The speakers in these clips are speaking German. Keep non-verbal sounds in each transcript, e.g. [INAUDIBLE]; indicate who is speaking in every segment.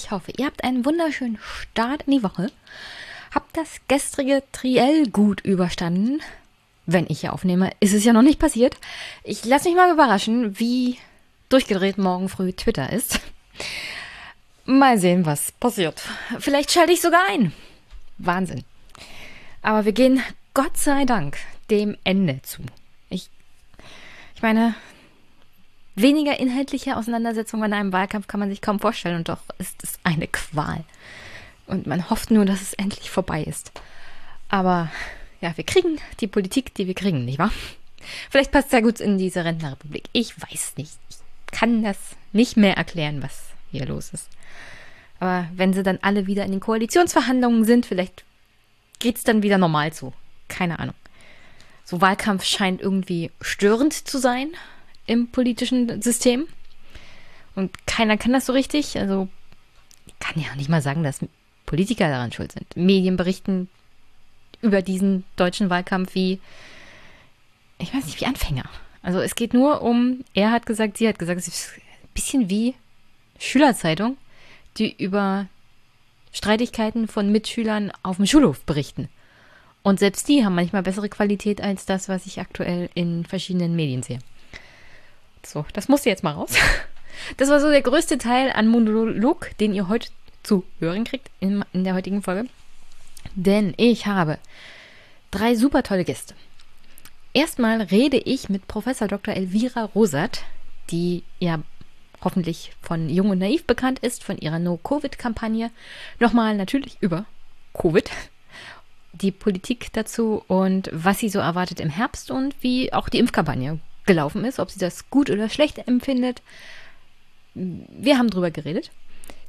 Speaker 1: ich hoffe, ihr habt einen wunderschönen Start in die Woche. Habt das gestrige Triell gut überstanden. Wenn ich hier aufnehme, ist es ja noch nicht passiert. Ich lasse mich mal überraschen, wie durchgedreht morgen früh Twitter ist. Mal sehen, was passiert. Vielleicht schalte ich sogar ein. Wahnsinn. Aber wir gehen, Gott sei Dank, dem Ende zu. Ich, ich meine, weniger inhaltliche Auseinandersetzungen in einem Wahlkampf kann man sich kaum vorstellen und doch ist es eine Qual. Und man hofft nur, dass es endlich vorbei ist. Aber ja, wir kriegen die Politik, die wir kriegen, nicht wahr? Vielleicht passt es ja gut in diese Rentnerrepublik. Ich weiß nicht. Ich kann das nicht mehr erklären, was hier los ist. Aber wenn sie dann alle wieder in den Koalitionsverhandlungen sind, vielleicht geht es dann wieder normal zu. Keine Ahnung. So Wahlkampf scheint irgendwie störend zu sein im politischen System. Und keiner kann das so richtig. Also ich kann ja auch nicht mal sagen, dass Politiker daran schuld sind. Medien berichten über diesen deutschen Wahlkampf wie, ich weiß nicht, wie Anfänger. Also es geht nur um, er hat gesagt, sie hat gesagt, es ist ein bisschen wie Schülerzeitung, die über Streitigkeiten von Mitschülern auf dem Schulhof berichten. Und selbst die haben manchmal bessere Qualität als das, was ich aktuell in verschiedenen Medien sehe. So, das musste jetzt mal raus. Das war so der größte Teil an Monolog, den ihr heute zu hören kriegt in, in der heutigen Folge. Denn ich habe drei super tolle Gäste. Erstmal rede ich mit Professor Dr. Elvira Rosat, die ja hoffentlich von Jung und Naiv bekannt ist, von ihrer No-Covid-Kampagne. Nochmal natürlich über Covid, die Politik dazu und was sie so erwartet im Herbst und wie auch die Impfkampagne gelaufen ist, ob sie das gut oder schlecht empfindet. Wir haben drüber geredet.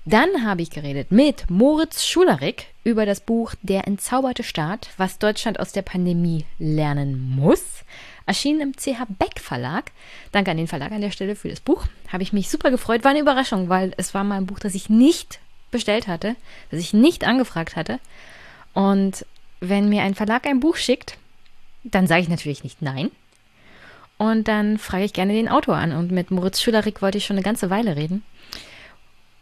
Speaker 1: Dann habe ich geredet mit Moritz Schularik über das Buch Der entzauberte Staat, was Deutschland aus der Pandemie lernen muss. Erschienen im CH Beck Verlag. Danke an den Verlag an der Stelle für das Buch. Habe ich mich super gefreut. War eine Überraschung, weil es war mal ein Buch, das ich nicht bestellt hatte, das ich nicht angefragt hatte. Und wenn mir ein Verlag ein Buch schickt, dann sage ich natürlich nicht nein. Und dann frage ich gerne den Autor an. Und mit Moritz Schülerik wollte ich schon eine ganze Weile reden.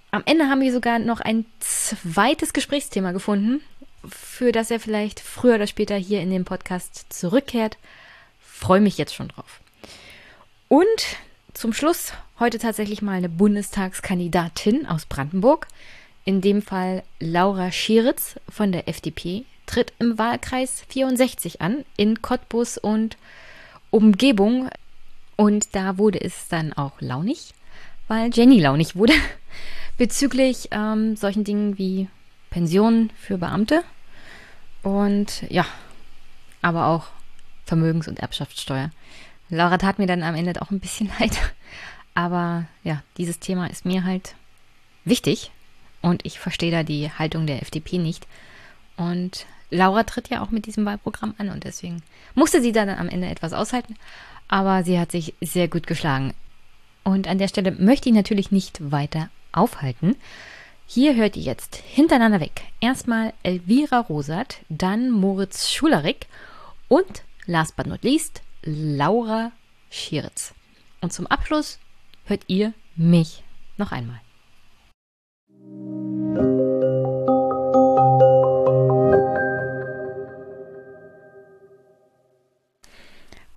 Speaker 1: Am Ende haben wir sogar noch ein zweites Gesprächsthema gefunden, für das er vielleicht früher oder später hier in den Podcast zurückkehrt. Freue mich jetzt schon drauf. Und zum Schluss heute tatsächlich mal eine Bundestagskandidatin aus Brandenburg. In dem Fall Laura Schieritz von der FDP tritt im Wahlkreis 64 an in Cottbus und Umgebung. Und da wurde es dann auch launig, weil Jenny launig wurde [LAUGHS] bezüglich ähm, solchen Dingen wie Pensionen für Beamte und ja, aber auch Vermögens- und Erbschaftssteuer. Laura tat mir dann am Ende auch ein bisschen [LAUGHS] leid, aber ja, dieses Thema ist mir halt wichtig und ich verstehe da die Haltung der FDP nicht. Und Laura tritt ja auch mit diesem Wahlprogramm an und deswegen musste sie dann am Ende etwas aushalten, aber sie hat sich sehr gut geschlagen. Und an der Stelle möchte ich natürlich nicht weiter aufhalten. Hier hört ihr jetzt hintereinander weg. Erstmal Elvira Rosat, dann Moritz Schularik und last but not least Laura Schieritz. Und zum Abschluss hört ihr mich noch einmal.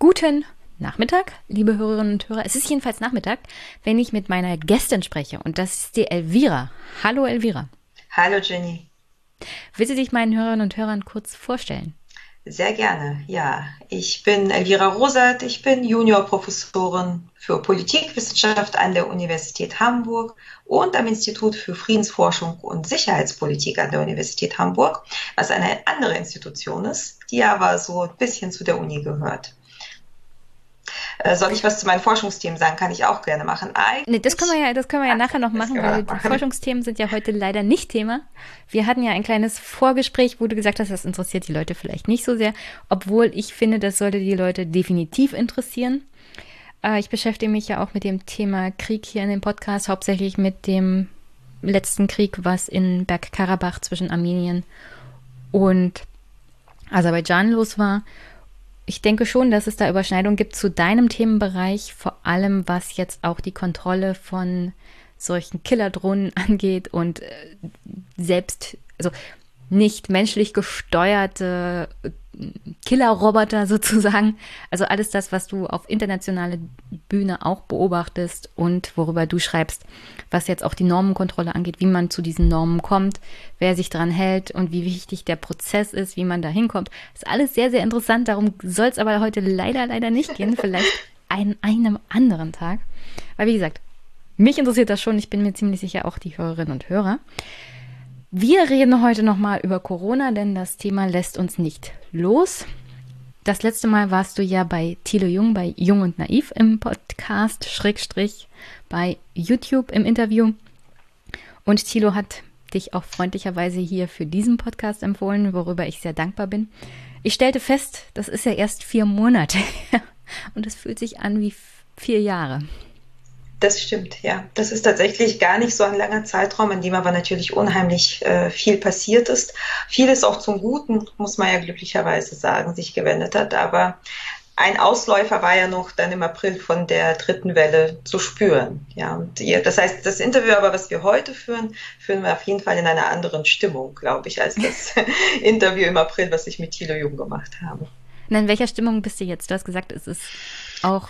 Speaker 1: Guten Nachmittag, liebe Hörerinnen und Hörer. Es ist jedenfalls Nachmittag, wenn ich mit meiner Gästin spreche. Und das ist die Elvira. Hallo Elvira.
Speaker 2: Hallo Jenny.
Speaker 1: Willst du dich meinen Hörerinnen und Hörern kurz vorstellen?
Speaker 2: Sehr gerne, ja. Ich bin Elvira Rosat, ich bin Juniorprofessorin für Politikwissenschaft an der Universität Hamburg und am Institut für Friedensforschung und Sicherheitspolitik an der Universität Hamburg, was eine andere Institution ist, die aber so ein bisschen zu der Uni gehört. Äh, soll ich was zu meinen Forschungsthemen sagen? Kann ich auch gerne machen.
Speaker 1: nee, das können wir ja, das können wir ja nachher noch machen, weil die Forschungsthemen sind ja heute leider nicht Thema. Wir hatten ja ein kleines Vorgespräch, wo du gesagt hast, das interessiert die Leute vielleicht nicht so sehr, obwohl ich finde, das sollte die Leute definitiv interessieren. Äh, ich beschäftige mich ja auch mit dem Thema Krieg hier in dem Podcast, hauptsächlich mit dem letzten Krieg, was in Bergkarabach zwischen Armenien und Aserbaidschan los war ich denke schon, dass es da Überschneidungen gibt zu deinem Themenbereich, vor allem was jetzt auch die Kontrolle von solchen Killerdrohnen [LAUGHS] angeht und äh, selbst, also nicht menschlich gesteuerte äh, Killerroboter [LAUGHS] sozusagen. Also alles das, was du auf internationaler Bühne auch beobachtest und worüber du schreibst, was jetzt auch die Normenkontrolle angeht, wie man zu diesen Normen kommt, wer sich dran hält und wie wichtig der Prozess ist, wie man da hinkommt. Ist alles sehr, sehr interessant. Darum soll es aber heute leider, leider nicht gehen. Vielleicht an einem anderen Tag. Weil, wie gesagt, mich interessiert das schon. Ich bin mir ziemlich sicher auch die Hörerinnen und Hörer. Wir reden heute nochmal über Corona, denn das Thema lässt uns nicht los. Das letzte Mal warst du ja bei Thilo Jung, bei Jung und Naiv im Podcast, Schrägstrich, bei YouTube im Interview. Und Thilo hat dich auch freundlicherweise hier für diesen Podcast empfohlen, worüber ich sehr dankbar bin. Ich stellte fest, das ist ja erst vier Monate [LAUGHS] und es fühlt sich an wie vier Jahre.
Speaker 2: Das stimmt, ja. Das ist tatsächlich gar nicht so ein langer Zeitraum, in dem aber natürlich unheimlich äh, viel passiert ist. Vieles auch zum Guten, muss man ja glücklicherweise sagen, sich gewendet hat. Aber ein Ausläufer war ja noch dann im April von der dritten Welle zu spüren. Ja, und ihr, das heißt, das Interview aber, was wir heute führen, führen wir auf jeden Fall in einer anderen Stimmung, glaube ich, als das [LAUGHS] Interview im April, was ich mit Thilo Jung gemacht habe.
Speaker 1: Und in welcher Stimmung bist du jetzt? Du hast gesagt, es ist auch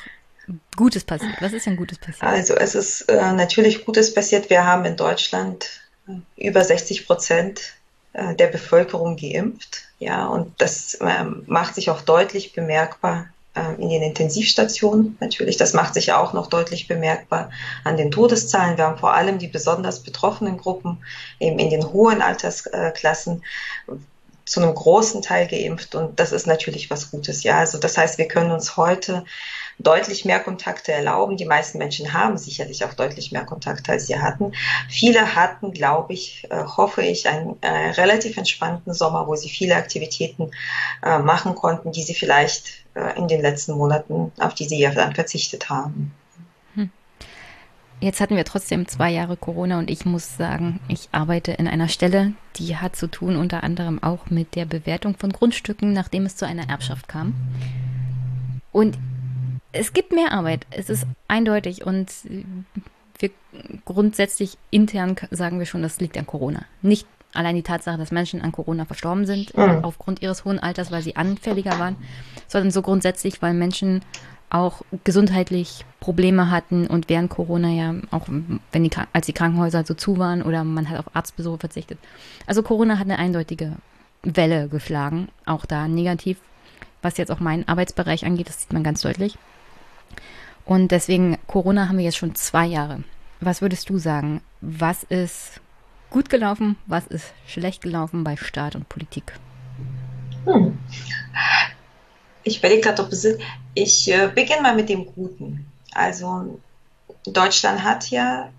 Speaker 1: Gutes passiert? Was ist denn Gutes passiert?
Speaker 2: Also es ist äh, natürlich Gutes passiert. Wir haben in Deutschland äh, über 60 Prozent äh, der Bevölkerung geimpft. Ja, und das ähm, macht sich auch deutlich bemerkbar ähm, in den Intensivstationen. Natürlich, das macht sich auch noch deutlich bemerkbar an den Todeszahlen. Wir haben vor allem die besonders betroffenen Gruppen eben in den hohen Altersklassen zu einem großen Teil geimpft und das ist natürlich was Gutes. Ja, also das heißt, wir können uns heute deutlich mehr Kontakte erlauben. Die meisten Menschen haben sicherlich auch deutlich mehr Kontakte, als sie hatten. Viele hatten, glaube ich, äh, hoffe ich, einen äh, relativ entspannten Sommer, wo sie viele Aktivitäten äh, machen konnten, die sie vielleicht äh, in den letzten Monaten, auf die sie ja dann verzichtet haben. Hm.
Speaker 1: Jetzt hatten wir trotzdem zwei Jahre Corona und ich muss sagen, ich arbeite in einer Stelle, die hat zu tun unter anderem auch mit der Bewertung von Grundstücken, nachdem es zu einer Erbschaft kam. Und es gibt mehr Arbeit. Es ist eindeutig und wir grundsätzlich intern sagen wir schon, das liegt an Corona. Nicht allein die Tatsache, dass Menschen an Corona verstorben sind, mhm. aufgrund ihres hohen Alters, weil sie anfälliger waren, sondern so grundsätzlich, weil Menschen auch gesundheitlich Probleme hatten und während Corona ja auch, wenn die, als die Krankenhäuser so zu waren oder man hat auf Arztbesuche verzichtet. Also Corona hat eine eindeutige Welle geschlagen, auch da negativ, was jetzt auch meinen Arbeitsbereich angeht, das sieht man ganz deutlich. Und deswegen, Corona haben wir jetzt schon zwei Jahre. Was würdest du sagen? Was ist gut gelaufen? Was ist schlecht gelaufen bei Staat und Politik? Hm.
Speaker 2: Ich überlege gerade, es ist. Ich äh, beginne mal mit dem Guten. Also Deutschland hat ja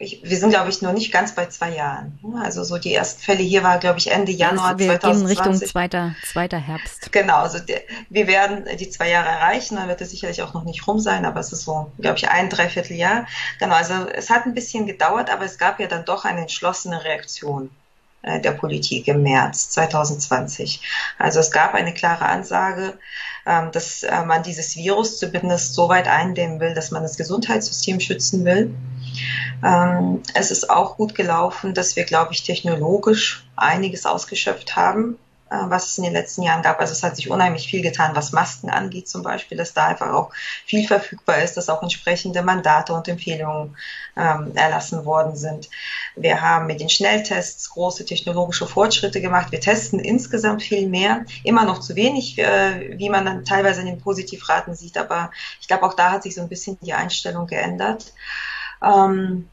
Speaker 2: ich, wir sind, glaube ich, noch nicht ganz bei zwei Jahren. Also so die ersten Fälle hier war, glaube ich, Ende Januar
Speaker 1: wir 2020. Wir gehen Richtung zweiter, zweiter Herbst.
Speaker 2: Genau, also der, wir werden die zwei Jahre erreichen, dann wird es sicherlich auch noch nicht rum sein, aber es ist so, glaube ich, ein Dreivierteljahr. Genau, also es hat ein bisschen gedauert, aber es gab ja dann doch eine entschlossene Reaktion äh, der Politik im März 2020. Also es gab eine klare Ansage, ähm, dass äh, man dieses Virus zumindest so weit eindämmen will, dass man das Gesundheitssystem schützen will. Ähm, es ist auch gut gelaufen, dass wir, glaube ich, technologisch einiges ausgeschöpft haben, äh, was es in den letzten Jahren gab. Also es hat sich unheimlich viel getan, was Masken angeht zum Beispiel, dass da einfach auch viel verfügbar ist, dass auch entsprechende Mandate und Empfehlungen ähm, erlassen worden sind. Wir haben mit den Schnelltests große technologische Fortschritte gemacht. Wir testen insgesamt viel mehr, immer noch zu wenig, äh, wie man dann teilweise in den Positivraten sieht, aber ich glaube, auch da hat sich so ein bisschen die Einstellung geändert. Ähm,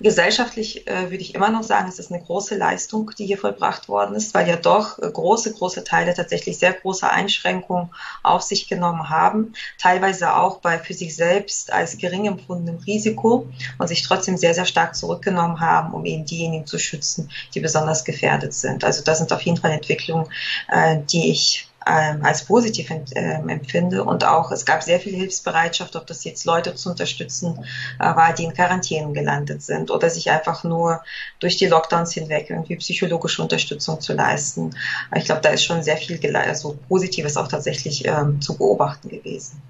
Speaker 2: Gesellschaftlich äh, würde ich immer noch sagen, es ist eine große Leistung, die hier vollbracht worden ist, weil ja doch äh, große, große Teile tatsächlich sehr große Einschränkungen auf sich genommen haben, teilweise auch bei für sich selbst als gering empfundenem Risiko und sich trotzdem sehr, sehr stark zurückgenommen haben, um eben diejenigen zu schützen, die besonders gefährdet sind. Also das sind auf jeden Fall Entwicklungen, äh, die ich ähm, als positiv äh, empfinde. Und auch es gab sehr viel Hilfsbereitschaft, ob das jetzt Leute zu unterstützen äh, war, die in Quarantänen gelandet sind oder sich einfach nur durch die Lockdowns hinweg irgendwie psychologische Unterstützung zu leisten. Ich glaube, da ist schon sehr viel also Positives auch tatsächlich ähm, zu beobachten gewesen.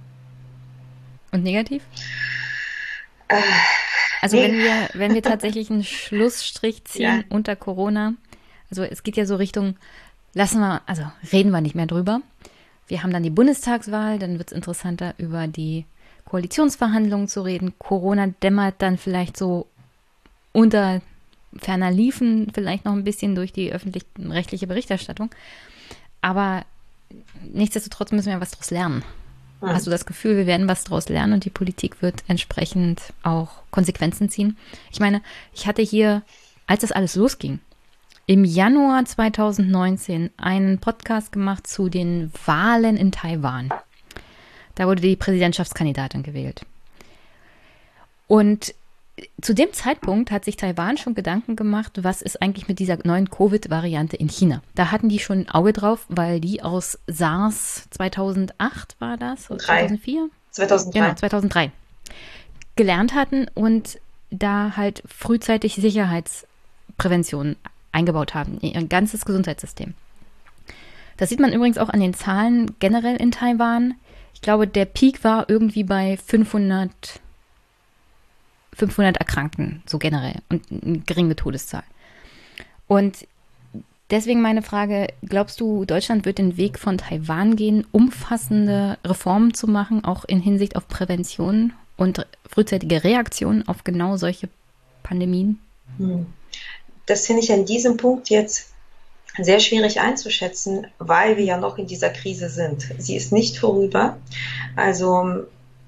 Speaker 1: Und negativ? Äh, also nee. wenn wir, wenn wir [LAUGHS] tatsächlich einen Schlussstrich ziehen ja. unter Corona, also es geht ja so Richtung, lassen wir, also reden wir nicht mehr drüber. Wir haben dann die Bundestagswahl, dann wird es interessanter, über die Koalitionsverhandlungen zu reden. Corona dämmert dann vielleicht so unter ferner Liefen, vielleicht noch ein bisschen durch die öffentlich-rechtliche Berichterstattung. Aber nichtsdestotrotz müssen wir was daraus lernen. Hm. Hast du das Gefühl, wir werden was daraus lernen und die Politik wird entsprechend auch Konsequenzen ziehen? Ich meine, ich hatte hier, als das alles losging, im Januar 2019 einen Podcast gemacht zu den Wahlen in Taiwan. Da wurde die Präsidentschaftskandidatin gewählt. Und zu dem Zeitpunkt hat sich Taiwan schon Gedanken gemacht, was ist eigentlich mit dieser neuen Covid-Variante in China. Da hatten die schon ein Auge drauf, weil die aus SARS 2008 war das?
Speaker 2: Oder 2004?
Speaker 1: 2003. Genau, 2003. Gelernt hatten und da halt frühzeitig Sicherheitsprävention eingebaut haben, ihr ganzes Gesundheitssystem. Das sieht man übrigens auch an den Zahlen generell in Taiwan. Ich glaube, der Peak war irgendwie bei 500 500 Erkrankten, so generell, und eine geringe Todeszahl. Und deswegen meine Frage, glaubst du, Deutschland wird den Weg von Taiwan gehen, umfassende Reformen zu machen, auch in Hinsicht auf Prävention und frühzeitige Reaktion auf genau solche Pandemien? Hm.
Speaker 2: Das finde ich an diesem Punkt jetzt sehr schwierig einzuschätzen, weil wir ja noch in dieser Krise sind. Sie ist nicht vorüber. Also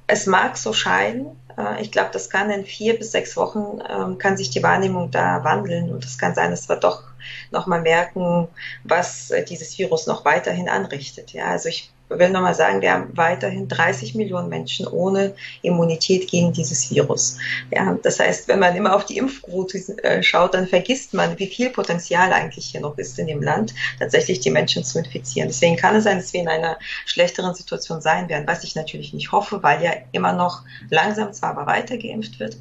Speaker 2: es mag so scheinen, äh, ich glaube, das kann in vier bis sechs Wochen, ähm, kann sich die Wahrnehmung da wandeln und es kann sein, dass wir doch nochmal merken, was äh, dieses Virus noch weiterhin anrichtet. Ja, also ich will nochmal sagen, wir haben weiterhin 30 Millionen Menschen ohne Immunität gegen dieses Virus. Ja, das heißt, wenn man immer auf die Impfquote äh, schaut, dann vergisst man, wie viel Potenzial eigentlich hier noch ist in dem Land, tatsächlich die Menschen zu infizieren. Deswegen kann es sein, dass wir in einer schlechteren Situation sein werden, was ich natürlich nicht hoffe, weil ja immer noch langsam zwar aber weiter geimpft wird.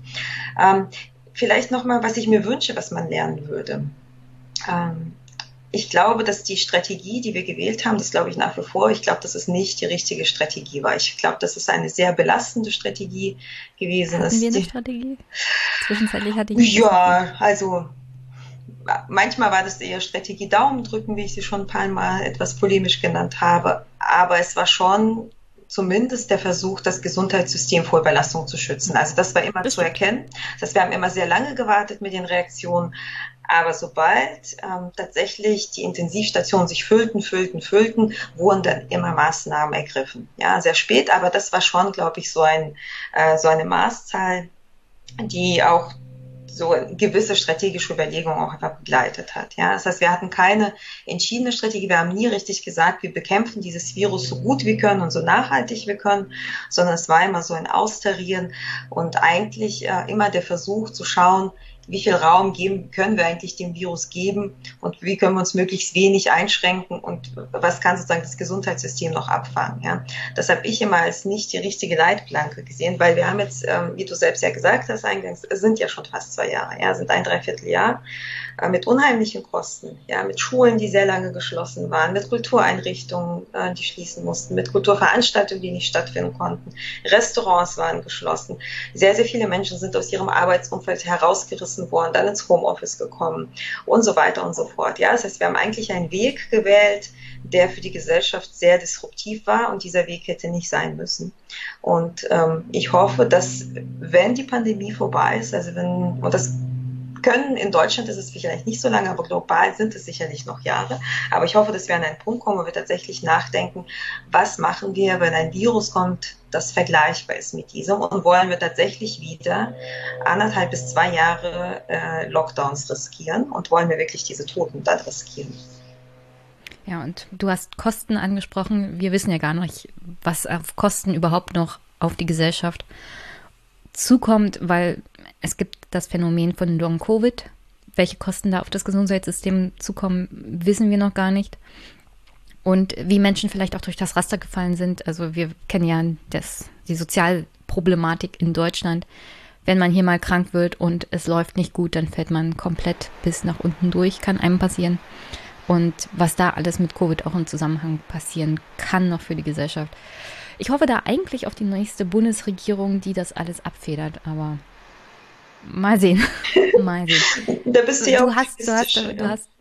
Speaker 2: Ähm, vielleicht nochmal, was ich mir wünsche, was man lernen würde. Ähm, ich glaube, dass die Strategie, die wir gewählt haben, das glaube ich nach wie vor, ich glaube, dass es nicht die richtige Strategie war. Ich glaube, dass es eine sehr belastende Strategie gewesen
Speaker 1: Hatten
Speaker 2: ist.
Speaker 1: wir eine Strategie? Zwischenzeitlich hatte ich
Speaker 2: Ja, also manchmal war das eher Strategie Daumen drücken, wie ich sie schon ein paar Mal etwas polemisch genannt habe. Aber es war schon zumindest der Versuch, das Gesundheitssystem vor Überlastung zu schützen. Also das war immer das zu erkennen. Das heißt, wir haben immer sehr lange gewartet mit den Reaktionen. Aber sobald ähm, tatsächlich die Intensivstationen sich füllten, füllten, füllten, wurden dann immer Maßnahmen ergriffen. Ja, sehr spät, aber das war schon, glaube ich, so, ein, äh, so eine Maßzahl, die auch so gewisse strategische Überlegungen auch einfach begleitet hat. Ja, das heißt, wir hatten keine entschiedene Strategie. Wir haben nie richtig gesagt, wir bekämpfen dieses Virus so gut wir können und so nachhaltig wir können, sondern es war immer so ein Austarieren und eigentlich äh, immer der Versuch zu schauen, wie viel Raum geben, können wir eigentlich dem Virus geben und wie können wir uns möglichst wenig einschränken und was kann sozusagen das Gesundheitssystem noch abfangen. Ja? Das habe ich immer als nicht die richtige Leitplanke gesehen, weil wir haben jetzt, ähm, wie du selbst ja gesagt hast eingangs, sind ja schon fast zwei Jahre, ja, sind ein Dreivierteljahr äh, mit unheimlichen Kosten, ja, mit Schulen, die sehr lange geschlossen waren, mit Kultureinrichtungen, äh, die schließen mussten, mit Kulturveranstaltungen, die nicht stattfinden konnten, Restaurants waren geschlossen. Sehr, sehr viele Menschen sind aus ihrem Arbeitsumfeld herausgerissen worden, dann ins Homeoffice gekommen und so weiter und so fort. Ja, das heißt, wir haben eigentlich einen Weg gewählt, der für die Gesellschaft sehr disruptiv war und dieser Weg hätte nicht sein müssen. Und ähm, ich hoffe, dass wenn die Pandemie vorbei ist, also wenn, und das können. In Deutschland ist es vielleicht nicht so lange, aber global sind es sicherlich noch Jahre. Aber ich hoffe, dass wir an einen Punkt kommen, wo wir tatsächlich nachdenken, was machen wir, wenn ein Virus kommt, das vergleichbar ist mit diesem und wollen wir tatsächlich wieder anderthalb bis zwei Jahre äh, Lockdowns riskieren und wollen wir wirklich diese Toten dann riskieren.
Speaker 1: Ja, und du hast Kosten angesprochen. Wir wissen ja gar nicht, was auf Kosten überhaupt noch auf die Gesellschaft zukommt, weil es gibt das Phänomen von Long Covid. Welche Kosten da auf das Gesundheitssystem zukommen, wissen wir noch gar nicht. und wie Menschen vielleicht auch durch das Raster gefallen sind. Also wir kennen ja das, die Sozialproblematik in Deutschland. Wenn man hier mal krank wird und es läuft nicht gut, dann fällt man komplett bis nach unten durch, kann einem passieren. Und was da alles mit Covid auch im Zusammenhang passieren kann noch für die Gesellschaft. Ich hoffe da eigentlich auf die nächste Bundesregierung, die das alles abfedert, aber mal sehen. [LAUGHS] mal sehen.
Speaker 2: Da bist du ja
Speaker 1: du hast, du hast, du hast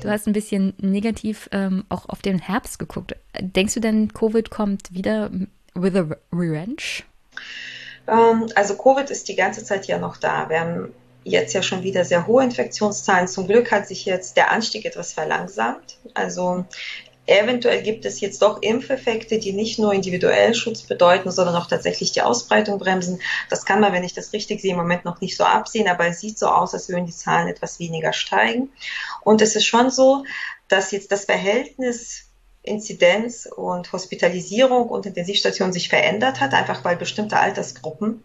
Speaker 1: Du hast ein bisschen negativ ähm, auch auf den Herbst geguckt. Denkst du denn, Covid kommt wieder with a revenge?
Speaker 2: Ähm, also Covid ist die ganze Zeit ja noch da. Wir haben jetzt ja schon wieder sehr hohe Infektionszahlen. Zum Glück hat sich jetzt der Anstieg etwas verlangsamt. Also Eventuell gibt es jetzt doch Impfeffekte, die nicht nur individuellen Schutz bedeuten, sondern auch tatsächlich die Ausbreitung bremsen. Das kann man, wenn ich das richtig sehe, im Moment noch nicht so absehen, aber es sieht so aus, als würden die Zahlen etwas weniger steigen. Und es ist schon so, dass jetzt das Verhältnis Inzidenz und Hospitalisierung und Intensivstation sich verändert hat, einfach weil bestimmte Altersgruppen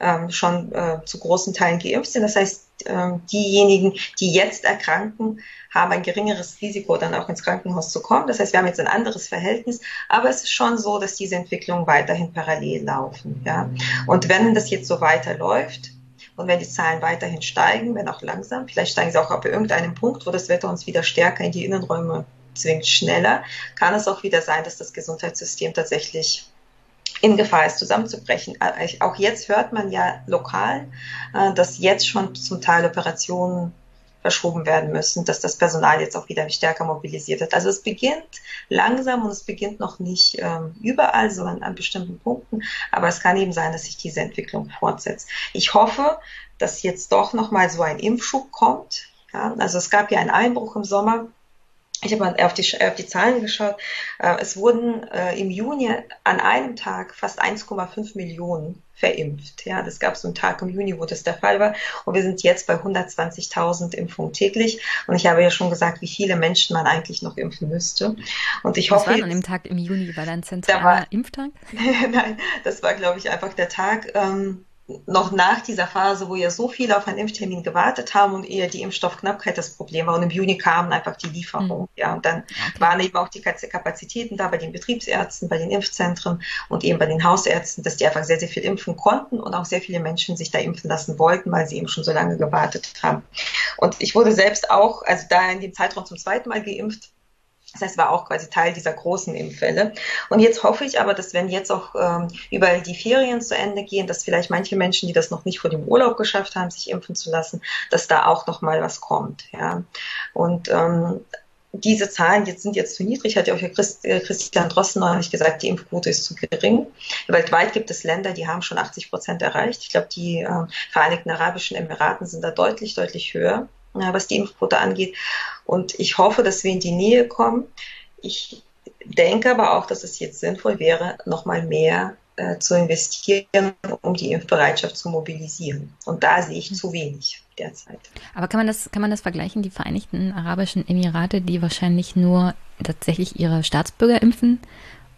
Speaker 2: ähm, schon äh, zu großen Teilen geimpft sind. Das heißt, ähm, diejenigen, die jetzt erkranken, haben ein geringeres Risiko, dann auch ins Krankenhaus zu kommen. Das heißt, wir haben jetzt ein anderes Verhältnis, aber es ist schon so, dass diese Entwicklungen weiterhin parallel laufen. Ja? Und wenn das jetzt so weiterläuft, und wenn die Zahlen weiterhin steigen, wenn auch langsam, vielleicht steigen sie auch ab irgendeinem Punkt, wo das Wetter uns wieder stärker in die Innenräume zwingt, schneller, kann es auch wieder sein, dass das Gesundheitssystem tatsächlich in Gefahr ist, zusammenzubrechen. Auch jetzt hört man ja lokal, äh, dass jetzt schon zum Teil Operationen verschoben werden müssen, dass das Personal jetzt auch wieder stärker mobilisiert wird. Also es beginnt langsam und es beginnt noch nicht ähm, überall, sondern an bestimmten Punkten. Aber es kann eben sein, dass sich diese Entwicklung fortsetzt. Ich hoffe, dass jetzt doch noch mal so ein Impfschub kommt. Ja, also es gab ja einen Einbruch im Sommer ich habe mal auf die, auf die Zahlen geschaut. Äh, es wurden äh, im Juni an einem Tag fast 1,5 Millionen verimpft. Ja, das gab so einen Tag im Juni, wo das der Fall war. Und wir sind jetzt bei 120.000 Impfungen täglich. Und ich habe ja schon gesagt, wie viele Menschen man eigentlich noch impfen müsste. Und ich
Speaker 1: Was
Speaker 2: hoffe.
Speaker 1: Was war an dem Tag im Juni? War da ein zentraler war, Impftag? [LAUGHS]
Speaker 2: Nein, das war, glaube ich, einfach der Tag. Ähm, noch nach dieser Phase, wo ja so viele auf einen Impftermin gewartet haben und eher die Impfstoffknappheit das Problem war. Und im Juni kamen einfach die Lieferungen. Mhm. Ja, und dann okay. waren eben auch die Kapazitäten da bei den Betriebsärzten, bei den Impfzentren und eben bei den Hausärzten, dass die einfach sehr, sehr viel impfen konnten und auch sehr viele Menschen sich da impfen lassen wollten, weil sie eben schon so lange gewartet haben. Und ich wurde selbst auch, also da in dem Zeitraum zum zweiten Mal geimpft, das heißt, war auch quasi Teil dieser großen Impfwelle. Und jetzt hoffe ich aber, dass wenn jetzt auch ähm, überall die Ferien zu Ende gehen, dass vielleicht manche Menschen, die das noch nicht vor dem Urlaub geschafft haben, sich impfen zu lassen, dass da auch noch mal was kommt. Ja. Und ähm, diese Zahlen jetzt sind jetzt zu niedrig, hat ja auch Christ, äh, Christian Drosten neulich gesagt, die Impfquote ist zu gering. Weltweit gibt es Länder, die haben schon 80 Prozent erreicht. Ich glaube, die äh, Vereinigten Arabischen Emiraten sind da deutlich, deutlich höher was die Impfquote angeht. Und ich hoffe, dass wir in die Nähe kommen. Ich denke aber auch, dass es jetzt sinnvoll wäre, nochmal mehr äh, zu investieren, um die Impfbereitschaft zu mobilisieren. Und da sehe ich zu wenig derzeit.
Speaker 1: Aber kann man das, kann man das vergleichen, die Vereinigten Arabischen Emirate, die wahrscheinlich nur tatsächlich ihre Staatsbürger impfen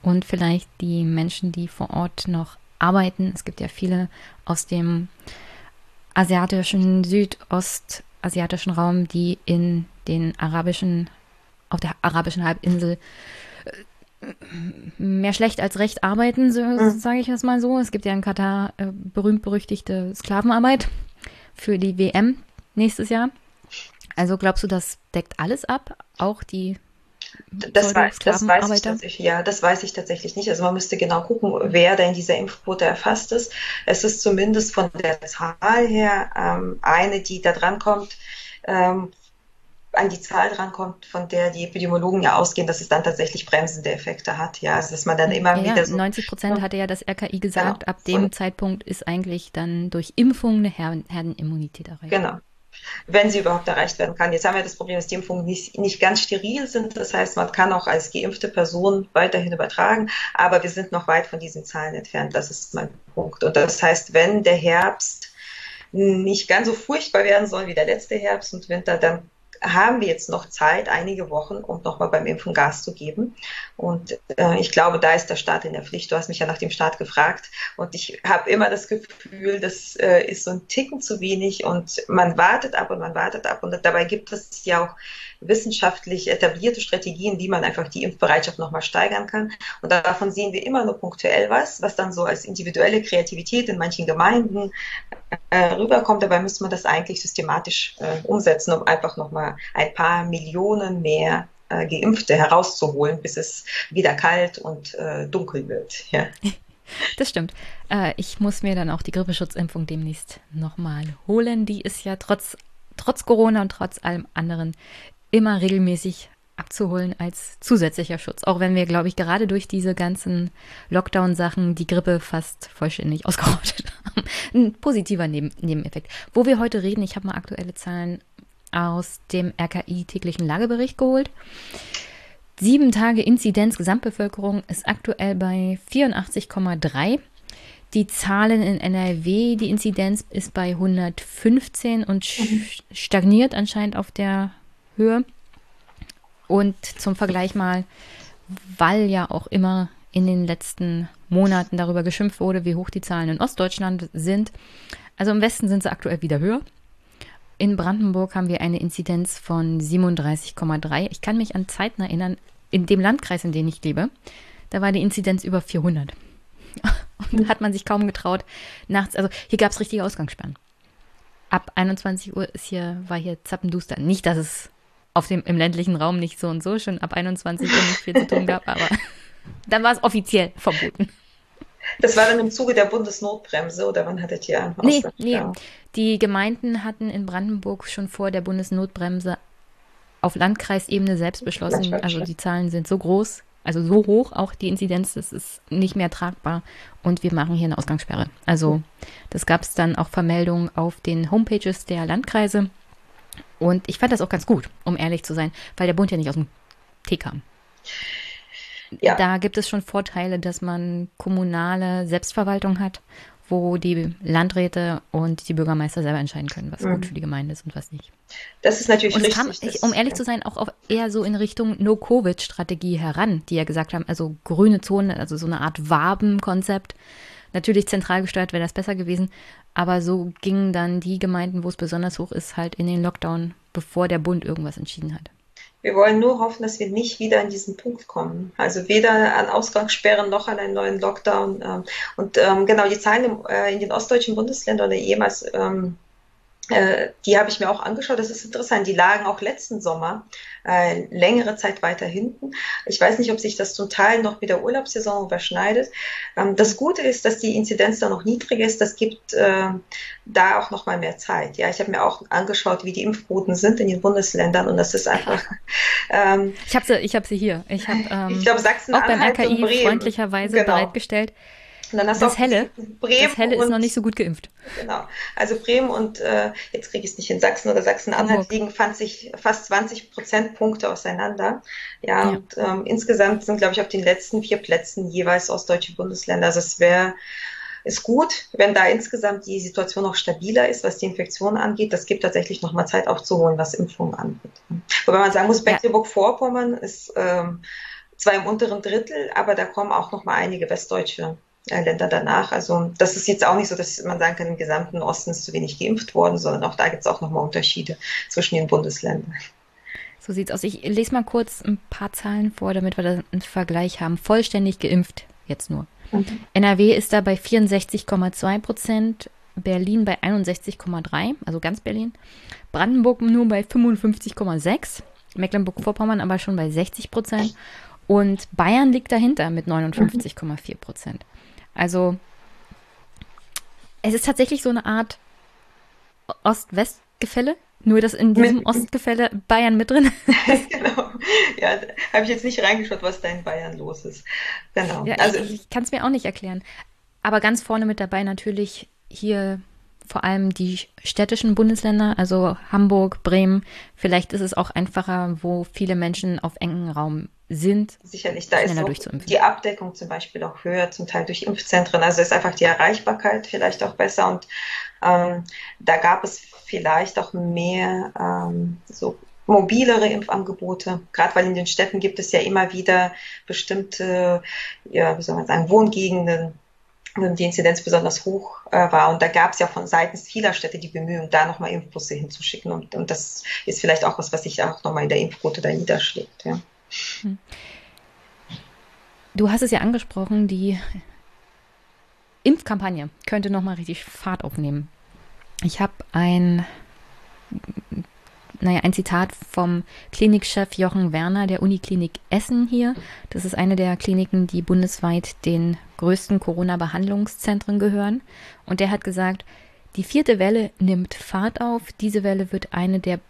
Speaker 1: und vielleicht die Menschen, die vor Ort noch arbeiten? Es gibt ja viele aus dem asiatischen Südost asiatischen Raum, die in den arabischen, auf der arabischen Halbinsel äh, mehr schlecht als recht arbeiten, so, mhm. sage ich das mal so. Es gibt ja in Katar äh, berühmt-berüchtigte Sklavenarbeit für die WM nächstes Jahr. Also glaubst du, das deckt alles ab? Auch die
Speaker 2: das, weiß, das weiß ich tatsächlich, ja, das weiß ich tatsächlich nicht. Also man müsste genau gucken, wer da in dieser Impfquote erfasst ist. Es ist zumindest von der Zahl her ähm, eine, die da drankommt, ähm, an die Zahl drankommt, von der die Epidemiologen ja ausgehen, dass es dann tatsächlich bremsende Effekte hat. Ja, also dass man dann immer ja, wieder so.
Speaker 1: 90 Prozent hatte ja das RKI gesagt, genau. ab dem Zeitpunkt ist eigentlich dann durch Impfung eine Herdenimmunität erreicht.
Speaker 2: Genau wenn sie überhaupt erreicht werden kann. Jetzt haben wir das Problem, dass die Impfungen nicht, nicht ganz steril sind. Das heißt, man kann auch als geimpfte Person weiterhin übertragen, aber wir sind noch weit von diesen Zahlen entfernt. Das ist mein Punkt. Und das heißt, wenn der Herbst nicht ganz so furchtbar werden soll wie der letzte Herbst und Winter, dann haben wir jetzt noch Zeit, einige Wochen, um nochmal beim Impfen Gas zu geben. Und äh, ich glaube, da ist der Staat in der Pflicht. Du hast mich ja nach dem Staat gefragt und ich habe immer das Gefühl, das äh, ist so ein Ticken zu wenig und man wartet ab und man wartet ab und dabei gibt es ja auch wissenschaftlich etablierte Strategien, wie man einfach die Impfbereitschaft nochmal steigern kann. Und davon sehen wir immer nur punktuell was, was dann so als individuelle Kreativität in manchen Gemeinden äh, rüberkommt. Dabei müsste man das eigentlich systematisch äh, umsetzen, um einfach nochmal ein paar Millionen mehr äh, Geimpfte herauszuholen, bis es wieder kalt und äh, dunkel wird. Ja. [LAUGHS]
Speaker 1: Das stimmt. Äh, ich muss mir dann auch die Grippeschutzimpfung demnächst nochmal holen. Die ist ja trotz, trotz Corona und trotz allem anderen immer regelmäßig abzuholen als zusätzlicher Schutz. Auch wenn wir, glaube ich, gerade durch diese ganzen Lockdown-Sachen die Grippe fast vollständig ausgerottet [LAUGHS] haben. Ein positiver Neben Nebeneffekt. Wo wir heute reden, ich habe mal aktuelle Zahlen aus dem RKI täglichen Lagebericht geholt. Sieben Tage Inzidenz Gesamtbevölkerung ist aktuell bei 84,3. Die Zahlen in NRW, die Inzidenz ist bei 115 und stagniert anscheinend auf der Höhe. Und zum Vergleich mal, weil ja auch immer in den letzten Monaten darüber geschimpft wurde, wie hoch die Zahlen in Ostdeutschland sind. Also im Westen sind sie aktuell wieder höher. In Brandenburg haben wir eine Inzidenz von 37,3. Ich kann mich an Zeiten erinnern, in dem Landkreis, in dem ich lebe, da war die Inzidenz über 400. [LAUGHS] Und hat man sich kaum getraut, nachts, also hier gab es richtige Ausgangssperren. Ab 21 Uhr ist hier, war hier zappenduster. Nicht, dass es auf dem, im ländlichen Raum nicht so und so. Schon ab 21 Uhr nicht viel zu tun gab, aber [LAUGHS] dann war es offiziell verboten.
Speaker 2: Das war dann im Zuge der Bundesnotbremse oder wann hattet ihr
Speaker 1: Nee, nee. Die Gemeinden hatten in Brandenburg schon vor der Bundesnotbremse auf Landkreisebene selbst beschlossen, also die Zahlen sind so groß, also so hoch, auch die Inzidenz, das ist nicht mehr tragbar. Und wir machen hier eine Ausgangssperre. Also das gab es dann auch Vermeldungen auf den Homepages der Landkreise und ich fand das auch ganz gut, um ehrlich zu sein, weil der Bund ja nicht aus dem Tee kam. Ja. Da gibt es schon Vorteile, dass man kommunale Selbstverwaltung hat, wo die Landräte und die Bürgermeister selber entscheiden können, was mhm. gut für die Gemeinde ist und was nicht.
Speaker 2: Das ist natürlich und
Speaker 1: richtig. Kam, ich, um ehrlich zu sein, auch eher so in Richtung No-Covid-Strategie heran, die ja gesagt haben, also grüne Zone, also so eine Art Wabenkonzept. Natürlich zentral gesteuert wäre das besser gewesen, aber so gingen dann die Gemeinden, wo es besonders hoch ist, halt in den Lockdown, bevor der Bund irgendwas entschieden hat.
Speaker 2: Wir wollen nur hoffen, dass wir nicht wieder an diesen Punkt kommen. Also weder an Ausgangssperren noch an einen neuen Lockdown. Ähm, und ähm, genau, die Zahlen äh, in den ostdeutschen Bundesländern oder jemals ähm, äh, die habe ich mir auch angeschaut. Das ist interessant. Die lagen auch letzten Sommer äh, längere Zeit weiter hinten. Ich weiß nicht, ob sich das zum Teil noch mit der Urlaubssaison überschneidet. Ähm, das Gute ist, dass die Inzidenz da noch niedrig ist. Das gibt äh, da auch noch mal mehr Zeit. Ja, ich habe mir auch angeschaut, wie die Impfquoten sind in den Bundesländern und das ist einfach. [LAUGHS]
Speaker 1: Ähm, ich habe sie, ich habe sie hier. Ich habe ähm, ich glaube Sachsen auch beim RKI freundlicherweise genau. bereitgestellt. Und dann hast das Helle, Bremen das Helle ist noch nicht so gut geimpft.
Speaker 2: Genau. Also Bremen und äh, jetzt kriege ich es nicht in Sachsen oder Sachsen-Anhalt liegen fand sich fast 20 Prozentpunkte auseinander. Ja, ja. und ähm, insgesamt sind, glaube ich, auf den letzten vier Plätzen jeweils ostdeutsche Bundesländer. Also es wäre ist gut, wenn da insgesamt die Situation noch stabiler ist, was die Infektion angeht. Das gibt tatsächlich noch mal Zeit aufzuholen, was Impfungen angeht. Wobei man sagen muss, Mecklenburg-Vorpommern ist ähm, zwar im unteren Drittel, aber da kommen auch noch mal einige westdeutsche Länder danach. Also das ist jetzt auch nicht so, dass man sagen kann, im gesamten Osten ist zu wenig geimpft worden, sondern auch da gibt es auch nochmal Unterschiede zwischen den Bundesländern.
Speaker 1: So sieht's aus. Ich lese mal kurz ein paar Zahlen vor, damit wir da einen Vergleich haben. Vollständig geimpft jetzt nur. Mhm. NRW ist da bei 64,2 Prozent, Berlin bei 61,3, also ganz Berlin. Brandenburg nur bei 55,6, Mecklenburg-Vorpommern aber schon bei 60 Prozent. Und Bayern liegt dahinter mit 59,4 Prozent. Also es ist tatsächlich so eine Art Ost-West-Gefälle, nur dass in diesem mit, Ostgefälle Bayern mit drin
Speaker 2: ist. [LAUGHS] genau. Ja, habe ich jetzt nicht reingeschaut, was da in Bayern los ist.
Speaker 1: Genau. Ja, also, ich, ich kann es mir auch nicht erklären. Aber ganz vorne mit dabei natürlich hier vor allem die städtischen Bundesländer, also Hamburg, Bremen. Vielleicht ist es auch einfacher, wo viele Menschen auf engem Raum sind.
Speaker 2: Sicherlich, da ist auch die Abdeckung zum Beispiel auch höher, zum Teil durch Impfzentren. Also ist einfach die Erreichbarkeit vielleicht auch besser und ähm, da gab es vielleicht auch mehr ähm, so mobilere Impfangebote, gerade weil in den Städten gibt es ja immer wieder bestimmte, ja, wie soll man sagen, Wohngegenden, die Inzidenz besonders hoch äh, war. Und da gab es ja von seitens vieler Städte die Bemühungen, da nochmal Impfbusse hinzuschicken. Und, und das ist vielleicht auch was, was sich auch nochmal in der Impfquote da niederschlägt. Ja. Hm.
Speaker 1: Du hast es ja angesprochen, die Impfkampagne könnte nochmal richtig Fahrt aufnehmen. Ich habe ein, naja, ein Zitat vom Klinikchef Jochen Werner der Uniklinik Essen hier. Das ist eine der Kliniken, die bundesweit den größten Corona-Behandlungszentren gehören. Und der hat gesagt, die vierte Welle nimmt Fahrt auf. Diese Welle wird eine der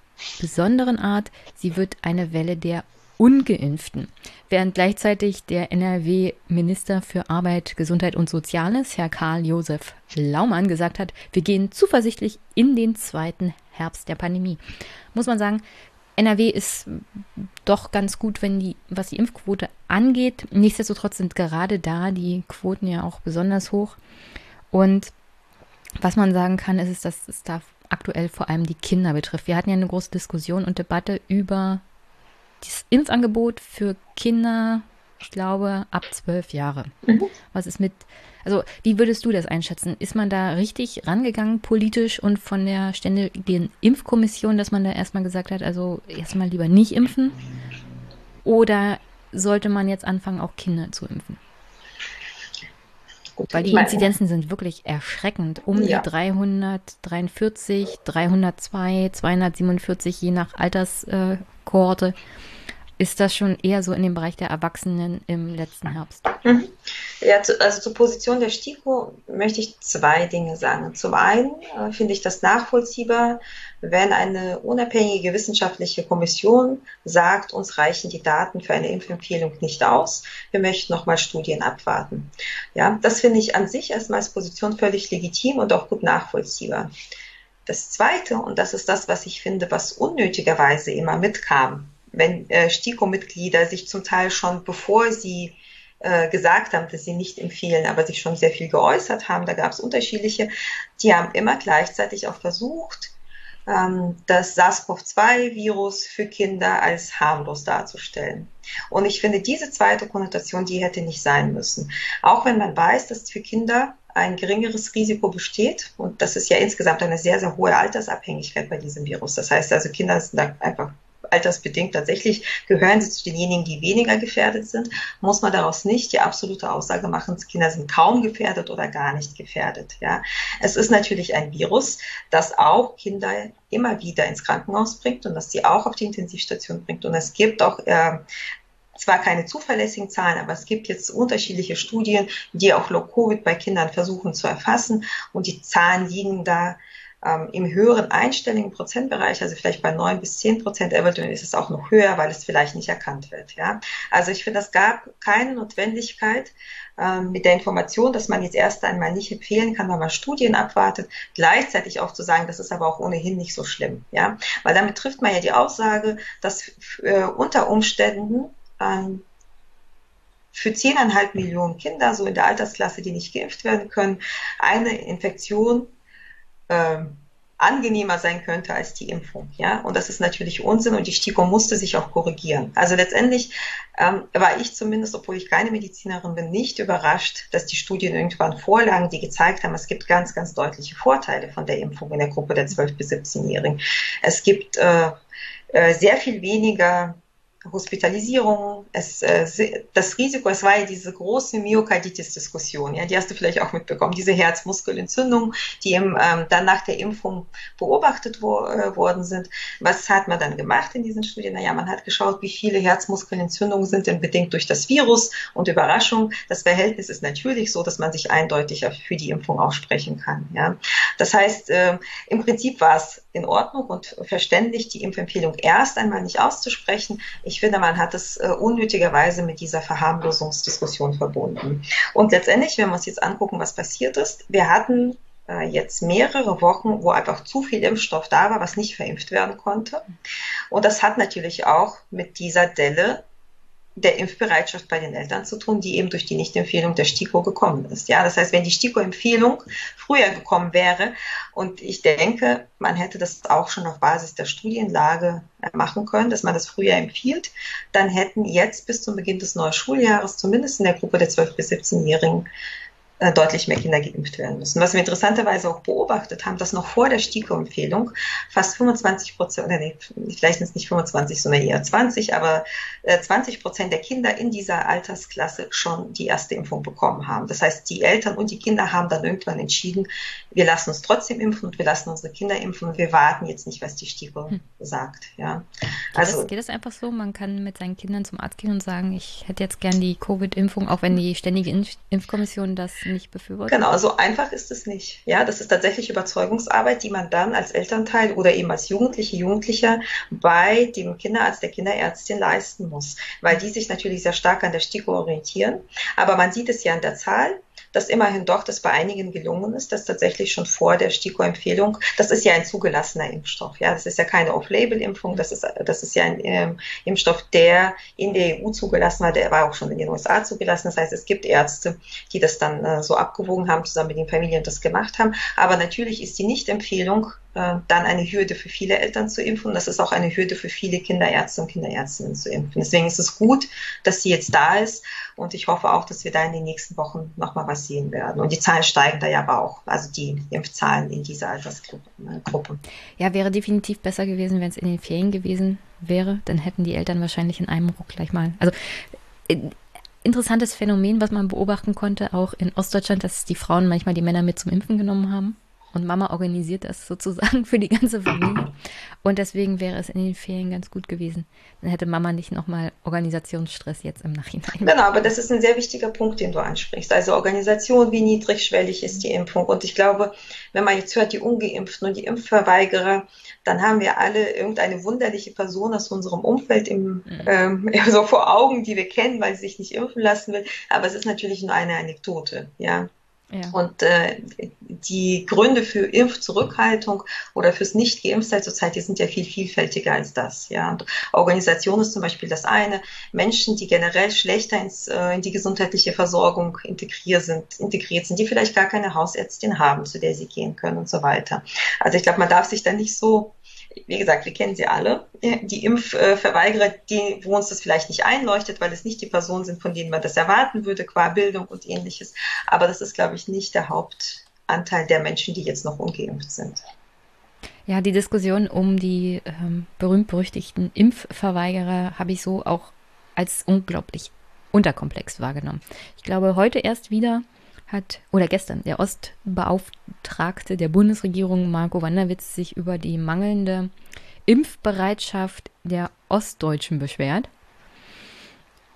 Speaker 1: besonderen Art. Sie wird eine Welle der Ungeimpften, während gleichzeitig der NRW-Minister für Arbeit, Gesundheit und Soziales, Herr Karl-Josef Laumann, gesagt hat, wir gehen zuversichtlich in den zweiten Herbst der Pandemie. Muss man sagen, NRW ist doch ganz gut, wenn die, was die Impfquote angeht. Nichtsdestotrotz sind gerade da die Quoten ja auch besonders hoch. Und was man sagen kann, ist, dass es da aktuell vor allem die Kinder betrifft. Wir hatten ja eine große Diskussion und Debatte über das Impfangebot für Kinder, ich glaube, ab zwölf Jahre. Mhm. Was ist mit, also wie würdest du das einschätzen? Ist man da richtig rangegangen politisch und von der ständigen Impfkommission, dass man da erstmal gesagt hat, also erstmal lieber nicht impfen? Oder sollte man jetzt anfangen, auch Kinder zu impfen? Gut, Weil die Inzidenzen sind wirklich erschreckend. Um ja. die 343, 302, 247, je nach Alterskohorte. Äh, ist das schon eher so in dem Bereich der Erwachsenen im letzten Herbst?
Speaker 2: Mhm. Ja, zu, also zur Position der STIKO möchte ich zwei Dinge sagen. Zum einen äh, finde ich das nachvollziehbar, wenn eine unabhängige wissenschaftliche Kommission sagt, uns reichen die Daten für eine Impfempfehlung nicht aus, wir möchten nochmal Studien abwarten. Ja, das finde ich an sich erstmal als Position völlig legitim und auch gut nachvollziehbar. Das Zweite, und das ist das, was ich finde, was unnötigerweise immer mitkam, wenn äh, STIKO-Mitglieder sich zum Teil schon, bevor sie äh, gesagt haben, dass sie nicht empfehlen, aber sich schon sehr viel geäußert haben, da gab es unterschiedliche, die haben immer gleichzeitig auch versucht, ähm, das SARS-CoV-2-Virus für Kinder als harmlos darzustellen. Und ich finde, diese zweite Konnotation, die hätte nicht sein müssen. Auch wenn man weiß, dass für Kinder ein geringeres Risiko besteht. Und das ist ja insgesamt eine sehr, sehr hohe Altersabhängigkeit bei diesem Virus. Das heißt also, Kinder sind da einfach altersbedingt tatsächlich gehören sie zu denjenigen, die weniger gefährdet sind, muss man daraus nicht die absolute Aussage machen, Kinder sind kaum gefährdet oder gar nicht gefährdet. Ja, es ist natürlich ein Virus, das auch Kinder immer wieder ins Krankenhaus bringt und das sie auch auf die Intensivstation bringt. Und es gibt auch äh, zwar keine zuverlässigen Zahlen, aber es gibt jetzt unterschiedliche Studien, die auch Low-Covid bei Kindern versuchen zu erfassen und die Zahlen liegen da ähm, im höheren einstelligen Prozentbereich, also vielleicht bei neun bis zehn Prozent, eventuell ist es auch noch höher, weil es vielleicht nicht erkannt wird. Ja? Also ich finde, es gab keine Notwendigkeit ähm, mit der Information, dass man jetzt erst einmal nicht empfehlen kann, wenn man Studien abwartet, gleichzeitig auch zu sagen, das ist aber auch ohnehin nicht so schlimm. Ja? Weil damit trifft man ja die Aussage, dass äh, unter Umständen ähm, für 10,5 Millionen Kinder, so in der Altersklasse, die nicht geimpft werden können, eine Infektion ähm, angenehmer sein könnte als die Impfung. Ja? Und das ist natürlich Unsinn und die STIKO musste sich auch korrigieren. Also letztendlich ähm, war ich zumindest, obwohl ich keine Medizinerin bin, nicht überrascht, dass die Studien irgendwann vorlagen, die gezeigt haben, es gibt ganz, ganz deutliche Vorteile von der Impfung in der Gruppe der 12- bis 17-Jährigen. Es gibt äh, äh, sehr viel weniger Hospitalisierung, es, äh, das Risiko, es war ja diese große Myokarditis-Diskussion, ja, die hast du vielleicht auch mitbekommen, diese Herzmuskelentzündung, die im, ähm, dann nach der Impfung beobachtet wo, äh, worden sind. Was hat man dann gemacht in diesen Studien? Naja, man hat geschaut, wie viele Herzmuskelentzündungen sind denn bedingt durch das Virus und Überraschung. Das Verhältnis ist natürlich so, dass man sich eindeutig für die Impfung aussprechen kann. Ja. Das heißt, äh, im Prinzip war es in Ordnung und verständlich, die Impfempfehlung erst einmal nicht auszusprechen. Ich finde, man hat es äh, unnötigerweise mit dieser Verharmlosungsdiskussion verbunden. Und letztendlich, wenn wir uns jetzt angucken, was passiert ist, wir hatten äh, jetzt mehrere Wochen, wo einfach zu viel Impfstoff da war, was nicht verimpft werden konnte. Und das hat natürlich auch mit dieser Delle der Impfbereitschaft bei den Eltern zu tun, die eben durch die Nichtempfehlung der STIKO gekommen ist. Ja, das heißt, wenn die STIKO-Empfehlung früher gekommen wäre Und ich denke, man hätte das auch schon auf Basis der Studienlage machen können, dass man das früher empfiehlt. Dann hätten jetzt bis zum Beginn des neuen Schuljahres, zumindest in der Gruppe der 12- bis 17-Jährigen, äh, deutlich mehr Kinder geimpft werden müssen. Was wir interessanterweise auch beobachtet haben, dass noch vor der STIKO-Empfehlung fast 25 Prozent, oder nee, vielleicht sind es nicht 25, sondern eher 20, aber 20 äh, Prozent der Kinder in dieser Altersklasse schon die erste Impfung bekommen haben. Das heißt, die Eltern und die Kinder haben dann irgendwann entschieden, wir lassen uns trotzdem impfen und wir lassen unsere Kinder impfen und wir warten jetzt nicht, was die STIKO hm. sagt. Ja.
Speaker 1: Geht, also, geht das einfach so? Man kann mit seinen Kindern zum Arzt gehen und sagen, ich hätte jetzt gern die Covid-Impfung, auch wenn die ständige Impfkommission das nicht befürwortet?
Speaker 2: Genau, so einfach ist es nicht. Ja, das ist tatsächlich Überzeugungsarbeit, die man dann als Elternteil oder eben als Jugendliche, Jugendlicher bei dem Kinderarzt, der Kinderärztin leisten muss, weil die sich natürlich sehr stark an der STIKO orientieren. Aber man sieht es ja an der Zahl dass immerhin doch das bei einigen gelungen ist, dass tatsächlich schon vor der STIKO-Empfehlung, das ist ja ein zugelassener Impfstoff, ja, das ist ja keine Off-Label-Impfung, das ist, das ist ja ein ähm, Impfstoff, der in der EU zugelassen war, der war auch schon in den USA zugelassen, das heißt, es gibt Ärzte, die das dann äh, so abgewogen haben, zusammen mit den Familien das gemacht haben, aber natürlich ist die Nicht-Empfehlung dann eine Hürde für viele Eltern zu impfen. Das ist auch eine Hürde für viele Kinderärzte und Kinderärztinnen zu impfen. Deswegen ist es gut, dass sie jetzt da ist. Und ich hoffe auch, dass wir da in den nächsten Wochen nochmal was sehen werden. Und die Zahlen steigen da ja aber auch. Also die Impfzahlen in dieser Altersgruppe.
Speaker 1: Ja, wäre definitiv besser gewesen, wenn es in den Ferien gewesen wäre. Dann hätten die Eltern wahrscheinlich in einem Ruck gleich mal. Also äh, interessantes Phänomen, was man beobachten konnte, auch in Ostdeutschland, dass die Frauen manchmal die Männer mit zum Impfen genommen haben. Und Mama organisiert das sozusagen [LAUGHS] für die ganze Familie. Und deswegen wäre es in den Ferien ganz gut gewesen. Dann hätte Mama nicht nochmal Organisationsstress jetzt im Nachhinein.
Speaker 2: Genau, aber das ist ein sehr wichtiger Punkt, den du ansprichst. Also Organisation, wie niedrigschwellig ist die Impfung. Und ich glaube, wenn man jetzt hört, die Ungeimpften und die Impfverweigerer, dann haben wir alle irgendeine wunderliche Person aus unserem Umfeld im, mhm. ähm, [LAUGHS] so vor Augen, die wir kennen, weil sie sich nicht impfen lassen will. Aber es ist natürlich nur eine Anekdote, ja. Ja. Und äh, die Gründe für Impfzurückhaltung oder fürs Nicht-Geimpftsein zurzeit, die sind ja viel vielfältiger als das. Ja. Und Organisation ist zum Beispiel das eine. Menschen, die generell schlechter ins, äh, in die gesundheitliche Versorgung integriert sind, integriert sind, die vielleicht gar keine Hausärztin haben, zu der sie gehen können und so weiter. Also ich glaube, man darf sich da nicht so wie gesagt, wir kennen sie alle, die Impfverweigerer, die, wo uns das vielleicht nicht einleuchtet, weil es nicht die Personen sind, von denen man das erwarten würde, qua Bildung und ähnliches. Aber das ist, glaube ich, nicht der Hauptanteil der Menschen, die jetzt noch ungeimpft sind.
Speaker 1: Ja, die Diskussion um die ähm, berühmt-berüchtigten Impfverweigerer habe ich so auch als unglaublich unterkomplex wahrgenommen. Ich glaube, heute erst wieder hat, oder gestern, der Ostbeauftragte der Bundesregierung Marco Wanderwitz sich über die mangelnde Impfbereitschaft der Ostdeutschen beschwert.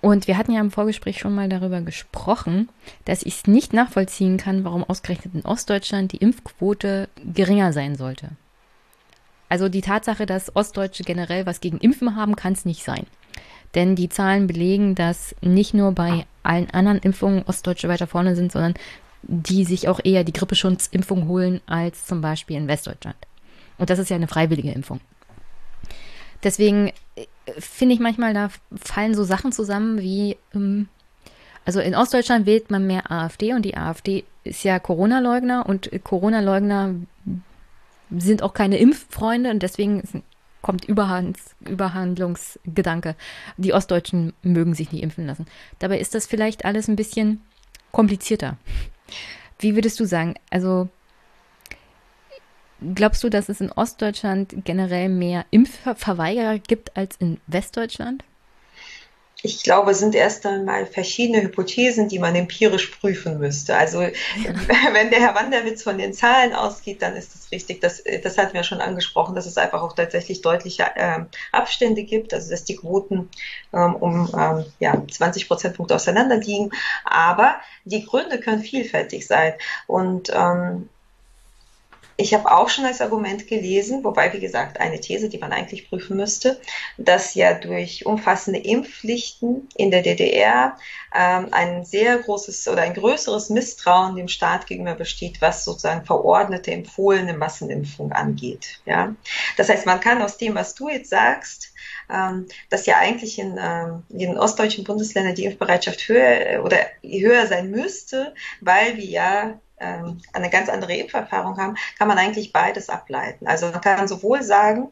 Speaker 1: Und wir hatten ja im Vorgespräch schon mal darüber gesprochen, dass ich es nicht nachvollziehen kann, warum ausgerechnet in Ostdeutschland die Impfquote geringer sein sollte. Also die Tatsache, dass Ostdeutsche generell was gegen Impfen haben, kann es nicht sein. Denn die Zahlen belegen, dass nicht nur bei allen anderen Impfungen Ostdeutsche weiter vorne sind, sondern die sich auch eher die Grippeschutzimpfung holen als zum Beispiel in Westdeutschland. Und das ist ja eine freiwillige Impfung. Deswegen äh, finde ich manchmal, da fallen so Sachen zusammen wie, ähm, also in Ostdeutschland wählt man mehr AfD und die AfD ist ja Corona-Leugner und Corona-Leugner sind auch keine Impffreunde und deswegen kommt Überhand, Überhandlungsgedanke. Die Ostdeutschen mögen sich nie impfen lassen. Dabei ist das vielleicht alles ein bisschen komplizierter. Wie würdest du sagen? Also glaubst du, dass es in Ostdeutschland generell mehr Impfverweigerer gibt als in Westdeutschland?
Speaker 2: Ich glaube, es sind erst einmal verschiedene Hypothesen, die man empirisch prüfen müsste. Also ja. [LAUGHS] wenn der Herr Wanderwitz von den Zahlen ausgeht, dann ist das richtig. Das, das hatten wir schon angesprochen, dass es einfach auch tatsächlich deutliche ähm, Abstände gibt, also dass die Quoten ähm, um ähm, ja, 20 Prozentpunkte auseinander liegen. Aber die Gründe können vielfältig sein. Und ähm, ich habe auch schon als Argument gelesen, wobei, wie gesagt, eine These, die man eigentlich prüfen müsste, dass ja durch umfassende Impfpflichten in der DDR ähm, ein sehr großes oder ein größeres Misstrauen dem Staat gegenüber besteht, was sozusagen verordnete, empfohlene Massenimpfung angeht. Ja? Das heißt, man kann aus dem, was du jetzt sagst, ähm, dass ja eigentlich in, ähm, in den ostdeutschen Bundesländern die Impfbereitschaft höher oder höher sein müsste, weil wir ja ähm, eine ganz andere Impferfahrung haben, kann man eigentlich beides ableiten. Also man kann sowohl sagen,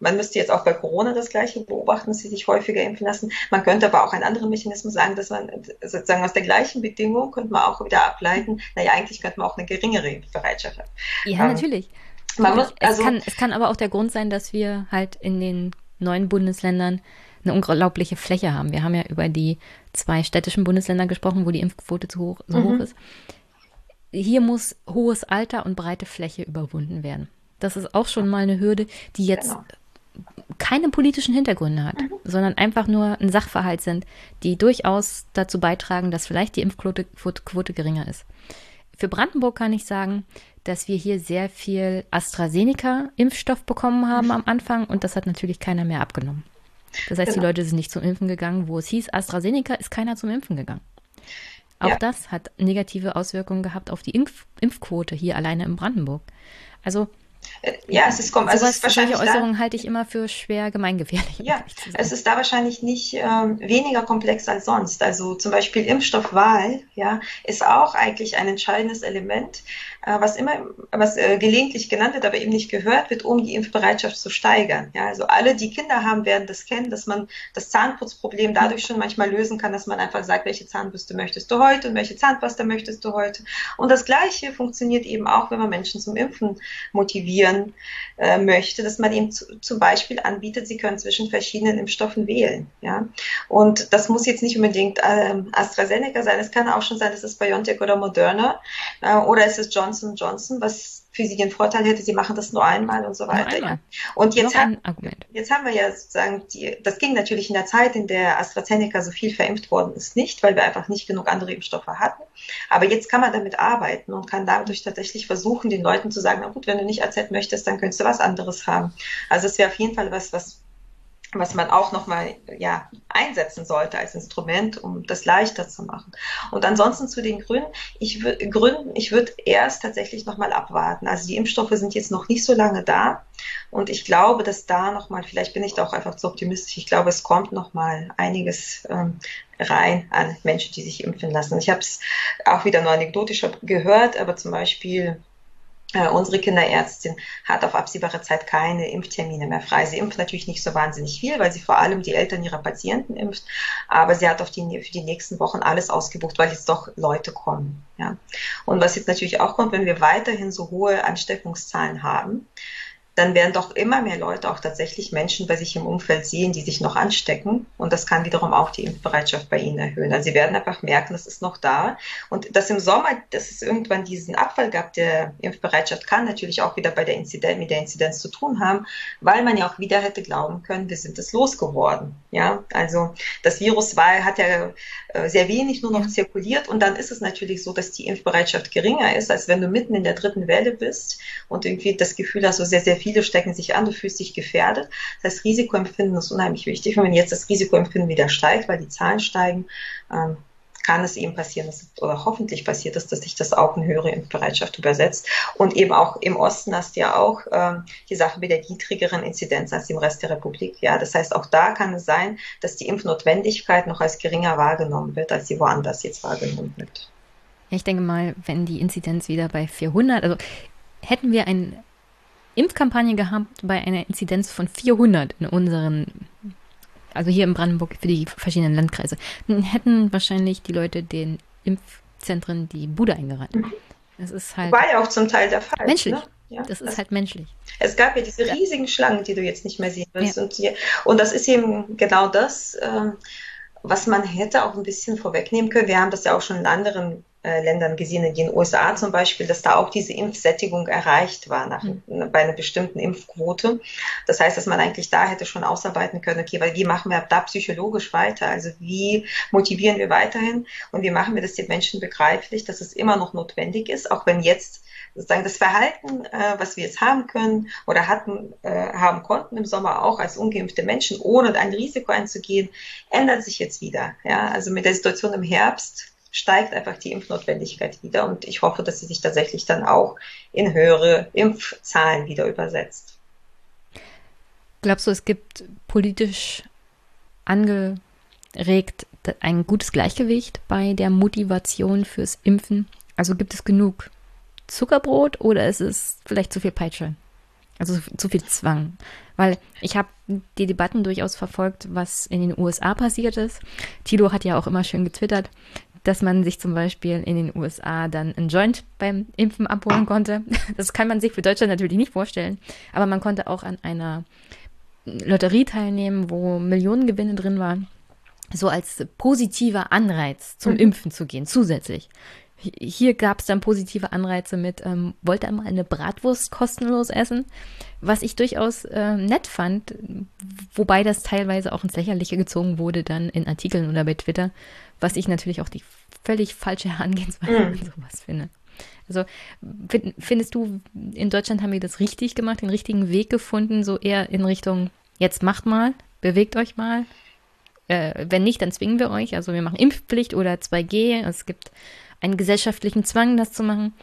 Speaker 2: man müsste jetzt auch bei Corona das Gleiche beobachten, dass sie sich häufiger impfen lassen. Man könnte aber auch einen anderen Mechanismus sagen, dass man sozusagen aus der gleichen Bedingung könnte man auch wieder ableiten, naja, eigentlich könnte man auch eine geringere Impfbereitschaft haben.
Speaker 1: Ja, ähm, natürlich. Muss, also, es, kann, es kann aber auch der Grund sein, dass wir halt in den neuen Bundesländern eine unglaubliche Fläche haben. Wir haben ja über die zwei städtischen Bundesländer gesprochen, wo die Impfquote zu hoch, so mhm. hoch ist. Hier muss hohes Alter und breite Fläche überwunden werden. Das ist auch schon mal eine Hürde, die jetzt genau keine politischen Hintergründe hat, mhm. sondern einfach nur ein Sachverhalt sind, die durchaus dazu beitragen, dass vielleicht die Impfquote Quote geringer ist. Für Brandenburg kann ich sagen, dass wir hier sehr viel AstraZeneca-Impfstoff bekommen haben am Anfang und das hat natürlich keiner mehr abgenommen. Das heißt, genau. die Leute sind nicht zum Impfen gegangen. Wo es hieß, AstraZeneca ist keiner zum Impfen gegangen. Auch ja. das hat negative Auswirkungen gehabt auf die Impf Impfquote hier alleine in Brandenburg. Also
Speaker 2: ja, es ist, also es ist
Speaker 1: wahrscheinlich solche Äußerungen da, halte ich immer für schwer gemeingefährlich.
Speaker 2: Ja, es ist da wahrscheinlich nicht ähm, weniger komplex als sonst. Also zum Beispiel Impfstoffwahl, ja, ist auch eigentlich ein entscheidendes Element, äh, was immer, was äh, gelegentlich genannt wird, aber eben nicht gehört wird, um die Impfbereitschaft zu steigern. Ja, also alle, die Kinder haben, werden das kennen, dass man das Zahnputzproblem dadurch schon manchmal lösen kann, dass man einfach sagt, welche Zahnbürste möchtest du heute und welche Zahnpasta möchtest du heute. Und das Gleiche funktioniert eben auch, wenn man Menschen zum Impfen motivieren äh, möchte, dass man ihm zu, zum Beispiel anbietet, sie können zwischen verschiedenen Impfstoffen wählen. Ja, und das muss jetzt nicht unbedingt ähm, AstraZeneca sein, es kann auch schon sein, dass es BioNTech oder Moderna äh, oder es ist John Johnson Johnson, was für sie den Vorteil hätte, sie machen das nur einmal und so weiter. Und jetzt, haben, jetzt haben wir ja sozusagen, die, das ging natürlich in der Zeit, in der AstraZeneca so viel verimpft worden ist, nicht, weil wir einfach nicht genug andere Impfstoffe hatten. Aber jetzt kann man damit arbeiten und kann dadurch tatsächlich versuchen, den Leuten zu sagen, na gut, wenn du nicht AZ möchtest, dann könntest du was anderes haben. Also es wäre auf jeden Fall was, was was man auch nochmal ja, einsetzen sollte als Instrument, um das leichter zu machen. Und ansonsten zu den Gründen, ich, Gründen, ich würde erst tatsächlich nochmal abwarten. Also die Impfstoffe sind jetzt noch nicht so lange da und ich glaube, dass da nochmal, vielleicht bin ich da auch einfach zu optimistisch, ich glaube, es kommt nochmal einiges ähm, rein an Menschen, die sich impfen lassen. Ich habe es auch wieder nur anekdotisch gehört, aber zum Beispiel äh, unsere Kinderärztin hat auf absehbare Zeit keine Impftermine mehr frei. Sie impft natürlich nicht so wahnsinnig viel, weil sie vor allem die Eltern ihrer Patienten impft, aber sie hat auf die, für die nächsten Wochen alles ausgebucht, weil jetzt doch Leute kommen. Ja. Und was jetzt natürlich auch kommt, wenn wir weiterhin so hohe Ansteckungszahlen haben, dann werden doch immer mehr Leute auch tatsächlich Menschen bei sich im Umfeld sehen, die sich noch anstecken. Und das kann wiederum auch die Impfbereitschaft bei ihnen erhöhen. Also sie werden einfach merken, das ist noch da. Und dass im Sommer, dass es irgendwann diesen Abfall gab der Impfbereitschaft, kann natürlich auch wieder bei der Inzidenz, mit der Inzidenz zu tun haben, weil man ja auch wieder hätte glauben können, wir sind es losgeworden. Ja, also das Virus war, hat ja äh, sehr wenig nur noch zirkuliert und dann ist es natürlich so, dass die Impfbereitschaft geringer ist, als wenn du mitten in der dritten Welle bist und irgendwie das Gefühl hast, so sehr, sehr viele stecken sich an, du fühlst dich gefährdet. Das heißt, Risikoempfinden ist unheimlich wichtig. Und wenn jetzt das Risikoempfinden wieder steigt, weil die Zahlen steigen, ähm, kann es eben passieren, dass, oder hoffentlich passiert es, dass sich das auch in höhere Impfbereitschaft übersetzt. Und eben auch im Osten hast du ja auch ähm, die Sache mit der niedrigeren Inzidenz als im Rest der Republik. Ja, das heißt, auch da kann es sein, dass die Impfnotwendigkeit noch als geringer wahrgenommen wird, als sie woanders jetzt wahrgenommen wird.
Speaker 1: Ich denke mal, wenn die Inzidenz wieder bei 400, also hätten wir eine Impfkampagne gehabt bei einer Inzidenz von 400 in unseren also hier in Brandenburg für die verschiedenen Landkreise, dann hätten wahrscheinlich die Leute den Impfzentren die Bude eingerannt.
Speaker 2: Das ist halt. War ja auch zum Teil der Fall.
Speaker 1: Menschlich. Ne? Ja, das ist das, halt menschlich.
Speaker 2: Es gab ja diese riesigen ja. Schlangen, die du jetzt nicht mehr siehst. Ja. Und, und, das ist eben genau das, äh, was man hätte auch ein bisschen vorwegnehmen können. Wir haben das ja auch schon in anderen äh, Ländern gesehen, in den USA zum Beispiel, dass da auch diese Impfsättigung erreicht war nach, mhm. bei einer bestimmten Impfquote. Das heißt, dass man eigentlich da hätte schon ausarbeiten können, okay, weil wie machen wir da psychologisch weiter? Also wie motivieren wir weiterhin und wie machen wir das den Menschen begreiflich, dass es immer noch notwendig ist, auch wenn jetzt sozusagen das Verhalten, äh, was wir jetzt haben können oder hatten, äh, haben konnten im Sommer auch als ungeimpfte Menschen, ohne ein Risiko einzugehen, ändert sich jetzt wieder. Ja, also mit der Situation im Herbst steigt einfach die Impfnotwendigkeit wieder und ich hoffe, dass sie sich tatsächlich dann auch in höhere Impfzahlen wieder übersetzt.
Speaker 1: Glaubst du, es gibt politisch angeregt ein gutes Gleichgewicht bei der Motivation fürs Impfen? Also gibt es genug Zuckerbrot oder ist es vielleicht zu viel Peitsche? Also zu viel Zwang. Weil ich habe die Debatten durchaus verfolgt, was in den USA passiert ist. Tilo hat ja auch immer schön getwittert, dass man sich zum Beispiel in den USA dann ein Joint beim Impfen abholen konnte. [LAUGHS] Das kann man sich für Deutschland natürlich nicht vorstellen. Aber man konnte auch an einer Lotterie teilnehmen, wo Millionengewinne drin waren. So als positiver Anreiz zum mhm. Impfen zu gehen, zusätzlich. Hier gab es dann positive Anreize mit, ähm, wollte einmal eine Bratwurst kostenlos essen, was ich durchaus äh, nett fand, wobei das teilweise auch ins Lächerliche gezogen wurde dann in Artikeln oder bei Twitter, was ich natürlich auch die völlig falsche [LAUGHS] Herangehensweise mhm. sowas finde. Also find, findest du, in Deutschland haben wir das richtig gemacht, den richtigen Weg gefunden, so eher in Richtung, jetzt macht mal, bewegt euch mal. Äh, wenn nicht, dann zwingen wir euch. Also wir machen Impfpflicht oder 2G. Es gibt einen gesellschaftlichen Zwang, das zu machen,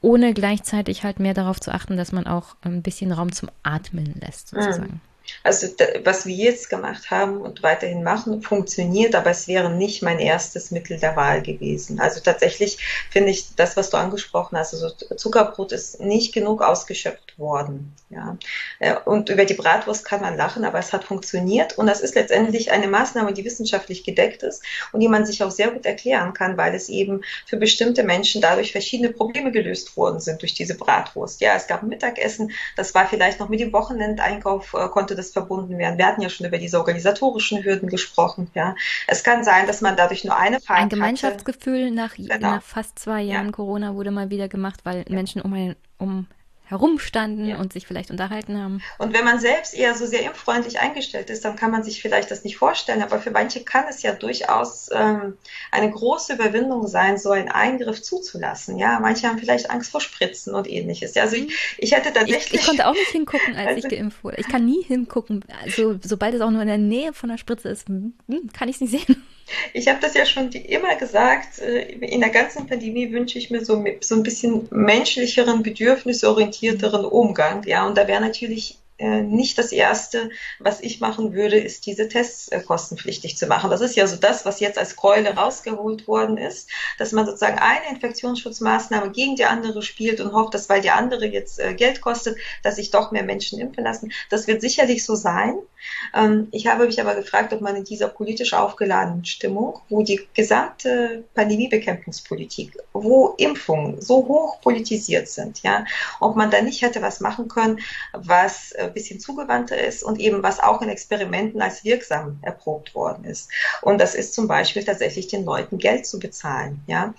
Speaker 1: ohne gleichzeitig halt mehr darauf zu achten, dass man auch ein bisschen Raum zum Atmen lässt, sozusagen. Mhm.
Speaker 2: Also was wir jetzt gemacht haben und weiterhin machen, funktioniert, aber es wäre nicht mein erstes Mittel der Wahl gewesen. Also tatsächlich finde ich das, was du angesprochen hast, also Zuckerbrot ist nicht genug ausgeschöpft worden. Ja. Äh, und über die Bratwurst kann man lachen, aber es hat funktioniert und das ist letztendlich eine Maßnahme, die wissenschaftlich gedeckt ist und die man sich auch sehr gut erklären kann, weil es eben für bestimmte Menschen dadurch verschiedene Probleme gelöst worden sind durch diese Bratwurst. Ja, es gab ein Mittagessen, das war vielleicht noch mit dem Wochenendeinkauf, äh, konnte das verbunden werden. Wir hatten ja schon über diese organisatorischen Hürden gesprochen. Ja, es kann sein, dass man dadurch nur eine
Speaker 1: Fahrt Ein Gemeinschaftsgefühl nach, genau. nach fast zwei Jahren ja. Corona wurde mal wieder gemacht, weil ja. Menschen um, ein, um herumstanden ja. und sich vielleicht unterhalten haben.
Speaker 2: Und wenn man selbst eher so sehr impffreundlich eingestellt ist, dann kann man sich vielleicht das nicht vorstellen. Aber für manche kann es ja durchaus ähm, eine große Überwindung sein, so einen Eingriff zuzulassen. Ja, manche haben vielleicht Angst vor Spritzen und ähnliches. Ja, also ich, mhm. ich hätte tatsächlich.
Speaker 1: Ich, ich konnte auch nicht hingucken, als also, ich geimpft wurde. Ich kann nie hingucken. Also sobald es auch nur in der Nähe von der Spritze ist, hm, kann ich es nicht sehen.
Speaker 2: Ich habe das ja schon immer gesagt, äh, in der ganzen Pandemie wünsche ich mir so, so ein bisschen menschlicheren, bedürfnisorientierteren Umgang. Ja, und da wäre natürlich äh, nicht das Erste, was ich machen würde, ist diese Tests äh, kostenpflichtig zu machen. Das ist ja so das, was jetzt als Keule rausgeholt worden ist, dass man sozusagen eine Infektionsschutzmaßnahme gegen die andere spielt und hofft, dass weil die andere jetzt äh, Geld kostet, dass sich doch mehr Menschen impfen lassen. Das wird sicherlich so sein. Ähm, ich habe mich aber gefragt, ob man in dieser politisch aufgeladenen Stimmung, wo die gesamte Pandemiebekämpfungspolitik, wo Impfungen so hoch politisiert sind, ja, ob man da nicht hätte was machen können, was ein bisschen zugewandter ist und eben was auch in Experimenten als wirksam erprobt worden ist. Und das ist zum Beispiel tatsächlich den Leuten Geld zu bezahlen, ja.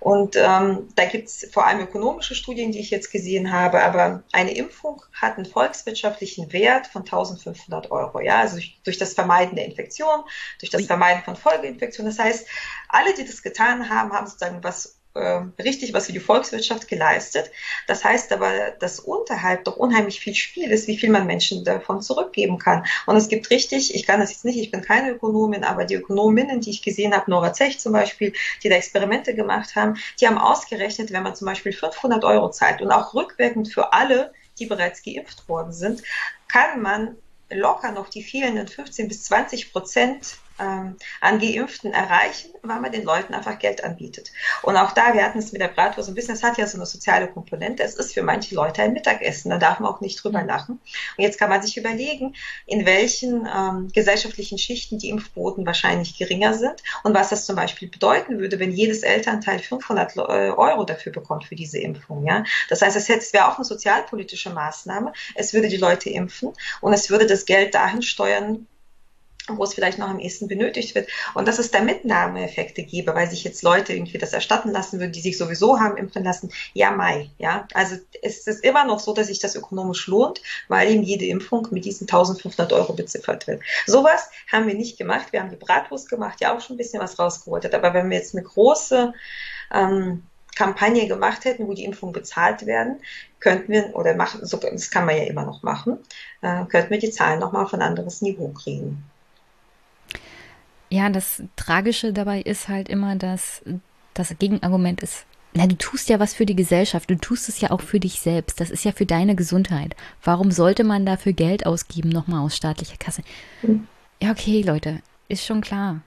Speaker 2: Und ähm, da gibt es vor allem ökonomische Studien, die ich jetzt gesehen habe, aber eine Impfung hat einen volkswirtschaftlichen Wert von 1500 Euro. Ja, also durch, durch das Vermeiden der Infektion, durch das Vermeiden von Folgeinfektionen. Das heißt, alle, die das getan haben, haben sozusagen was äh, richtig was für die Volkswirtschaft geleistet. Das heißt aber, dass unterhalb doch unheimlich viel Spiel ist, wie viel man Menschen davon zurückgeben kann. Und es gibt richtig, ich kann das jetzt nicht, ich bin keine Ökonomin, aber die Ökonominnen, die ich gesehen habe, Nora Zech zum Beispiel, die da Experimente gemacht haben, die haben ausgerechnet, wenn man zum Beispiel 500 Euro zahlt und auch rückwirkend für alle, die bereits geimpft worden sind, kann man locker noch die fehlenden 15 bis 20 Prozent ähm, an Geimpften erreichen, weil man den Leuten einfach Geld anbietet. Und auch da, wir hatten es mit der Bratwurst ein bisschen, es hat ja so eine soziale Komponente. Es ist für manche Leute ein Mittagessen, da darf man auch nicht drüber lachen. Und jetzt kann man sich überlegen, in welchen ähm, gesellschaftlichen Schichten die Impfquoten wahrscheinlich geringer sind und was das zum Beispiel bedeuten würde, wenn jedes Elternteil 500 äh, Euro dafür bekommt für diese Impfung. Ja? Das heißt, es wäre auch eine sozialpolitische Maßnahme. Es würde die Leute impfen und es würde das Geld dahin steuern, wo es vielleicht noch am ehesten benötigt wird. Und dass es da Mitnahmeeffekte gäbe, weil sich jetzt Leute irgendwie das erstatten lassen würden, die sich sowieso haben impfen lassen. Ja, Mai, ja. Also es ist immer noch so, dass sich das ökonomisch lohnt, weil eben jede Impfung mit diesen 1500 Euro beziffert wird. Sowas haben wir nicht gemacht. Wir haben die Bratwurst gemacht, ja auch schon ein bisschen was rausgeholt hat. Aber wenn wir jetzt eine große ähm, Kampagne gemacht hätten, wo die Impfungen bezahlt werden, könnten wir, oder machen, so, das kann man ja immer noch machen, äh, könnten wir die Zahlen nochmal auf ein anderes Niveau kriegen.
Speaker 1: Ja, das Tragische dabei ist halt immer, dass das Gegenargument ist, na, du tust ja was für die Gesellschaft, du tust es ja auch für dich selbst, das ist ja für deine Gesundheit. Warum sollte man dafür Geld ausgeben, nochmal aus staatlicher Kasse? Mhm. Ja, okay, Leute, ist schon klar.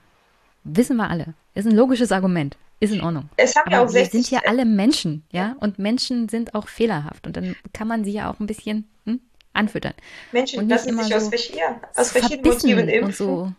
Speaker 1: Wissen wir alle. Ist ein logisches Argument. ist in Ordnung.
Speaker 2: Es haben ja auch
Speaker 1: wir
Speaker 2: 60
Speaker 1: sind ja alle Menschen, ja, und Menschen sind auch fehlerhaft und dann kann man sie ja auch ein bisschen hm, anfüttern.
Speaker 2: Menschen
Speaker 1: Und
Speaker 2: lassen sich aus,
Speaker 1: so
Speaker 2: aus verschiedenen Motiven impfen.
Speaker 1: und so.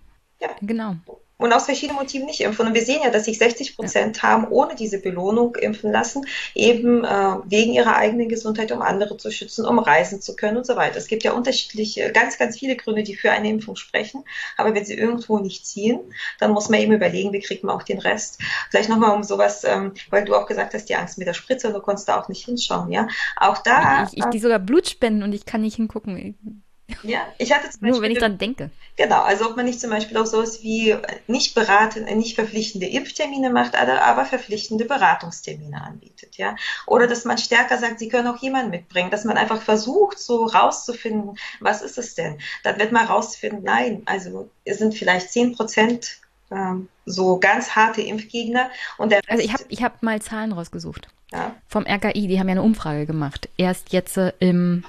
Speaker 2: Ja.
Speaker 1: Genau.
Speaker 2: Und aus verschiedenen Motiven nicht impfen. Und wir sehen ja, dass sich 60 Prozent haben ohne diese Belohnung impfen lassen, eben äh, wegen ihrer eigenen Gesundheit, um andere zu schützen, um reisen zu können und so weiter. Es gibt ja unterschiedliche, ganz, ganz viele Gründe, die für eine Impfung sprechen. Aber wenn sie irgendwo nicht ziehen, dann muss man eben überlegen, wie kriegt man auch den Rest. Vielleicht nochmal um sowas, ähm, weil du auch gesagt hast, die Angst mit der Spritze, du konntest da auch nicht hinschauen, ja. Auch da,
Speaker 1: Ich, ich die sogar Blut spenden und ich kann nicht hingucken.
Speaker 2: Ja, ich hatte zum
Speaker 1: Nur wenn ich dran denke.
Speaker 2: Genau, also ob man nicht zum Beispiel auch sowas wie nicht beratende, nicht verpflichtende Impftermine macht, aber verpflichtende Beratungstermine anbietet, ja. Oder dass man stärker sagt, sie können auch jemanden mitbringen, dass man einfach versucht, so rauszufinden, was ist es denn? Dann wird man rausfinden, nein, also es sind vielleicht zehn Prozent ähm, so ganz harte Impfgegner und der
Speaker 1: Also ich habe ich hab mal Zahlen rausgesucht.
Speaker 2: ja,
Speaker 1: Vom RKI, die haben ja eine Umfrage gemacht. Erst jetzt äh, im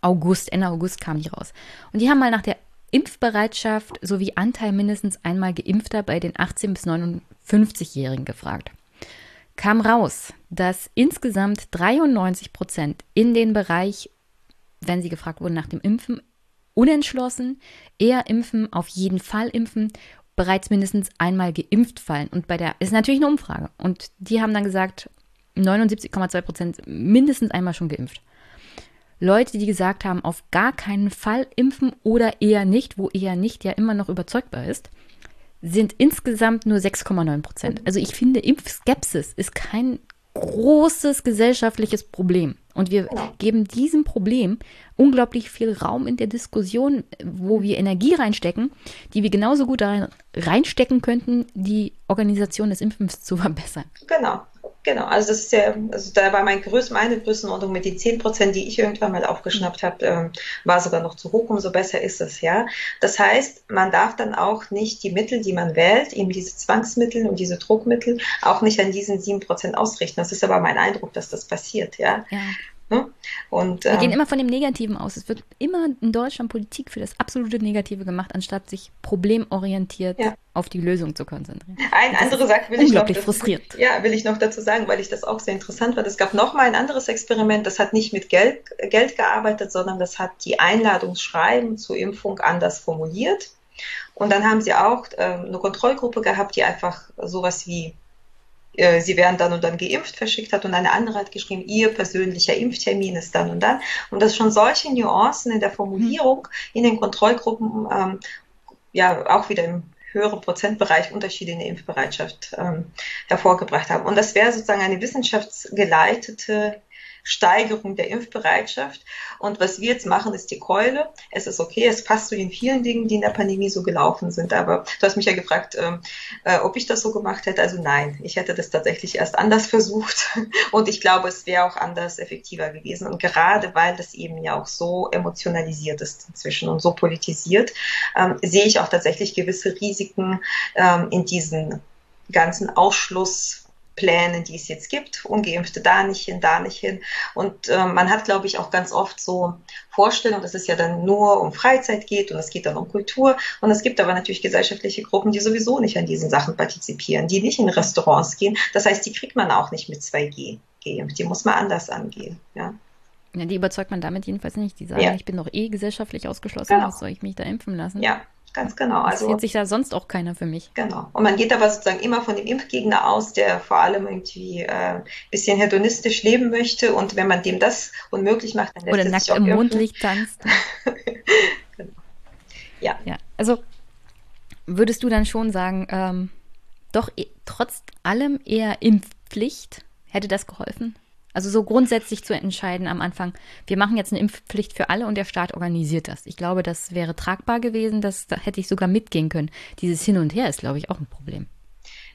Speaker 1: August, Ende August kam die raus. Und die haben mal nach der Impfbereitschaft sowie Anteil mindestens einmal Geimpfter bei den 18- bis 59-Jährigen gefragt. Kam raus, dass insgesamt 93 Prozent in den Bereich, wenn sie gefragt wurden nach dem Impfen, unentschlossen, eher impfen, auf jeden Fall impfen, bereits mindestens einmal geimpft fallen. Und bei der, ist natürlich eine Umfrage. Und die haben dann gesagt, 79,2 Prozent mindestens einmal schon geimpft. Leute, die gesagt haben, auf gar keinen Fall impfen oder eher nicht, wo eher nicht ja immer noch überzeugbar ist, sind insgesamt nur 6,9 Prozent. Also ich finde, Impfskepsis ist kein großes gesellschaftliches Problem. Und wir geben diesem Problem unglaublich viel Raum in der Diskussion, wo wir Energie reinstecken, die wir genauso gut da reinstecken könnten, die Organisation des Impfens zu verbessern.
Speaker 2: Genau, genau. Also das ist ja, also da war mein größ, meine Größenordnung mit den 10 Prozent, die ich irgendwann mal aufgeschnappt habe, ähm, war sogar noch zu hoch, umso besser ist es, ja. Das heißt, man darf dann auch nicht die Mittel, die man wählt, eben diese Zwangsmittel und diese Druckmittel, auch nicht an diesen 7 Prozent ausrichten. Das ist aber mein Eindruck, dass das passiert, ja.
Speaker 1: Ja.
Speaker 2: Ne? Und
Speaker 1: Wir gehen
Speaker 2: ähm,
Speaker 1: immer von dem Negativen aus. Es wird immer in Deutschland Politik für das absolute Negative gemacht, anstatt sich problemorientiert
Speaker 2: Ja.
Speaker 1: auf die Lösung zu konzentrieren.
Speaker 2: Eine
Speaker 1: Das
Speaker 2: andere Sache will ich noch
Speaker 1: frustriert.
Speaker 2: ja, will ich noch dazu sagen, weil ich das auch sehr interessant fand. Es gab noch mal ein anderes Experiment, das hat nicht mit Geld, Geld gearbeitet, sondern das hat die Einladungsschreiben zur Impfung anders formuliert. Und dann haben sie auch ähm, eine Kontrollgruppe gehabt, die einfach sowas wie äh, sie werden dann und dann geimpft verschickt hat und eine andere hat geschrieben, ihr persönlicher Impftermin ist dann und dann. Und dass schon solche Nuancen in der Formulierung in den Kontrollgruppen ähm, ja auch wieder im höheren Prozentbereich Unterschiede in der Impfbereitschaft ähm, hervorgebracht haben. Und das wäre sozusagen eine wissenschaftsgeleitete Steigerung der Impfbereitschaft. Und was wir jetzt machen, ist die Keule. Es ist okay, es passt zu den vielen Dingen, die in der Pandemie so gelaufen sind. Aber du hast mich ja gefragt, ähm, äh, ob ich das so gemacht hätte. Also nein, ich hätte das tatsächlich erst anders [LAUGHS] versucht. Und ich glaube, es wäre auch anders effektiver gewesen. Und gerade weil das eben ja auch so emotionalisiert ist inzwischen und so politisiert, ähm, sehe ich auch tatsächlich gewisse Risiken ähm, in diesen ganzen Ausschlussplänen, die es jetzt gibt. Ungeimpfte da nicht hin, da nicht hin. Und äh, man hat, glaube ich, auch ganz oft so Vorstellungen, dass es ja dann nur um Freizeit geht und es geht dann um Kultur. Und es gibt aber natürlich gesellschaftliche Gruppen, die sowieso nicht an diesen Sachen partizipieren, die nicht in Restaurants gehen. Das heißt, die kriegt man auch nicht mit 2G geimpft. Die muss man anders angehen. Ja.
Speaker 1: Ja, die überzeugt man damit jedenfalls nicht. Die sagen,
Speaker 2: Ja.
Speaker 1: ich bin doch eh gesellschaftlich ausgeschlossen,
Speaker 2: Genau.
Speaker 1: was soll ich mich da impfen lassen?
Speaker 2: ja, ganz genau. Also
Speaker 1: Interessiert sich da sonst auch keiner für mich.
Speaker 2: Genau. Und man geht aber sozusagen immer von dem Impfgegner aus, der vor allem irgendwie äh, bisschen hedonistisch leben möchte. Und wenn man dem das unmöglich macht, dann lässt
Speaker 1: Oder
Speaker 2: er
Speaker 1: nackt
Speaker 2: sich auch
Speaker 1: im
Speaker 2: impfen.
Speaker 1: Mondlicht tanzt. [LAUGHS]
Speaker 2: Ja.
Speaker 1: Ja, also würdest du dann schon sagen, ähm, doch eh- trotz allem eher Impfpflicht? Hätte das geholfen? Also so grundsätzlich zu entscheiden am Anfang, wir machen jetzt eine Impfpflicht für alle und der Staat organisiert das. Ich glaube, das wäre tragbar gewesen, das, da hätte ich sogar mitgehen können. Dieses Hin und Her ist, glaube ich, auch ein Problem.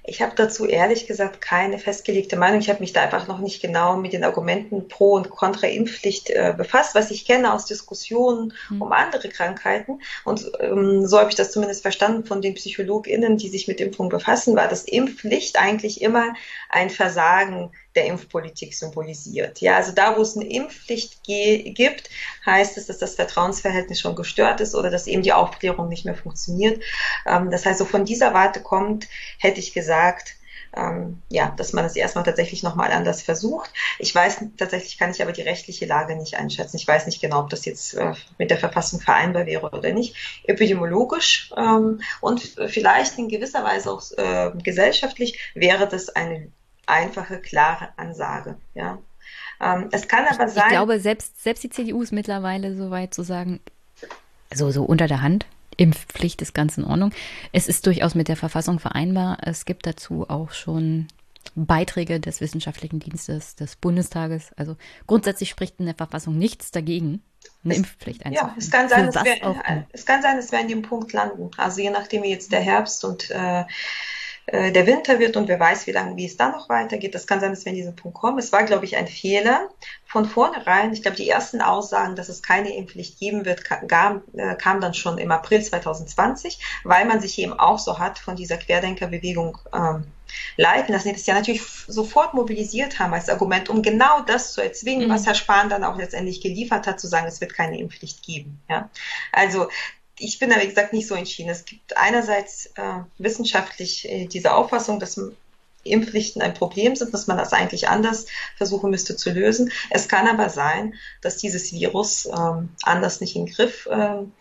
Speaker 2: Ich habe dazu ehrlich gesagt keine festgelegte Meinung. Ich habe mich da einfach noch nicht genau mit den Argumenten pro und contra Impfpflicht äh, befasst, was ich kenne aus Diskussionen
Speaker 1: Hm.
Speaker 2: um andere Krankheiten. Und ähm, so habe ich das zumindest verstanden von den PsychologInnen, die sich mit Impfung befassen, war, dass Impfpflicht eigentlich immer ein Versagen der Impfpolitik symbolisiert. Ja, also da, wo es eine Impfpflicht gibt, heißt es, dass das Vertrauensverhältnis schon gestört ist oder dass eben die Aufklärung nicht mehr funktioniert. Ähm, das heißt, so von dieser Warte kommt, hätte ich gesagt, ähm, ja, dass man es erstmal tatsächlich nochmal anders versucht. Ich weiß tatsächlich, kann ich aber die rechtliche Lage nicht einschätzen. Ich weiß nicht genau, ob das jetzt äh, mit der Verfassung vereinbar wäre oder nicht. Epidemiologisch ähm, und vielleicht in gewisser Weise auch äh, gesellschaftlich wäre das eine einfache, klare Ansage. Ja.
Speaker 1: Ähm, es kann aber sein. Ich glaube, selbst, selbst die CDU ist mittlerweile so weit zu sagen, so, so unter der Hand, Impfpflicht ist ganz in Ordnung. Es ist durchaus mit der Verfassung vereinbar. Es gibt dazu auch schon Beiträge des Wissenschaftlichen Dienstes des Bundestages. Also grundsätzlich spricht in der Verfassung nichts dagegen, eine es, Impfpflicht
Speaker 2: einzuführen. Ja, es kann sein, dass wir, es kann sein, dass wir an dem Punkt landen. Also je nachdem, wie jetzt der Herbst und äh, äh, der Winter wird und wer weiß, wie lange, wie es da noch weitergeht. Das kann sein, dass wir an diesen Punkt kommen. Es war, glaube ich, ein Fehler von vornherein. Ich glaube, die ersten Aussagen, dass es keine Impfpflicht geben wird, kam, äh, kam dann schon im April 2020, weil man sich eben auch so hat von dieser Querdenkerbewegung ähm, leiten lassen, die das ja natürlich sofort mobilisiert haben als Argument, um genau das zu erzwingen, mhm. was Herr Spahn dann auch letztendlich geliefert hat, zu sagen, es wird keine Impfpflicht geben. Ja? Also ich bin da, wie gesagt, nicht so entschieden. Es gibt einerseits äh, wissenschaftlich äh, diese Auffassung, dass Impfpflichten ein Problem sind, dass man das eigentlich anders versuchen müsste zu lösen. Es kann aber sein, dass dieses Virus ähm, anders nicht in den Griff ähm,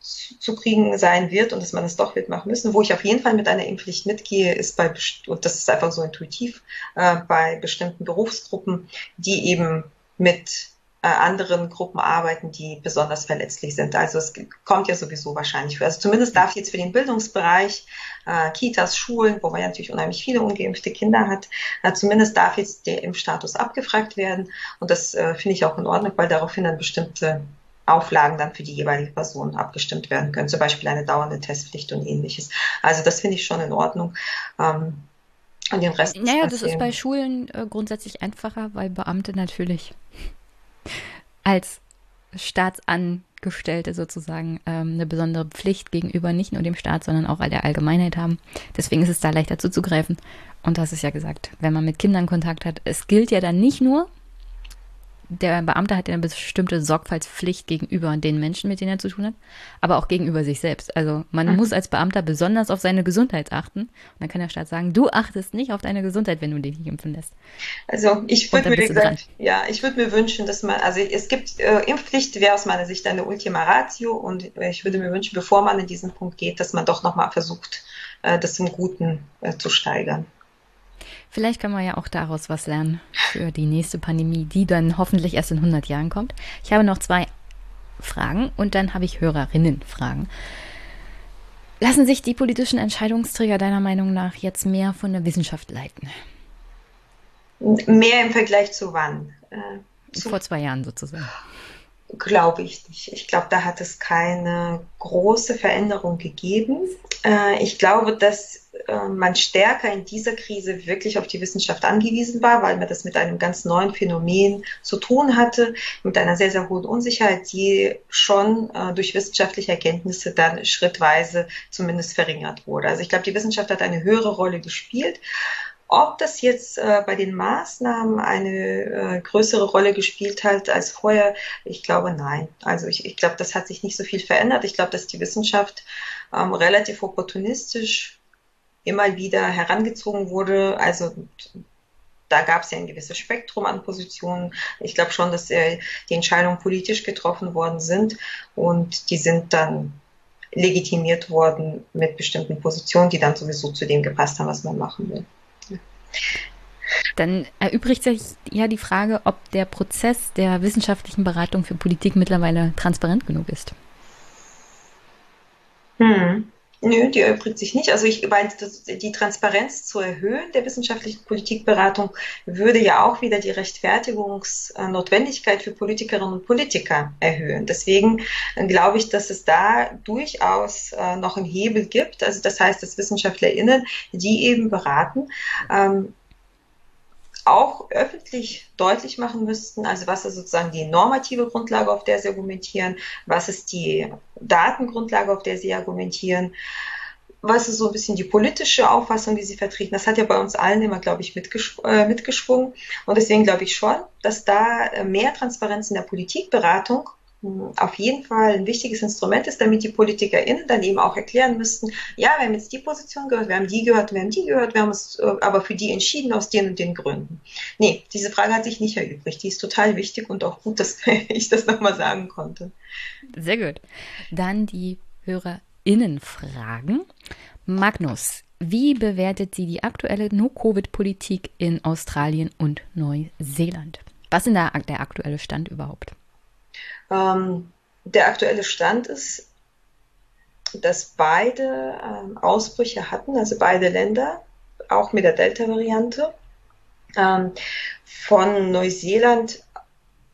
Speaker 2: zu kriegen sein wird und dass man es doch wird machen müssen. Wo ich auf jeden Fall mit einer Impfpflicht mitgehe, ist bei, und das ist einfach so intuitiv, äh, bei bestimmten Berufsgruppen, die eben mit äh, anderen Gruppen arbeiten, die besonders verletzlich sind. Also es kommt ja sowieso wahrscheinlich für. Also zumindest darf jetzt für den Bildungsbereich, äh, Kitas, Schulen, wo man ja natürlich unheimlich viele ungeimpfte Kinder hat, äh, zumindest darf jetzt der Impfstatus abgefragt werden. Und das äh, finde ich auch in Ordnung, weil daraufhin dann bestimmte Auflagen dann für die jeweilige Person abgestimmt werden können, zum Beispiel eine dauernde Testpflicht und ähnliches. Also das finde ich schon in Ordnung. Ähm,
Speaker 1: und den Rest. Naja, das ist bei Schulen äh, grundsätzlich einfacher, weil Beamte natürlich als Staatsangestellte sozusagen ähm, eine besondere Pflicht gegenüber nicht nur dem Staat, sondern auch der Allgemeinheit haben. Deswegen ist es da leichter zuzugreifen. Und das ist ja gesagt, wenn man mit Kindern Kontakt hat, es gilt ja dann nicht nur, der Beamte hat ja eine bestimmte Sorgfaltspflicht gegenüber den Menschen, mit denen er zu tun hat, aber auch gegenüber sich selbst. Also man mhm. muss als Beamter besonders auf seine Gesundheit achten. Und dann kann der Staat sagen, du achtest nicht auf deine Gesundheit, wenn du dich nicht impfen lässt.
Speaker 2: Also ich würde mir gesagt, ja, ich würde mir wünschen, dass man, also es gibt äh, Impfpflicht wäre aus meiner Sicht eine Ultima Ratio und ich würde mir wünschen, bevor man in diesen Punkt geht, dass man doch nochmal versucht, äh, das zum Guten äh, zu steigern.
Speaker 1: Vielleicht können wir ja auch daraus was lernen für die nächste Pandemie, die dann hoffentlich erst in 100 Jahren kommt. Ich habe noch zwei Fragen und dann habe ich Hörerinnenfragen. Lassen sich die politischen Entscheidungsträger deiner Meinung nach jetzt mehr von der Wissenschaft leiten?
Speaker 2: Mehr im Vergleich zu wann?
Speaker 1: Äh, zu Vor zwei Jahren sozusagen.
Speaker 2: Glaube ich nicht. Ich glaube, da hat es keine große Veränderung gegeben. Äh, ich glaube, dass äh, man stärker in dieser Krise wirklich auf die Wissenschaft angewiesen war, weil man das mit einem ganz neuen Phänomen zu tun hatte, mit einer sehr, sehr hohen Unsicherheit, die schon äh, durch wissenschaftliche Erkenntnisse dann schrittweise zumindest verringert wurde. Also ich glaube, die Wissenschaft hat eine höhere Rolle gespielt. Ob das jetzt äh, bei den Maßnahmen eine äh, größere Rolle gespielt hat als vorher, ich glaube nein. Also ich, ich glaube, das hat sich nicht so viel verändert. Ich glaube, dass die Wissenschaft ähm, relativ opportunistisch immer wieder herangezogen wurde. Also da gab es ja ein gewisses Spektrum an Positionen. Ich glaube schon, dass äh, die Entscheidungen politisch getroffen worden sind und die sind dann legitimiert worden mit bestimmten Positionen, die dann sowieso zu dem gepasst haben, was man machen will.
Speaker 1: Dann erübrigt sich ja die Frage, ob der Prozess der wissenschaftlichen Beratung für Politik mittlerweile transparent genug ist.
Speaker 2: Hm. Nö, die erübrigt sich nicht. Also ich meine, die Transparenz zu erhöhen der wissenschaftlichen Politikberatung würde ja auch wieder die Rechtfertigungsnotwendigkeit für Politikerinnen und Politiker erhöhen. Deswegen äh, glaube ich, dass es da durchaus äh, noch einen Hebel gibt. Also das heißt, dass WissenschaftlerInnen, die eben beraten, ähm, auch öffentlich deutlich machen müssten, also was ist sozusagen die normative Grundlage, auf der sie argumentieren, was ist die Datengrundlage, auf der sie argumentieren, was ist so ein bisschen die politische Auffassung, die sie vertreten. Das hat ja bei uns allen immer, glaube ich, mitgesch äh, mitgeschwungen. Und deswegen glaube ich schon, dass da äh, mehr Transparenz in der Politikberatung auf jeden Fall ein wichtiges Instrument ist, damit die PolitikerInnen dann eben auch erklären müssten, ja, wir haben jetzt die Position gehört, wir haben die gehört, wir haben die gehört, wir haben uns äh, aber für die entschieden aus den und den Gründen. Nee, diese Frage hat sich nicht erübrigt. Die ist total wichtig und auch gut, dass [LAUGHS] ich das nochmal sagen konnte.
Speaker 1: Sehr gut. Dann die HörerInnen-Fragen. Magnus, wie bewertet sie die aktuelle No-Covid-Politik in Australien und Neuseeland? Was ist da der aktuelle Stand überhaupt?
Speaker 2: Ähm, der aktuelle Stand ist, dass beide ähm, Ausbrüche hatten, also beide Länder, auch mit der Delta-Variante. Ähm, von Neuseeland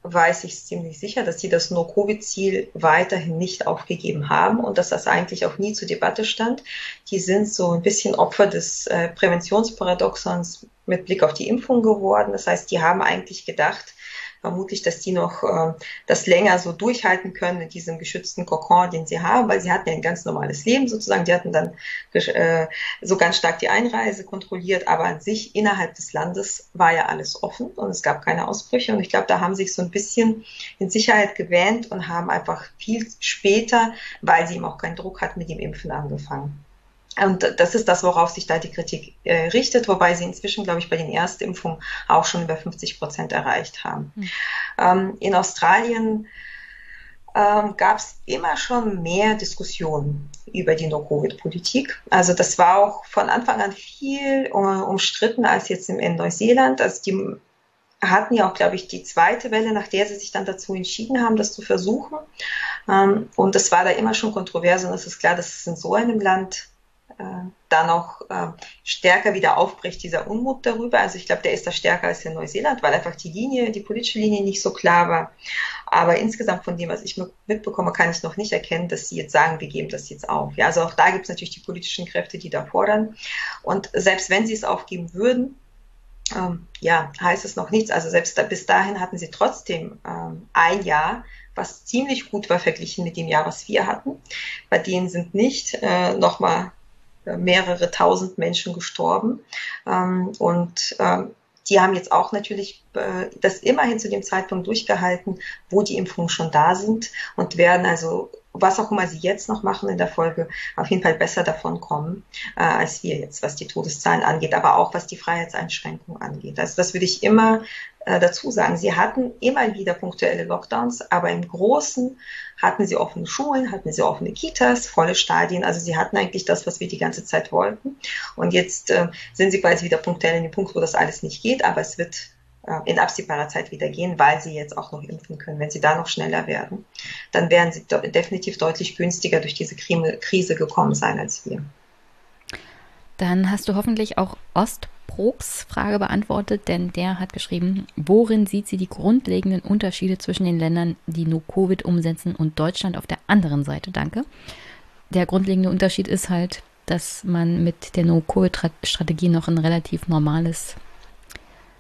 Speaker 2: weiß ich ziemlich sicher, dass sie das No-Covid-Ziel weiterhin nicht aufgegeben haben und dass das eigentlich auch nie zur Debatte stand. Die sind so ein bisschen Opfer des äh, Präventionsparadoxons mit Blick auf die Impfung geworden. Das heißt, die haben eigentlich gedacht, vermutlich, dass die noch äh, das länger so durchhalten können in diesem geschützten Kokon, den sie haben, weil sie hatten ja ein ganz normales Leben sozusagen. Die hatten dann äh, so ganz stark die Einreise kontrolliert, aber an sich innerhalb des Landes war ja alles offen und es gab keine Ausbrüche. Und ich glaube, da haben sich so ein bisschen in Sicherheit gewähnt und haben einfach viel später, weil sie eben auch keinen Druck hatten, mit dem Impfen angefangen. Und das ist das, worauf sich da die Kritik äh, richtet, wobei sie inzwischen, glaube ich, bei den Erstimpfungen auch schon über 50 Prozent erreicht haben. Mhm. Ähm, in Australien ähm, gab es immer schon mehr Diskussionen über die No-Covid-Politik. Also das war auch von Anfang an viel äh, umstritten als jetzt in, in Neuseeland. Also die hatten ja auch, glaube ich, die zweite Welle, nach der sie sich dann dazu entschieden haben, das zu versuchen. Ähm, und das war da immer schon kontrovers und es ist klar, dass es in so einem Land da noch äh, stärker wieder aufbricht, dieser Unmut darüber. Also ich glaube, der ist da stärker als in Neuseeland, weil einfach die Linie, die politische Linie nicht so klar war. Aber insgesamt von dem, was ich mitbekomme, kann ich noch nicht erkennen, dass sie jetzt sagen, wir geben das jetzt auf. Ja, also auch da gibt es natürlich die politischen Kräfte, die da fordern. Und selbst wenn sie es aufgeben würden, ähm, ja, heißt es noch nichts. Also selbst da, bis dahin hatten sie trotzdem ähm, ein Jahr, was ziemlich gut war verglichen mit dem Jahr, was wir hatten. Bei denen sind nicht äh, nochmal mehrere tausend Menschen gestorben. Ähm, und ähm, die haben jetzt auch natürlich äh, das immerhin zu dem Zeitpunkt durchgehalten, wo die Impfungen schon da sind und werden also was auch immer sie jetzt noch machen in der Folge, auf jeden Fall besser davon kommen, äh, als wir jetzt, was die Todeszahlen angeht, aber auch was die Freiheitseinschränkungen angeht. Also das würde ich immer äh, dazu sagen. Sie hatten immer wieder punktuelle Lockdowns, aber im Großen hatten sie offene Schulen, hatten sie offene Kitas, volle Stadien. Also sie hatten eigentlich das, was wir die ganze Zeit wollten. Und jetzt äh, sind sie quasi wieder punktuell in dem Punkt, wo das alles nicht geht, aber es wird äh, in absehbarer Zeit wieder gehen, weil sie jetzt auch noch impfen können. Wenn sie da noch schneller werden, dann werden sie definitiv deutlich günstiger durch diese Krise gekommen sein als wir.
Speaker 1: Dann hast du hoffentlich auch Ostprobs Frage beantwortet, denn der hat geschrieben, worin sieht sie die grundlegenden Unterschiede zwischen den Ländern, die nur Covid umsetzen und Deutschland auf der anderen Seite? Danke. Der grundlegende Unterschied ist halt, dass man mit der No-Covid-Strategie noch ein relativ normales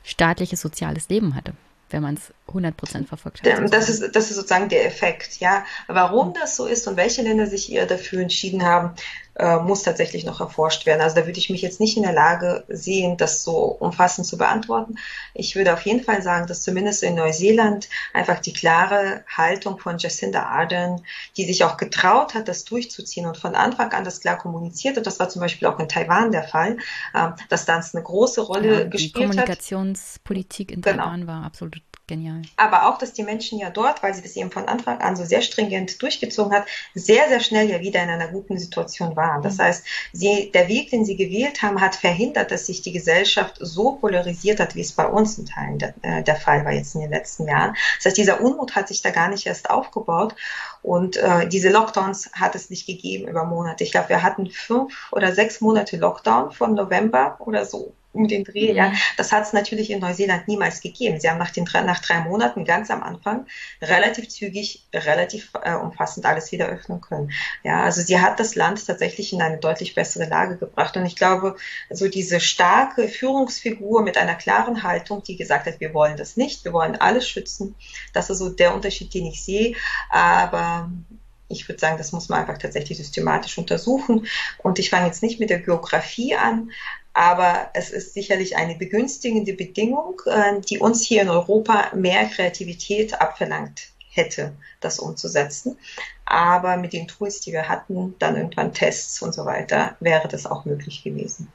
Speaker 1: staatliches soziales Leben hatte wenn man es 100% verfolgt
Speaker 2: hat. Das ist, das ist sozusagen der Effekt, ja. Warum das so ist und welche Länder sich eher dafür entschieden haben, äh, muss tatsächlich noch erforscht werden. Also da würde ich mich jetzt nicht in der Lage sehen, das so umfassend zu beantworten. Ich würde auf jeden Fall sagen, dass zumindest in Neuseeland einfach die klare Haltung von Jacinda Ardern, die sich auch getraut hat, das durchzuziehen und von Anfang an das klar kommuniziert hat, das war zum Beispiel auch in Taiwan der Fall, äh, dass dann eine große Rolle ja, gespielt
Speaker 1: hat. Die Kommunikationspolitik in genau. Taiwan war absolut Genial.
Speaker 2: Aber auch, dass die Menschen ja dort, weil sie das eben von Anfang an so sehr stringent durchgezogen hat, sehr, sehr schnell ja wieder in einer guten Situation waren. Das mhm. heißt, sie, der Weg, den sie gewählt haben, hat verhindert, dass sich die Gesellschaft so polarisiert hat, wie es bei uns in Teilen der, äh, der Fall war jetzt in den letzten Jahren. Das heißt, dieser Unmut hat sich da gar nicht erst aufgebaut. Und äh, diese Lockdowns hat es nicht gegeben über Monate. Ich glaube, wir hatten fünf oder sechs Monate Lockdown von November oder so um den Dreh. Mhm. Ja, das hat es natürlich in Neuseeland niemals gegeben. Sie haben nach, den, nach drei Monaten ganz am Anfang relativ zügig, relativ äh, umfassend alles wieder öffnen können. Ja, also sie hat das Land tatsächlich in eine deutlich bessere Lage gebracht. Und ich glaube, so diese starke Führungsfigur mit einer klaren Haltung, die gesagt hat, wir wollen das nicht, wir wollen alles schützen, das ist so der Unterschied, den ich sehe. Aber ich würde sagen, das muss man einfach tatsächlich systematisch untersuchen. Und ich fange jetzt nicht mit der Geografie an, aber es ist sicherlich eine begünstigende Bedingung, äh, die uns hier in Europa mehr Kreativität abverlangt hätte, das umzusetzen. Aber mit den Tools, die wir hatten, dann irgendwann Tests und so weiter, wäre das auch möglich gewesen.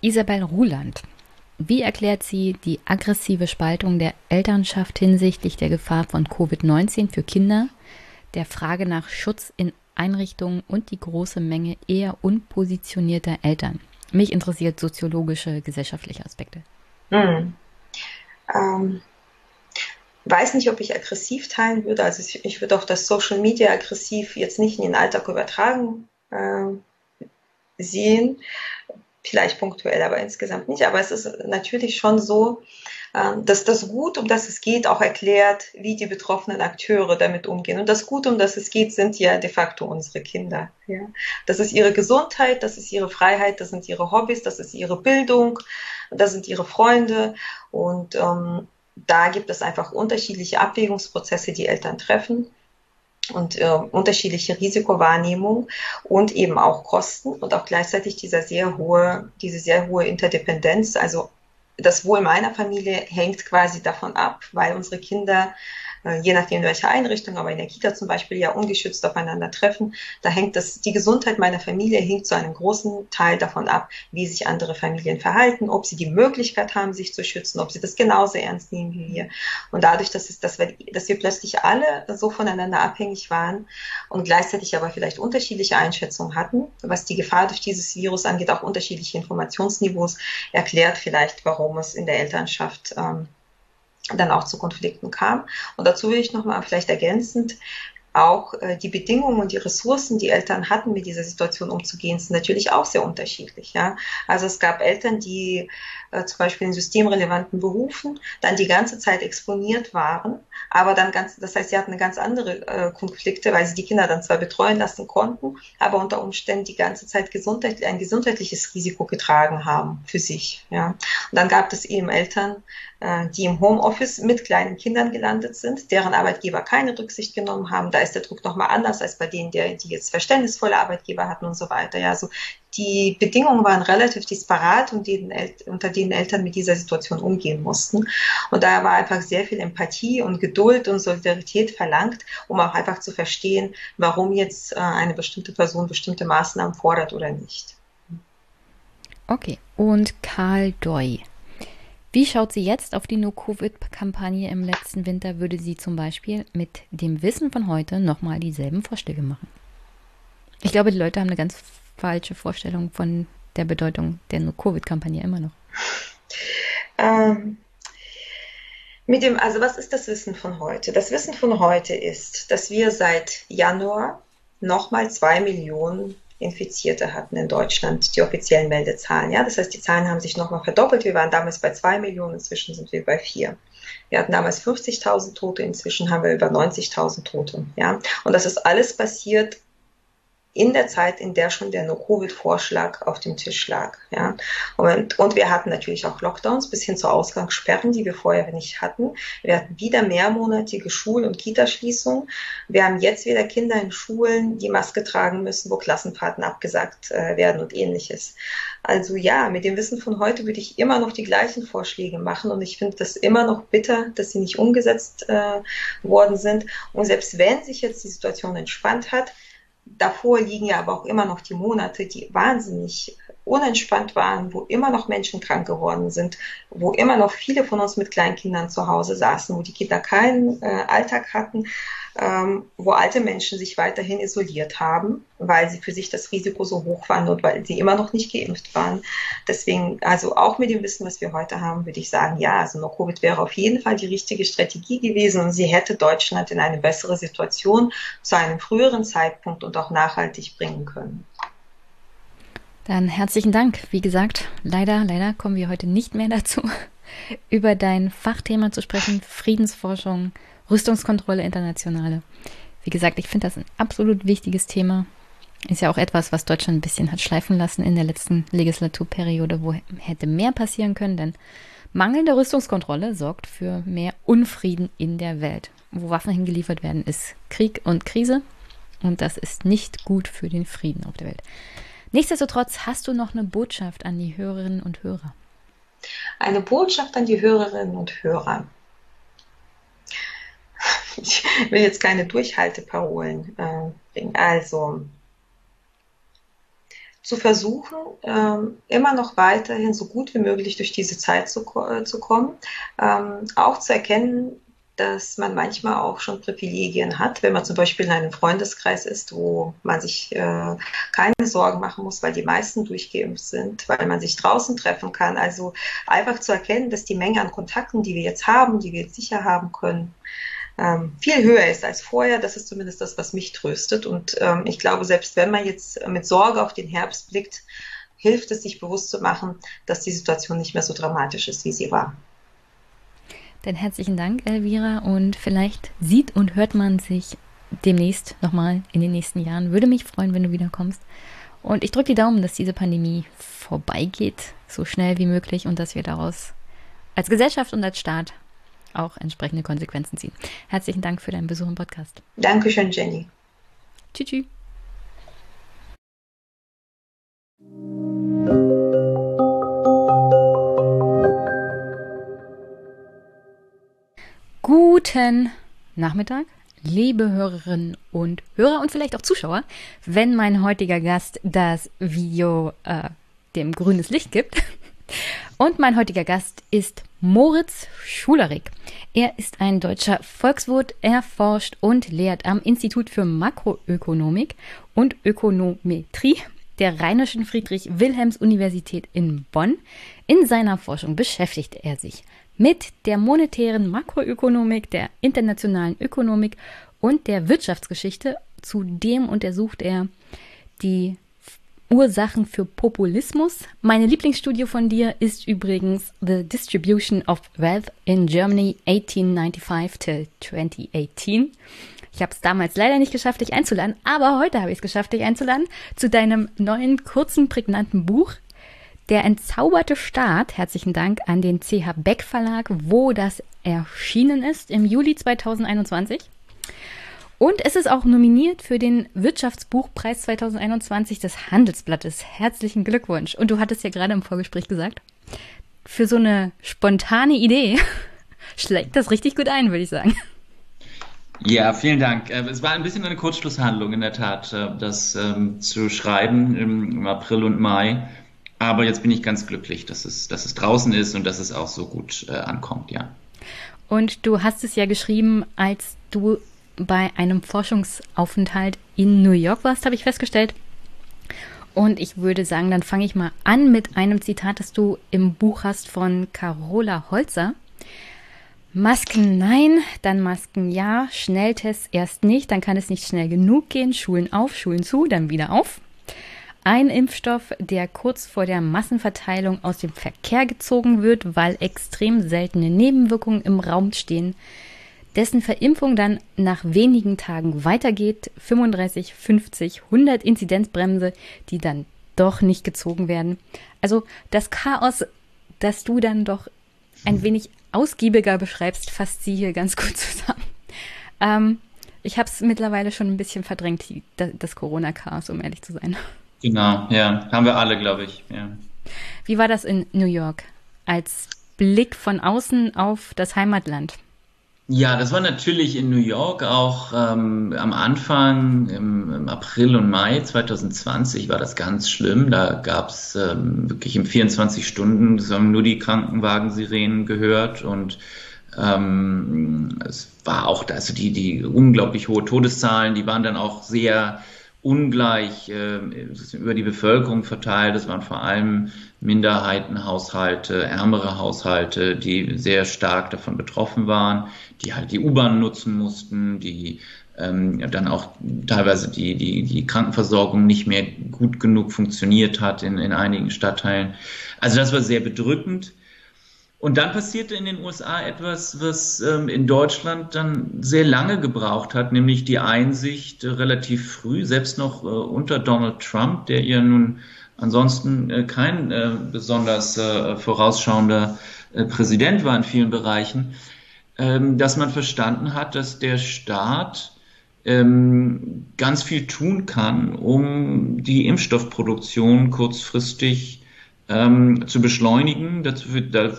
Speaker 1: Isabel Ruland, wie erklärt sie die aggressive Spaltung der Elternschaft hinsichtlich der Gefahr von Covid-19 für Kinder, der Frage nach Schutz in Einrichtungen und die große Menge eher unpositionierter Eltern? Mich interessiert soziologische, gesellschaftliche Aspekte. Hm.
Speaker 2: Ähm, weiß nicht, ob ich aggressiv teilen würde. Also ich, ich würde auch das Social Media aggressiv jetzt nicht in den Alltag übertragen äh, sehen. Vielleicht punktuell, aber insgesamt nicht. Aber es ist natürlich schon so, dass das Gut, um das es geht, auch erklärt, wie die betroffenen Akteure damit umgehen. Und das Gut, um das es geht, sind ja de facto unsere Kinder. Ja? Das ist ihre Gesundheit, das ist ihre Freiheit, das sind ihre Hobbys, das ist ihre Bildung, das sind ihre Freunde. Und ähm, da gibt es einfach unterschiedliche Abwägungsprozesse, die Eltern treffen und äh, unterschiedliche Risikowahrnehmung und eben auch Kosten und auch gleichzeitig dieser sehr hohe, diese sehr hohe Interdependenz, also das Wohl meiner Familie hängt quasi davon ab, weil unsere Kinder je nachdem in welcher Einrichtung, aber in der Kita zum Beispiel ja ungeschützt aufeinander treffen. Da hängt das, die Gesundheit meiner Familie hängt zu einem großen Teil davon ab, wie sich andere Familien verhalten, ob sie die Möglichkeit haben, sich zu schützen, ob sie das genauso ernst nehmen wie wir. Und dadurch, dass, es, dass, wir, dass wir plötzlich alle so voneinander abhängig waren und gleichzeitig aber vielleicht unterschiedliche Einschätzungen hatten, was die Gefahr durch dieses Virus angeht, auch unterschiedliche Informationsniveaus, erklärt vielleicht, warum es in der Elternschaft ähm, dann auch zu Konflikten kam. Und dazu will ich nochmal vielleicht ergänzend auch äh, die Bedingungen und die Ressourcen, die Eltern hatten, mit dieser Situation umzugehen, sind natürlich auch sehr unterschiedlich. Ja? Also es gab Eltern, die äh, zum Beispiel in systemrelevanten Berufen dann die ganze Zeit exponiert waren, aber dann ganz, das heißt, sie hatten ganz andere äh, Konflikte, weil sie die Kinder dann zwar betreuen lassen konnten, aber unter Umständen die ganze Zeit gesundheit, ein gesundheitliches Risiko getragen haben für sich. Ja? Und dann gab es eben Eltern, die im Homeoffice mit kleinen Kindern gelandet sind, deren Arbeitgeber keine Rücksicht genommen haben. Da ist der Druck nochmal anders als bei denen, der, die jetzt verständnisvolle Arbeitgeber hatten und so weiter. Ja, also die Bedingungen waren relativ disparat, und denen, unter denen Eltern mit dieser Situation umgehen mussten. Und da war einfach sehr viel Empathie und Geduld und Solidarität verlangt, um auch einfach zu verstehen, warum jetzt äh, eine bestimmte Person bestimmte Maßnahmen fordert oder nicht.
Speaker 1: Okay, und Karl Doy. Wie schaut sie jetzt auf die No-Covid-Kampagne im letzten Winter? Würde sie zum Beispiel mit dem Wissen von heute nochmal dieselben Vorschläge machen? Ich glaube, die Leute haben eine ganz falsche Vorstellung von der Bedeutung der No-Covid-Kampagne immer noch.
Speaker 2: Ähm, mit dem, also was ist das Wissen von heute? Das Wissen von heute ist, dass wir seit Januar nochmal zwei Millionen Infizierte hatten in Deutschland, die offiziellen Meldezahlen. Ja, das heißt, die Zahlen haben sich nochmal verdoppelt. Wir waren damals bei zwei Millionen, inzwischen sind wir bei vier. Wir hatten damals 50.000 Tote, inzwischen haben wir über 90.000 Tote. Ja, und das ist alles passiert in der Zeit, in der schon der No-Covid-Vorschlag auf dem Tisch lag. Ja. Und, und wir hatten natürlich auch Lockdowns bis hin zu Ausgangssperren, die wir vorher nicht hatten. Wir hatten wieder mehrmonatige Schul- und Kitaschließungen. Wir haben jetzt wieder Kinder in Schulen, die Maske tragen müssen, wo Klassenfahrten abgesagt äh, werden und ähnliches. Also ja, mit dem Wissen von heute würde ich immer noch die gleichen Vorschläge machen und ich finde das immer noch bitter, dass sie nicht umgesetzt äh, worden sind. Und selbst wenn sich jetzt die Situation entspannt hat, davor liegen ja aber auch immer noch die Monate, die wahnsinnig unentspannt waren, wo immer noch Menschen krank geworden sind, wo immer noch viele von uns mit Kleinkindern zu Hause saßen, wo die Kinder keinen äh, Alltag hatten ähm, wo alte Menschen sich weiterhin isoliert haben, weil sie für sich das Risiko so hoch fanden und weil sie immer noch nicht geimpft waren. Deswegen, also auch mit dem Wissen, was wir heute haben, würde ich sagen, ja, also No-Covid wäre auf jeden Fall die richtige Strategie gewesen und sie hätte Deutschland in eine bessere Situation zu einem früheren Zeitpunkt und auch nachhaltig bringen können.
Speaker 1: Dann herzlichen Dank. Wie gesagt, leider, leider kommen wir heute nicht mehr dazu, [LAUGHS] über dein Fachthema zu sprechen, Friedensforschung Rüstungskontrolle internationale. Wie gesagt, ich finde das ein absolut wichtiges Thema. Ist ja auch etwas, was Deutschland ein bisschen hat schleifen lassen in der letzten Legislaturperiode, wo hätte mehr passieren können, denn mangelnde Rüstungskontrolle sorgt für mehr Unfrieden in der Welt. Wo Waffen hingeliefert werden, ist Krieg und Krise und das ist nicht gut für den Frieden auf der Welt. Nichtsdestotrotz hast du noch eine Botschaft an die Hörerinnen und Hörer.
Speaker 2: Eine Botschaft an die Hörerinnen und Hörer [LAUGHS] ich will jetzt keine Durchhalteparolen äh, bringen. Also, zu versuchen, ähm, immer noch weiterhin so gut wie möglich durch diese Zeit zu, äh, zu kommen, ähm, auch zu erkennen, dass man manchmal auch schon Privilegien hat, wenn man zum Beispiel in einem Freundeskreis ist, wo man sich äh, keine Sorgen machen muss, weil die meisten durchgeimpft sind, weil man sich draußen treffen kann. Also einfach zu erkennen, dass die Menge an Kontakten, die wir jetzt haben, die wir jetzt sicher haben können, ähm, viel höher ist als vorher. Das ist zumindest das, was mich tröstet. Und ähm, ich glaube, selbst wenn man jetzt mit Sorge auf den Herbst blickt, hilft es, sich bewusst zu machen, dass die Situation nicht mehr so dramatisch ist, wie sie war.
Speaker 1: Dann herzlichen Dank, Elvira. Und vielleicht sieht und hört man sich demnächst nochmal in den nächsten Jahren. Würde mich freuen, wenn du wiederkommst. Und ich drücke die Daumen, dass diese Pandemie vorbeigeht, so schnell wie möglich und dass wir daraus als Gesellschaft und als Staat auch entsprechende Konsequenzen ziehen. Herzlichen Dank für deinen Besuch im Podcast.
Speaker 2: Dankeschön, Jenny.
Speaker 1: Tschüss. tschüss. Guten Nachmittag, liebe Hörerinnen und Hörer und vielleicht auch Zuschauer, wenn mein heutiger Gast das Video äh, dem grünes Licht gibt. [LAUGHS] Und mein heutiger Gast ist Moritz Schulerik. Er ist ein deutscher Volkswirt. Er forscht und lehrt am Institut für Makroökonomik und Ökonometrie der Rheinischen Friedrich-Wilhelms-Universität in Bonn. In seiner Forschung beschäftigt er sich mit der monetären Makroökonomik, der internationalen Ökonomik und der Wirtschaftsgeschichte. Zudem untersucht er die Ursachen für Populismus. Meine Lieblingsstudie von dir ist übrigens The Distribution of Wealth in Germany 1895 till 2018. Ich habe es damals leider nicht geschafft, dich einzuladen, aber heute habe ich es geschafft, dich einzuladen zu deinem neuen, kurzen, prägnanten Buch. Der entzauberte Staat, herzlichen Dank an den CH Beck Verlag, wo das erschienen ist im Juli 2021. Und es ist auch nominiert für den Wirtschaftsbuchpreis 2021 des Handelsblattes. Herzlichen Glückwunsch. Und du hattest ja gerade im Vorgespräch gesagt, für so eine spontane Idee [LAUGHS] schlägt das richtig gut ein, würde ich sagen.
Speaker 3: Ja, vielen Dank. Äh, es war ein bisschen eine Kurzschlusshandlung in der Tat, äh, das ähm, zu schreiben im, April und Mai. Aber jetzt bin ich ganz glücklich, dass es, dass es draußen ist und dass es auch so gut äh, ankommt, ja.
Speaker 1: Und du hast es ja geschrieben, als du bei einem Forschungsaufenthalt in New York warst, habe ich festgestellt. Und ich würde sagen, dann fange ich mal an mit einem Zitat, das du im Buch hast von Carola Holzer. Masken nein, dann Masken ja, Schnelltests erst nicht, dann kann es nicht schnell genug gehen, Schulen auf, Schulen zu, dann wieder auf. Ein Impfstoff, der kurz vor der Massenverteilung aus dem Verkehr gezogen wird, weil extrem seltene Nebenwirkungen im Raum stehen dessen Verimpfung dann nach wenigen Tagen weitergeht. 35, 50, 100 Inzidenzbremse, die dann doch nicht gezogen werden. Also das Chaos, das du dann doch ein wenig ausgiebiger beschreibst, fasst sie hier ganz gut zusammen. Ähm, ich habe es mittlerweile schon ein bisschen verdrängt, das Corona-Chaos, um ehrlich zu sein.
Speaker 3: Genau, ja, haben wir alle, glaube ich. Ja.
Speaker 1: Wie war das in New York als Blick von außen auf das Heimatland?
Speaker 3: Ja, das war natürlich in New York auch ähm, am Anfang, im, im, April und Mai 2020 war das ganz schlimm. Da gab es ähm, wirklich im 24 Stunden, haben nur die Krankenwagensirenen gehört und ähm, es war auch, also die, die unglaublich hohe Todeszahlen, die waren dann auch sehr ungleich äh, über die Bevölkerung verteilt. Es waren vor allem Minderheitenhaushalte, ärmere Haushalte, die sehr stark davon betroffen waren, die halt die U-Bahn nutzen mussten, die ähm, dann auch teilweise die, die, die Krankenversorgung nicht mehr gut genug funktioniert hat in, in einigen Stadtteilen. Also das war sehr bedrückend. Und dann passierte in den USA etwas, was ähm, in Deutschland dann sehr lange gebraucht hat, nämlich die Einsicht äh, relativ früh, selbst noch äh, unter Donald Trump, der ja nun ansonsten äh, kein äh, besonders äh, vorausschauender äh, Präsident war in vielen Bereichen, ähm, dass man verstanden hat, dass der Staat ähm, ganz viel tun kann, um die Impfstoffproduktion kurzfristig ähm, zu beschleunigen. Dazu, da,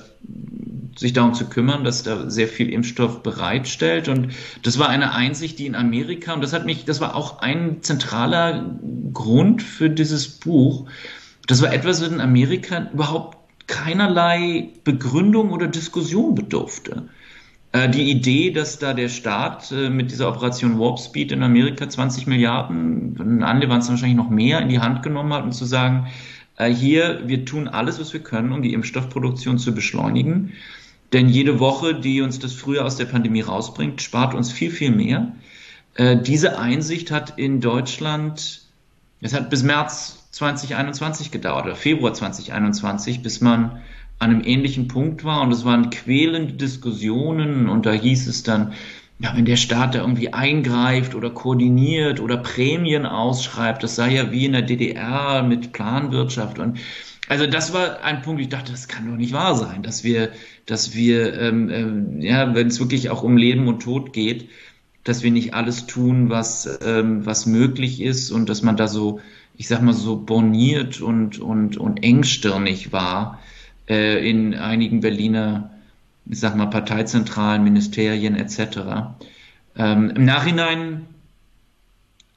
Speaker 3: sich darum zu kümmern, dass da sehr viel Impfstoff bereitstellt. Und das war eine Einsicht, die in Amerika, und das hat mich, das war auch ein zentraler Grund für dieses Buch. Das war etwas, was in Amerika überhaupt keinerlei Begründung oder Diskussion bedurfte. Äh, die Idee, dass da der Staat äh, mit dieser Operation Warp Speed in Amerika 20 Milliarden, in andere waren es wahrscheinlich noch mehr, in die Hand genommen hat, um zu sagen, hier, wir tun alles, was wir können, um die Impfstoffproduktion zu beschleunigen. Denn jede Woche, die uns das früher aus der Pandemie rausbringt, spart uns viel, viel mehr. Diese Einsicht hat in Deutschland, es hat bis März 2021 gedauert oder Februar 2021, bis man an einem ähnlichen Punkt war und es waren quälende Diskussionen und da hieß es dann, ja, wenn der Staat da irgendwie eingreift oder koordiniert oder Prämien ausschreibt, das sei ja wie in der DDR mit Planwirtschaft und also das war ein Punkt, ich dachte, das kann doch nicht wahr sein, dass wir, dass wir, ähm, ähm, ja, wenn es wirklich auch um Leben und Tod geht, dass wir nicht alles tun, was, ähm, was möglich ist und dass man da so, ich sag mal so borniert und, und, und engstirnig war äh, in einigen Berliner, ich sag mal, Parteizentralen, Ministerien etc. Ähm, Im Nachhinein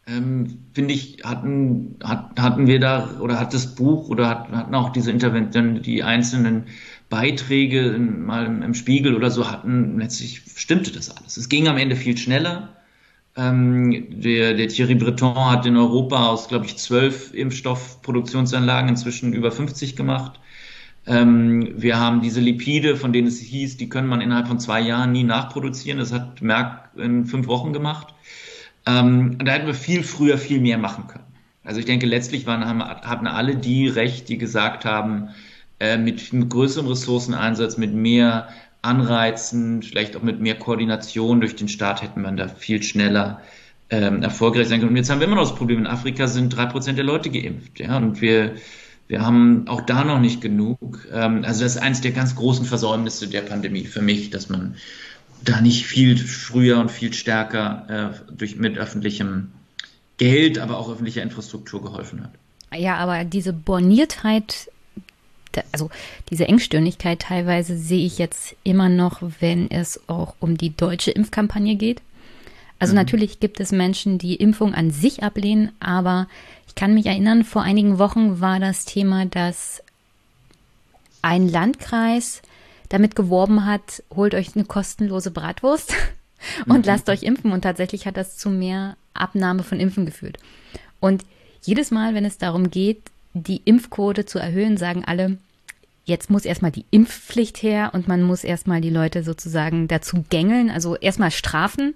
Speaker 3: ähm, finde ich, hatten, hat, hatten wir da oder hat das Buch oder hat, hatten auch diese Intervention, die einzelnen Beiträge in, mal im, im, Spiegel oder so hatten, letztlich stimmte das alles. Es ging am Ende viel schneller. Ähm, der, der Thierry Breton hat in Europa aus, glaube ich, zwölf Impfstoffproduktionsanlagen inzwischen über 50 gemacht. Ähm, wir haben diese Lipide, von denen es hieß, die können man innerhalb von zwei Jahren nie nachproduzieren. Das hat Merck in fünf Wochen gemacht. Ähm, da hätten wir viel früher viel mehr machen können. Also ich denke, letztlich waren, haben, hatten alle die recht, die gesagt haben, äh, mit, mit größerem Ressourceneinsatz, mit mehr Anreizen, vielleicht auch mit mehr Koordination durch den Staat hätten man da viel schneller ähm, erfolgreich sein können. Und jetzt haben wir immer noch das Problem, in Afrika sind drei Prozent der Leute geimpft. Ja? Und wir wir haben auch da noch nicht genug. Ähm, also das ist eines der ganz großen Versäumnisse der Pandemie für mich, dass man da nicht viel früher und viel stärker äh, durch, mit öffentlichem Geld, aber auch öffentlicher Infrastruktur geholfen hat.
Speaker 1: Ja, aber diese Borniertheit, also diese Engstirnigkeit teilweise sehe ich jetzt immer noch, wenn es auch um die deutsche Impfkampagne geht. Also mhm. natürlich gibt es Menschen, die Impfung an sich ablehnen, aber kann mich erinnern, vor einigen Wochen war das Thema, dass ein Landkreis damit geworben hat, holt euch eine kostenlose Bratwurst [LAUGHS] und mhm. lasst euch impfen. Und tatsächlich hat das zu mehr Abnahme von Impfen geführt. Und jedes Mal, wenn es darum geht, die Impfquote zu erhöhen, sagen alle, jetzt muss erstmal die Impfpflicht her und man muss erstmal die Leute sozusagen dazu gängeln, also erstmal strafen.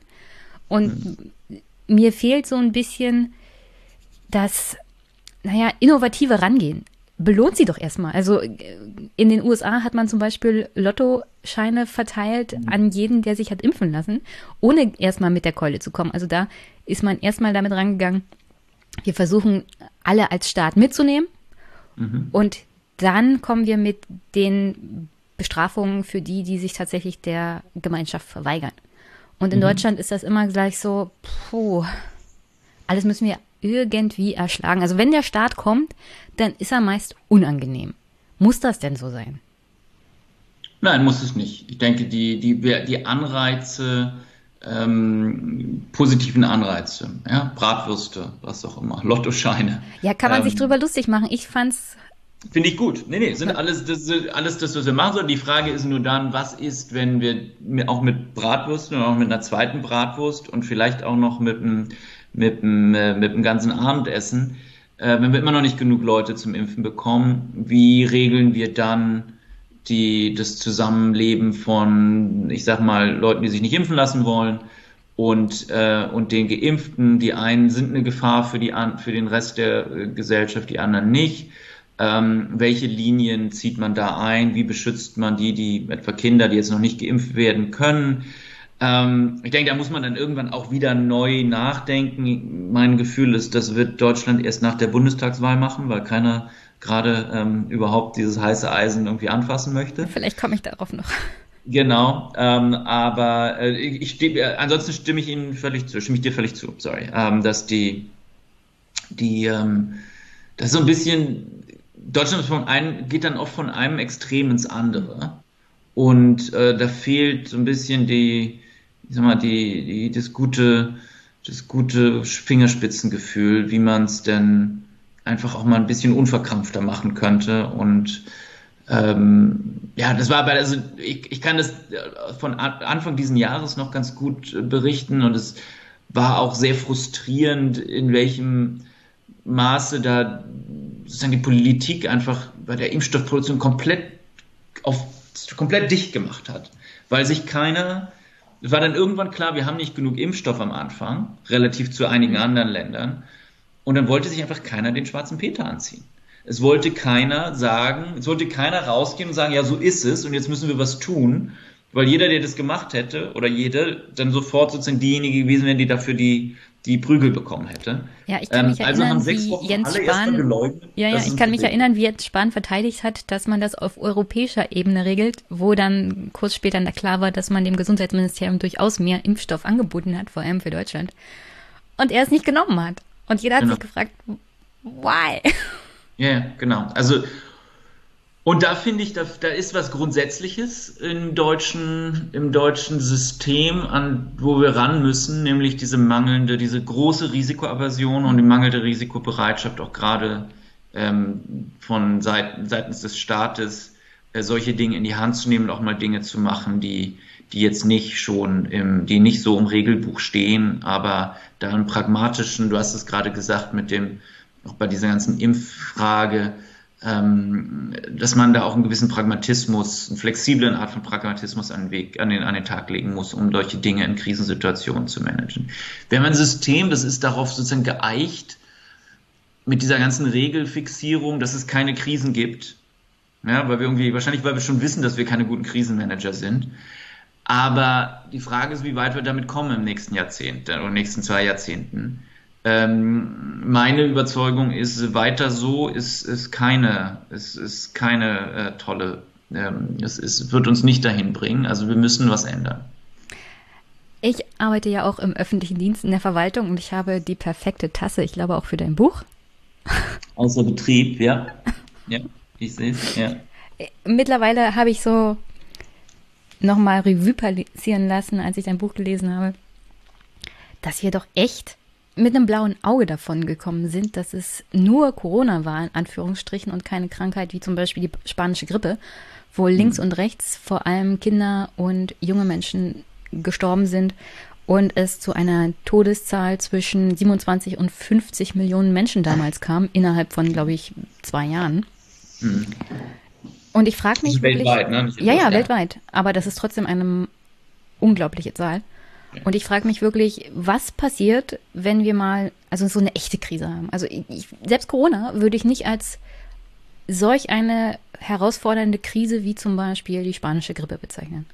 Speaker 1: Und mhm. mir fehlt so ein bisschen das, naja, innovative Rangehen. Belohnt sie doch erstmal. Also in den USA hat man zum Beispiel Lottoscheine verteilt mhm. an jeden, der sich hat impfen lassen, ohne erstmal mit der Keule zu kommen. Also da ist man erstmal damit rangegangen, wir versuchen alle als Staat mitzunehmen mhm. und dann kommen wir mit den Bestrafungen für die, die sich tatsächlich der Gemeinschaft verweigern. Und in mhm. Deutschland ist das immer gleich so, puh, alles müssen wir irgendwie erschlagen. Also wenn der Staat kommt, dann ist er meist unangenehm. Muss das denn so sein?
Speaker 3: Nein, muss es nicht. Ich denke, die, die, die Anreize, ähm, positiven Anreize, ja, Bratwürste, was auch immer, Lottoscheine.
Speaker 1: Ja, kann man ähm, sich drüber lustig machen. Ich fand's
Speaker 3: Finde ich gut. Nee, nee, sind alles das, alles das, was wir machen sollen. Die Frage ist nur dann, was ist, wenn wir auch mit Bratwurst und auch mit einer zweiten Bratwurst und vielleicht auch noch mit einem, mit einem, äh, mit einem ganzen Abendessen, äh, wenn wir immer noch nicht genug Leute zum Impfen bekommen, wie regeln wir dann die, das Zusammenleben von, ich sag mal, Leuten, die sich nicht impfen lassen wollen und, äh, und den Geimpften? Die einen sind eine Gefahr für, die, für den Rest der äh, Gesellschaft, die anderen nicht ähm, welche Linien zieht man da ein? Wie beschützt man die, die etwa Kinder, die jetzt noch nicht geimpft werden können? Ähm, ich denke, da muss man dann irgendwann auch wieder neu nachdenken. Mein Gefühl ist, das wird Deutschland erst nach der Bundestagswahl machen, weil keiner gerade ähm, überhaupt dieses heiße Eisen irgendwie anfassen möchte.
Speaker 1: Vielleicht komme ich darauf noch.
Speaker 3: Genau, ähm, aber äh, ich stimme, äh, ansonsten stimme ich Ihnen völlig zu, stimme ich dir völlig zu, sorry, ähm, dass die, die, ähm, das so ein bisschen Deutschland von einem, geht dann oft von einem Extrem ins andere. Und äh, da fehlt so ein bisschen die, ich sag mal, die, die, das gute, das gute Fingerspitzengefühl, wie man es denn einfach auch mal ein bisschen unverkrampfter machen könnte. Und ähm, ja, das war aber, also ich, ich kann das von Anfang diesen Jahres noch ganz gut berichten und es war auch sehr frustrierend, in welchem Maße da sozusagen die Politik einfach bei der Impfstoffproduktion komplett auf komplett dicht gemacht hat, weil sich keiner war dann irgendwann klar, wir haben nicht genug Impfstoff am Anfang, relativ zu einigen anderen Ländern. Und dann wollte sich einfach keiner den schwarzen Peter anziehen. Es wollte keiner sagen, es wollte keiner rausgehen und sagen, ja, so ist es und jetzt müssen wir was tun, weil jeder, der das gemacht hätte oder jede, dann sofort sozusagen diejenige gewesen wäre, die dafür die, die Prügel bekommen hätte.
Speaker 1: Ja, ich kann mich ähm, also erinnern, wie Jens Spahn, ja, ja, ich kann mich erinnern, wie Jens Spahn verteidigt hat, dass man das auf europäischer Ebene regelt, wo dann kurz später klar war, dass man dem Gesundheitsministerium durchaus mehr Impfstoff angeboten hat, vor allem für Deutschland. Und er es nicht genommen hat. Und jeder hat genau. sich gefragt, why?
Speaker 3: Ja, yeah, genau. Also und da finde ich, da, da ist was Grundsätzliches im deutschen, im deutschen System, an wo wir ran müssen, nämlich diese mangelnde, diese große Risikoaversion und die mangelnde Risikobereitschaft auch gerade ähm, von Seiten, seitens des Staates, äh, solche Dinge in die Hand zu nehmen und auch mal Dinge zu machen, die, die jetzt nicht schon im, die nicht so im Regelbuch stehen, aber da einen pragmatischen, du hast es gerade gesagt, mit dem, auch bei dieser ganzen Impffrage, ähm, dass man da auch einen gewissen Pragmatismus, einen flexiblen Art von Pragmatismus an den, Weg, an den, an den Tag legen muss, um solche Dinge in Krisensituationen zu managen. Wir haben ein System, das ist darauf sozusagen geeicht, mit dieser ganzen Regelfixierung, dass es keine Krisen gibt. Ja, weil wir irgendwie, wahrscheinlich weil wir schon wissen, dass wir keine guten Krisenmanager sind. Aber die Frage ist, wie weit wir damit kommen im nächsten Jahrzehnt oder nächsten zwei Jahrzehnten. Ähm, meine Überzeugung ist, weiter so ist, ist keine, ist, ist keine äh, tolle, ähm, es, es wird uns nicht dahin bringen. Also wir müssen was ändern.
Speaker 1: Ich arbeite ja auch im öffentlichen Dienst in der Verwaltung und ich habe die perfekte Tasse, ich glaube auch für dein Buch. [LAUGHS]
Speaker 3: Außer Betrieb, ja. Ja, ich sehe es, ja.
Speaker 1: Mittlerweile habe ich so nochmal Revue passieren lassen, als ich dein Buch gelesen habe, dass wir doch echt mit einem blauen Auge davon gekommen sind, dass es nur Corona war, in Anführungsstrichen, und keine Krankheit wie zum Beispiel die spanische Grippe, wo mhm. links und rechts vor allem Kinder und junge Menschen gestorben sind und es zu einer Todeszahl zwischen 27 und 50 Millionen Menschen damals kam, innerhalb von, glaube ich, zwei Jahren. Mhm. Und ich frage mich. Also
Speaker 3: weltweit,
Speaker 1: wirklich, ne? ja, ja, weltweit. Aber das ist trotzdem eine unglaubliche Zahl. Und ich frage mich wirklich, was passiert, wenn wir mal, also so eine echte Krise haben. Also ich, selbst Corona würde ich nicht als solch eine herausfordernde Krise wie zum Beispiel die spanische Grippe bezeichnen.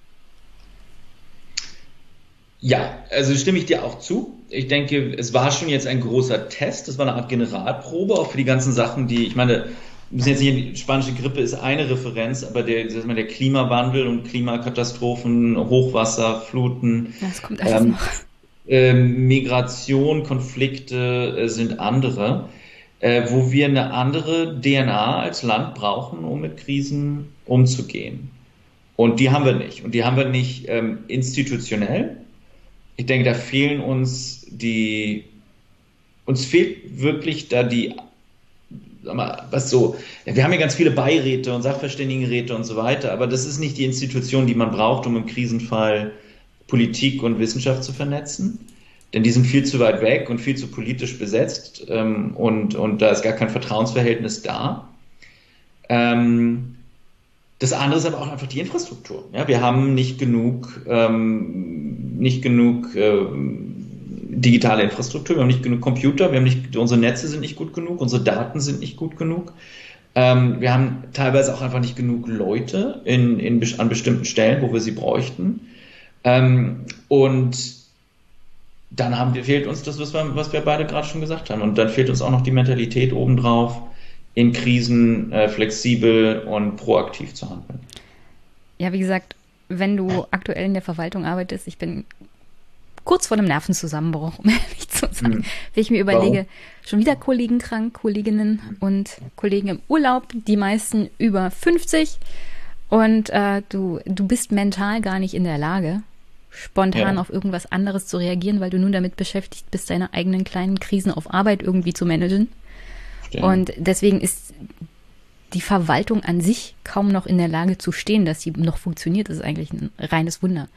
Speaker 3: Ja, also stimme ich dir auch zu. Ich denke, es war schon jetzt ein großer Test. Es war eine Art Generalprobe, auch für die ganzen Sachen, die, ich meine, müssen jetzt nicht, die spanische Grippe ist eine Referenz, aber der, der Klimawandel und Klimakatastrophen, Hochwasser, Fluten,
Speaker 1: das kommt alles ähm, noch.
Speaker 3: Äh, Migration, Konflikte äh, sind andere, äh, wo wir eine andere DNA als Land brauchen, um mit Krisen umzugehen. Und die haben wir nicht. Und die haben wir nicht ähm, institutionell. Ich denke, da fehlen uns die, uns fehlt wirklich da die sag mal, was so, wir haben ja ganz viele Beiräte und Sachverständigenräte und so weiter, aber das ist nicht die Institution, die man braucht, um im Krisenfall Politik und Wissenschaft zu vernetzen. Denn die sind viel zu weit weg und viel zu politisch besetzt ähm, und, und da ist gar kein Vertrauensverhältnis da. Ähm, das andere ist aber auch einfach die Infrastruktur. Ja, wir haben nicht genug, ähm, nicht genug ähm, digitale Infrastruktur, wir haben nicht genug Computer, wir haben nicht, unsere Netze sind nicht gut genug, unsere Daten sind nicht gut genug. Ähm, wir haben teilweise auch einfach nicht genug Leute in, in, an bestimmten Stellen, wo wir sie bräuchten. Ähm, und dann haben wir, fehlt uns das, was wir, was wir beide gerade schon gesagt haben. Und dann fehlt uns auch noch die Mentalität obendrauf, in Krisen äh, flexibel und proaktiv zu handeln.
Speaker 1: Ja, wie gesagt, wenn du aktuell in der Verwaltung arbeitest, ich bin kurz vor einem Nervenzusammenbruch, um ehrlich [LAUGHS] zu sein. Mhm. Wenn ich mir überlege, wow. schon wieder Kollegen krank, Kolleginnen und Kollegen im Urlaub, die meisten über 50 Und äh, du, du bist mental gar nicht in der Lage, spontan ja. auf irgendwas anderes zu reagieren, weil du nun damit beschäftigt bist, deine eigenen kleinen Krisen auf Arbeit irgendwie zu managen. Stimmt. Und deswegen ist die Verwaltung an sich kaum noch in der Lage zu stehen, dass sie noch funktioniert, ist eigentlich ein reines Wunder.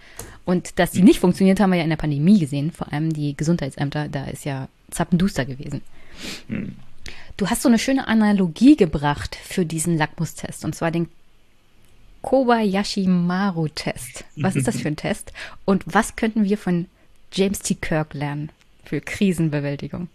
Speaker 1: Und dass sie nicht funktioniert, haben wir ja in der Pandemie gesehen, vor allem die Gesundheitsämter, da ist ja zappenduster gewesen. Hm. Du hast so eine schöne Analogie gebracht für diesen Lackmustest, und zwar den Kobayashi-Maru-Test. Was ist das für ein [LAUGHS] Test? Und was könnten wir von James T. Kirk lernen für Krisenbewältigung?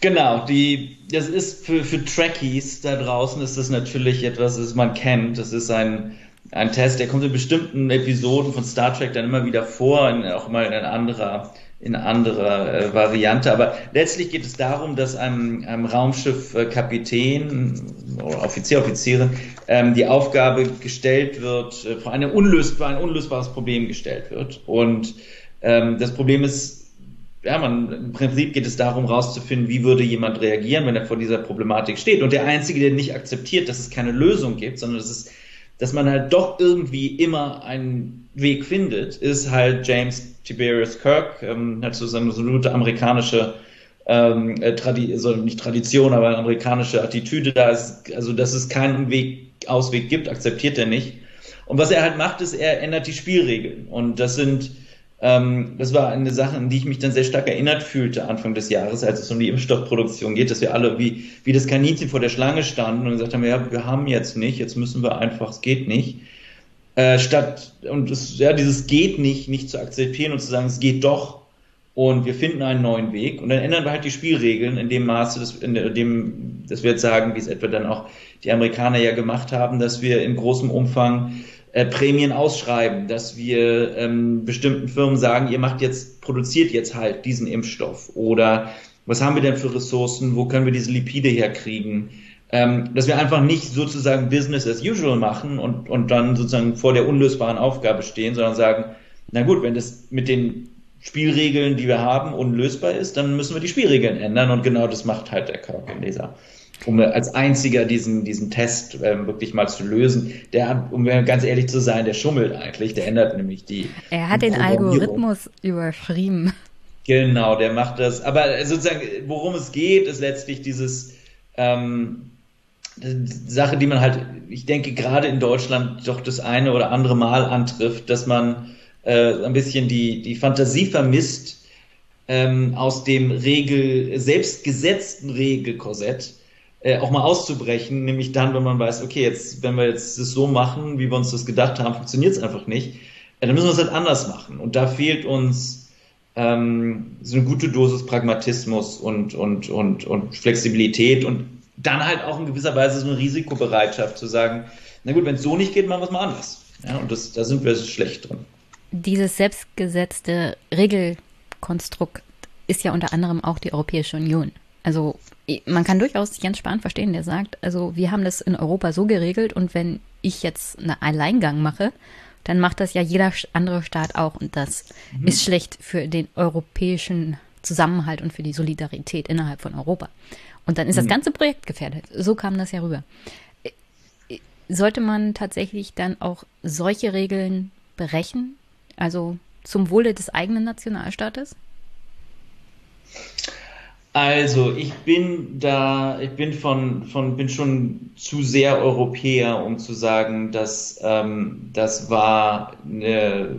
Speaker 3: Genau, die, das ist für, für Trekkies da draußen ist das natürlich etwas, das man kennt. Das ist ein, ein Test, der kommt in bestimmten Episoden von Star Trek dann immer wieder vor, in, auch mal in anderer, in anderer äh, Variante. Aber letztlich geht es darum, dass einem, einem Raumschiff-Kapitän oder Offizier, Offizierin ähm, die Aufgabe gestellt wird, äh, vor eine unlösbar, ein unlösbares Problem gestellt wird. Und ähm, das Problem ist ja, man, im Prinzip geht es darum, rauszufinden, wie würde jemand reagieren, wenn er vor dieser Problematik steht. Und der Einzige, der nicht akzeptiert, dass es keine Lösung gibt, sondern dass, es, dass man halt doch irgendwie immer einen Weg findet, ist halt James Tiberius Kirk, ähm, hat so seine absolute amerikanische ähm, äh, Tradi also nicht Tradition, aber amerikanische Attitüde da ist, also dass es keinen Weg, Ausweg gibt, akzeptiert er nicht. Und was er halt macht, ist, er ändert die Spielregeln. Und das sind ähm, das war eine Sache, an die ich mich dann sehr stark erinnert fühlte Anfang des Jahres, als es um die Impfstoffproduktion geht, dass wir alle wie, wie das Kaninchen vor der Schlange standen und gesagt haben, ja, wir haben jetzt nicht, jetzt müssen wir einfach, es geht nicht. Äh, statt, und das, ja, dieses geht nicht, nicht zu akzeptieren und zu sagen, es geht doch und wir finden einen neuen Weg und dann ändern wir halt die Spielregeln in dem Maße, dass, in dem, dass wir jetzt sagen, wie es etwa dann auch die Amerikaner ja gemacht haben, dass wir in großem Umfang äh, Prämien ausschreiben, dass wir ähm, bestimmten Firmen sagen, ihr macht jetzt, produziert jetzt halt diesen Impfstoff. Oder was haben wir denn für Ressourcen, wo können wir diese Lipide herkriegen, ähm, dass wir einfach nicht sozusagen Business as usual machen und, und dann sozusagen vor der unlösbaren Aufgabe stehen, sondern sagen, na gut, wenn das mit den Spielregeln, die wir haben, unlösbar ist, dann müssen wir die Spielregeln ändern. Und genau das macht halt der Körper in dieser um als einziger diesen, diesen Test ähm, wirklich mal zu lösen. Der, um ganz ehrlich zu sein, der schummelt eigentlich, der ändert nämlich die.
Speaker 1: Er hat die den Algorithmus überschrieben.
Speaker 3: Genau, der macht das. Aber sozusagen, worum es geht, ist letztlich dieses ähm, Sache, die man halt, ich denke, gerade in Deutschland doch das eine oder andere Mal antrifft, dass man äh, ein bisschen die, die Fantasie vermisst, ähm, aus dem Regel, selbstgesetzten Regelkorsett äh, auch mal auszubrechen, nämlich dann, wenn man weiß, okay, jetzt, wenn wir jetzt das so machen, wie wir uns das gedacht haben, funktioniert es einfach nicht, äh, dann müssen wir es halt anders machen. Und da fehlt uns ähm, so eine gute Dosis Pragmatismus und, und, und, und Flexibilität und dann halt auch in gewisser Weise so eine Risikobereitschaft zu sagen, na gut, wenn es so nicht geht, machen wir es mal anders. Ja, und das, da sind wir schlecht drin.
Speaker 1: Dieses selbstgesetzte Regelkonstrukt ist ja unter anderem auch die Europäische Union. Also man kann durchaus Jens Spahn verstehen, der sagt, also wir haben das in Europa so geregelt und wenn ich jetzt einen Alleingang mache, dann macht das ja jeder andere Staat auch und das mhm. ist schlecht für den europäischen Zusammenhalt und für die Solidarität innerhalb von Europa. Und dann ist mhm. das ganze Projekt gefährdet. So kam das ja rüber. Sollte man tatsächlich dann auch solche Regeln brechen, also zum Wohle des eigenen Nationalstaates?
Speaker 3: Also, ich bin da, ich bin von, von, bin schon zu sehr Europäer, um zu sagen, dass ähm, das war eine,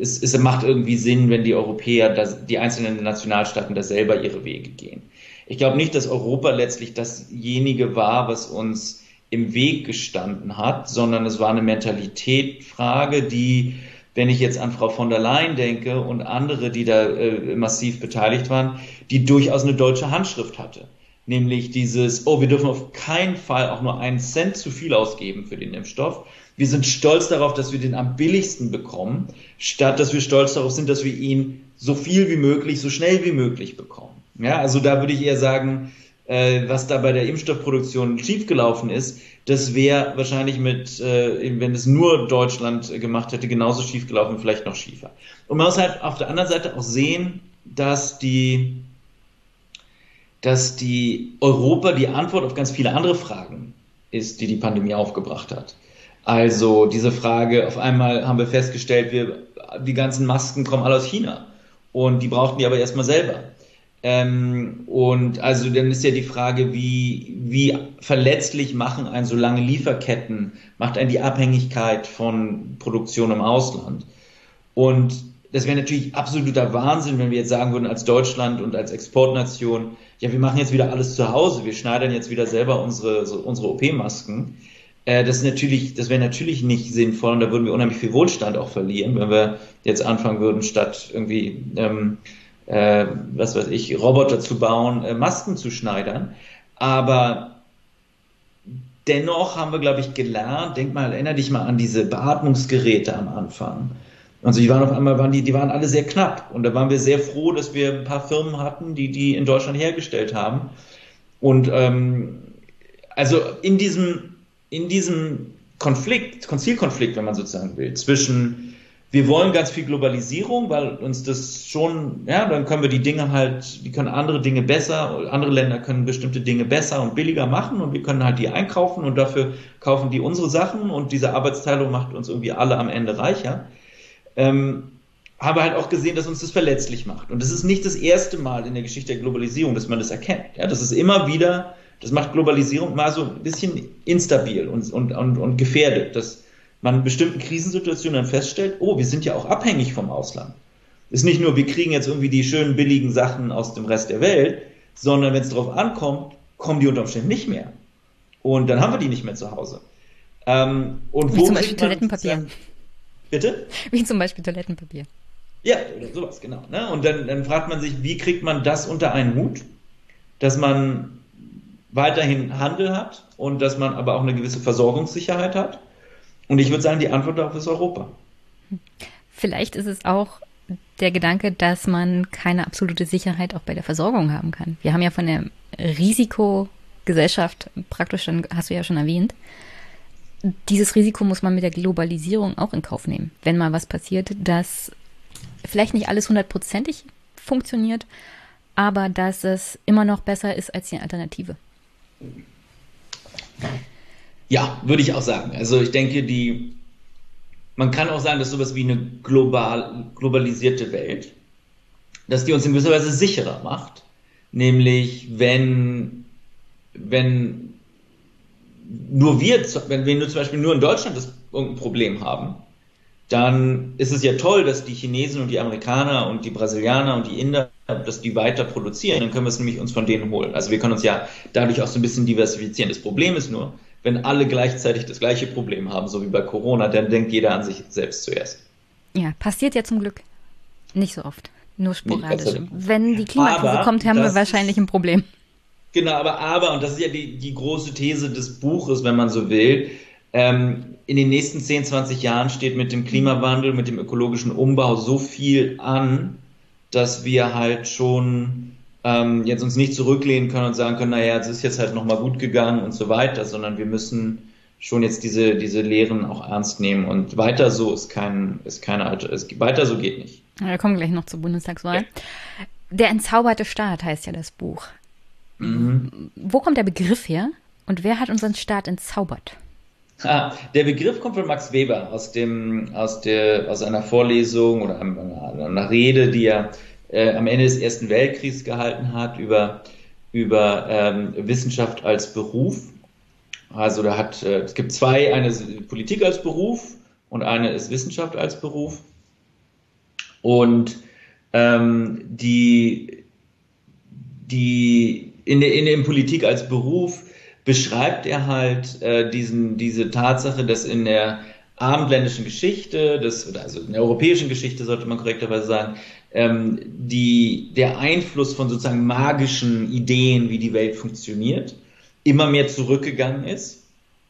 Speaker 3: es, es macht irgendwie Sinn, wenn die Europäer, das, die einzelnen Nationalstaaten da selber ihre Wege gehen. Ich glaube nicht, dass Europa letztlich dasjenige war, was uns im Weg gestanden hat, sondern es war eine Mentalitätfrage, die wenn ich jetzt an Frau von der Leyen denke und andere, die da äh, massiv beteiligt waren, die durchaus eine deutsche Handschrift hatte. Nämlich dieses, oh, wir dürfen auf keinen Fall auch nur einen Cent zu viel ausgeben für den Impfstoff. Wir sind stolz darauf, dass wir den am billigsten bekommen, statt dass wir stolz darauf sind, dass wir ihn so viel wie möglich, so schnell wie möglich bekommen. Ja, also da würde ich eher sagen, äh, was da bei der Impfstoffproduktion schiefgelaufen ist, das wäre wahrscheinlich mit, äh, wenn es nur Deutschland gemacht hätte, genauso schief gelaufen, vielleicht noch schiefer. Und man muss halt auf der anderen Seite auch sehen, dass die, dass die Europa die Antwort auf ganz viele andere Fragen ist, die die Pandemie aufgebracht hat. Also diese Frage, auf einmal haben wir festgestellt, wir, die ganzen Masken kommen alle aus China und die brauchten die aber erstmal selber. Ähm, und also dann ist ja die Frage, wie, wie verletzlich machen einen so lange Lieferketten, macht einen die Abhängigkeit von Produktion im Ausland. Und das wäre natürlich absoluter Wahnsinn, wenn wir jetzt sagen würden, als Deutschland und als Exportnation, ja, wir machen jetzt wieder alles zu Hause, wir schneidern jetzt wieder selber unsere, so, unsere OP-Masken. Äh, das natürlich, das wäre natürlich nicht sinnvoll und da würden wir unheimlich viel Wohlstand auch verlieren, wenn wir jetzt anfangen würden, statt irgendwie ähm, äh, was weiß ich, Roboter zu bauen, äh, Masken zu schneidern. Aber dennoch haben wir, glaube ich, gelernt, denk mal, erinnere dich mal an diese Beatmungsgeräte am Anfang. Also die waren auf einmal, waren die, die waren alle sehr knapp. Und da waren wir sehr froh, dass wir ein paar Firmen hatten, die die in Deutschland hergestellt haben. Und ähm, also in diesem, in diesem Konflikt, Konzilkonflikt, wenn man sozusagen will, zwischen wir wollen ganz viel Globalisierung, weil uns das schon, ja, dann können wir die Dinge halt, die können andere Dinge besser, andere Länder können bestimmte Dinge besser und billiger machen und wir können halt die einkaufen und dafür kaufen die unsere Sachen und diese Arbeitsteilung macht uns irgendwie alle am Ende reicher. Ähm, habe halt auch gesehen, dass uns das verletzlich macht. Und das ist nicht das erste Mal in der Geschichte der Globalisierung, dass man das erkennt. Ja, das ist immer wieder, das macht Globalisierung mal so ein bisschen instabil und, und, und, und gefährdet. Das, man in bestimmten Krisensituationen dann feststellt, oh, wir sind ja auch abhängig vom Ausland. Ist nicht nur, wir kriegen jetzt irgendwie die schönen billigen Sachen aus dem Rest der Welt, sondern wenn es darauf ankommt, kommen die unter Umständen nicht mehr. Und dann haben wir die nicht mehr zu Hause.
Speaker 1: Ähm, und Wie wo zum Beispiel Toilettenpapier. Dann,
Speaker 3: bitte? [LAUGHS]
Speaker 1: Wie zum Beispiel Toilettenpapier.
Speaker 3: Ja, oder sowas, genau. Ne? Und dann, dann fragt man sich, wie kriegt man das unter einen Hut, dass man weiterhin Handel hat und dass man aber auch eine gewisse Versorgungssicherheit hat und ich würde sagen, die Antwort darauf ist Europa.
Speaker 1: Vielleicht ist es auch der Gedanke, dass man keine absolute Sicherheit auch bei der Versorgung haben kann. Wir haben ja von der Risikogesellschaft praktisch, dann hast du ja schon erwähnt, dieses Risiko muss man mit der Globalisierung auch in Kauf nehmen. Wenn mal was passiert, dass vielleicht nicht alles hundertprozentig funktioniert, aber dass es immer noch besser ist als die Alternative.
Speaker 3: Ja, würde ich auch sagen. Also ich denke, die, man kann auch sagen, dass sowas wie eine global, globalisierte Welt, dass die uns in gewisser Weise sicherer macht. Nämlich, wenn, wenn nur wir, wenn wir nur zum Beispiel nur in Deutschland das irgendein Problem haben, dann ist es ja toll, dass die Chinesen und die Amerikaner und die Brasilianer und die Inder, dass die weiter produzieren. Dann können wir es nämlich uns von denen holen. Also wir können uns ja dadurch auch so ein bisschen diversifizieren. Das Problem ist nur, wenn alle gleichzeitig das gleiche Problem haben, so wie bei Corona, dann denkt jeder an sich selbst zuerst.
Speaker 1: Ja, passiert ja zum Glück nicht so oft, nur sporadisch. wenn die Klimakrise aber kommt, haben wir wahrscheinlich ein Problem.
Speaker 3: Genau, aber aber, und das ist ja die, die große These des Buches, wenn man so will, ähm, in den nächsten 10, 20 Jahren steht mit dem Klimawandel, mit dem ökologischen Umbau so viel an, dass wir halt schon ähm, jetzt uns nicht zurücklehnen können und sagen können, naja, es ist jetzt halt nochmal gut gegangen und so weiter, sondern wir müssen schon jetzt diese, diese Lehren auch ernst nehmen und weiter so ist kein, ist keine alte, weiter so geht nicht.
Speaker 1: Ja, wir kommen gleich noch zur Bundestagswahl. Ja. Der entzauberte Staat heißt ja das Buch. Mhm. Wo kommt der Begriff her und wer hat unseren Staat entzaubert?
Speaker 3: Ah, der Begriff kommt von Max Weber aus dem, aus der, aus einer Vorlesung oder einer, einer Rede, die er äh, am Ende des Ersten Weltkriegs gehalten hat über, über ähm, Wissenschaft als Beruf. Also da hat, äh, es gibt zwei, eine ist Politik als Beruf und eine ist Wissenschaft als Beruf. Und ähm, die, die in der, in der Politik als Beruf beschreibt er halt äh, diesen, diese Tatsache, dass in der abendländischen Geschichte, das, also in der europäischen Geschichte sollte man korrekterweise sagen, ähm, die, der Einfluss von sozusagen magischen Ideen, wie die Welt funktioniert, immer mehr zurückgegangen ist.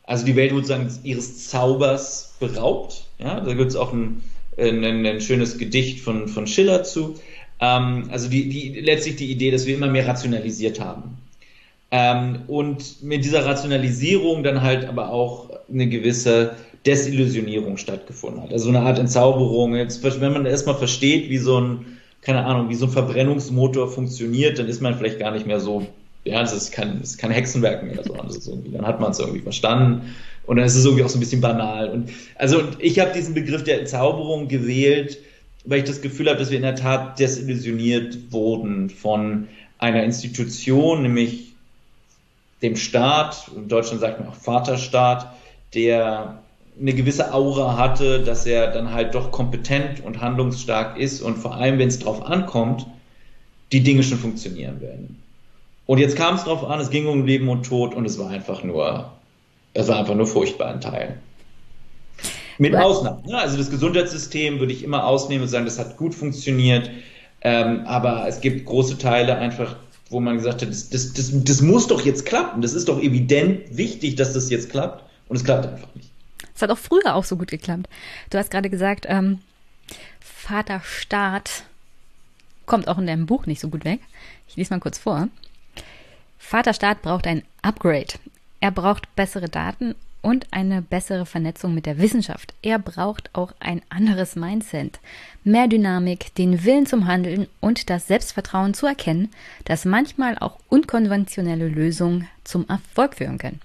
Speaker 3: Also die Welt wurde sozusagen ihres Zaubers beraubt. Ja, da gibt es auch ein, ein, ein, schönes Gedicht von, von Schiller zu. Ähm, also die, die, letztlich die Idee, dass wir immer mehr rationalisiert haben. Ähm, und mit dieser Rationalisierung dann halt aber auch eine gewisse Desillusionierung stattgefunden hat. Also eine Art Entzauberung. Jetzt, wenn man erstmal versteht, wie so ein, keine Ahnung, wie so ein Verbrennungsmotor funktioniert, dann ist man vielleicht gar nicht mehr so, ja, das ist kein, das ist kein Hexenwerk mehr, so. Also dann hat man es irgendwie verstanden. Und dann ist es irgendwie auch so ein bisschen banal. Und also ich habe diesen Begriff der Entzauberung gewählt, weil ich das Gefühl habe, dass wir in der Tat desillusioniert wurden von einer Institution, nämlich dem Staat, in Deutschland sagt man auch Vaterstaat, der eine gewisse Aura hatte, dass er dann halt doch kompetent und handlungsstark ist und vor allem, wenn es drauf ankommt, die Dinge schon funktionieren werden. Und jetzt kam es drauf an, es ging um Leben und Tod und es war einfach nur, es war einfach nur furchtbar in Teilen. Mit Ausnahmen. Ne? Also das Gesundheitssystem würde ich immer ausnehmen und sagen, das hat gut funktioniert. Ähm, aber es gibt große Teile einfach, wo man gesagt hat, das, das, das, das muss doch jetzt klappen. Das ist doch evident wichtig, dass das jetzt klappt. Und es klappt einfach nicht.
Speaker 1: Es hat auch früher auch so gut geklappt. Du hast gerade gesagt, ähm, Vater Staat kommt auch in deinem Buch nicht so gut weg. Ich lese mal kurz vor. Vater Staat braucht ein Upgrade. Er braucht bessere Daten und eine bessere Vernetzung mit der Wissenschaft. Er braucht auch ein anderes Mindset, mehr Dynamik, den Willen zum Handeln und das Selbstvertrauen zu erkennen, dass manchmal auch unkonventionelle Lösungen zum Erfolg führen können.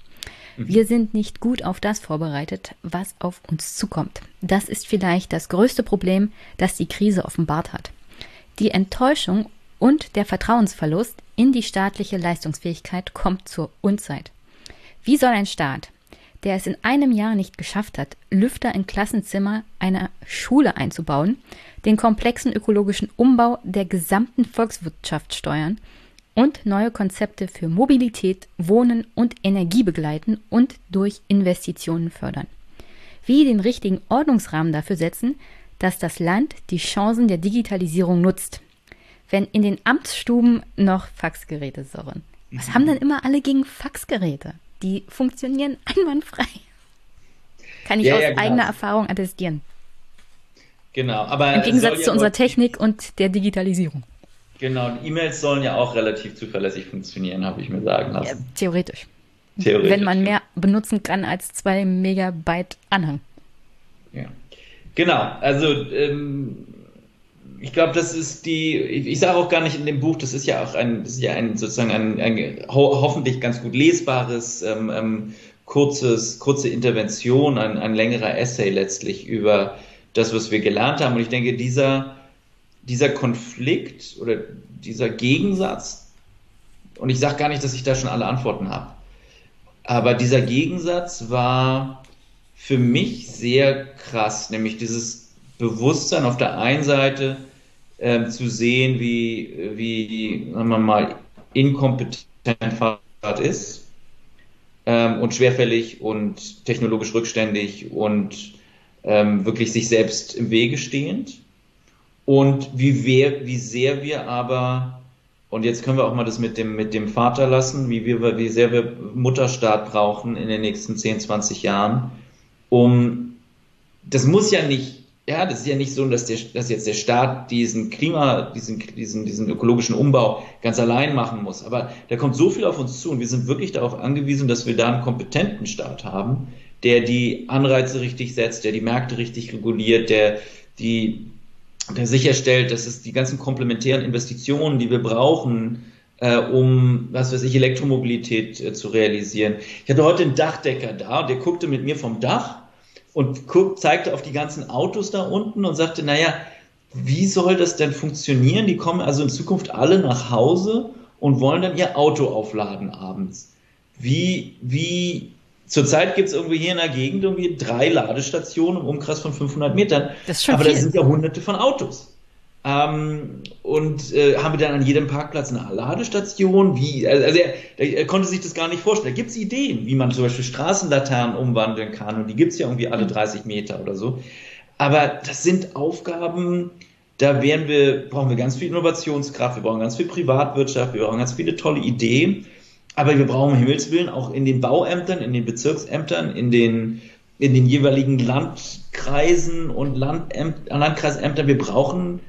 Speaker 1: Mhm. Wir sind nicht gut auf das vorbereitet, was auf uns zukommt. Das ist vielleicht das größte Problem, das die Krise offenbart hat. Die Enttäuschung und der Vertrauensverlust in die staatliche Leistungsfähigkeit kommt zur Unzeit. Wie soll ein Staat, der es in einem Jahr nicht geschafft hat, Lüfter in Klassenzimmer einer Schule einzubauen, den komplexen ökologischen Umbau der gesamten Volkswirtschaft steuern und neue Konzepte für Mobilität, Wohnen und Energie begleiten und durch Investitionen fördern. Wie den richtigen Ordnungsrahmen dafür setzen, dass das Land die Chancen der Digitalisierung nutzt. Wenn in den Amtsstuben noch Faxgeräte surren. Was haben denn immer alle gegen Faxgeräte? Die funktionieren [LAUGHS] einwandfrei. Kann ich ja, aus ja, genau. eigener Erfahrung attestieren.
Speaker 3: Genau, aber.
Speaker 1: Im Gegensatz zu unserer Technik und der Digitalisierung.
Speaker 3: Genau, E-Mails sollen ja auch relativ zuverlässig funktionieren, habe ich mir sagen lassen. Ja,
Speaker 1: theoretisch. theoretisch. Wenn man mehr benutzen kann als zwei Megabyte Anhang.
Speaker 3: Ja. Genau, also ähm, ich glaube, das ist die, ich, ich sage auch gar nicht in dem Buch, das ist ja auch ein, das ist ja ein sozusagen ein, ein ho hoffentlich ganz gut lesbares, ähm, ähm, kurzes, kurze Intervention, ein, ein längerer Essay letztlich über das, was wir gelernt haben. Und ich denke, dieser, dieser Konflikt oder dieser Gegensatz, und ich sage gar nicht, dass ich da schon alle Antworten habe, aber dieser Gegensatz war für mich sehr krass, nämlich dieses Bewusstsein auf der einen Seite äh, zu sehen, wie, wie sagen wir mal, inkompetent Fahrrad ist ähm, und schwerfällig und technologisch rückständig und ähm, wirklich sich selbst im Wege stehend. Und wie, wer, wie sehr wir aber, und jetzt können wir auch mal das mit dem, mit dem Vater lassen, wie, wir, wie sehr wir Mutterstaat brauchen in den nächsten 10, 20 Jahren, um, das muss ja nicht, ja, das ist ja nicht so, dass, der, dass jetzt der Staat diesen Klima, diesen, diesen, diesen ökologischen Umbau ganz allein machen muss. Aber da kommt so viel auf uns zu und wir sind wirklich darauf angewiesen, dass wir da einen kompetenten Staat haben, der die Anreize richtig setzt, der die Märkte richtig reguliert, der die der sicherstellt, dass es die ganzen komplementären Investitionen, die wir brauchen, äh, um, was weiß ich, Elektromobilität äh, zu realisieren. Ich hatte heute einen Dachdecker da der guckte mit mir vom Dach und guck, zeigte auf die ganzen Autos da unten und sagte, naja, wie soll das denn funktionieren? Die kommen also in Zukunft alle nach Hause und wollen dann ihr Auto aufladen abends. Wie, wie Zurzeit gibt es irgendwie hier in der Gegend irgendwie drei Ladestationen im Umkreis von 500 Metern. Das ist schon Aber viel. da sind ja hunderte von Autos. Ähm, und äh, haben wir dann an jedem Parkplatz eine Ladestation? Wie? Also er, er konnte sich das gar nicht vorstellen. Da gibt es Ideen, wie man zum Beispiel Straßenlaternen umwandeln kann. Und die gibt es ja irgendwie alle 30 Meter oder so. Aber das sind Aufgaben, da werden wir, brauchen wir ganz viel Innovationskraft, wir brauchen ganz viel Privatwirtschaft, wir brauchen ganz viele tolle Ideen. Aber wir brauchen um Himmels auch in den Bauämtern, in den Bezirksämtern, in den, in den jeweiligen Landkreisen und Landämt, Landkreisämtern, wir brauchen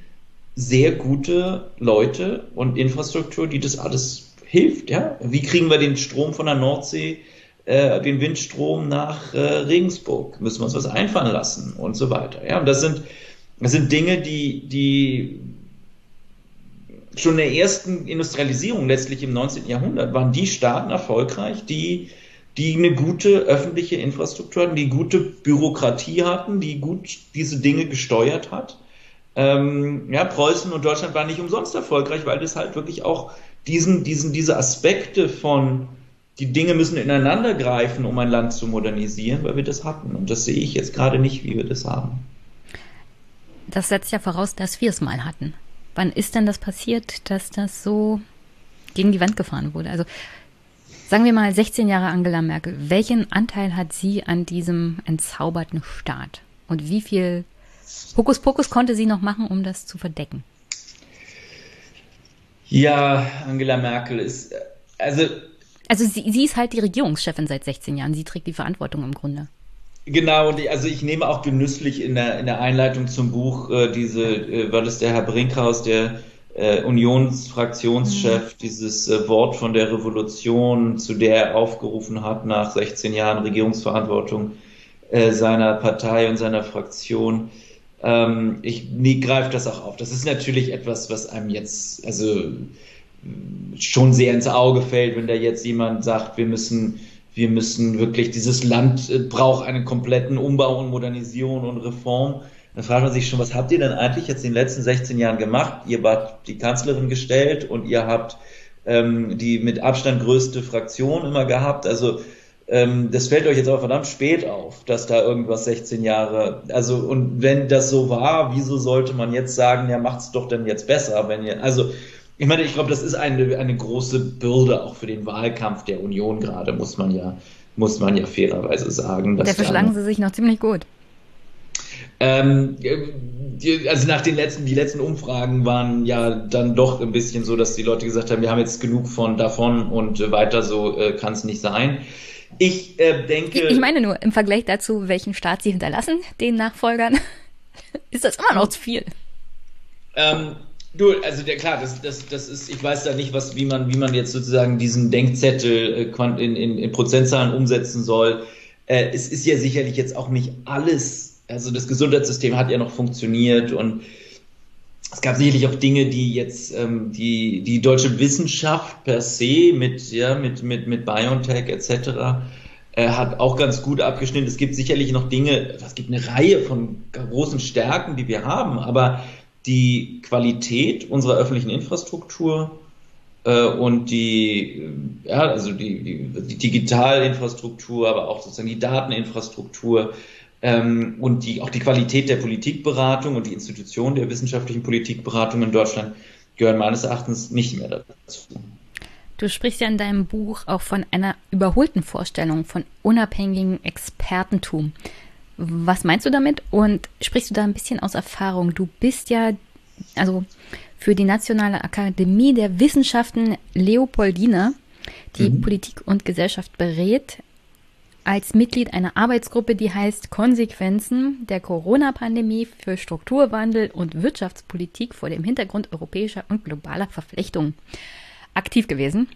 Speaker 3: sehr gute Leute und Infrastruktur, die das alles hilft. Ja? Wie kriegen wir den Strom von der Nordsee, äh, den Windstrom nach äh, Regensburg? Müssen wir uns was einfallen lassen und so weiter. Ja? Und das sind, das sind Dinge, die, die schon in der ersten Industrialisierung letztlich im 19. Jahrhundert waren die Staaten erfolgreich, die die eine gute öffentliche Infrastruktur hatten, die gute Bürokratie hatten, die gut diese Dinge gesteuert hat. Ähm, ja, Preußen und Deutschland waren nicht umsonst erfolgreich, weil das halt wirklich auch diesen, diesen, diese Aspekte von die Dinge müssen ineinander greifen, um ein Land zu modernisieren, weil wir das hatten. Und das sehe ich jetzt gerade nicht, wie wir das haben.
Speaker 1: Das setzt ja voraus, dass wir es mal hatten. Wann ist denn das passiert, dass das so gegen die Wand gefahren wurde? Also sagen wir mal 16 Jahre Angela Merkel. Welchen Anteil hat sie an diesem entzauberten Staat? Und wie viel Hokuspokus konnte sie noch machen, um das zu verdecken?
Speaker 3: Ja, Angela Merkel ist, also
Speaker 1: also sie, sie ist halt die Regierungschefin seit 16 Jahren. Sie trägt die Verantwortung im Grunde.
Speaker 3: Genau, und also ich nehme auch genüsslich in der, in der Einleitung zum Buch äh, diese, äh, weil es der Herr Brinkhaus, der äh, Unionsfraktionschef, mhm. dieses äh, Wort von der Revolution, zu der er aufgerufen hat nach 16 Jahren Regierungsverantwortung äh, seiner Partei und seiner Fraktion. Ähm, ich nee, greife das auch auf. Das ist natürlich etwas, was einem jetzt, also schon sehr ins Auge fällt, wenn da jetzt jemand sagt, wir müssen, wir müssen wirklich, dieses Land äh, braucht einen kompletten Umbau und Modernisierung und Reform. Dann fragt man sich schon, was habt ihr denn eigentlich jetzt in den letzten 16 Jahren gemacht? Ihr wart die Kanzlerin gestellt und ihr habt ähm, die mit Abstand größte Fraktion immer gehabt. Also ähm, das fällt euch jetzt aber verdammt spät auf, dass da irgendwas 16 Jahre, also und wenn das so war, wieso sollte man jetzt sagen, ja macht's doch denn jetzt besser, wenn ihr, also ich meine, ich glaube, das ist eine, eine große Bürde auch für den Wahlkampf der Union gerade, muss man ja, muss man ja fairerweise sagen.
Speaker 1: Der verschlagen sie sich noch ziemlich gut.
Speaker 3: Ähm, also nach den letzten, die letzten Umfragen waren ja dann doch ein bisschen so, dass die Leute gesagt haben, wir haben jetzt genug von davon und weiter so äh, kann es nicht sein. Ich äh, denke.
Speaker 1: Ich meine nur, im Vergleich dazu, welchen Staat sie hinterlassen, den Nachfolgern, [LAUGHS] ist das immer noch zu viel.
Speaker 3: Ähm, Du, also der, klar, das, das, das ist, ich weiß da nicht, was, wie man, wie man jetzt sozusagen diesen Denkzettel äh, in, in, in Prozentzahlen umsetzen soll. Äh, es ist ja sicherlich jetzt auch nicht alles, also das Gesundheitssystem hat ja noch funktioniert und es gab sicherlich auch Dinge, die jetzt ähm, die, die deutsche Wissenschaft per se mit, ja, mit, mit, mit BioNTech etc. Äh, hat auch ganz gut abgeschnitten. Es gibt sicherlich noch Dinge, es gibt eine Reihe von großen Stärken, die wir haben, aber die Qualität unserer öffentlichen Infrastruktur äh, und die, äh, ja, also die, die, die Digitalinfrastruktur, aber auch sozusagen die Dateninfrastruktur ähm, und die, auch die Qualität der Politikberatung und die Institution der wissenschaftlichen Politikberatung in Deutschland gehören meines Erachtens nicht mehr dazu.
Speaker 1: Du sprichst ja in deinem Buch auch von einer überholten Vorstellung von unabhängigem Expertentum. Was meinst du damit? Und sprichst du da ein bisschen aus Erfahrung? Du bist ja, also für die Nationale Akademie der Wissenschaften Leopoldina, die mhm. Politik und Gesellschaft berät, als Mitglied einer Arbeitsgruppe, die heißt Konsequenzen der Corona-Pandemie für Strukturwandel und Wirtschaftspolitik vor dem Hintergrund europäischer und globaler Verflechtungen aktiv gewesen.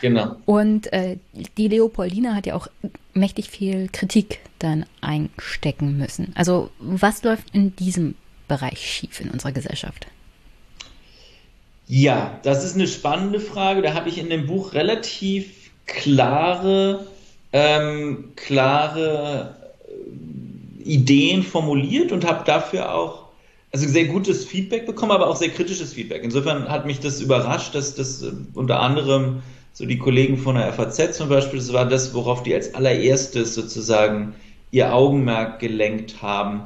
Speaker 3: Genau.
Speaker 1: Und äh, die Leopoldina hat ja auch mächtig viel Kritik dann einstecken müssen. Also was läuft in diesem Bereich schief in unserer Gesellschaft?
Speaker 3: Ja, das ist eine spannende Frage. Da habe ich in dem Buch relativ klare, ähm, klare äh, Ideen formuliert und habe dafür auch also sehr gutes Feedback bekommen, aber auch sehr kritisches Feedback. Insofern hat mich das überrascht, dass das äh, unter anderem so die Kollegen von der FAZ zum Beispiel, das war das, worauf die als allererstes sozusagen ihr Augenmerk gelenkt haben.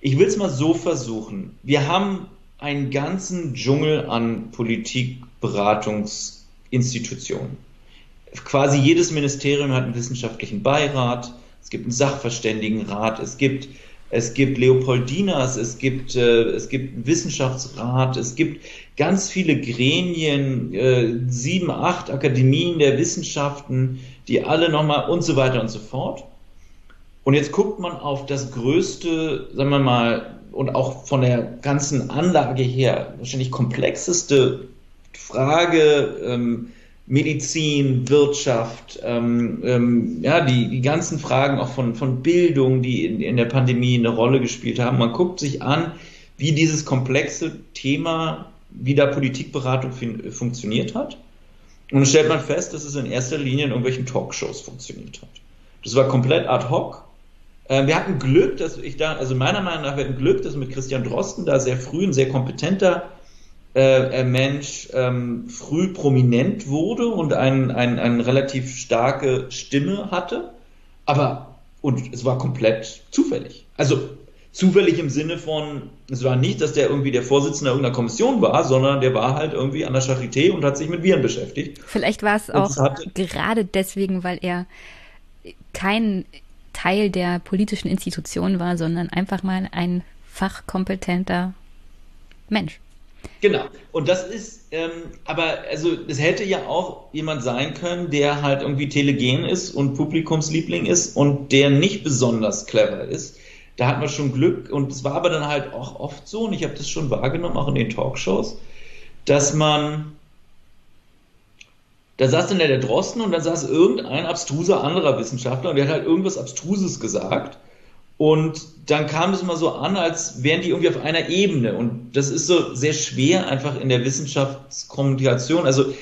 Speaker 3: Ich will es mal so versuchen. Wir haben einen ganzen Dschungel an Politikberatungsinstitutionen. Quasi jedes Ministerium hat einen wissenschaftlichen Beirat, es gibt einen Sachverständigenrat, es gibt es gibt Leopoldinas, es gibt, äh, es gibt einen Wissenschaftsrat, es gibt ganz viele Gremien, äh, sieben, acht Akademien der Wissenschaften, die alle nochmal und so weiter und so fort. Und jetzt guckt man auf das größte, sagen wir mal, und auch von der ganzen Anlage her wahrscheinlich komplexeste Frage ähm, Medizin, Wirtschaft, ähm, ähm, ja, die, die ganzen Fragen auch von, von Bildung, die in, in der Pandemie eine Rolle gespielt haben. Man guckt sich an, wie dieses komplexe Thema, wie da Politikberatung fun funktioniert hat. Und dann stellt man fest, dass es in erster Linie in irgendwelchen Talkshows funktioniert hat. Das war komplett ad hoc. Äh, wir hatten Glück, dass ich da, also meiner Meinung nach, wir hatten Glück, dass mit Christian Drosten da sehr früh ein sehr kompetenter äh, Mensch ähm, früh prominent wurde und eine ein, ein relativ starke Stimme hatte. Aber, und es war komplett zufällig. Also zufällig im Sinne von, es war nicht, dass der irgendwie der Vorsitzende irgendeiner Kommission war, sondern der war halt irgendwie an der Charité und hat sich mit Viren beschäftigt.
Speaker 1: Vielleicht war es auch gerade deswegen, weil er kein Teil der politischen Institution war, sondern einfach mal ein fachkompetenter Mensch.
Speaker 3: Genau. Und das ist, ähm, aber also es hätte ja auch jemand sein können, der halt irgendwie telegen ist und Publikumsliebling ist und der nicht besonders clever ist da hat man schon Glück und es war aber dann halt auch oft so, und ich habe das schon wahrgenommen, auch in den Talkshows, dass man, da saß dann der Drosten und dann saß irgendein abstruser anderer Wissenschaftler und der hat halt irgendwas Abstruses gesagt. Und dann kam es immer so an, als wären die irgendwie auf einer Ebene. Und das ist so sehr schwer einfach in der Wissenschaftskommunikation, also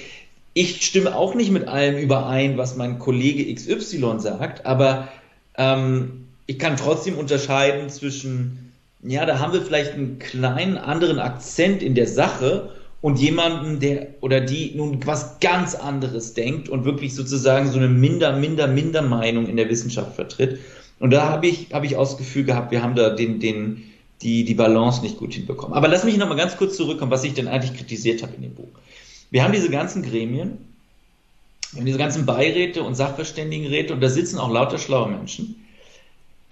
Speaker 3: ich stimme auch nicht mit allem überein, was mein Kollege XY sagt, aber ähm, ich kann trotzdem unterscheiden zwischen, ja, da haben wir vielleicht einen kleinen anderen Akzent in der Sache und jemanden, der oder die nun was ganz anderes denkt und wirklich sozusagen so eine minder, minder, minder Meinung in der Wissenschaft vertritt. Und da habe ich, habe ich auch gehabt, wir haben da den, den, die, die Balance nicht gut hinbekommen. Aber lass mich nochmal ganz kurz zurückkommen, was ich denn eigentlich kritisiert habe in dem Buch. Wir haben diese ganzen Gremien, wir haben diese ganzen Beiräte und Sachverständigenräte und da sitzen auch lauter schlaue Menschen.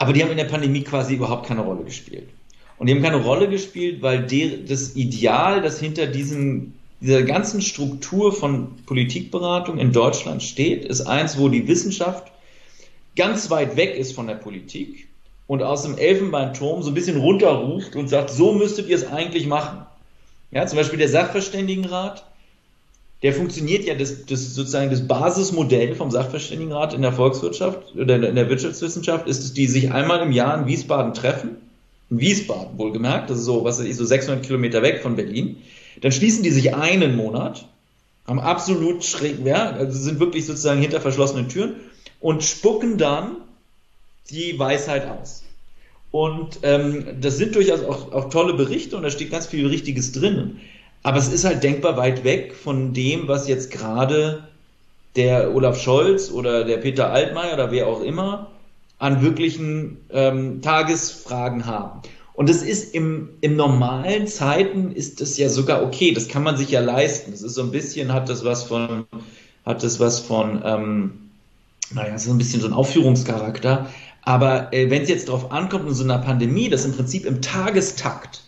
Speaker 3: Aber die haben in der Pandemie quasi überhaupt keine Rolle gespielt. Und die haben keine Rolle gespielt, weil die, das Ideal, das hinter diesen, dieser ganzen Struktur von Politikberatung in Deutschland steht, ist eins, wo die Wissenschaft ganz weit weg ist von der Politik und aus dem Elfenbeinturm so ein bisschen runterruft und sagt, so müsstet ihr es eigentlich machen. Ja, zum Beispiel der Sachverständigenrat der funktioniert ja, das, das sozusagen das Basismodell vom Sachverständigenrat in der Volkswirtschaft oder in der Wirtschaftswissenschaft ist es, die sich einmal im Jahr in Wiesbaden treffen. In Wiesbaden wohlgemerkt, das ist so, was ist so 600 Kilometer weg von Berlin. Dann schließen die sich einen Monat, haben absolut schräg, ja, also sind wirklich sozusagen hinter verschlossenen Türen und spucken dann die Weisheit aus. Und ähm, das sind durchaus auch, auch tolle Berichte und da steht ganz viel Richtiges drin. Aber es ist halt denkbar weit weg von dem, was jetzt gerade der Olaf Scholz oder der Peter Altmaier oder wer auch immer an wirklichen ähm, Tagesfragen haben. Und das ist im, im normalen Zeiten ist das ja sogar okay. Das kann man sich ja leisten. Das ist so ein bisschen, hat das was von, hat das was von, ähm, naja, so ein bisschen so ein Aufführungscharakter. Aber äh, wenn es jetzt darauf ankommt, in so einer Pandemie, dass im Prinzip im Tagestakt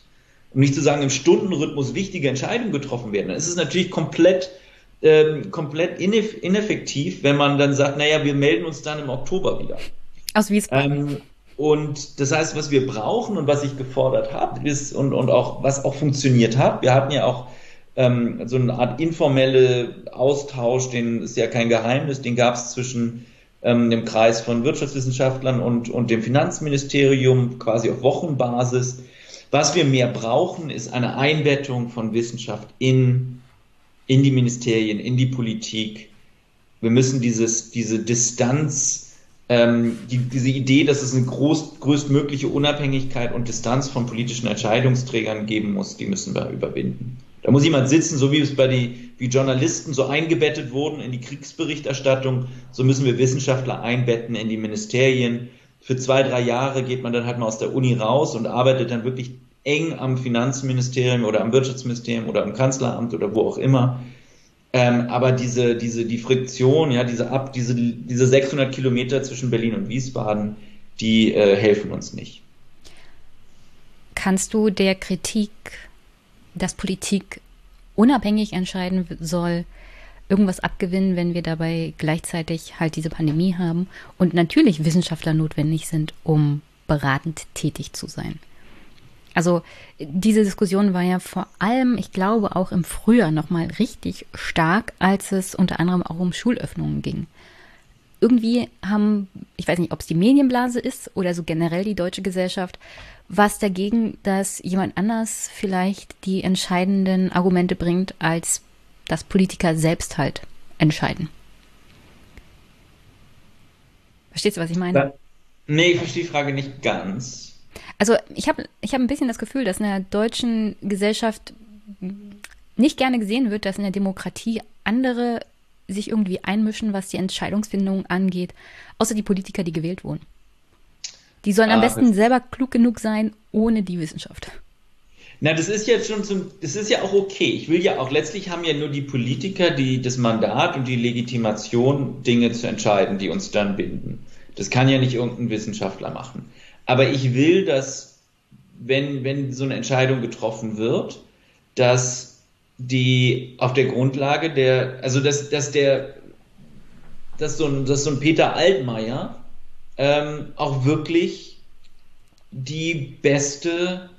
Speaker 3: um nicht zu sagen im Stundenrhythmus wichtige Entscheidungen getroffen werden, dann ist es natürlich komplett, ähm, komplett ineff ineffektiv, wenn man dann sagt, naja, wir melden uns dann im Oktober wieder.
Speaker 1: Aus Wiesbaden.
Speaker 3: Ähm, und das heißt, was wir brauchen und was ich gefordert habe, ist und, und auch was auch funktioniert hat, wir hatten ja auch ähm, so eine Art informelle Austausch, den ist ja kein Geheimnis, den gab es zwischen ähm, dem Kreis von Wirtschaftswissenschaftlern und, und dem Finanzministerium quasi auf Wochenbasis. Was wir mehr brauchen, ist eine Einbettung von Wissenschaft in, in die Ministerien, in die Politik. Wir müssen dieses, diese Distanz, ähm, die, diese Idee, dass es eine groß, größtmögliche Unabhängigkeit und Distanz von politischen Entscheidungsträgern geben muss, die müssen wir überwinden. Da muss jemand sitzen, so wie es bei die, wie Journalisten so eingebettet wurden in die Kriegsberichterstattung, so müssen wir Wissenschaftler einbetten in die Ministerien. Für zwei, drei Jahre geht man dann halt mal aus der Uni raus und arbeitet dann wirklich eng am Finanzministerium oder am Wirtschaftsministerium oder am Kanzleramt oder wo auch immer. Ähm, aber diese, diese, die Friktion, ja, diese ab, diese, diese 600 Kilometer zwischen Berlin und Wiesbaden, die äh, helfen uns nicht.
Speaker 1: Kannst du der Kritik, dass Politik unabhängig entscheiden soll, irgendwas abgewinnen, wenn wir dabei gleichzeitig halt diese Pandemie haben und natürlich Wissenschaftler notwendig sind, um beratend tätig zu sein? Also diese Diskussion war ja vor allem, ich glaube, auch im Frühjahr nochmal richtig stark, als es unter anderem auch um Schulöffnungen ging. Irgendwie haben, ich weiß nicht, ob es die Medienblase ist oder so generell die deutsche Gesellschaft, was dagegen, dass jemand anders vielleicht die entscheidenden Argumente bringt, als das Politiker selbst halt entscheiden. Verstehst du, was ich meine?
Speaker 3: Nee, ich verstehe die Frage nicht ganz.
Speaker 1: Also ich habe ich hab ein bisschen das Gefühl, dass in der deutschen Gesellschaft nicht gerne gesehen wird, dass in der Demokratie andere sich irgendwie einmischen, was die Entscheidungsfindung angeht, außer die Politiker, die gewählt wurden. Die sollen ah, am besten selber klug genug sein, ohne die Wissenschaft.
Speaker 3: Na, das ist ja schon zum, das ist ja auch okay. Ich will ja auch, letztlich haben ja nur die Politiker die, das Mandat und die Legitimation, Dinge zu entscheiden, die uns dann binden. Das kann ja nicht irgendein Wissenschaftler machen. Aber ich will, dass, wenn, wenn so eine Entscheidung getroffen wird, dass die auf der Grundlage der, also dass, dass der, dass so ein, dass so ein Peter Altmaier ähm, auch wirklich die beste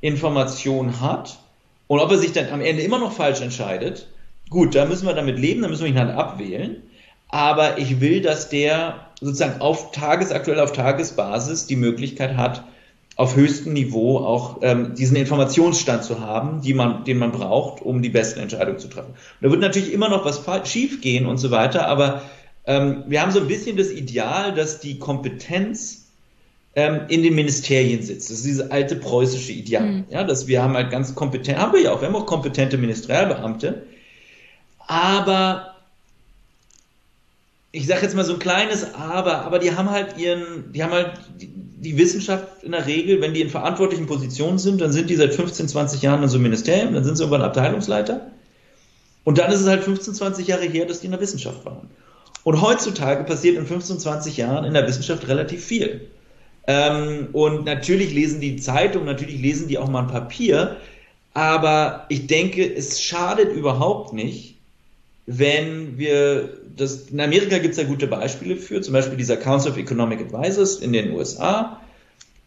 Speaker 3: Information hat und ob er sich dann am Ende immer noch falsch entscheidet, gut, da müssen wir damit leben, da müssen wir ihn halt abwählen. Aber ich will, dass der sozusagen auf tagesaktuell auf Tagesbasis die Möglichkeit hat, auf höchstem Niveau auch ähm, diesen Informationsstand zu haben, die man, den man braucht, um die besten Entscheidungen zu treffen. Und da wird natürlich immer noch was schief gehen und so weiter, aber ähm, wir haben so ein bisschen das Ideal, dass die Kompetenz ähm, in den Ministerien sitzt. Das ist dieses alte preußische Ideal. Mhm. Ja, dass wir haben halt ganz kompetent, haben wir ja auch, wir haben auch kompetente Ministerialbeamte, aber ich sage jetzt mal so ein kleines Aber, aber die haben halt ihren, die haben halt die, Wissenschaft in der Regel, wenn die in verantwortlichen Positionen sind, dann sind die seit 15, 20 Jahren in so einem Ministerium, dann sind sie irgendwann Abteilungsleiter. Und dann ist es halt 15, 20 Jahre her, dass die in der Wissenschaft waren. Und heutzutage passiert in 15, 20 Jahren in der Wissenschaft relativ viel. Ähm, und natürlich lesen die Zeitung, natürlich lesen die auch mal ein Papier, aber ich denke, es schadet überhaupt nicht, wenn wir das, in Amerika gibt es ja gute Beispiele für, zum Beispiel dieser Council of Economic Advisors in den USA.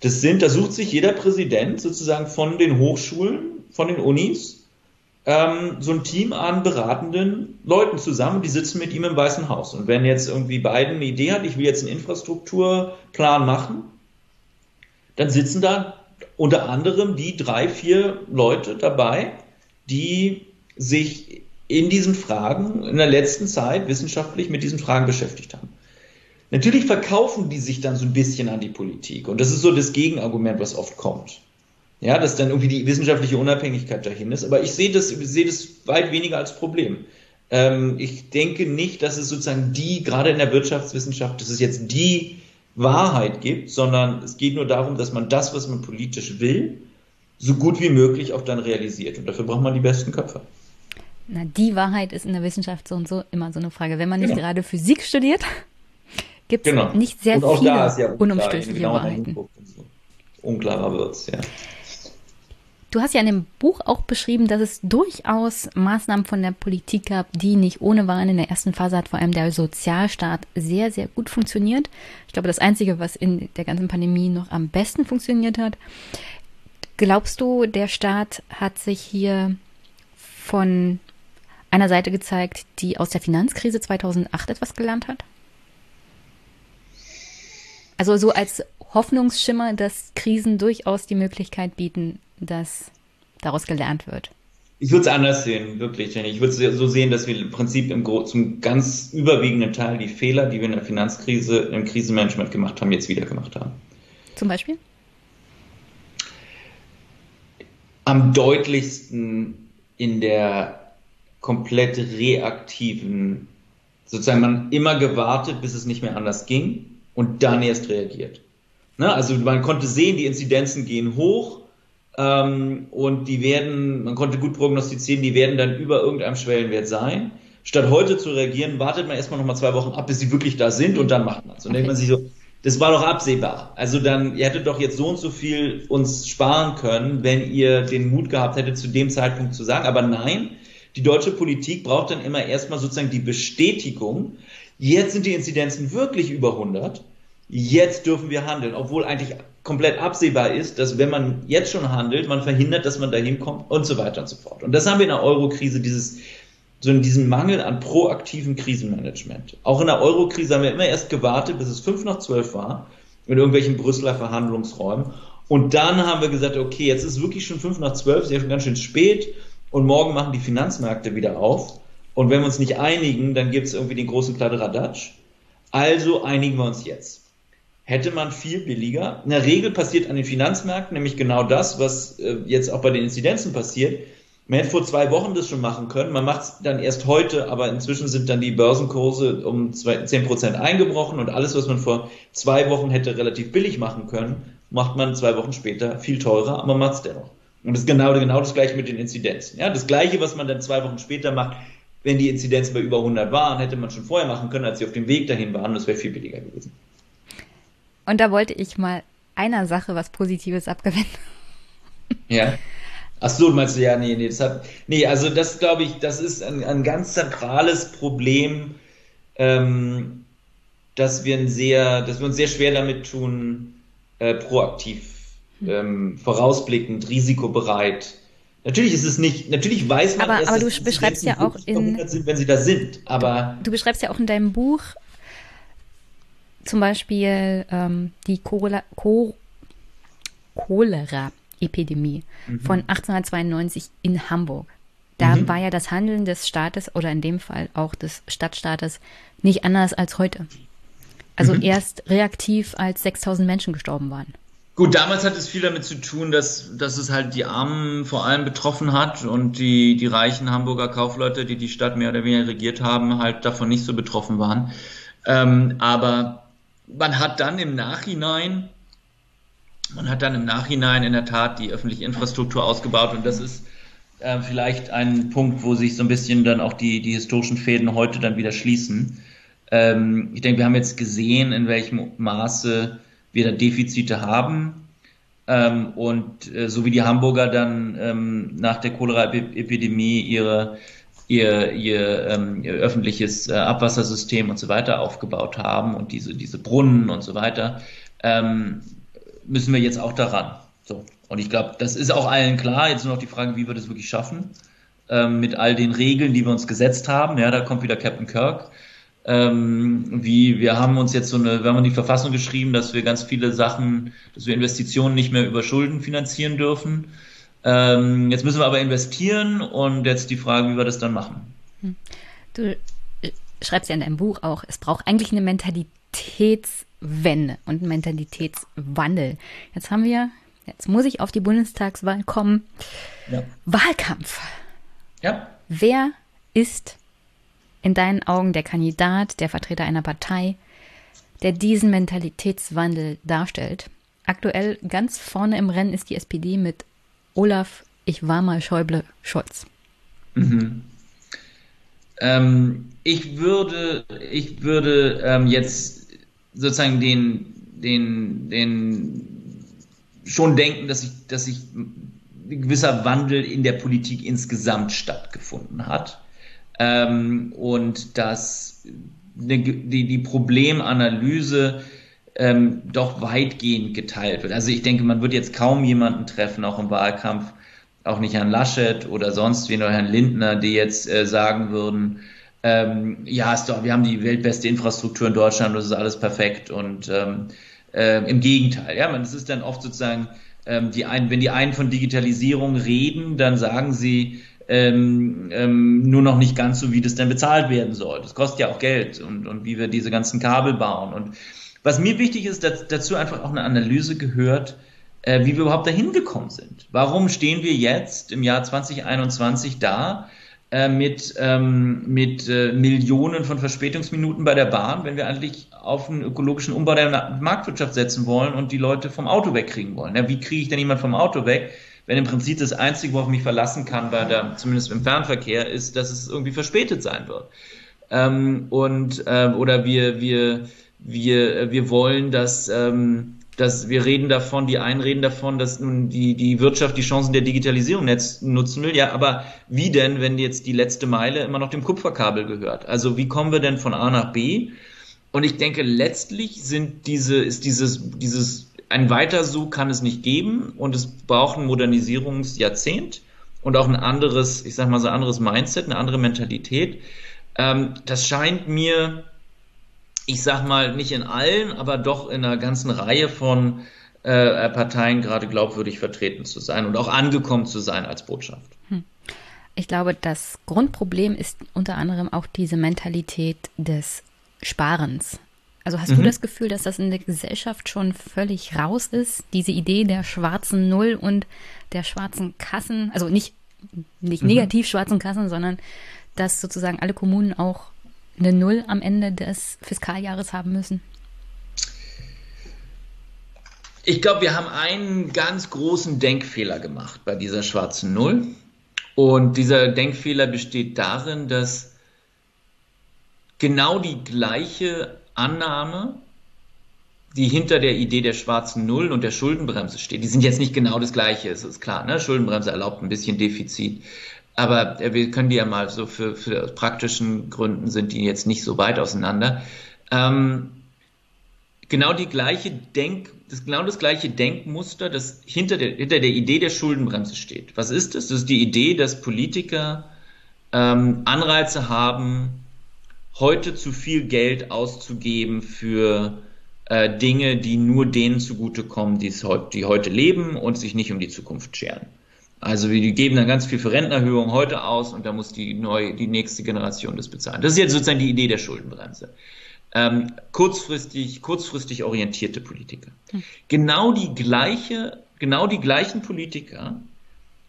Speaker 3: Das sind, da sucht sich jeder Präsident sozusagen von den Hochschulen, von den Unis, ähm, so ein Team an beratenden Leuten zusammen, die sitzen mit ihm im Weißen Haus. Und wenn jetzt irgendwie Biden eine Idee hat, ich will jetzt einen Infrastrukturplan machen, dann sitzen da unter anderem die drei, vier Leute dabei, die sich in diesen Fragen in der letzten Zeit wissenschaftlich mit diesen Fragen beschäftigt haben. Natürlich verkaufen die sich dann so ein bisschen an die Politik. Und das ist so das Gegenargument, was oft kommt. Ja, dass dann irgendwie die wissenschaftliche Unabhängigkeit dahin ist. Aber ich sehe das, sehe das weit weniger als Problem. Ähm, ich denke nicht, dass es sozusagen die, gerade in der Wirtschaftswissenschaft, dass es jetzt die Wahrheit gibt, sondern es geht nur darum, dass man das, was man politisch will, so gut wie möglich auch dann realisiert. Und dafür braucht man die besten Köpfe.
Speaker 1: Na, die Wahrheit ist in der Wissenschaft so und so immer so eine Frage. Wenn man nicht genau. gerade Physik studiert, [LAUGHS] gibt es genau. nicht sehr viele ja unumstößliche Wahrheiten. So.
Speaker 3: Unklarer wird es, ja.
Speaker 1: Du hast ja in dem Buch auch beschrieben, dass es durchaus Maßnahmen von der Politik gab, die nicht ohne waren. In der ersten Phase hat vor allem der Sozialstaat sehr, sehr gut funktioniert. Ich glaube, das Einzige, was in der ganzen Pandemie noch am besten funktioniert hat. Glaubst du, der Staat hat sich hier von einer Seite gezeigt, die aus der Finanzkrise 2008 etwas gelernt hat? Also so als Hoffnungsschimmer, dass Krisen durchaus die Möglichkeit bieten, dass daraus gelernt wird.
Speaker 3: Ich würde es anders sehen, wirklich, Jenny. Ich würde es so sehen, dass wir im Prinzip im zum ganz überwiegenden Teil die Fehler, die wir in der Finanzkrise, im Krisenmanagement gemacht haben, jetzt wieder gemacht haben.
Speaker 1: Zum Beispiel?
Speaker 3: Am deutlichsten in der komplett reaktiven, sozusagen man immer gewartet, bis es nicht mehr anders ging und dann erst reagiert. Ne? Also man konnte sehen, die Inzidenzen gehen hoch ähm, und die werden, man konnte gut prognostizieren, die werden dann über irgendeinem Schwellenwert sein. Statt heute zu reagieren, wartet man erstmal nochmal zwei Wochen ab, bis sie wirklich da sind und dann macht man es. Und okay. denkt man sich so, das war doch absehbar. Also dann, ihr hättet doch jetzt so und so viel uns sparen können, wenn ihr den Mut gehabt hättet, zu dem Zeitpunkt zu sagen. Aber nein, die deutsche Politik braucht dann immer erstmal sozusagen die Bestätigung, jetzt sind die Inzidenzen wirklich über 100, jetzt dürfen wir handeln, obwohl eigentlich komplett absehbar ist, dass wenn man jetzt schon handelt, man verhindert, dass man dahin kommt und so weiter und so fort. Und das haben wir in der Eurokrise, dieses, so in diesem Mangel an proaktivem Krisenmanagement. Auch in der Eurokrise haben wir immer erst gewartet, bis es fünf nach zwölf war, in irgendwelchen Brüsseler Verhandlungsräumen. Und dann haben wir gesagt, okay, jetzt ist wirklich schon fünf nach zwölf, ist ja schon ganz schön spät und morgen machen die Finanzmärkte wieder auf. Und wenn wir uns nicht einigen, dann gibt es irgendwie den großen Kladderadatsch. Also einigen wir uns jetzt. Hätte man viel billiger. In der Regel passiert an den Finanzmärkten nämlich genau das, was äh, jetzt auch bei den Inzidenzen passiert. Man hätte vor zwei Wochen das schon machen können. Man macht es dann erst heute, aber inzwischen sind dann die Börsenkurse um 10 Prozent eingebrochen und alles, was man vor zwei Wochen hätte relativ billig machen können, macht man zwei Wochen später viel teurer, aber man macht es dennoch. Und das ist genau, genau das gleiche mit den Inzidenzen. Ja, das gleiche, was man dann zwei Wochen später macht, wenn die Inzidenzen bei über 100 waren, hätte man schon vorher machen können, als sie auf dem Weg dahin waren. Das wäre viel billiger gewesen.
Speaker 1: Und da wollte ich mal einer Sache was Positives abgewinnen.
Speaker 3: Ja. Ach so, meinst du, ja, nee, nee, das hat, nee, also das glaube ich, das ist ein, ein ganz zentrales Problem, ähm, dass wir ein sehr, dass wir uns sehr schwer damit tun, äh, proaktiv. Ähm, vorausblickend, risikobereit. Natürlich ist es nicht, natürlich weiß man,
Speaker 1: aber, erst, aber du beschreibst ja auch in,
Speaker 3: sind, wenn sie da sind, aber.
Speaker 1: Du, du beschreibst ja auch in deinem Buch zum Beispiel ähm, die Cholera, Cholera Epidemie mhm. von 1892 in Hamburg. Da mhm. war ja das Handeln des Staates oder in dem Fall auch des Stadtstaates nicht anders als heute. Also mhm. erst reaktiv, als 6000 Menschen gestorben waren.
Speaker 3: Gut, damals hat es viel damit zu tun, dass, dass es halt die Armen vor allem betroffen hat und die, die reichen Hamburger Kaufleute, die die Stadt mehr oder weniger regiert haben, halt davon nicht so betroffen waren. Ähm, aber man hat dann im Nachhinein man hat dann im Nachhinein in der Tat die öffentliche Infrastruktur ausgebaut und das ist äh, vielleicht ein Punkt, wo sich so ein bisschen dann auch die, die historischen Fäden heute dann wieder schließen. Ähm, ich denke, wir haben jetzt gesehen, in welchem Maße wir da Defizite haben. Ähm, und äh, so wie die Hamburger dann ähm, nach der Cholera-Epidemie ihre, ihr, ihr, ähm, ihr öffentliches äh, Abwassersystem und so weiter aufgebaut haben und diese, diese Brunnen und so weiter, ähm, müssen wir jetzt auch daran. So. Und ich glaube, das ist auch allen klar. Jetzt nur noch die Frage, wie wir das wirklich schaffen. Ähm, mit all den Regeln, die wir uns gesetzt haben. Ja, da kommt wieder Captain Kirk. Ähm, wie, wir haben uns jetzt so eine, wir haben in die Verfassung geschrieben, dass wir ganz viele Sachen, dass wir Investitionen nicht mehr über Schulden finanzieren dürfen. Ähm, jetzt müssen wir aber investieren und jetzt die Frage, wie wir das dann machen. Hm.
Speaker 1: Du äh, schreibst ja in deinem Buch auch, es braucht eigentlich eine Mentalitäts- Wende und Mentalitätswandel. Jetzt haben wir, jetzt muss ich auf die Bundestagswahl kommen. Ja. Wahlkampf. Ja. Wer ist in deinen Augen der Kandidat, der Vertreter einer Partei, der diesen Mentalitätswandel darstellt? Aktuell ganz vorne im Rennen ist die SPD mit Olaf, ich war mal Schäuble, Scholz. Mhm.
Speaker 3: Ähm, ich würde, ich würde ähm, jetzt sozusagen den, den, den schon denken, dass ich, dass sich ein gewisser Wandel in der Politik insgesamt stattgefunden hat. Ähm, und dass die, die, Problemanalyse ähm, doch weitgehend geteilt wird. Also ich denke, man wird jetzt kaum jemanden treffen, auch im Wahlkampf, auch nicht Herrn Laschet oder sonst wen oder Herrn Lindner, die jetzt äh, sagen würden, ähm, ja, ist doch, wir haben die weltbeste Infrastruktur in Deutschland, das ist alles perfekt und ähm, äh, im Gegenteil, ja, man, es ist dann oft sozusagen, ähm, die einen, wenn die einen von Digitalisierung reden, dann sagen sie ähm, ähm, nur noch nicht ganz so, wie das denn bezahlt werden soll. Das kostet ja auch Geld und, und wie wir diese ganzen Kabel bauen. Und was mir wichtig ist, dass dazu einfach auch eine Analyse gehört, äh, wie wir überhaupt dahin gekommen sind. Warum stehen wir jetzt im Jahr 2021 da? Äh, mit, ähm, mit äh, Millionen von Verspätungsminuten bei der Bahn, wenn wir eigentlich auf einen ökologischen Umbau der Marktwirtschaft setzen wollen und die Leute vom Auto wegkriegen wollen. Ja, wie kriege ich denn jemand vom Auto weg, wenn im Prinzip das Einzige, worauf ich mich verlassen kann, bei der, zumindest im Fernverkehr, ist, dass es irgendwie verspätet sein wird. Ähm, und äh, oder wir, wir, wir, wir wollen, dass ähm, dass wir reden davon, die einen reden davon, dass nun die, die Wirtschaft die Chancen der Digitalisierung nutzen will. Ja, aber wie denn, wenn jetzt die letzte Meile immer noch dem Kupferkabel gehört? Also wie kommen wir denn von A nach B? Und ich denke, letztlich sind diese, ist dieses, dieses, ein weiter so kann es nicht geben und es braucht ein Modernisierungsjahrzehnt und auch ein anderes, ich sag mal so anderes Mindset, eine andere Mentalität. Ähm, das scheint mir ich sag mal, nicht in allen, aber doch in einer ganzen Reihe von äh, Parteien gerade glaubwürdig vertreten zu sein und auch angekommen zu sein als Botschaft. Hm.
Speaker 1: ich glaube, das Grundproblem ist unter anderem auch diese Mentalität des Sparens. Also hast mhm. du das Gefühl, dass das in der Gesellschaft schon völlig raus ist, diese Idee der schwarzen Null und der schwarzen Kassen, also nicht, nicht mhm. negativ schwarzen Kassen, sondern dass sozusagen alle Kommunen auch eine Null am Ende des Fiskaljahres haben müssen?
Speaker 3: Ich glaube, wir haben einen ganz großen Denkfehler gemacht bei dieser schwarzen Null. Und dieser Denkfehler besteht darin, dass genau die gleiche Annahme, die hinter der Idee der schwarzen Null und der Schuldenbremse steht, die sind jetzt nicht genau das gleiche, es ist klar. Ne? Schuldenbremse erlaubt ein bisschen Defizit. Aber äh, wir können die ja mal so für, für praktischen Gründen sind die jetzt nicht so weit auseinander. Ähm, genau die gleiche Denk, das genau das gleiche Denkmuster, das hinter der, hinter der Idee der Schuldenbremse steht. Was ist das? Das ist die Idee, dass Politiker ähm, Anreize haben, heute zu viel Geld auszugeben für äh, Dinge, die nur denen zugutekommen, die, die heute leben und sich nicht um die Zukunft scheren. Also wir geben dann ganz viel für Rentenerhöhung heute aus und da muss die neue, die nächste Generation das bezahlen. Das ist jetzt sozusagen die Idee der Schuldenbremse. Ähm, kurzfristig, kurzfristig orientierte Politiker. Hm. Genau die gleiche, genau die gleichen Politiker,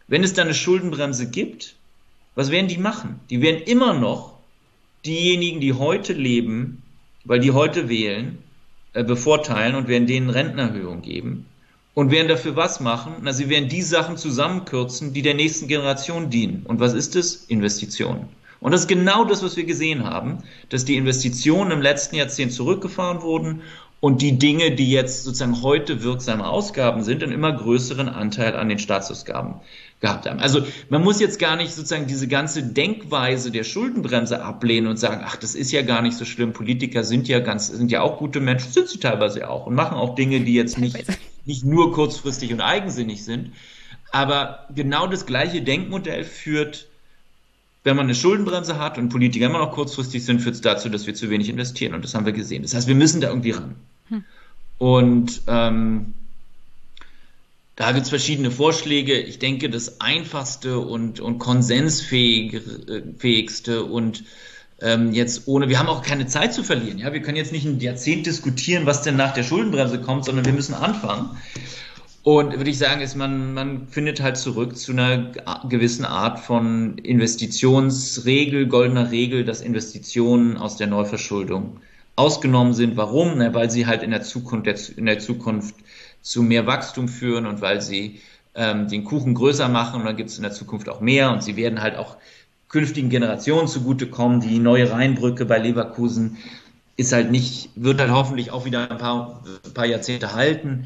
Speaker 3: wenn es dann eine Schuldenbremse gibt, was werden die machen? Die werden immer noch diejenigen, die heute leben, weil die heute wählen, äh, bevorteilen und werden denen Rentenerhöhung geben und werden dafür was machen? Na, sie werden die Sachen zusammenkürzen, die der nächsten Generation dienen. Und was ist es? Investitionen. Und das ist genau das, was wir gesehen haben, dass die Investitionen im letzten Jahrzehnt zurückgefahren wurden und die Dinge, die jetzt sozusagen heute wirksame Ausgaben sind, einen immer größeren Anteil an den Staatsausgaben gehabt haben. Also man muss jetzt gar nicht sozusagen diese ganze Denkweise der Schuldenbremse ablehnen und sagen, ach, das ist ja gar nicht so schlimm. Politiker sind ja ganz, sind ja auch gute Menschen, sind sie teilweise auch und machen auch Dinge, die jetzt nicht nicht nur kurzfristig und eigensinnig sind. Aber genau das gleiche Denkmodell führt, wenn man eine Schuldenbremse hat und Politiker immer noch kurzfristig sind, führt es dazu, dass wir zu wenig investieren. Und das haben wir gesehen. Das heißt, wir müssen da irgendwie ran. Hm. Und ähm, da gibt es verschiedene Vorschläge. Ich denke, das einfachste und, und konsensfähigste und ähm, jetzt ohne, wir haben auch keine Zeit zu verlieren. Ja, wir können jetzt nicht ein Jahrzehnt diskutieren, was denn nach der Schuldenbremse kommt, sondern wir müssen anfangen. Und würde ich sagen, ist man, man findet halt zurück zu einer gewissen Art von Investitionsregel, goldener Regel, dass Investitionen aus der Neuverschuldung ausgenommen sind. Warum? Na, weil sie halt in der Zukunft, in der Zukunft zu mehr Wachstum führen und weil sie ähm, den Kuchen größer machen und dann gibt es in der Zukunft auch mehr und sie werden halt auch künftigen Generationen zugutekommen. Die neue Rheinbrücke bei Leverkusen ist halt nicht, wird halt hoffentlich auch wieder ein paar, ein paar Jahrzehnte halten.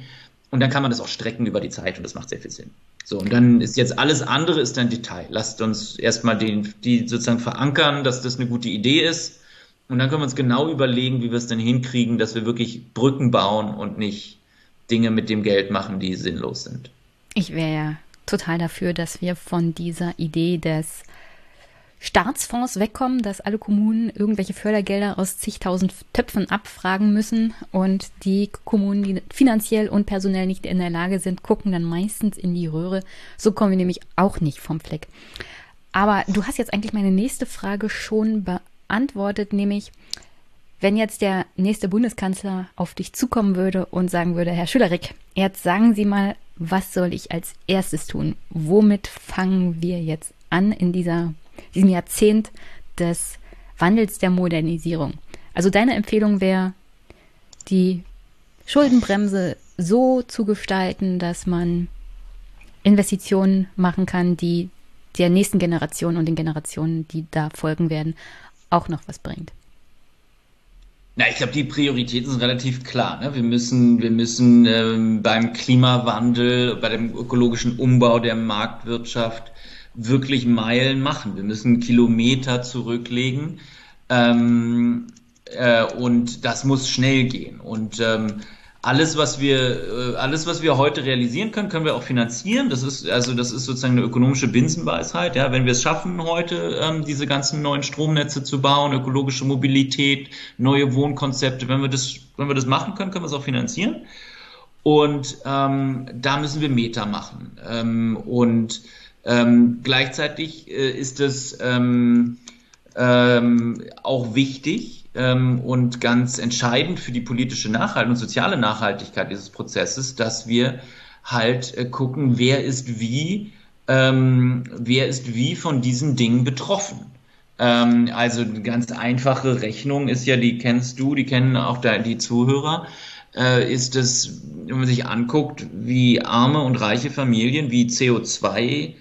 Speaker 3: Und dann kann man das auch strecken über die Zeit und das macht sehr viel Sinn. So, und dann ist jetzt alles andere ist ein Detail. Lasst uns erstmal den, die sozusagen verankern, dass das eine gute Idee ist. Und dann können wir uns genau überlegen, wie wir es dann hinkriegen, dass wir wirklich Brücken bauen und nicht Dinge mit dem Geld machen, die sinnlos sind.
Speaker 1: Ich wäre ja total dafür, dass wir von dieser Idee des Staatsfonds wegkommen, dass alle Kommunen irgendwelche Fördergelder aus zigtausend Töpfen abfragen müssen und die Kommunen, die finanziell und personell nicht in der Lage sind, gucken dann meistens in die Röhre. So kommen wir nämlich auch nicht vom Fleck. Aber du hast jetzt eigentlich meine nächste Frage schon beantwortet, nämlich wenn jetzt der nächste Bundeskanzler auf dich zukommen würde und sagen würde, Herr Schülerik, jetzt sagen Sie mal, was soll ich als erstes tun? Womit fangen wir jetzt an in dieser diesem Jahrzehnt des Wandels der Modernisierung. Also deine Empfehlung wäre, die Schuldenbremse so zu gestalten, dass man Investitionen machen kann, die der nächsten Generation und den Generationen, die da folgen werden, auch noch was bringt.
Speaker 3: Na, ich glaube, die Prioritäten sind relativ klar. Ne? Wir müssen, wir müssen ähm, beim Klimawandel, bei dem ökologischen Umbau der Marktwirtschaft wirklich Meilen machen. Wir müssen Kilometer zurücklegen ähm, äh, und das muss schnell gehen. Und ähm, alles, was wir, äh, alles, was wir heute realisieren können, können wir auch finanzieren. Das ist, also, das ist sozusagen eine ökonomische Binsenweisheit. Ja, wenn wir es schaffen, heute ähm, diese ganzen neuen Stromnetze zu bauen, ökologische Mobilität, neue Wohnkonzepte, wenn wir das, wenn wir das machen können, können wir es auch finanzieren. Und ähm, da müssen wir Meter machen. Ähm, und Ähm, gleichzeitig äh, ist es ähm, ähm, auch wichtig ähm, und ganz entscheidend für die politische Nachhaltigkeit und soziale Nachhaltigkeit dieses Prozesses, dass wir halt äh, gucken, wer ist wie, ähm, wer ist wie von diesen Dingen betroffen. Ähm, also eine ganz einfache Rechnung ist ja, die kennst du, die kennen auch da, die Zuhörer, äh, ist es, wenn man sich anguckt, wie arme und reiche Familien, wie CO2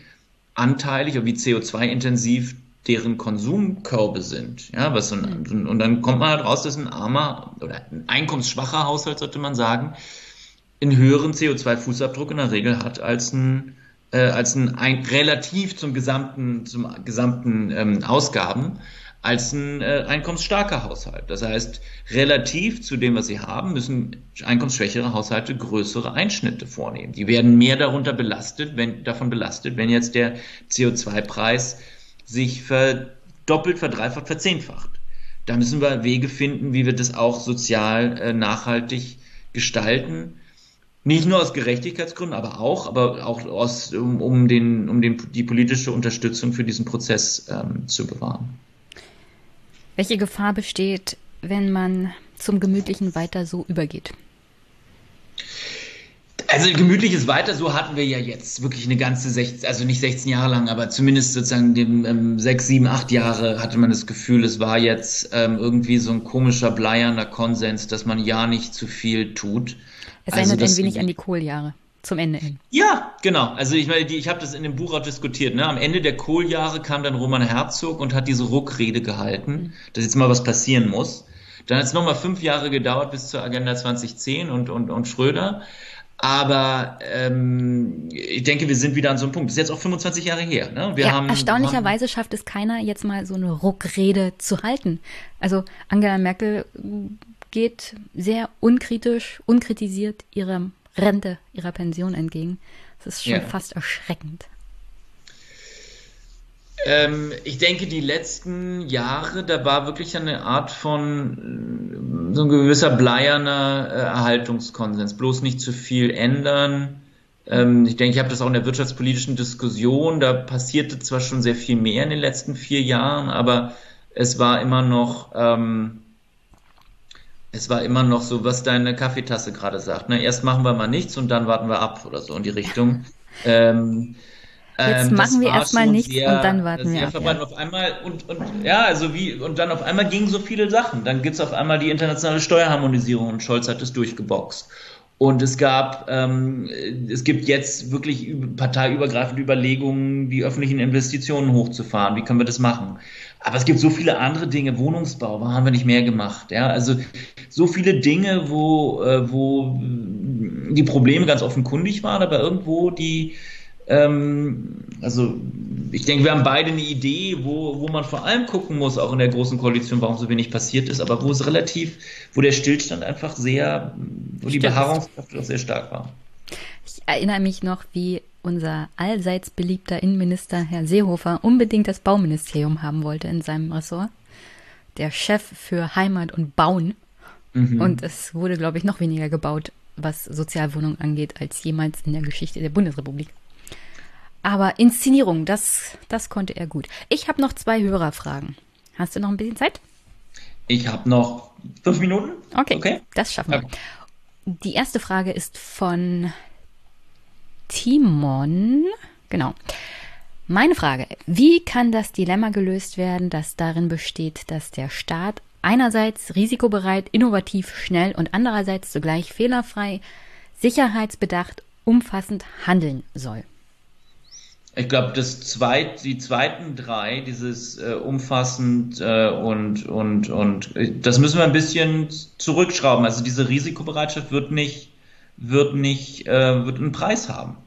Speaker 3: anteilig oder wie CO2-intensiv deren Konsumkörbe sind. Ja, was so ein, und dann kommt man halt raus, dass ein armer oder ein einkommensschwacher Haushalt, sollte man sagen, einen höheren CO2-Fußabdruck in der Regel hat als ein, äh, als ein, ein relativ zum gesamten, zum gesamten ähm, Ausgaben als ein äh, einkommensstarker Haushalt. Das heißt, relativ zu dem, was sie haben, müssen einkommensschwächere Haushalte größere Einschnitte vornehmen. Die werden mehr darunter belastet, wenn, davon belastet, wenn jetzt der CO2-Preis sich verdoppelt, verdreifacht, verzehnfacht. Da müssen wir Wege finden, wie wir das auch sozial äh, nachhaltig gestalten. Nicht nur aus Gerechtigkeitsgründen, aber auch, aber auch aus, um, um, den, um den, die politische Unterstützung für diesen Prozess ähm, zu bewahren.
Speaker 1: Welche Gefahr besteht, wenn man zum Gemütlichen weiter so übergeht?
Speaker 3: Also gemütliches Weiter, so hatten wir ja jetzt wirklich eine ganze 16, also nicht 16 Jahre lang, aber zumindest sozusagen dem ähm, 6, 7, 8 Jahre hatte man das Gefühl, es war jetzt ähm, irgendwie so ein komischer, bleierner Konsens, dass man ja nicht zu viel tut.
Speaker 1: Es also erinnert ein wenig an die Kohljahre zum Ende hin.
Speaker 3: Ja, genau. Also ich meine, die, ich habe das in dem Buch auch diskutiert. Ne? Am Ende der Kohljahre kam dann Roman Herzog und hat diese Ruckrede gehalten, mhm. dass jetzt mal was passieren muss. Dann hat es nochmal fünf Jahre gedauert bis zur Agenda 2010 und, und, und Schröder. Aber ähm, ich denke, wir sind wieder an so einem Punkt. Das ist jetzt auch 25 Jahre her. Ne?
Speaker 1: Wir ja, haben, erstaunlicherweise haben, schafft es keiner, jetzt mal so eine Ruckrede zu halten. Also Angela Merkel geht sehr unkritisch, unkritisiert ihrer Rente, ihrer Pension entgegen. Das ist schon ja. fast erschreckend.
Speaker 3: Ähm, ich denke, die letzten Jahre, da war wirklich eine Art von so ein gewisser bleierner äh, Erhaltungskonsens. Bloß nicht zu viel ändern. Ähm, ich denke, ich habe das auch in der wirtschaftspolitischen Diskussion, da passierte zwar schon sehr viel mehr in den letzten vier Jahren, aber es war immer noch, ähm, es war immer noch so, was deine Kaffeetasse gerade sagt. Ne? Erst machen wir mal nichts und dann warten wir ab oder so in die Richtung. [LAUGHS] ähm,
Speaker 1: Jetzt ähm, machen wir erstmal nichts sehr, und dann warten wir ab.
Speaker 3: Ja. Auf einmal und, und ja, also wie und dann auf einmal gingen so viele Sachen. Dann gibt es auf einmal die internationale Steuerharmonisierung und Scholz hat es durchgeboxt. Und es gab, ähm, es gibt jetzt wirklich parteiübergreifende Überlegungen, die öffentlichen Investitionen hochzufahren. Wie können wir das machen? Aber es gibt so viele andere Dinge, Wohnungsbau, warum haben wir nicht mehr gemacht? Ja, also so viele Dinge, wo, äh, wo die Probleme ganz offenkundig waren, aber irgendwo die, ähm, also ich denke, wir haben beide eine Idee, wo, wo man vor allem gucken muss, auch in der großen Koalition, warum so wenig passiert ist, aber wo es relativ, wo der Stillstand einfach sehr, wo die Beharrungskraft auch sehr stark war.
Speaker 1: Ich erinnere mich noch, wie unser allseits beliebter Innenminister Herr Seehofer unbedingt das Bauministerium haben wollte in seinem Ressort. Der Chef für Heimat und Bauen. Mhm. Und es wurde, glaube ich, noch weniger gebaut, was Sozialwohnungen angeht, als jemals in der Geschichte der Bundesrepublik. Aber Inszenierung, das, das konnte er gut. Ich habe noch zwei Hörerfragen. Hast du noch ein bisschen Zeit?
Speaker 3: Ich habe noch fünf Minuten.
Speaker 1: Okay, okay. das schaffen wir. Okay. Die erste Frage ist von Timon. Genau. Meine Frage, wie kann das Dilemma gelöst werden, das darin besteht, dass der Staat einerseits risikobereit, innovativ, schnell und andererseits zugleich fehlerfrei, sicherheitsbedacht, umfassend handeln soll?
Speaker 3: Ich glaube, das zweit, die zweiten drei, dieses äh, umfassend äh, und und und äh, das müssen wir ein bisschen zurückschrauben. Also diese Risikobereitschaft wird nicht wird nicht äh, wird einen Preis haben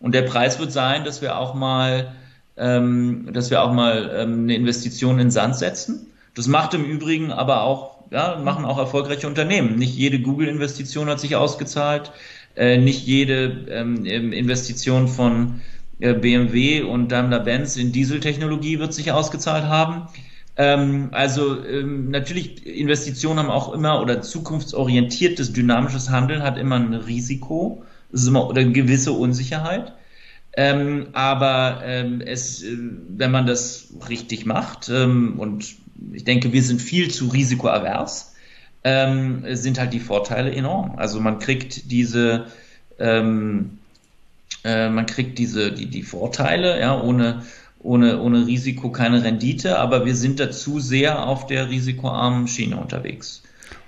Speaker 3: und der Preis wird sein, dass wir auch mal ähm, dass wir auch mal ähm, eine Investition in Sand setzen. Das macht im Übrigen aber auch ja machen auch erfolgreiche Unternehmen. Nicht jede Google-Investition hat sich ausgezahlt, äh, nicht jede ähm, Investition von äh, BMW und Daimler-Benz in Dieseltechnologie wird sich ausgezahlt haben. Ähm, also ähm, natürlich, Investitionen haben auch immer oder zukunftsorientiertes, dynamisches Handeln hat immer ein Risiko, ist immer oder eine gewisse Unsicherheit. Ähm, aber ähm, es, äh, wenn man das richtig macht, ähm, und ich denke, wir sind viel zu risikoavers, ähm, sind halt die Vorteile enorm. Also man kriegt diese, ähm, äh, man kriegt diese, die, die Vorteile, ja, ohne, ohne, ohne Risiko keine Rendite, aber wir sind dazu sehr auf der risikoarmen Schiene unterwegs.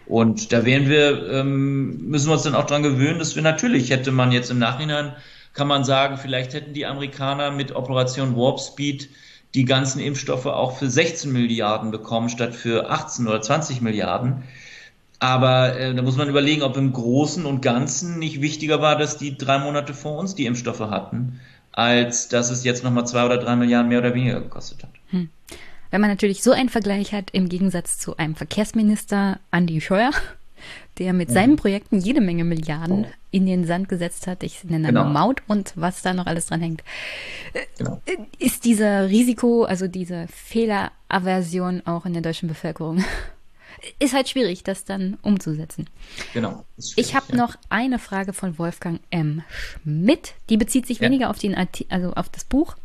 Speaker 3: Und da werden wir, ähm, müssen wir uns dann auch dran gewöhnen, dass wir natürlich hätte man jetzt im Nachhinein kann man sagen, vielleicht hätten die Amerikaner mit Operation Warp Speed die ganzen Impfstoffe auch für 16 Milliarden bekommen, statt für 18 oder 20 Milliarden. Aber äh, da muss man überlegen, ob im Großen und Ganzen nicht wichtiger war, dass die drei Monate vor uns die Impfstoffe hatten, als dass es jetzt nochmal zwei oder drei Milliarden mehr oder weniger gekostet hat. Hm.
Speaker 1: Wenn man natürlich so einen Vergleich hat, im Gegensatz zu einem Verkehrsminister Andy Scheuer, der mit mhm. seinen Projekten jede Menge Milliarden oh. in den Sand gesetzt hat. Ich nenne genau. nur Maut und was da noch alles dran hängt. Genau. Äh, ist dieser Risiko, also diese Fehleraversion auch in der deutschen Bevölkerung? [LAUGHS] Ist halt schwierig, das dann umzusetzen. Genau. Ich habe ja. noch eine Frage von Wolfgang M. Schmidt. Die bezieht sich ja. weniger auf den also auf das Buch.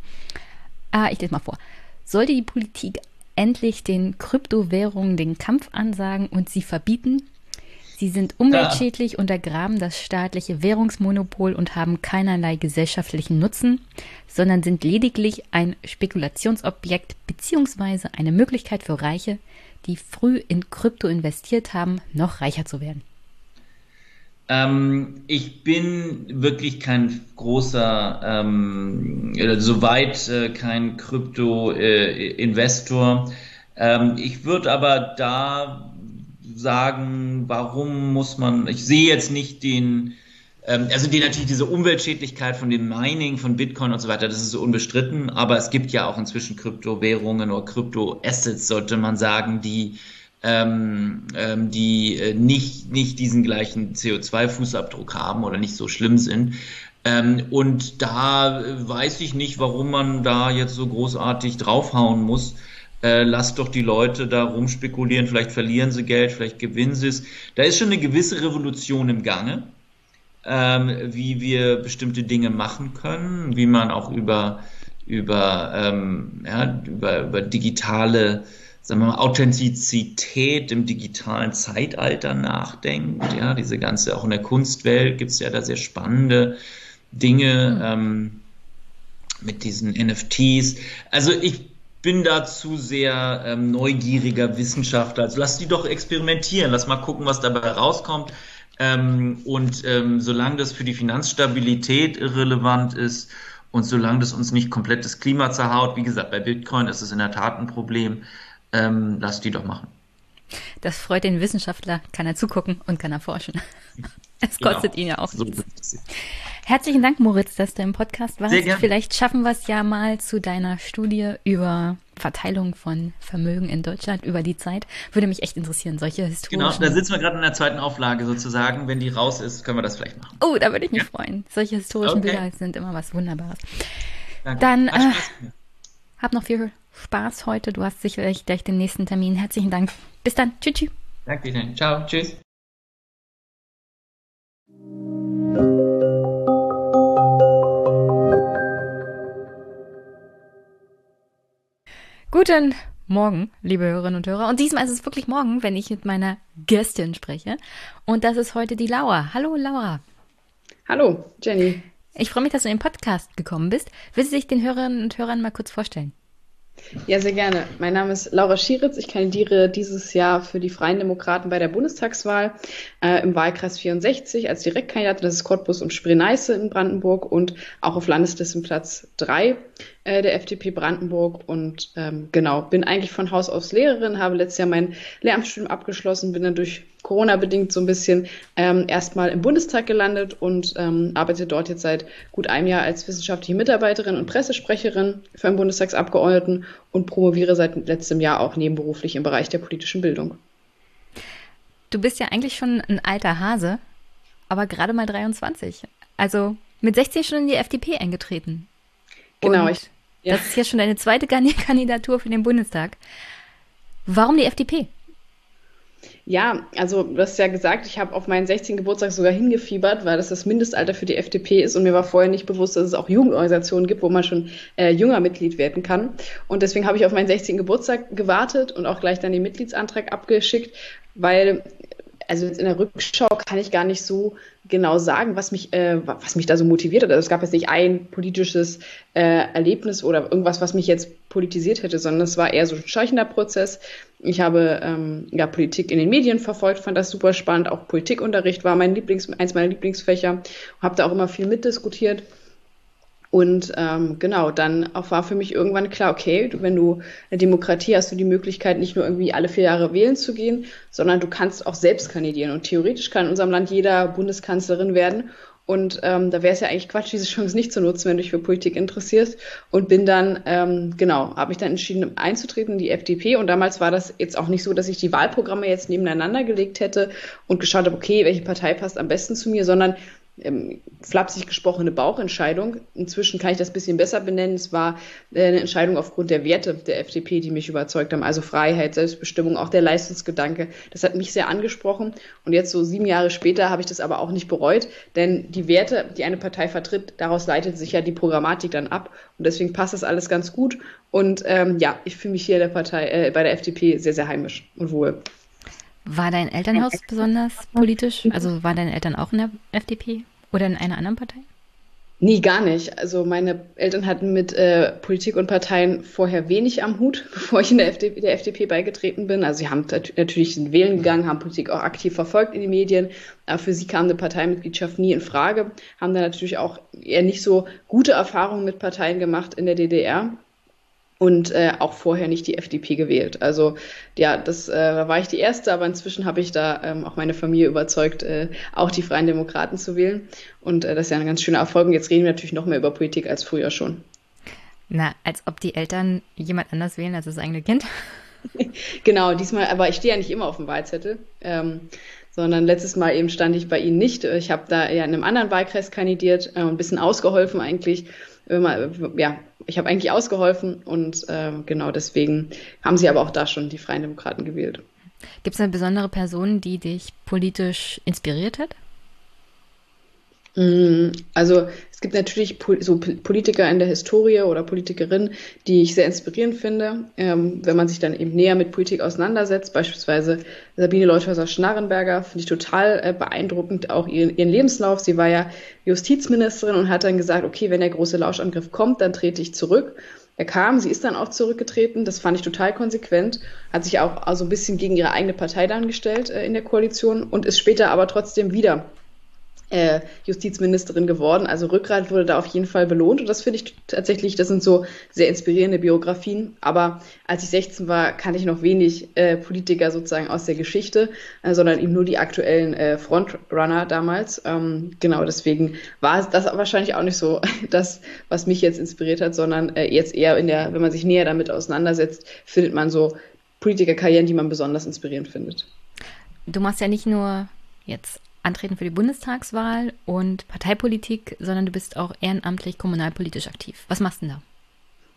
Speaker 1: Ah, ich lese mal vor. Sollte die Politik endlich den Kryptowährungen den Kampf ansagen und sie verbieten, Sie sind umweltschädlich, ja. untergraben das staatliche Währungsmonopol und haben keinerlei gesellschaftlichen Nutzen, sondern sind lediglich ein Spekulationsobjekt bzw. eine Möglichkeit für Reiche, die früh in Krypto investiert haben, noch reicher zu werden.
Speaker 3: Ähm, ich bin wirklich kein großer, ähm, soweit äh, kein Krypto-Investor. Äh, ähm, ich würde aber da sagen, warum muss man, ich sehe jetzt nicht den, ähm, also die natürlich diese Umweltschädlichkeit von dem Mining, von Bitcoin und so weiter, das ist so unbestritten, aber es gibt ja auch inzwischen Kryptowährungen oder Kryptoassets, sollte man sagen, die ähm, ähm, die äh, nicht, nicht diesen gleichen CO2-Fußabdruck haben oder nicht so schlimm sind. Ähm, und da weiß ich nicht, warum man da jetzt so großartig draufhauen muss äh, lasst doch die Leute da rumspekulieren, vielleicht verlieren sie Geld, vielleicht gewinnen sie es. Da ist schon eine gewisse Revolution im Gange, ähm, wie wir bestimmte Dinge machen können, wie man auch über, über, ähm, ja, über, über digitale sagen wir mal, Authentizität im digitalen Zeitalter nachdenkt. Ja, diese ganze, auch in der Kunstwelt gibt es ja da sehr spannende Dinge mhm. ähm, mit diesen NFTs. Also ich bin da zu sehr ähm, neugieriger Wissenschaftler. Also lass die doch experimentieren, lass mal gucken, was dabei rauskommt. Ähm, und ähm, solange das für die Finanzstabilität irrelevant ist und solange das uns nicht komplett das Klima zerhaut, wie gesagt, bei Bitcoin ist es in der Tat ein Problem, ähm, lass die doch machen.
Speaker 1: Das freut den Wissenschaftler, kann er zugucken und kann er forschen. [LAUGHS] Es kostet genau. ihn ja auch so nichts. Herzlichen Dank, Moritz, dass du im Podcast warst. Vielleicht schaffen wir es ja mal zu deiner Studie über Verteilung von Vermögen in Deutschland über die Zeit. Würde mich echt interessieren, solche historischen...
Speaker 3: Genau, da sitzen wir gerade in der zweiten Auflage sozusagen. Wenn die raus ist, können wir das vielleicht machen.
Speaker 1: Oh, da würde ich mich ja. freuen. Solche historischen okay. Bilder sind immer was Wunderbares. Danke. Dann äh, hab noch viel Spaß heute. Du hast sicherlich gleich den nächsten Termin. Herzlichen Dank. Bis dann. Tschüss. tschüss.
Speaker 3: Danke dir. Ciao. Tschüss.
Speaker 1: Guten Morgen, liebe Hörerinnen und Hörer. Und diesmal ist es wirklich morgen, wenn ich mit meiner Gästin spreche. Und das ist heute die Laura. Hallo, Laura.
Speaker 4: Hallo, Jenny.
Speaker 1: Ich freue mich, dass du in den Podcast gekommen bist. Willst du dich den Hörerinnen und Hörern mal kurz vorstellen?
Speaker 4: Ja, sehr gerne. Mein Name ist Laura Schieritz. Ich kandidiere dieses Jahr für die Freien Demokraten bei der Bundestagswahl äh, im Wahlkreis 64 als Direktkandidat. Das ist Cottbus und Spree-Neiße in Brandenburg und auch auf Landeslistenplatz 3 äh, der FDP Brandenburg. Und ähm, genau, bin eigentlich von Haus aus Lehrerin, habe letztes Jahr mein Lehramtsstudium abgeschlossen, bin dann durch Corona bedingt so ein bisschen ähm, erstmal im Bundestag gelandet und ähm, arbeite dort jetzt seit gut einem Jahr als wissenschaftliche Mitarbeiterin und Pressesprecherin für einen Bundestagsabgeordneten und promoviere seit letztem Jahr auch nebenberuflich im Bereich der politischen Bildung.
Speaker 1: Du bist ja eigentlich schon ein alter Hase, aber gerade mal 23. Also mit 16 schon in die FDP eingetreten. Genau. Und ich, ja. Das ist ja schon deine zweite [LAUGHS] Kandidatur für den Bundestag. Warum die FDP?
Speaker 4: Ja, also du hast ja gesagt, ich habe auf meinen 16. Geburtstag sogar hingefiebert, weil das das Mindestalter für die FDP ist und mir war vorher nicht bewusst, dass es auch Jugendorganisationen gibt, wo man schon äh, junger Mitglied werden kann. Und deswegen habe ich auf meinen 16. Geburtstag gewartet und auch gleich dann den Mitgliedsantrag abgeschickt, weil also jetzt in der Rückschau kann ich gar nicht so genau sagen, was mich, äh, was mich da so motiviert hat. Also es gab jetzt nicht ein politisches äh, Erlebnis oder irgendwas, was mich jetzt politisiert hätte, sondern es war eher so ein schleichender Prozess. Ich habe ähm, ja Politik in den Medien verfolgt, fand das super spannend. Auch Politikunterricht war mein Lieblings, eins meiner Lieblingsfächer. Habe da auch immer viel mitdiskutiert. Und ähm, genau, dann auch war für mich irgendwann klar, okay, wenn du eine Demokratie hast, du die Möglichkeit, nicht nur irgendwie alle vier Jahre wählen zu gehen, sondern du kannst auch selbst kandidieren. Und theoretisch kann in unserem Land jeder Bundeskanzlerin werden. Und ähm, da wäre es ja eigentlich Quatsch, diese Chance nicht zu nutzen, wenn du dich für Politik interessierst. Und bin dann, ähm, genau, habe mich dann entschieden, einzutreten in die FDP. Und damals war das jetzt auch nicht so, dass ich die Wahlprogramme jetzt nebeneinander gelegt hätte und geschaut habe, okay, welche Partei passt am besten zu mir, sondern ähm, flapsig gesprochene Bauchentscheidung. Inzwischen kann ich das bisschen besser benennen. Es war äh, eine Entscheidung aufgrund der Werte der FDP, die mich überzeugt haben. Also Freiheit, Selbstbestimmung, auch der Leistungsgedanke. Das hat mich sehr angesprochen. Und jetzt so sieben Jahre später habe ich das aber auch nicht bereut, denn die Werte, die eine Partei vertritt, daraus leitet sich ja die Programmatik dann ab. Und deswegen passt das alles ganz gut. Und ähm, ja, ich fühle mich hier der Partei, äh, bei der FDP sehr, sehr heimisch und wohl.
Speaker 1: War dein Elternhaus besonders politisch? Also waren deine Eltern auch in der FDP oder in einer anderen Partei?
Speaker 4: Nee, gar nicht. Also meine Eltern hatten mit äh, Politik und Parteien vorher wenig am Hut, [LAUGHS] bevor ich in der FDP, der FDP beigetreten bin. Also sie haben natürlich in Wählen gegangen, haben Politik auch aktiv verfolgt in den Medien. Aber für sie kam eine Parteimitgliedschaft nie in Frage. Haben dann natürlich auch eher nicht so gute Erfahrungen mit Parteien gemacht in der DDR und äh, auch vorher nicht die FDP gewählt. Also ja, das äh, war ich die erste, aber inzwischen habe ich da ähm, auch meine Familie überzeugt, äh, auch die Freien Demokraten zu wählen. Und äh, das ist ja ein ganz schöner Erfolg. Und jetzt reden wir natürlich noch mehr über Politik als früher schon.
Speaker 1: Na, als ob die Eltern jemand anders wählen als das eigene Kind. [LAUGHS]
Speaker 4: genau, diesmal, aber ich stehe ja nicht immer auf dem Wahlzettel. Ähm, sondern letztes Mal eben stand ich bei Ihnen nicht. Ich habe da ja in einem anderen Wahlkreis kandidiert, äh, ein bisschen ausgeholfen eigentlich ja, ich habe eigentlich ausgeholfen und äh, genau deswegen haben sie aber auch da schon die Freien Demokraten gewählt.
Speaker 1: Gibt es eine besondere Person, die dich politisch inspiriert hat?
Speaker 4: Mm, also es gibt natürlich so Politiker in der Historie oder Politikerinnen, die ich sehr inspirierend finde, ähm, wenn man sich dann eben näher mit Politik auseinandersetzt. Beispielsweise Sabine Leuthäuser-Schnarrenberger finde ich total äh, beeindruckend, auch ihren, ihren Lebenslauf. Sie war ja Justizministerin und hat dann gesagt, okay, wenn der große Lauschangriff kommt, dann trete ich zurück. Er kam, sie ist dann auch zurückgetreten, das fand ich total konsequent, hat sich auch also ein bisschen gegen ihre eigene Partei dann gestellt äh, in der Koalition und ist später aber trotzdem wieder äh, Justizministerin geworden. Also Rückgrat wurde da auf jeden Fall belohnt und das finde ich tatsächlich, das sind so sehr inspirierende Biografien. Aber als ich 16 war, kannte ich noch wenig äh, Politiker sozusagen aus der Geschichte, äh, sondern eben nur die aktuellen äh, Frontrunner damals. Ähm, genau, deswegen war das wahrscheinlich auch nicht so [LAUGHS] das, was mich jetzt inspiriert hat, sondern äh, jetzt eher in der, wenn man sich näher damit auseinandersetzt, findet man so Politikerkarrieren, die man besonders inspirierend findet.
Speaker 1: Du machst ja nicht nur jetzt antreten für die Bundestagswahl und Parteipolitik, sondern du bist auch ehrenamtlich kommunalpolitisch aktiv. Was machst du denn da?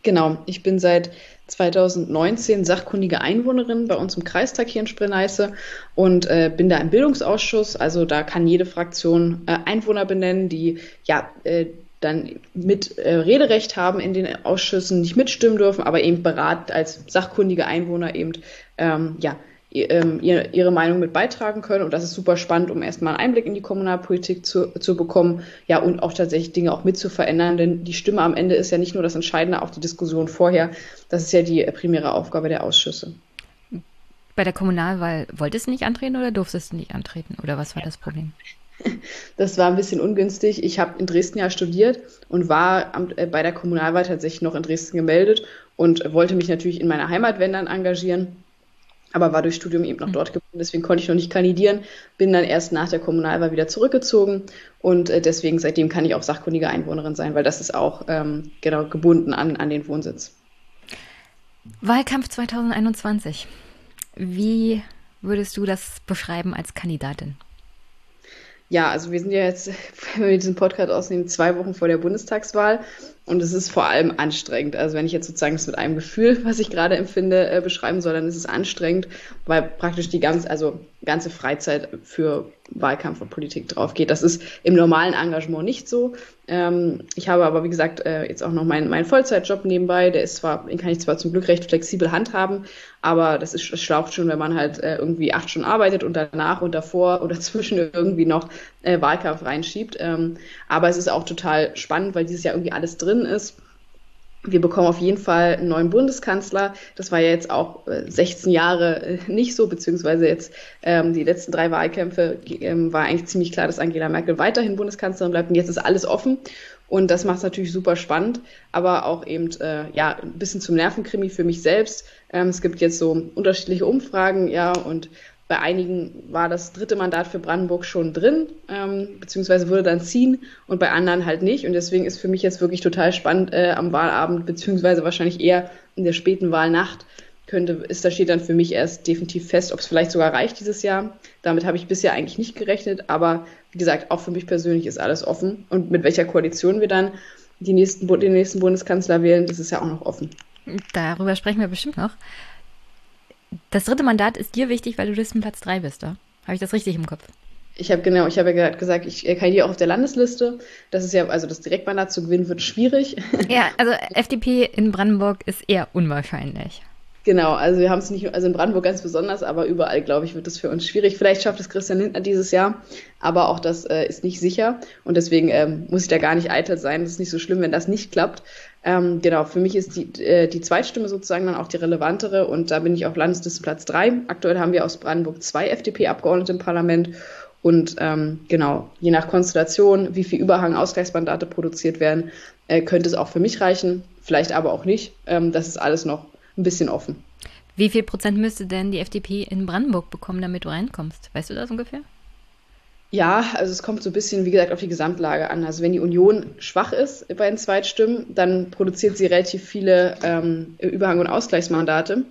Speaker 4: Genau, ich bin seit 2019 sachkundige Einwohnerin bei uns im Kreistag hier in Spree-Neiße und äh, bin da im Bildungsausschuss. Also da kann jede Fraktion äh, Einwohner benennen, die ja äh, dann mit äh, Rederecht haben in den Ausschüssen, nicht mitstimmen dürfen, aber eben berat als sachkundige Einwohner eben ähm, ja ihre Meinung mit beitragen können. Und das ist super spannend, um erstmal einen Einblick in die Kommunalpolitik zu, zu bekommen, ja, und auch tatsächlich Dinge auch mit zu verändern. Denn die Stimme am Ende ist ja nicht nur das Entscheidende, auch die Diskussion vorher. Das ist ja die primäre Aufgabe der Ausschüsse.
Speaker 1: Bei der Kommunalwahl wolltest du nicht antreten oder durftest du nicht antreten? Oder was war das Problem? [LAUGHS]
Speaker 4: Das war ein bisschen ungünstig. Ich habe in Dresden ja studiert und war äh, bei der Kommunalwahl tatsächlich noch in Dresden gemeldet und wollte mich natürlich in meiner Heimat, wenn dann, engagieren aber war durch Studium eben noch mhm. dort gebunden, deswegen konnte ich noch nicht kandidieren, bin dann erst nach der Kommunalwahl wieder zurückgezogen und äh, deswegen seitdem kann ich auch sachkundige Einwohnerin sein, weil das ist auch ähm, genau gebunden an, an den Wohnsitz.
Speaker 1: Wahlkampf 2021. Wie würdest du das beschreiben als Kandidatin?
Speaker 4: Ja, also wir sind ja jetzt, [LAUGHS] wenn wir diesen Podcast ausnehmen, zwei Wochen vor der Bundestagswahl. Und es ist vor allem anstrengend. Also wenn ich jetzt sozusagen das mit einem Gefühl, was ich gerade empfinde, äh, beschreiben soll, dann ist es anstrengend, weil praktisch die ganze, also ganze Freizeit für Wahlkampf und Politik drauf geht. Das ist im normalen Engagement nicht so. Ähm, ich habe aber, wie gesagt, äh, jetzt auch noch meinen mein Vollzeitjob nebenbei. Der ist zwar, den kann ich zwar zum Glück recht flexibel handhaben, aber das ist das schlaucht schon, wenn man halt äh, irgendwie acht Stunden arbeitet und danach und davor oder [LAUGHS] zwischen irgendwie noch äh, Wahlkampf reinschiebt. Ähm, aber es ist auch total spannend, weil dieses Jahr irgendwie alles drin ist. Wir bekommen auf jeden Fall einen neuen Bundeskanzler. Das war ja jetzt auch 16 äh, Jahre äh, nicht so, beziehungsweise jetzt ähm, die letzten drei Wahlkämpfe ähm, war eigentlich ziemlich klar, dass Angela Merkel weiterhin Bundeskanzlerin bleibt. Und jetzt ist alles offen. Und das macht es natürlich super spannend, aber auch eben äh, ja ein bisschen zum Nervenkrimi für mich selbst. Ähm, es gibt jetzt so unterschiedliche Umfragen, ja, und bei einigen war das dritte Mandat für Brandenburg schon drin, ähm, beziehungsweise würde dann ziehen und bei anderen halt nicht. Und deswegen ist für mich jetzt wirklich total spannend äh, am Wahlabend, beziehungsweise wahrscheinlich eher in der späten Wahlnacht könnte, ist, da steht dann für mich erst definitiv fest, ob es vielleicht sogar reicht dieses Jahr. Damit habe ich bisher eigentlich nicht gerechnet, aber wie gesagt, auch für mich persönlich ist alles offen. Und mit welcher Koalition wir dann die nächsten, den nächsten Bundeskanzler wählen, das ist ja auch noch offen.
Speaker 1: Darüber sprechen wir bestimmt noch. Das dritte Mandat ist dir wichtig, weil du Listenplatz 3 bist, da? Habe ich das richtig im Kopf?
Speaker 4: Ich habe genau, ich habe ja gesagt, ich kandidiere auch auf der Landesliste. Das ist ja, also das Direktmandat zu gewinnen wird schwierig. [LAUGHS]
Speaker 1: Ja, also FDP in Brandenburg ist eher unwahrscheinlich.
Speaker 4: Genau, also wir haben es nicht, also in Brandenburg ganz besonders, aber überall, glaube ich, wird es für uns schwierig. Vielleicht schafft es Christian Lindner dieses Jahr, aber auch das äh, ist nicht sicher und deswegen ähm, muss ich da gar nicht eitel sein. Das ist nicht so schlimm, wenn das nicht klappt. Ähm, genau, für mich ist die, äh, die Zweitstimme sozusagen dann auch die relevantere und da bin ich auf Landesliste Platz drei. Aktuell haben wir aus Brandenburg zwei FDP-Abgeordnete im Parlament und ähm, genau, je nach Konstellation, wie viel Überhang Ausgleichsmandate produziert werden, äh, könnte es auch für mich reichen, vielleicht aber auch nicht. Ähm, das ist alles noch ein bisschen offen.
Speaker 1: Wie viel Prozent müsste denn die FDP in Brandenburg bekommen, damit du reinkommst? Weißt du das ungefähr?
Speaker 4: Ja, also es kommt so ein bisschen, wie gesagt, auf die Gesamtlage an. Also wenn die Union schwach ist bei den Zweitstimmen, dann produziert sie relativ viele ähm, Überhang- und Ausgleichsmandate.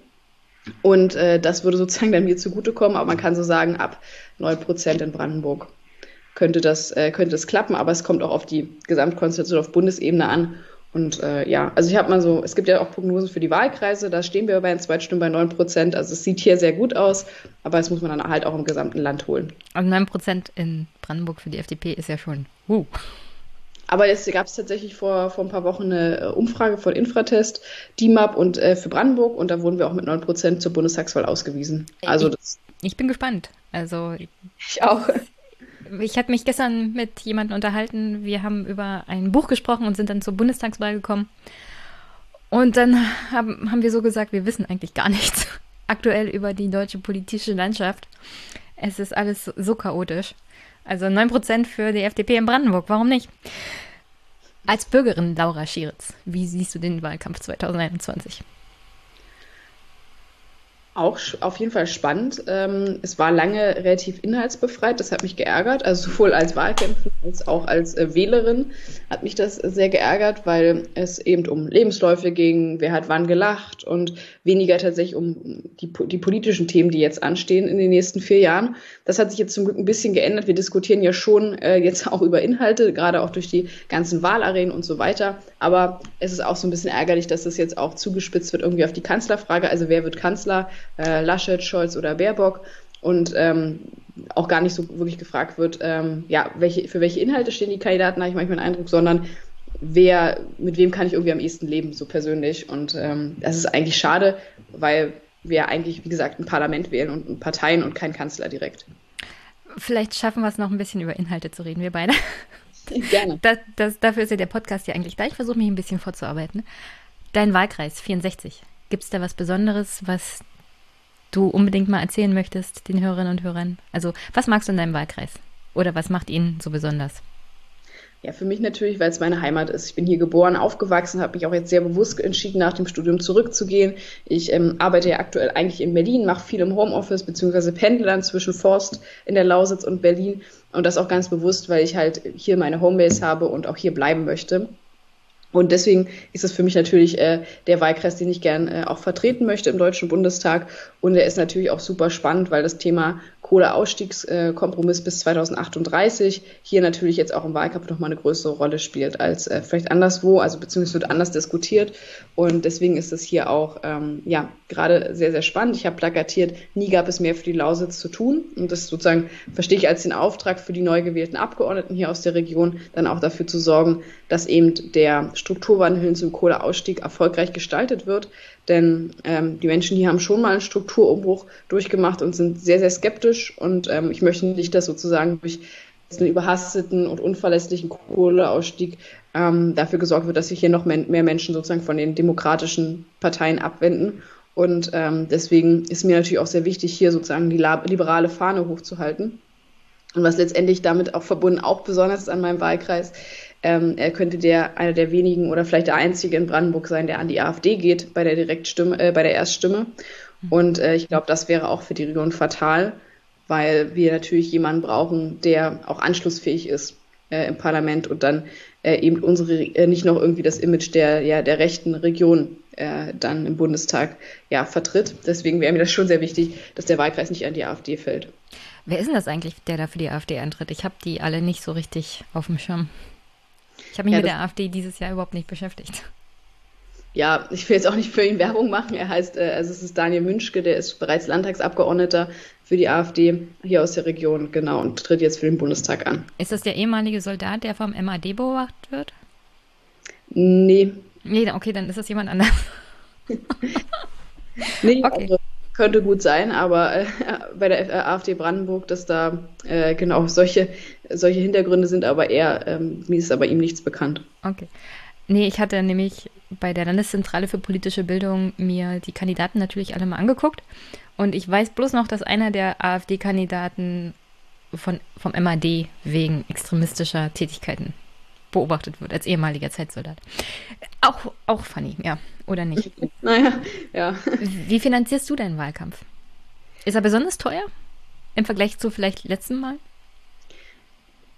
Speaker 4: Und äh, das würde sozusagen [LAUGHS] dann mir zugutekommen, aber man kann so sagen, ab 9 Prozent in Brandenburg könnte das, äh, könnte das klappen, aber es kommt auch auf die Gesamtkonstellation auf Bundesebene an. Und äh, ja, also ich habe mal so, es gibt ja auch Prognosen für die Wahlkreise, da stehen wir bei den Zweitstimmen bei 9 Prozent. Also es sieht hier sehr gut aus, aber das muss man dann halt auch im gesamten Land holen.
Speaker 1: Also 9 Prozent in Brandenburg für die FDP ist ja schon. Uh.
Speaker 4: Aber jetzt gab es tatsächlich vor, vor ein paar Wochen eine äh, Umfrage von Infratest, DIMAP und äh, für Brandenburg und da wurden wir auch mit 9 Prozent zur Bundestagswahl ausgewiesen. Also
Speaker 1: ich,
Speaker 4: das,
Speaker 1: ich bin gespannt. Also
Speaker 4: ich auch
Speaker 1: ich habe mich gestern mit jemandem unterhalten. Wir haben über ein Buch gesprochen und sind dann zur Bundestagswahl gekommen. Und dann haben, haben wir so gesagt, wir wissen eigentlich gar nichts [LAUGHS] aktuell über die deutsche politische Landschaft. Es ist alles so chaotisch. Also 9% für die FDP in Brandenburg, warum nicht? Als Bürgerin Laura Schieritz, wie siehst du den Wahlkampf 2021?
Speaker 4: Auch auf jeden Fall spannend. Ähm, es war lange relativ inhaltsbefreit, das hat mich geärgert. Also sowohl als Wahlkämpferin als auch als äh, Wählerin hat mich das sehr geärgert, weil es eben um Lebensläufe ging, wer hat wann gelacht und weniger tatsächlich um die, die politischen Themen, die jetzt anstehen in den nächsten vier Jahren. Das hat sich jetzt zum Glück ein bisschen geändert. Wir diskutieren ja schon äh, jetzt auch über Inhalte, gerade auch durch die ganzen Wahlarenen und so weiter. Aber es ist auch so ein bisschen ärgerlich, dass das jetzt auch zugespitzt wird irgendwie auf die Kanzlerfrage. Also wer wird Kanzler? Äh, Laschet, Scholz oder Baerbock und ähm, auch gar nicht so wirklich gefragt wird, ähm, ja, welche, für welche Inhalte stehen die Kandidaten, habe ich manchmal den Eindruck, sondern wer, mit wem kann ich irgendwie am ehesten leben, so persönlich. Und ähm, das ist eigentlich schade, weil wir eigentlich, wie gesagt, ein Parlament wählen und Parteien und kein Kanzler direkt.
Speaker 1: Vielleicht schaffen wir es noch ein bisschen über Inhalte zu reden, wir beide. [LAUGHS]
Speaker 4: Gerne.
Speaker 1: Das, das, dafür ist ja der Podcast ja eigentlich da. Ich versuche mich ein bisschen vorzuarbeiten. Dein Wahlkreis 64. Gibt es da was Besonderes, was du unbedingt mal erzählen möchtest, den Hörerinnen und Hörern? Also, was magst du in deinem Wahlkreis? Oder was macht ihn so besonders?
Speaker 4: Ja, für mich natürlich, weil es meine Heimat ist. Ich bin hier geboren, aufgewachsen, habe mich auch jetzt sehr bewusst entschieden, nach dem Studium zurückzugehen. Ich ähm, arbeite ja aktuell eigentlich in Berlin, mache viel im Homeoffice beziehungsweise pendle dann zwischen Forst in der Lausitz und Berlin. Und das auch ganz bewusst, weil ich halt hier meine Homebase habe und auch hier bleiben möchte. Und deswegen ist es für mich natürlich äh, der Wahlkreis, den ich gern äh, auch vertreten möchte im Deutschen Bundestag. Und er ist natürlich auch super spannend, weil das Thema Kohleausstiegskompromiss bis 2038 hier natürlich jetzt auch im Wahlkampf nochmal eine größere Rolle spielt als äh, vielleicht anderswo, also beziehungsweise wird anders diskutiert. Und deswegen ist es hier auch ähm, ja gerade sehr, sehr spannend. Ich habe plakatiert, nie gab es mehr für die Lausitz zu tun. Und das sozusagen verstehe ich als den Auftrag für die neu gewählten Abgeordneten hier aus der Region, dann auch dafür zu sorgen, dass eben der Strukturwandel hin zum Kohleausstieg erfolgreich gestaltet wird. Denn ähm, die Menschen hier haben schon mal einen Strukturumbruch durchgemacht und sind sehr, sehr skeptisch. Und ähm, ich möchte nicht, dass sozusagen durch einen überhasteten und unverlässlichen Kohleausstieg ähm, dafür gesorgt wird, dass sich hier noch mehr Menschen sozusagen von den demokratischen Parteien abwenden. Und ähm, deswegen ist mir natürlich auch sehr wichtig, hier sozusagen die liberale Fahne hochzuhalten. Und was letztendlich damit auch verbunden, auch besonders an meinem Wahlkreis, ähm, er könnte der einer der wenigen oder vielleicht der einzige in Brandenburg sein, der an die AfD geht bei der Direktstimme, äh, bei der Erststimme. Mhm. Und äh, ich glaube, das wäre auch für die Region fatal, weil wir natürlich jemanden brauchen, der auch anschlussfähig ist äh, im Parlament und dann äh, eben unsere äh, nicht noch irgendwie das Image der ja der rechten Region äh, dann im Bundestag ja vertritt. Deswegen wäre mir das schon sehr wichtig, dass der Wahlkreis nicht an die AfD fällt.
Speaker 1: Wer ist denn das eigentlich, der da für die AfD antritt? Ich habe die alle nicht so richtig auf dem Schirm. Ich habe mich ja, mit der AfD dieses Jahr überhaupt nicht beschäftigt.
Speaker 4: Ja, ich will jetzt auch nicht für ihn Werbung machen. Er heißt, äh, also es ist Daniel Münschke, der ist bereits Landtagsabgeordneter für die AfD hier aus der Region, genau, und tritt jetzt für den Bundestag an.
Speaker 1: Ist das der ehemalige Soldat, der vom MAD beobachtet wird?
Speaker 4: Nee.
Speaker 1: Nee, okay, dann ist das jemand anders. [LAUGHS]
Speaker 4: nee, okay. also könnte gut sein, aber äh, bei der AfD Brandenburg, dass da äh, genau solche, solche Hintergründe sind, aber er, ähm, mir ist aber ihm nichts bekannt.
Speaker 1: Okay. Nee, ich hatte nämlich bei der Landeszentrale für politische Bildung mir die Kandidaten natürlich alle mal angeguckt. Und ich weiß bloß noch, dass einer der AfD-Kandidaten von, vom MAD wegen extremistischer Tätigkeiten beobachtet wird, als ehemaliger Zeitsoldat. Auch, auch funny, ja, oder nicht? [LAUGHS]
Speaker 4: naja, ja.
Speaker 1: Wie finanzierst du deinen Wahlkampf? Ist er besonders teuer im Vergleich zu vielleicht letzten Mal?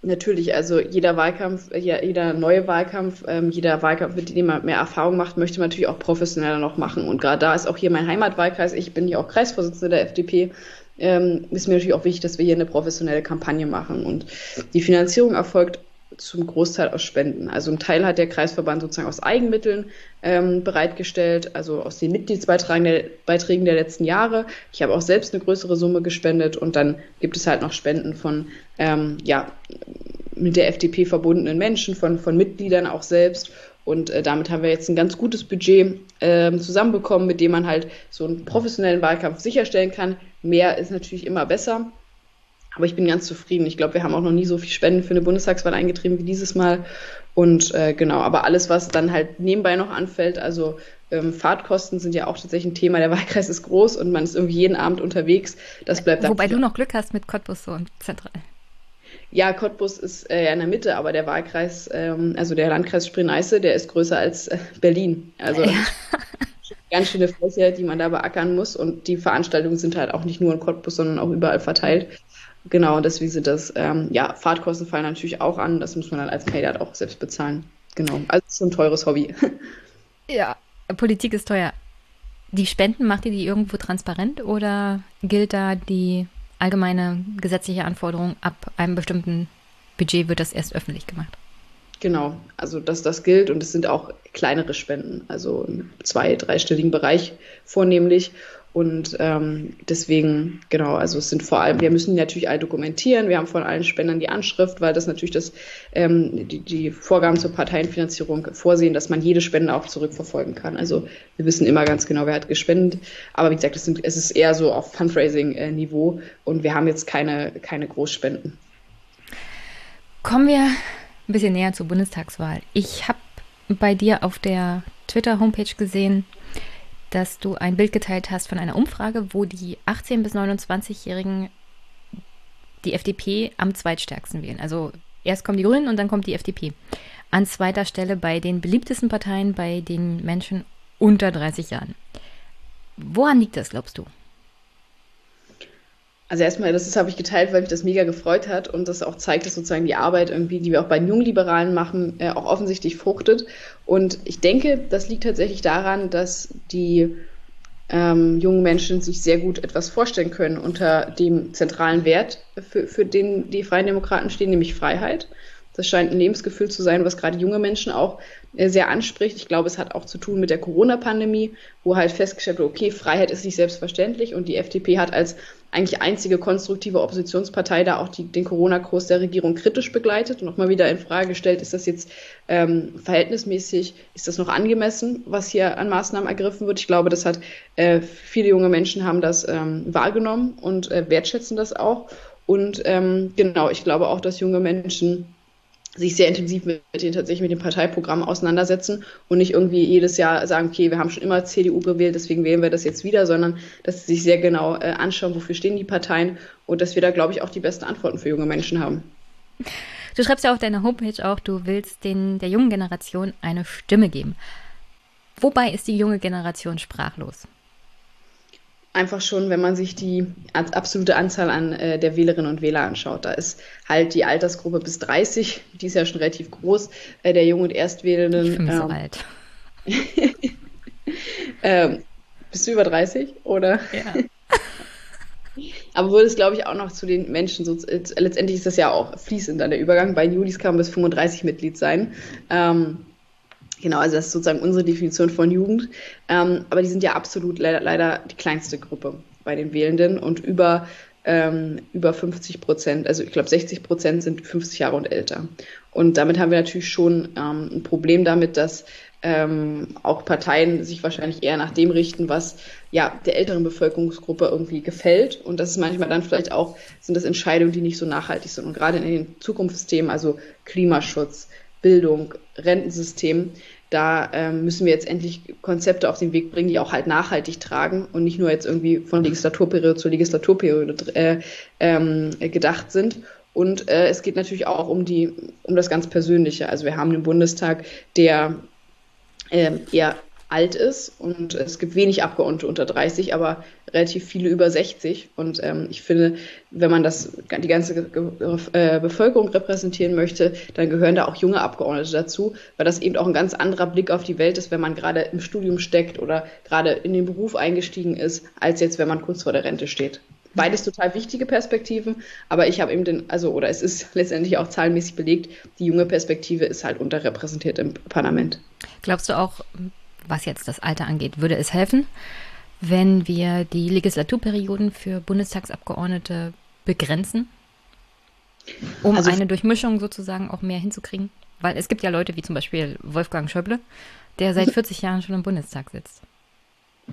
Speaker 4: Natürlich, also jeder Wahlkampf, jeder neue Wahlkampf, ähm, jeder Wahlkampf, mit dem man mehr Erfahrung macht, möchte man natürlich auch professioneller noch machen. Und gerade da ist auch hier mein Heimatwahlkreis, ich bin hier auch Kreisvorsitzende der FDP, ähm, ist mir natürlich auch wichtig, dass wir hier eine professionelle Kampagne machen. Und die Finanzierung erfolgt zum Großteil aus Spenden. Also ein Teil hat der Kreisverband sozusagen aus Eigenmitteln ähm, bereitgestellt, also aus den Mitgliedsbeiträgen der, Beiträgen der letzten Jahre. Ich habe auch selbst eine größere Summe gespendet und dann gibt es halt noch Spenden von ähm, ja, mit der FDP verbundenen Menschen, von, von Mitgliedern auch selbst. Und äh, damit haben wir jetzt ein ganz gutes Budget äh, zusammenbekommen, mit dem man halt so einen professionellen Wahlkampf sicherstellen kann. Mehr ist natürlich immer besser. Aber ich bin ganz zufrieden. Ich glaube, wir haben auch noch nie so viel Spenden für eine Bundestagswahl eingetrieben wie dieses Mal. Und äh, genau, aber alles, was dann halt nebenbei noch anfällt, also ähm, Fahrtkosten sind ja auch tatsächlich ein Thema. Der Wahlkreis ist groß und man ist irgendwie jeden Abend unterwegs. Das bleibt
Speaker 1: Wobei du noch Glück hast mit Cottbus so und zentral.
Speaker 4: Ja, Cottbus ist äh, ja in der Mitte, aber der Wahlkreis, ähm, also der Landkreis Spree-Neiße, der ist größer als äh, Berlin. Also ja. [LAUGHS] ganz schöne Fläche, die man da beackern muss. Und die Veranstaltungen sind halt auch nicht nur in Cottbus, sondern auch überall verteilt. Genau, deswegen sind das, ähm, ja, Fahrtkosten fallen natürlich auch an. Das muss man dann als Kandidat auch selbst bezahlen. Genau, also so ein teures Hobby. [LAUGHS]
Speaker 1: Ja, Politik ist teuer. Die Spenden, macht ihr die irgendwo transparent oder gilt da die allgemeine gesetzliche Anforderung, ab einem bestimmten Budget wird das erst öffentlich gemacht?
Speaker 4: Genau, also dass das gilt und es sind auch kleinere Spenden, also im zwei-, dreistelligen Bereich vornehmlich. Und ähm, deswegen, genau, also es sind vor allem, wir müssen natürlich alle dokumentieren, wir haben von allen Spendern die Anschrift, weil das natürlich das, ähm, die, die Vorgaben zur Parteienfinanzierung vorsehen, dass man jede Spende auch zurückverfolgen kann. Also wir wissen immer ganz genau, wer hat gespendet. Aber wie gesagt, es, sind, es ist eher so auf Fundraising-Niveau und wir haben jetzt keine, keine Großspenden.
Speaker 1: Kommen wir ein bisschen näher zur Bundestagswahl. Ich habe bei dir auf der Twitter-Homepage gesehen, dass du ein Bild geteilt hast von einer Umfrage, wo die 18- bis 29-Jährigen die FDP am zweitstärksten wählen. Also erst kommen die Grünen und dann kommt die FDP. An zweiter Stelle bei den beliebtesten Parteien bei den Menschen unter 30 Jahren. Woran liegt das, glaubst du?
Speaker 4: Also erstmal, das habe ich geteilt, weil mich das mega gefreut hat und das auch zeigt, dass sozusagen die Arbeit irgendwie, die wir auch bei den Jungliberalen machen, äh, auch offensichtlich fruchtet. Und ich denke, das liegt tatsächlich daran, dass die ähm, jungen Menschen sich sehr gut etwas vorstellen können unter dem zentralen Wert, für, für den die Freien Demokraten stehen, nämlich Freiheit. Das scheint ein Lebensgefühl zu sein, was gerade junge Menschen auch sehr anspricht. Ich glaube, es hat auch zu tun mit der Corona-Pandemie, wo halt festgestellt wird, okay, Freiheit ist nicht selbstverständlich und die FDP hat als eigentlich einzige konstruktive Oppositionspartei da auch die, den Corona-Kurs der Regierung kritisch begleitet und nochmal wieder in Frage gestellt, ist das jetzt ähm, verhältnismäßig, ist das noch angemessen, was hier an Maßnahmen ergriffen wird? Ich glaube, das hat äh, viele junge Menschen haben das ähm, wahrgenommen und äh, wertschätzen das auch. Und ähm, genau, ich glaube auch, dass junge Menschen sich sehr intensiv mit, mit den tatsächlich mit dem Parteiprogramm auseinandersetzen und nicht irgendwie jedes Jahr sagen, okay, wir haben schon immer CDU gewählt, deswegen wählen wir das jetzt wieder, sondern dass sie sich sehr genau äh, anschauen, wofür stehen die Parteien und dass wir da, glaube ich, auch die besten Antworten für junge Menschen haben.
Speaker 1: Du schreibst ja auf deiner Homepage auch, du willst den, der jungen Generation eine Stimme geben. Wobei ist die junge Generation sprachlos?
Speaker 4: Einfach schon, wenn man sich die absolute Anzahl an äh, der Wählerinnen und Wähler anschaut. Da ist halt die Altersgruppe bis 30, die ist ja schon relativ groß, äh, der Jung- und Erstwählenden.
Speaker 1: Ich bin ähm, so alt. [LAUGHS]
Speaker 4: ähm, bist du über 30 oder?
Speaker 1: Ja. [LAUGHS]
Speaker 4: Aber wurde es, glaube ich, auch noch zu den Menschen, so, letztendlich ist das ja auch fließend an der Übergang. Bei Julis kann man bis 35 Mitglied sein. Ähm, Genau, also das ist sozusagen unsere Definition von Jugend. Ähm, aber die sind ja absolut leider, leider die kleinste Gruppe bei den Wählenden und über, ähm, über 50 Prozent, also ich glaube 60 Prozent sind 50 Jahre und älter. Und damit haben wir natürlich schon ähm, ein Problem damit, dass ähm, auch Parteien sich wahrscheinlich eher nach dem richten, was ja der älteren Bevölkerungsgruppe irgendwie gefällt. Und das ist manchmal dann vielleicht auch, sind das Entscheidungen, die nicht so nachhaltig sind. Und gerade in den Zukunftsthemen, also Klimaschutz, Bildung, Rentensystem, da ähm, müssen wir jetzt endlich Konzepte auf den Weg bringen, die auch halt nachhaltig tragen und nicht nur jetzt irgendwie von Legislaturperiode zu Legislaturperiode äh, ähm, gedacht sind. Und äh, es geht natürlich auch um die, um das ganz Persönliche. Also wir haben den Bundestag, der äh, eher alt ist und es gibt wenig Abgeordnete unter 30, aber relativ viele über 60. Und ähm, ich finde, wenn man das die ganze äh, Bevölkerung repräsentieren möchte, dann gehören da auch junge Abgeordnete dazu, weil das eben auch ein ganz anderer Blick auf die Welt ist, wenn man gerade im Studium steckt oder gerade in den Beruf eingestiegen ist, als jetzt, wenn man kurz vor der Rente steht. Beides total wichtige Perspektiven, aber ich habe eben den, also, oder es ist [LAUGHS] letztendlich auch zahlenmäßig belegt, die junge Perspektive ist halt unterrepräsentiert im Parlament.
Speaker 1: Glaubst du auch, was jetzt das Alter angeht, würde es helfen, wenn wir die Legislaturperioden für Bundestagsabgeordnete begrenzen, um also, eine Durchmischung sozusagen auch mehr hinzukriegen? Weil es gibt ja Leute wie zum Beispiel Wolfgang Schäuble, der seit [LAUGHS] 40 Jahren schon im Bundestag sitzt.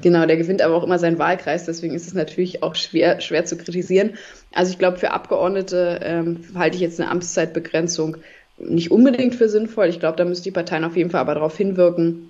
Speaker 4: Genau, der gewinnt aber auch immer seinen Wahlkreis, deswegen ist es natürlich auch schwer, schwer zu kritisieren. Also ich glaube, für Abgeordnete ähm, halte ich jetzt eine Amtszeitbegrenzung nicht unbedingt für sinnvoll. Ich glaube, da müssen die Parteien auf jeden Fall aber darauf hinwirken,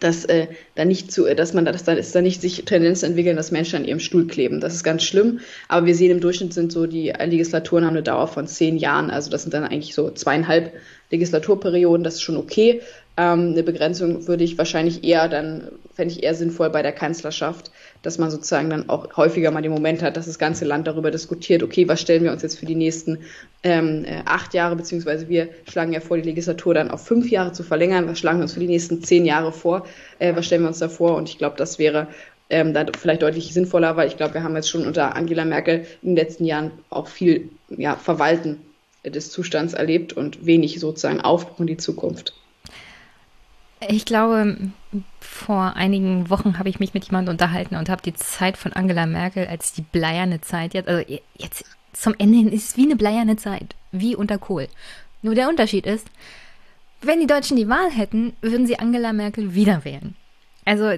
Speaker 4: dass äh, da nicht zu, dass man dass da, dass da nicht sich Tendenzen entwickeln, dass Menschen an ihrem Stuhl kleben. Das ist ganz schlimm. Aber wir sehen im Durchschnitt sind so die Legislaturen haben eine Dauer von zehn Jahren. Also das sind dann eigentlich so zweieinhalb Legislaturperioden. Das ist schon okay. Ähm, eine Begrenzung würde ich wahrscheinlich eher dann, fände ich eher sinnvoll bei der Kanzlerschaft, dass man sozusagen dann auch häufiger mal den Moment hat, dass das ganze Land darüber diskutiert, okay, was stellen wir uns jetzt für die nächsten ähm, äh, acht Jahre, beziehungsweise wir schlagen ja vor, die Legislatur dann auf fünf Jahre zu verlängern, was schlagen wir uns für die nächsten zehn Jahre vor, äh, was stellen wir uns da vor und ich glaube, das wäre ähm, da vielleicht deutlich sinnvoller, weil ich glaube, wir haben jetzt schon unter Angela Merkel in den letzten Jahren auch viel ja, Verwalten des Zustands erlebt und wenig sozusagen Aufbruch in die Zukunft.
Speaker 1: Ich glaube, vor einigen Wochen habe ich mich mit jemandem unterhalten und habe die Zeit von Angela Merkel als die bleierne Zeit jetzt, also jetzt zum Ende hin ist es wie eine bleierne Zeit, wie unter Kohl. Nur der Unterschied ist, wenn die Deutschen die Wahl hätten, würden sie Angela Merkel wieder wählen. Also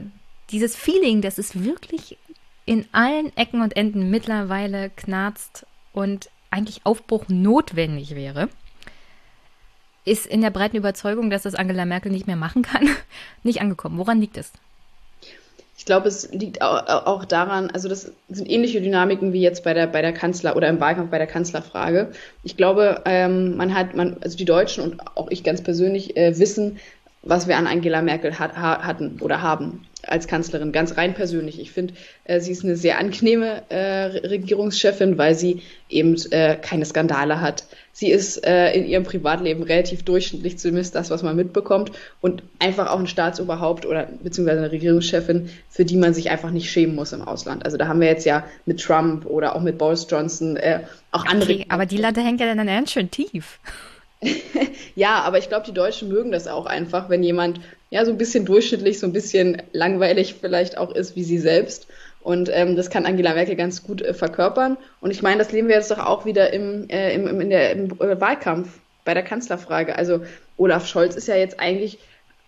Speaker 1: dieses Feeling, dass es wirklich in allen Ecken und Enden mittlerweile knarzt und eigentlich Aufbruch notwendig wäre ist in der breiten Überzeugung, dass das Angela Merkel nicht mehr machen kann, [LAUGHS] nicht angekommen. Woran liegt es?
Speaker 4: Ich glaube, es liegt auch daran, also das sind ähnliche Dynamiken wie jetzt bei der, bei der Kanzler oder im Wahlkampf bei der Kanzlerfrage. Ich glaube, ähm, man hat, man, also die Deutschen und auch ich ganz persönlich äh, wissen, was wir an Angela Merkel hat, hatten oder haben. Als Kanzlerin, ganz rein persönlich. Ich finde, äh, sie ist eine sehr angenehme äh, Regierungschefin, weil sie eben äh, keine Skandale hat. Sie ist äh, in ihrem Privatleben relativ durchschnittlich, zumindest das, was man mitbekommt, und einfach auch ein Staatsoberhaupt oder beziehungsweise eine Regierungschefin, für die man sich einfach nicht schämen muss im Ausland. Also da haben wir jetzt ja mit Trump oder auch mit Boris Johnson äh, auch andere. Okay,
Speaker 1: aber die Latte hängt ja dann ganz schön tief. [LAUGHS]
Speaker 4: ja, aber ich glaube, die Deutschen mögen das auch einfach, wenn jemand ja so ein bisschen durchschnittlich, so ein bisschen langweilig vielleicht auch ist wie sie selbst. Und ähm, das kann Angela Merkel ganz gut äh, verkörpern. Und ich meine, das leben wir jetzt doch auch wieder im, äh, im, im, in der, im äh, Wahlkampf bei der Kanzlerfrage. Also Olaf Scholz ist ja jetzt eigentlich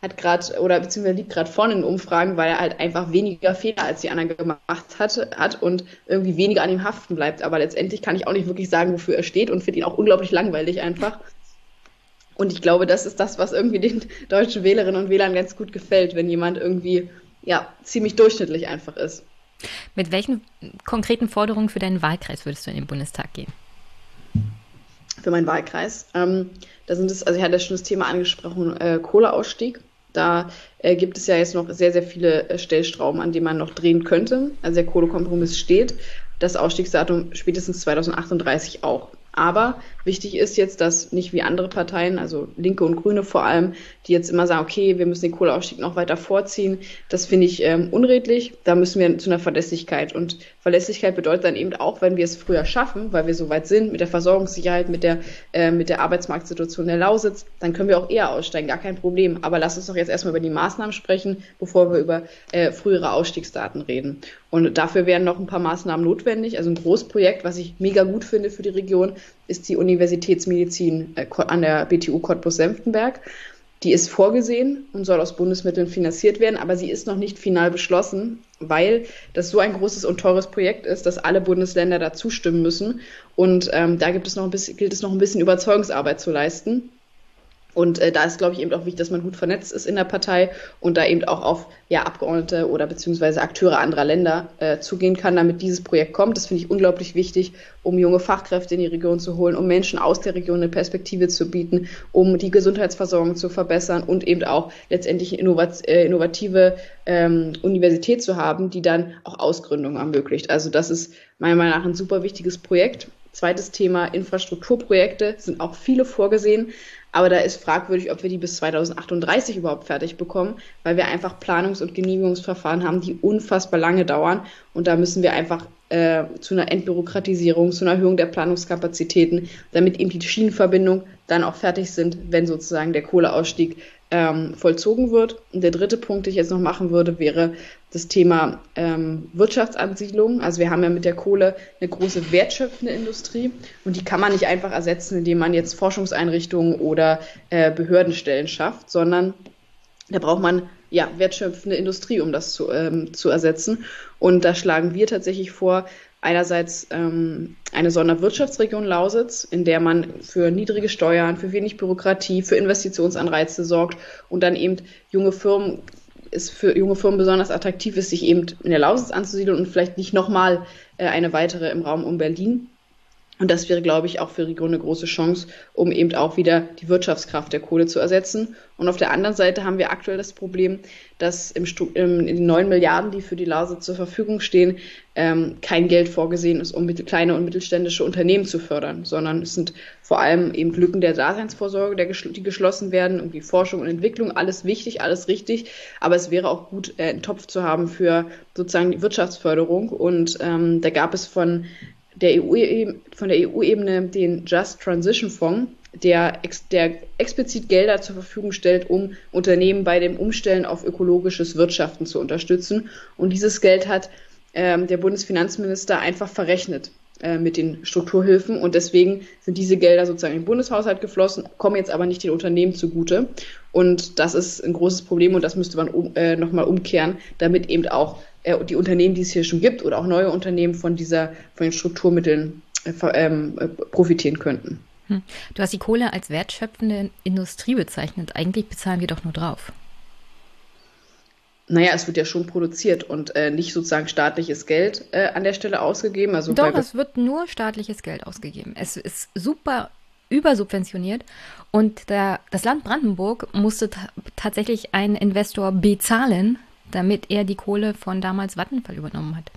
Speaker 4: hat gerade oder beziehungsweise liegt gerade vorne in Umfragen, weil er halt einfach weniger Fehler als die anderen gemacht hat, hat und irgendwie weniger an ihm haften bleibt. Aber letztendlich kann ich auch nicht wirklich sagen, wofür er steht und finde ihn auch unglaublich langweilig einfach. Und ich glaube, das ist das, was irgendwie den [LAUGHS] deutschen Wählerinnen und Wählern ganz gut gefällt, wenn jemand irgendwie ja ziemlich durchschnittlich einfach ist.
Speaker 1: Mit welchen konkreten Forderungen für deinen Wahlkreis würdest du in den Bundestag gehen?
Speaker 4: Für meinen Wahlkreis. Ähm, da sind es, also ich hatte schon das Thema angesprochen, äh, Kohleausstieg. Da äh, gibt es ja jetzt noch sehr, sehr viele äh, Stellstrauben, an denen man noch drehen könnte. Also der Kohlekompromiss steht. Das Ausstiegsdatum spätestens 2038 auch. Aber wichtig ist jetzt, dass nicht wie andere Parteien, also Linke und Grüne vor allem, die jetzt immer sagen, okay, wir müssen den Kohleausstieg noch weiter vorziehen. Das finde ich ähm, unredlich. Da müssen wir zu einer Verlässlichkeit. Und Verlässlichkeit bedeutet dann eben auch, wenn wir es früher schaffen, weil wir so weit sind mit der Versorgungssicherheit, mit der, äh, mit der Arbeitsmarktsituation der Lausitz, dann können wir auch eher aussteigen, gar kein Problem. Aber lass uns doch jetzt erstmal über die Maßnahmen sprechen, bevor wir über äh, frühere Ausstiegsdaten reden. Und dafür wären noch ein paar Maßnahmen notwendig. Also ein Großprojekt, was ich mega gut finde für die Region, ist die Universitätsmedizin äh, an der BTU Cottbus-Senftenberg. Die ist vorgesehen und soll aus Bundesmitteln finanziert werden, aber sie ist noch nicht final beschlossen, weil das so ein großes und teures Projekt ist, dass alle Bundesländer da zustimmen müssen. Und ähm, da gibt es noch ein bisschen, gilt es noch ein bisschen Überzeugungsarbeit zu leisten. Und äh, da ist, glaube ich, eben auch wichtig, dass man gut vernetzt ist in der Partei und da eben auch auf ja, Abgeordnete oder beziehungsweise Akteure anderer Länder äh, zugehen kann, damit dieses Projekt kommt. Das finde ich unglaublich wichtig, um junge Fachkräfte in die Region zu holen, um Menschen aus der Region eine Perspektive zu bieten, um die Gesundheitsversorgung zu verbessern und eben auch letztendlich innovat äh, innovative ähm, Universität zu haben, die dann auch Ausgründungen ermöglicht. Also das ist meiner Meinung nach ein super wichtiges Projekt. Zweites Thema Infrastrukturprojekte sind auch viele vorgesehen. Aber da ist fragwürdig, ob wir die bis 2038 überhaupt fertig bekommen, weil wir einfach Planungs- und Genehmigungsverfahren haben, die unfassbar lange dauern. Und da müssen wir einfach äh, zu einer Entbürokratisierung, zu einer Erhöhung der Planungskapazitäten, damit eben die Schienenverbindungen dann auch fertig sind, wenn sozusagen der Kohleausstieg ähm, vollzogen wird. Und der dritte Punkt, den ich jetzt noch machen würde, wäre das Thema ähm, Wirtschaftsansiedlung. Also wir haben ja mit der Kohle eine große wertschöpfende Industrie und die kann man nicht einfach ersetzen, indem man jetzt Forschungseinrichtungen oder äh, Behördenstellen schafft, sondern da braucht man ja wertschöpfende Industrie, um das zu, ähm, zu ersetzen. Und da schlagen wir tatsächlich vor, einerseits ähm, eine Sonderwirtschaftsregion Lausitz, in der man für niedrige Steuern, für wenig Bürokratie, für Investitionsanreize sorgt und dann eben junge Firmen es für junge Firmen besonders attraktiv ist, sich eben in der Lausitz anzusiedeln und vielleicht nicht nochmal äh, eine weitere im Raum um Berlin. Und das wäre, glaube ich, auch für Region eine große Chance, um eben auch wieder die Wirtschaftskraft der Kohle zu ersetzen. Und auf der anderen Seite haben wir aktuell das Problem, dass im, im, in den neun Milliarden, die für die Lausitz zur Verfügung stehen, ähm, kein Geld vorgesehen ist, um kleine und mittelständische Unternehmen zu fördern, sondern es sind vor allem eben Lücken der Daseinsvorsorge, der, die geschlossen werden, irgendwie Forschung und Entwicklung, alles wichtig, alles richtig. Aber es wäre auch gut, äh, einen Topf zu haben für sozusagen die Wirtschaftsförderung. Und ähm, da gab es von der EU, von der EU-Ebene den Just Transition Fonds, der, ex, der explizit Gelder zur Verfügung stellt, um Unternehmen bei dem Umstellen auf ökologisches Wirtschaften zu unterstützen. Und dieses Geld hat ähm, der Bundesfinanzminister einfach verrechnet äh, mit den Strukturhilfen und deswegen sind diese Gelder sozusagen den Bundeshaushalt geflossen, kommen jetzt aber nicht den Unternehmen zugute. Und das ist ein großes Problem und das müsste man um, äh, nochmal umkehren, damit eben auch äh, die Unternehmen, die es hier schon gibt oder auch neue Unternehmen von dieser, von den Strukturmitteln äh, ähm, äh, profitieren könnten.
Speaker 1: Hm. Du hast die Kohle als wertschöpfende Industrie bezeichnet. Eigentlich bezahlen wir doch nur drauf.
Speaker 4: Naja, es wird ja schon produziert und äh, nicht sozusagen staatliches Geld äh, an der Stelle ausgegeben. Also
Speaker 1: Doch, es wird nur staatliches Geld ausgegeben. Es ist super übersubventioniert und der, das Land Brandenburg musste tatsächlich einen Investor bezahlen, damit er die Kohle von damals Vattenfall übernommen hat.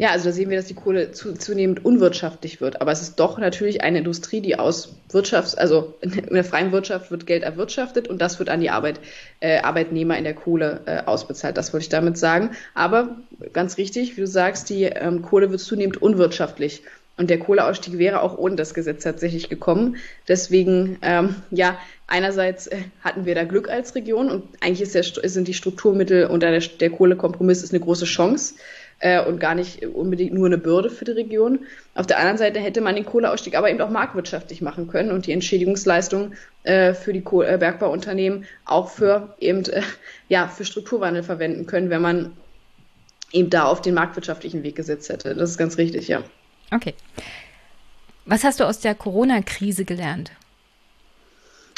Speaker 4: Ja, also da sehen wir, dass die Kohle zu, zunehmend unwirtschaftlich wird. Aber es ist doch natürlich eine Industrie, die aus Wirtschafts-, also in der freien Wirtschaft wird Geld erwirtschaftet und das wird an die Arbeit, äh, Arbeitnehmer in der Kohle äh, ausbezahlt. Das wollte ich damit sagen. Aber ganz richtig, wie du sagst, die ähm, Kohle wird zunehmend unwirtschaftlich. Und der Kohleausstieg wäre auch ohne das Gesetz tatsächlich gekommen. Deswegen, ähm, ja, einerseits äh, hatten wir da Glück als Region und eigentlich der, sind die Strukturmittel unter der, der Kohlekompromiss ist eine große Chance äh, und gar nicht unbedingt nur eine Bürde für die Region. Auf der anderen Seite hätte man den Kohleausstieg aber eben auch marktwirtschaftlich machen können und die Entschädigungsleistung äh, für die Kohle, äh, Bergbauunternehmen auch für eben äh, ja für Strukturwandel verwenden können, wenn man eben da auf den marktwirtschaftlichen Weg gesetzt hätte. Das ist ganz richtig, ja.
Speaker 1: Okay. Was hast du aus der Corona-Krise gelernt?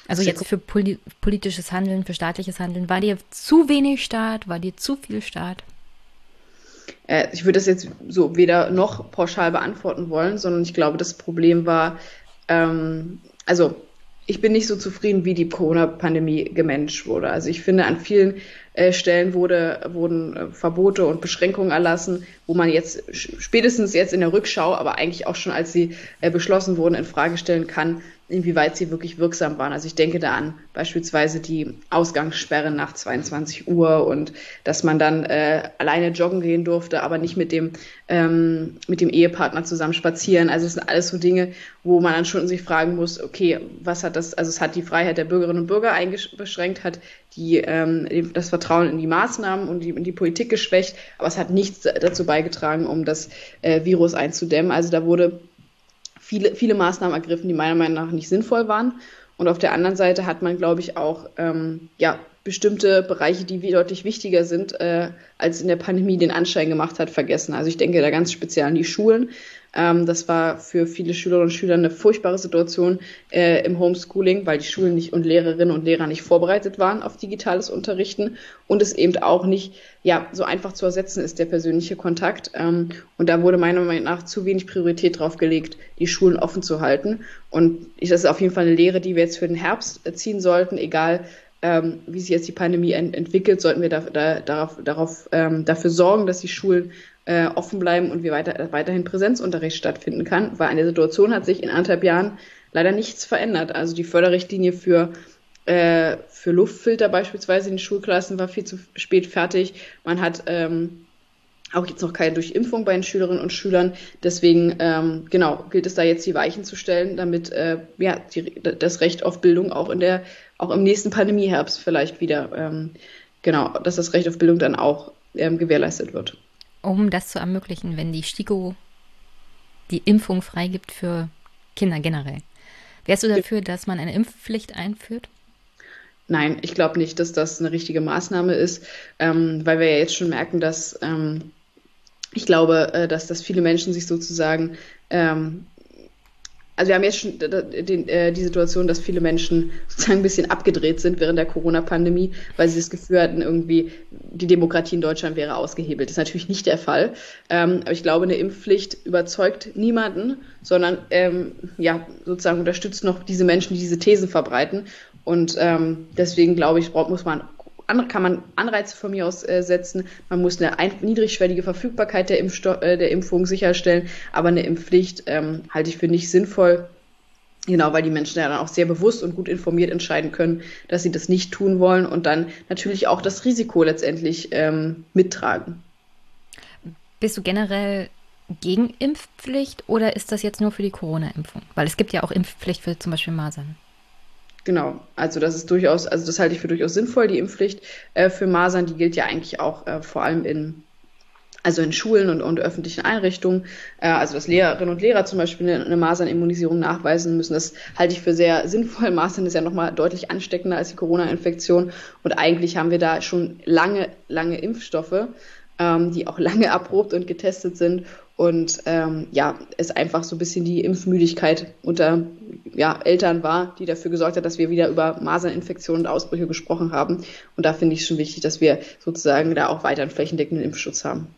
Speaker 1: Also jetzt für poli politisches Handeln, für staatliches Handeln. War dir zu wenig Staat? War dir zu viel Staat?
Speaker 4: Äh, ich würde das jetzt so weder noch pauschal beantworten wollen, sondern ich glaube, das Problem war, ähm, also ich bin nicht so zufrieden, wie die Corona-Pandemie gemanagt wurde. Also ich finde, an vielen äh, Stellen wurde, wurden äh, Verbote und Beschränkungen erlassen, wo man jetzt spätestens jetzt in der Rückschau, aber eigentlich auch schon als sie äh, beschlossen wurden, in Frage stellen kann, inwieweit sie wirklich wirksam waren. Also ich denke da an beispielsweise die Ausgangssperre nach 22 Uhr und dass man dann äh, alleine joggen gehen durfte, aber nicht mit dem ähm, mit dem Ehepartner zusammen spazieren. Also es sind alles so Dinge, wo man dann schon sich fragen muss, okay, was hat das? Also es hat die Freiheit der Bürgerinnen und Bürger eingeschränkt, hat die ähm, das Vertrauen in die Maßnahmen und die, in die Politik geschwächt, aber es hat nichts dazu beigetragen, um das äh, Virus einzudämmen. Also da wurde viele, viele Maßnahmen ergriffen, die meiner Meinung nach nicht sinnvoll waren. Und auf der anderen Seite hat man, glaube ich, auch ähm, ja, bestimmte Bereiche, die deutlich wichtiger sind, äh, als in der Pandemie den Anschein gemacht hat, vergessen. Also ich denke da ganz speziell an die Schulen. Ähm, das war für viele Schülerinnen und Schüler eine furchtbare Situation äh, im Homeschooling, weil die Schulen nicht und Lehrerinnen und Lehrer nicht vorbereitet waren auf digitales Unterrichten und es eben auch nicht ja so einfach zu ersetzen ist der persönliche Kontakt. Ähm, und da wurde meiner Meinung nach zu wenig Priorität drauf gelegt, die Schulen offen zu halten. Und ich, das ist auf jeden Fall eine Lehre, die wir jetzt für den Herbst ziehen sollten, egal ähm, wie sich jetzt die Pandemie ent entwickelt, sollten wir da, da, darauf, darauf ähm, dafür sorgen, dass die Schulen äh, offen bleiben und wie weiter, weiterhin Präsenzunterricht stattfinden kann, weil an der Situation hat sich in anderthalb Jahren leider nichts verändert. Also die Förderrichtlinie für, äh, für Luftfilter beispielsweise in den Schulklassen war viel zu spät fertig. Man hat ähm, auch jetzt noch keine Durchimpfung bei den Schülerinnen und Schülern. Deswegen, ähm, genau, gilt es da jetzt die Weichen zu stellen, damit äh, ja, die, das Recht auf Bildung auch in der, auch im nächsten Pandemieherbst vielleicht wieder, ähm, genau, dass das Recht auf Bildung dann auch ähm, gewährleistet wird
Speaker 1: um das zu ermöglichen, wenn die STIKO die Impfung freigibt für Kinder generell. Wärst du dafür, dass man eine Impfpflicht einführt?
Speaker 4: Nein, ich glaube nicht, dass das eine richtige Maßnahme ist, ähm, weil wir ja jetzt schon merken, dass ähm, ich glaube, äh, dass, dass viele Menschen sich sozusagen ähm, also wir haben jetzt schon die, äh, die Situation, dass viele Menschen sozusagen ein bisschen abgedreht sind während der Corona-Pandemie, weil sie das Gefühl hatten, irgendwie die Demokratie in Deutschland wäre ausgehebelt. Das ist natürlich nicht der Fall. Ähm, aber ich glaube, eine Impfpflicht überzeugt niemanden, sondern ähm, ja sozusagen unterstützt noch diese Menschen, die diese Thesen verbreiten. Und ähm, deswegen glaube ich, muss man kann man Anreize von mir aus äh, setzen. Man muss eine ein, niedrigschwellige Verfügbarkeit der, Impfsto äh, der Impfung sicherstellen, aber eine Impfpflicht ähm, halte ich für nicht sinnvoll. Genau, weil die Menschen ja dann auch sehr bewusst und gut informiert entscheiden können, dass sie das nicht tun wollen und dann natürlich auch das Risiko letztendlich ähm, mittragen.
Speaker 1: Bist du generell gegen Impfpflicht oder ist das jetzt nur für die Corona-Impfung? Weil es gibt ja auch Impfpflicht für zum Beispiel Masern.
Speaker 4: Genau, also das ist durchaus, also das halte ich für durchaus sinnvoll, die Impfpflicht äh, für Masern, die gilt ja eigentlich auch äh, vor allem in also in Schulen und, und öffentlichen Einrichtungen, äh, also dass Lehrerinnen und Lehrer zum Beispiel eine, eine Masernimmunisierung nachweisen müssen, das halte ich für sehr sinnvoll. [LAUGHS] Masern ist ja nochmal deutlich ansteckender als die Corona-Infektion. Und eigentlich haben wir da schon lange, lange Impfstoffe, ähm, die auch [LAUGHS] lange erprobt und getestet sind und ähm, ja, es einfach so ein bisschen die Impfmüdigkeit unter ja, Eltern war, die dafür gesorgt hat, dass wir wieder über Maserninfektionen und Ausbrüche gesprochen haben. Und da finde ich es schon wichtig, dass wir sozusagen da auch weiter einen flächendeckenden Impfschutz haben.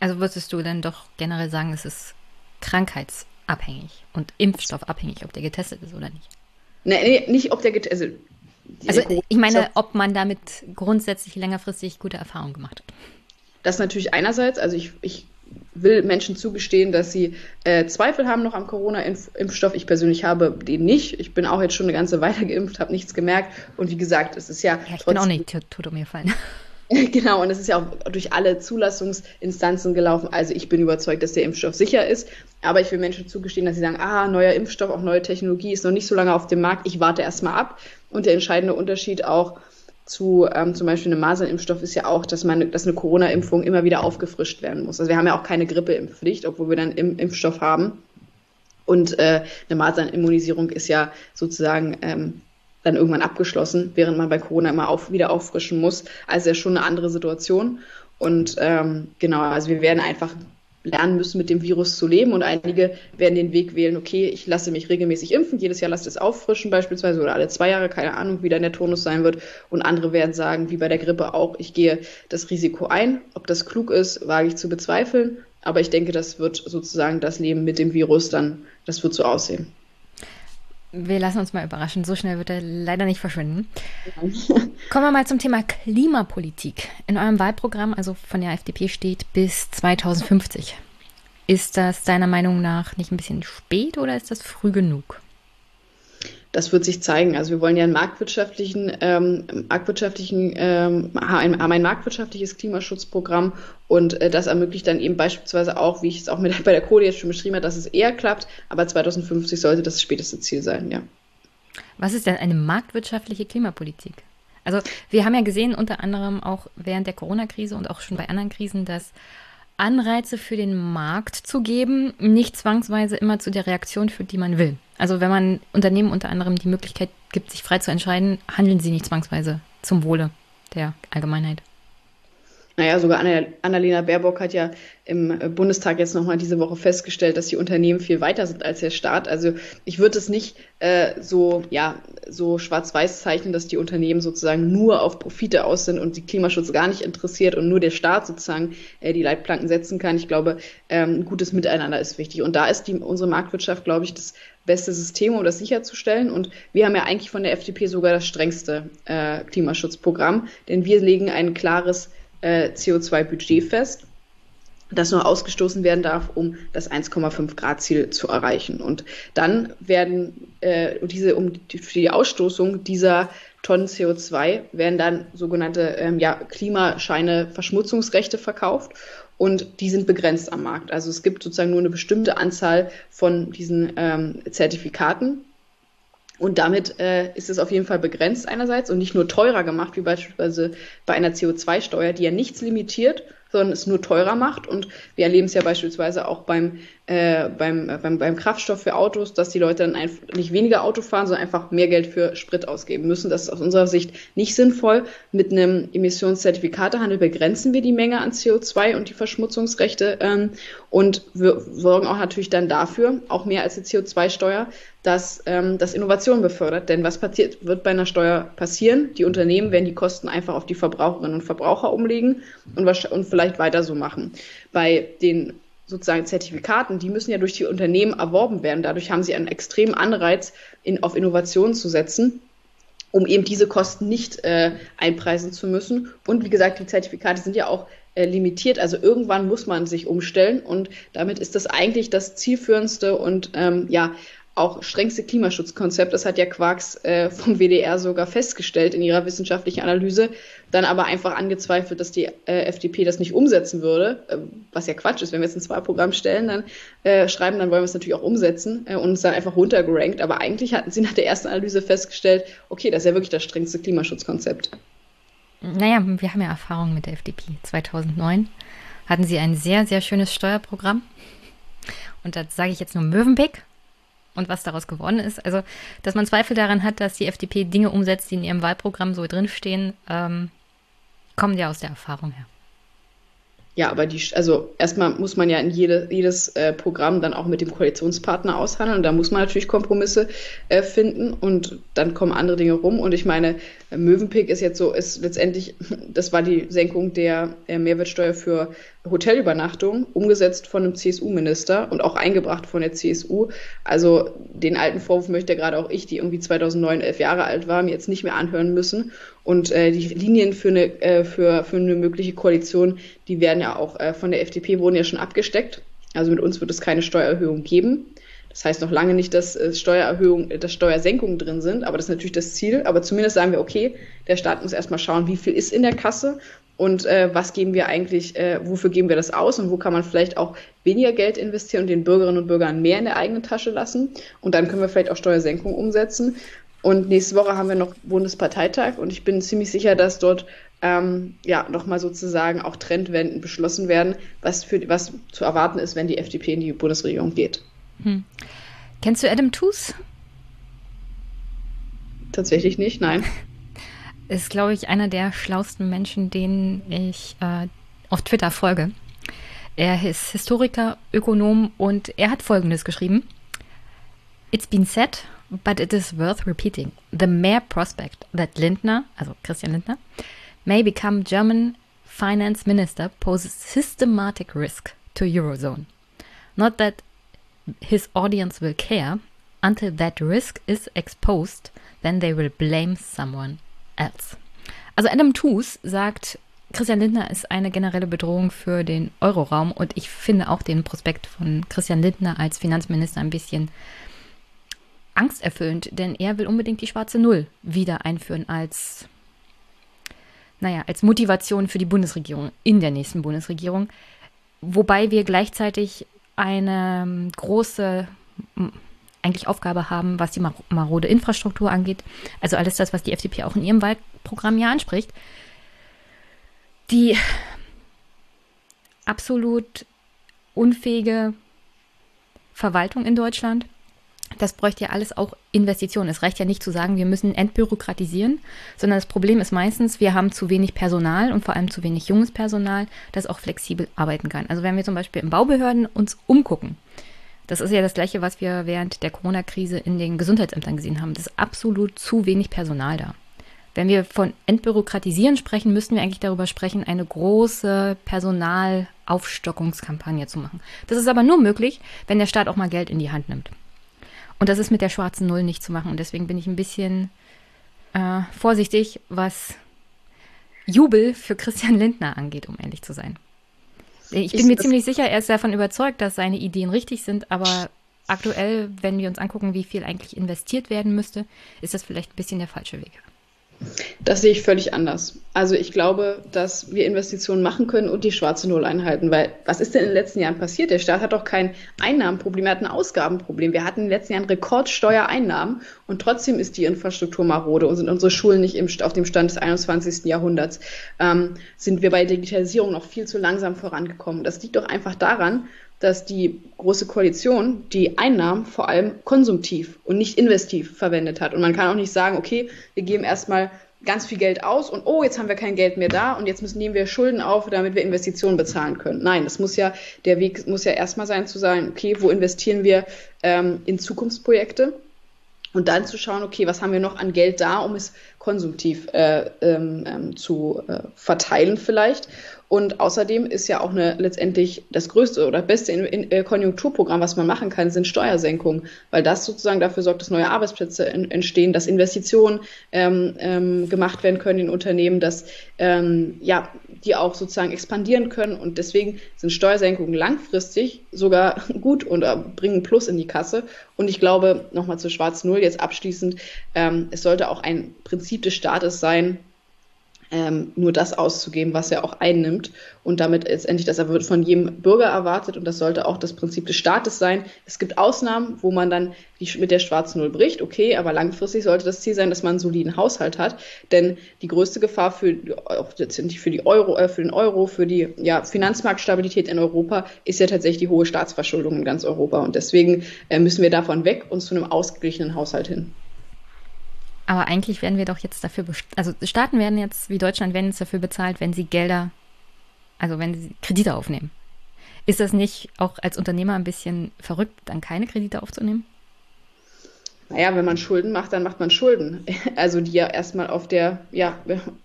Speaker 1: Also würdest du dann doch generell sagen, es ist krankheitsabhängig und impfstoffabhängig, ob der getestet ist oder nicht?
Speaker 4: Nee, nee nicht ob der getestet also
Speaker 1: also ich meine, ob man damit grundsätzlich längerfristig gute Erfahrungen gemacht hat.
Speaker 4: Das natürlich einerseits, also ich, ich will Menschen zugestehen, dass sie äh, Zweifel haben noch am Corona-Impfstoff. Ich persönlich habe den nicht. Ich bin auch jetzt schon eine ganze Weile [LAUGHS] geimpft, habe nichts gemerkt. Und wie gesagt, es ist ja.
Speaker 1: Ja, ich bin auch nicht tot um mir fallen. [LAUGHS]
Speaker 4: genau, und es ist ja auch durch alle Zulassungsinstanzen gelaufen. Also ich bin überzeugt, dass der Impfstoff sicher ist. Aber ich will Menschen zugestehen, dass sie sagen, ah, neuer Impfstoff, auch neue Technologie ist noch nicht so lange auf dem Markt. Ich warte erstmal ab. Und der entscheidende Unterschied auch zu ähm, zum Beispiel einem Masernimpfstoff ist ja auch, dass man, dass eine Corona-Impfung immer wieder aufgefrischt werden muss. Also wir haben ja auch keine Grippeimpfpflicht, obwohl wir dann im Impfstoff haben. Und äh, eine Masernimmunisierung ist ja sozusagen ähm, dann irgendwann abgeschlossen, während man bei Corona immer auf, wieder auffrischen muss. Also ja schon eine andere Situation. Und ähm, genau, also wir werden einfach lernen müssen, mit dem Virus zu leben. Und einige werden den Weg wählen, okay, ich lasse mich regelmäßig impfen, jedes Jahr lasse es auffrischen beispielsweise oder alle zwei Jahre, keine Ahnung, wie dann der Turnus sein wird. Und andere werden sagen, wie bei der Grippe auch, ich gehe das Risiko ein. Ob das klug ist, wage ich zu bezweifeln. Aber ich denke, das wird sozusagen das Leben mit dem Virus dann, das wird so aussehen.
Speaker 1: Wir lassen uns mal überraschen. So schnell wird er leider nicht verschwinden. [LAUGHS] Kommen wir mal zum Thema Klimapolitik. In eurem Wahlprogramm, also von der FDP, steht bis 2050. Ist das deiner Meinung nach nicht ein bisschen spät oder ist das früh genug?
Speaker 4: Das wird sich zeigen. Also wir wollen ja einen marktwirtschaftlichen, ähm, marktwirtschaftlichen ähm, haben ein marktwirtschaftliches Klimaschutzprogramm und äh, das ermöglicht dann eben beispielsweise auch, wie ich es auch mit, [LAUGHS] bei der Kohle jetzt schon beschrieben habe, dass es eher klappt, aber 2050 sollte das späteste Ziel sein, ja.
Speaker 1: Was ist denn eine marktwirtschaftliche Klimapolitik? Also wir haben ja gesehen, unter anderem auch während der Corona-Krise und auch schon bei anderen Krisen, dass Anreize für den Markt zu geben, nicht zwangsweise immer zu der Reaktion führt, die man will. Also wenn man Unternehmen unter anderem die Möglichkeit gibt, sich frei zu entscheiden, handeln sie nicht zwangsweise zum Wohle der Allgemeinheit.
Speaker 4: Naja, sogar Annalena Baerbock hat ja im Bundestag jetzt nochmal diese Woche festgestellt, dass die Unternehmen viel weiter sind als der Staat. Also ich würde es nicht äh, so, ja, so schwarz-weiß zeichnen, dass die Unternehmen sozusagen nur auf Profite aus sind und die Klimaschutz gar nicht interessiert und nur der Staat sozusagen äh, die Leitplanken setzen kann. Ich glaube, ähm, gutes Miteinander ist wichtig. Und da ist die, unsere Marktwirtschaft, glaube ich, das beste System, um das sicherzustellen. Und wir haben ja eigentlich von der FDP sogar das strengste äh, Klimaschutzprogramm, denn wir legen ein klares äh, CO2-Budget fest, das nur ausgestoßen werden darf, um das 1,5 Grad Ziel zu erreichen. Und dann werden äh, diese um die, für die Ausstoßung dieser Tonnen CO2 werden dann sogenannte ähm, ja, Klimascheine Verschmutzungsrechte verkauft und die sind begrenzt am Markt. Also es gibt sozusagen nur eine bestimmte Anzahl von diesen ähm, Zertifikaten und damit äh, ist es auf jeden Fall begrenzt einerseits und nicht nur teurer gemacht, wie beispielsweise bei einer CO2-Steuer, die ja nichts limitiert, sondern es nur teurer macht. Und wir erleben es ja beispielsweise auch beim, äh, beim, äh, beim, beim Kraftstoff für Autos, dass die Leute dann einfach nicht weniger Auto fahren, sondern einfach mehr Geld für Sprit ausgeben müssen. Das ist aus unserer Sicht nicht sinnvoll. Mit einem Emissionszertifikatehandel begrenzen wir die Menge an CO2 und die Verschmutzungsrechte ähm, und wir sorgen auch natürlich dann dafür, auch mehr als die CO2-Steuer, dass ähm, das Innovation befördert. Denn was passiert, wird bei einer Steuer passieren? Die Unternehmen werden die Kosten einfach auf die Verbraucherinnen und Verbraucher umlegen und, und vielleicht weiter so machen. Bei den sozusagen Zertifikaten, die müssen ja durch die Unternehmen erworben werden. Dadurch haben sie einen extremen Anreiz, in, auf Innovation zu setzen um eben diese Kosten nicht äh, einpreisen zu müssen. Und wie gesagt, die Zertifikate sind ja auch äh, limitiert. Also irgendwann muss man sich umstellen und damit ist das eigentlich das zielführendste und ähm, ja auch strengste Klimaschutzkonzept. Das hat ja Quarks äh, vom WDR sogar festgestellt in ihrer wissenschaftlichen Analyse, dann aber einfach angezweifelt, dass die äh, FDP das nicht umsetzen würde, äh, was ja Quatsch ist. Wenn wir jetzt ein Zwei-Programm stellen, dann äh, schreiben, dann wollen wir es natürlich auch umsetzen äh, und es dann einfach runtergerankt. Aber eigentlich hatten sie nach der ersten Analyse festgestellt, okay, das ist ja wirklich das strengste Klimaschutzkonzept.
Speaker 1: Naja, wir haben ja Erfahrung mit der FDP. 2009 hatten sie ein sehr, sehr schönes Steuerprogramm. Und da sage ich jetzt nur Mövenpick und was daraus geworden ist. Also, dass man Zweifel daran hat, dass die FDP Dinge umsetzt, die in ihrem Wahlprogramm so drinstehen, ähm, kommt ja aus der Erfahrung her.
Speaker 4: Ja, aber die, also erstmal muss man ja in jede, jedes äh, Programm dann auch mit dem Koalitionspartner aushandeln. Und da muss man natürlich Kompromisse äh, finden und dann kommen andere Dinge rum. Und ich meine, Mövenpick ist jetzt so, ist letztendlich, [LAUGHS] das war die Senkung der äh, Mehrwertsteuer für Hotelübernachtung, umgesetzt von einem CSU-Minister und auch eingebracht von der CSU. Also den alten Vorwurf möchte gerade auch ich, die irgendwie 2009 elf Jahre alt war, mir jetzt nicht mehr anhören müssen. Und äh, die Linien für eine, äh, für, für eine mögliche Koalition, die werden ja auch äh, von der FDP wurden ja schon abgesteckt. Also mit uns wird es keine Steuererhöhung geben. Das heißt noch lange nicht, dass äh, Steuererhöhungen, dass Steuersenkungen drin sind, aber das ist natürlich das Ziel. Aber zumindest sagen wir, okay, der Staat muss erstmal schauen, wie viel ist in der Kasse und äh, was geben wir eigentlich, äh, wofür geben wir das aus und wo kann man vielleicht auch weniger Geld investieren und den Bürgerinnen und Bürgern mehr in der eigenen Tasche lassen. Und dann können wir vielleicht auch Steuersenkungen umsetzen. Und nächste Woche haben wir noch Bundesparteitag und ich bin ziemlich sicher, dass dort ähm, ja nochmal sozusagen auch Trendwenden beschlossen werden, was für was zu erwarten ist, wenn die FDP in die Bundesregierung geht. Hm.
Speaker 1: Kennst du Adam Tooze?
Speaker 4: Tatsächlich nicht, nein. [LAUGHS]
Speaker 1: Ist, glaube ich, einer der schlauesten Menschen, denen ich äh, auf Twitter folge. Er ist Historiker, Ökonom und er hat Folgendes geschrieben. It's been said, but it is worth repeating. The mere prospect that Lindner, also Christian Lindner, may become German finance minister poses systematic risk to Eurozone. Not that his audience will care until that risk is exposed, then they will blame someone else. Also Adam Tooze sagt, Christian Lindner ist eine generelle Bedrohung für den Euroraum und ich finde auch den Prospekt von Christian Lindner als Finanzminister ein bisschen angsterfüllend, denn er will unbedingt die schwarze Null wieder einführen als, naja, als Motivation für die Bundesregierung in der nächsten Bundesregierung, wobei wir gleichzeitig eine ähm, große eigentlich Aufgabe haben, was die marode Infrastruktur angeht. Also alles das, was die FDP auch in ihrem Wahlprogramm ja anspricht. Die absolut unfähige Verwaltung in Deutschland das bräuchte ja alles auch Investitionen. Es reicht ja nicht zu sagen, wir müssen entbürokratisieren, sondern das Problem ist meistens, wir haben zu wenig Personal und vor allem zu wenig junges Personal, das auch flexibel arbeiten kann. Also wenn wir zum Beispiel in Baubehörden uns umgucken, das ist ja das Gleiche, was wir während der Corona-Krise in den Gesundheitsämtern gesehen haben. Das ist absolut zu wenig Personal da. Wenn wir von Entbürokratisieren sprechen, müssten wir eigentlich darüber sprechen, eine große Personalaufstockungskampagne zu machen. Das ist aber nur möglich, wenn der Staat auch mal Geld in die Hand nimmt. Und das ist mit der schwarzen Null nicht zu machen. Und deswegen bin ich ein bisschen äh, vorsichtig, was Jubel für Christian Lindner angeht, um ehrlich zu sein. Ich bin ich, mir ziemlich sicher, er ist davon überzeugt, dass seine Ideen richtig sind, aber aktuell, wenn wir uns angucken, wie viel eigentlich investiert werden müsste, ist das vielleicht ein bisschen der falsche Weg.
Speaker 4: Das sehe ich völlig anders. Also ich glaube, dass wir Investitionen machen können und die schwarze Null einhalten, weil was ist denn in den letzten Jahren passiert? Der Staat hat doch kein Einnahmenproblem, er hat ein Ausgabenproblem. Wir hatten in den letzten Jahren Rekordsteuereinnahmen und trotzdem ist die Infrastruktur marode und sind unsere Schulen nicht im, auf dem Stand des 21. Jahrhunderts. Ähm, sind wir bei Digitalisierung noch viel zu langsam vorangekommen. Das liegt doch einfach daran, dass die Große Koalition die Einnahmen vor allem konsumtiv und nicht investiv verwendet hat. Und man kann auch nicht sagen, okay, wir geben erstmal ganz viel Geld aus und oh, jetzt haben wir kein Geld mehr da und jetzt müssen nehmen wir Schulden auf, damit wir Investitionen bezahlen können. Nein, das muss ja, der Weg muss ja erstmal sein zu sagen, okay, wo investieren wir ähm, in Zukunftsprojekte? Und dann zu schauen, okay, was haben wir noch an Geld da, um es konsumtiv äh, ähm, ähm zu äh, verteilen vielleicht. Und außerdem ist ja auch eine letztendlich das größte oder beste in, in, äh, Konjunkturprogramm, was man machen kann, sind Steuersenkungen, weil das sozusagen dafür sorgt, dass neue Arbeitsplätze in, entstehen, dass Investitionen ähm, ähm, gemacht werden können in Unternehmen, dass ähm, ja die auch sozusagen expandieren können. Und deswegen sind Steuersenkungen langfristig sogar [LAUGHS] gut und äh, bringen Plus in die Kasse. Und ich glaube, nochmal zur Schwarz Null jetzt abschließend, ähm, es sollte auch ein Prinzip des Staates sein, ähm, nur das auszugeben, was er auch einnimmt. Und damit letztendlich, das wird von jedem Bürger erwartet und das sollte auch das Prinzip des Staates sein. Es gibt Ausnahmen, wo man dann die, mit der schwarzen Null bricht, okay, aber langfristig sollte das Ziel sein, dass man einen soliden Haushalt hat. Denn die größte Gefahr für, auch letztendlich für die Euro, äh, für den Euro, für die ja, Finanzmarktstabilität in Europa ist ja tatsächlich die hohe Staatsverschuldung in ganz Europa. Und deswegen äh, müssen wir davon weg und zu einem ausgeglichenen Haushalt hin.
Speaker 1: Aber eigentlich werden wir doch jetzt dafür, also Staaten werden jetzt, wie Deutschland, werden jetzt dafür bezahlt, wenn sie Gelder, also wenn sie Kredite aufnehmen. Ist das nicht auch als Unternehmer ein bisschen verrückt, dann keine Kredite aufzunehmen?
Speaker 4: naja, wenn man Schulden macht, dann macht man Schulden. Also die ja erstmal auf der, ja,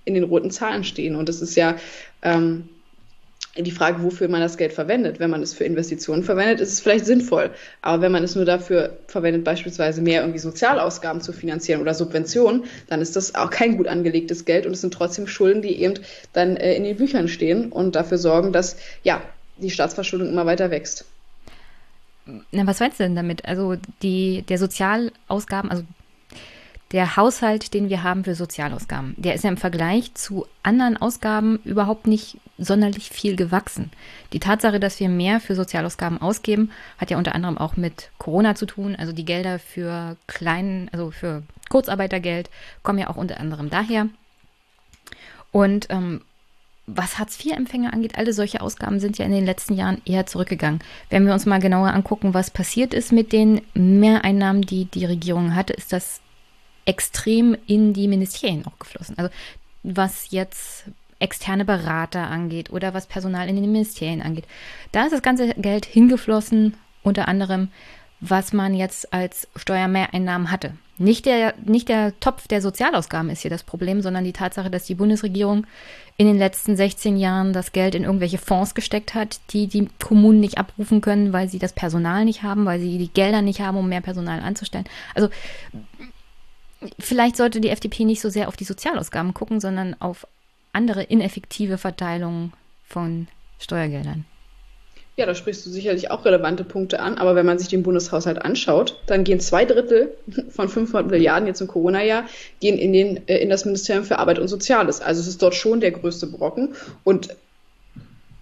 Speaker 4: in den roten Zahlen stehen. Und das ist ja ähm, die Frage, wofür man das Geld verwendet. Wenn man es für Investitionen verwendet, ist es vielleicht sinnvoll. Aber wenn man es nur dafür verwendet, beispielsweise mehr irgendwie Sozialausgaben zu finanzieren oder Subventionen, dann ist das auch kein gut angelegtes Geld und es sind trotzdem Schulden, die eben dann äh, in den Büchern stehen und dafür sorgen, dass ja die Staatsverschuldung immer weiter wächst.
Speaker 1: Na, was meinst du denn damit? Also die, der Sozialausgaben, also der Haushalt, den wir haben für Sozialausgaben, der ist ja im Vergleich zu anderen Ausgaben überhaupt nicht sonderlich viel gewachsen. Die Tatsache, dass wir mehr für Sozialausgaben ausgeben, hat ja unter anderem auch mit Corona zu tun. Also die Gelder für kleinen, also für Kurzarbeitergeld kommen ja auch unter anderem daher. Und ähm, was Hartz-IV-Empfänger angeht, alle solche Ausgaben sind ja in den letzten Jahren eher zurückgegangen. Wenn wir uns mal genauer angucken, was passiert ist mit den Mehreinnahmen, die die Regierung hatte, ist das extrem in die Ministerien auch geflossen. Also was jetzt externe Berater angeht oder was Personal in den Ministerien angeht. Da ist das ganze Geld hingeflossen, unter anderem, was man jetzt als Steuermehreinnahmen hatte. Nicht der, nicht der Topf der Sozialausgaben ist hier das Problem, sondern die Tatsache, dass die Bundesregierung in den letzten 16 Jahren das Geld in irgendwelche Fonds gesteckt hat, die die Kommunen nicht abrufen können, weil sie das Personal nicht haben, weil sie die Gelder nicht haben, um mehr Personal anzustellen. Also vielleicht sollte die FDP nicht so sehr auf die Sozialausgaben gucken, sondern auf andere ineffektive Verteilungen von Steuergeldern.
Speaker 4: Ja, da sprichst du sicherlich auch relevante Punkte an, aber wenn man sich den Bundeshaushalt anschaut, dann gehen zwei Drittel [LAUGHS] von 500 Milliarden jetzt im Corona-Jahr gehen in, den, äh, in das Ministerium für Arbeit und Soziales. Also es ist dort schon der größte Brocken und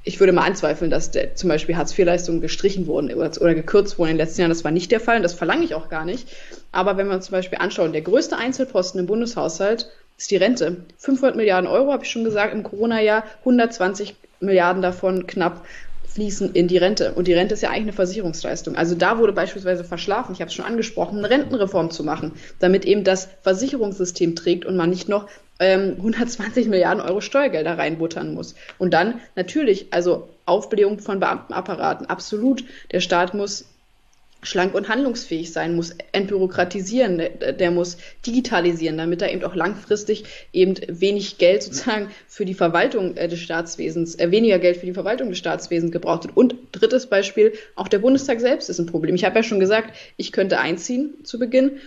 Speaker 4: ich würde mal anzweifeln, dass der, zum Beispiel Hartz-IV-Leistungen gestrichen wurden oder, oder, gekürzt wurden in den letzten Jahren. Das war nicht der Fall und das verlange ich auch gar nicht. Aber wenn wir uns zum Beispiel anschauen, der größte Einzelposten im Bundeshaushalt ist die Rente. 500 Milliarden Euro, habe ich schon gesagt, im Corona-Jahr 120 Milliarden davon knapp fließen in die Rente. Und die Rente ist ja eigentlich eine Versicherungsleistung. Also da wurde beispielsweise verschlafen, ich habe es schon angesprochen, eine Rentenreform zu machen, damit eben das Versicherungssystem trägt und man nicht noch ähm, 120 Milliarden Euro Steuergelder reinbuttern muss. Und dann natürlich, also Aufblähung von Beamtenapparaten, absolut. Der Staat muss schlank und handlungsfähig sein, muss entbürokratisieren, der, der, muss digitalisieren, damit er eben auch langfristig eben wenig Geld sozusagen für die Verwaltung äh, des Staatswesens, äh, weniger Geld für die Verwaltung des Staatswesens gebraucht wird. Und drittes Beispiel, auch der Bundestag selbst ist ein Problem. Ich habe ja schon gesagt, ich könnte einziehen zu Beginn,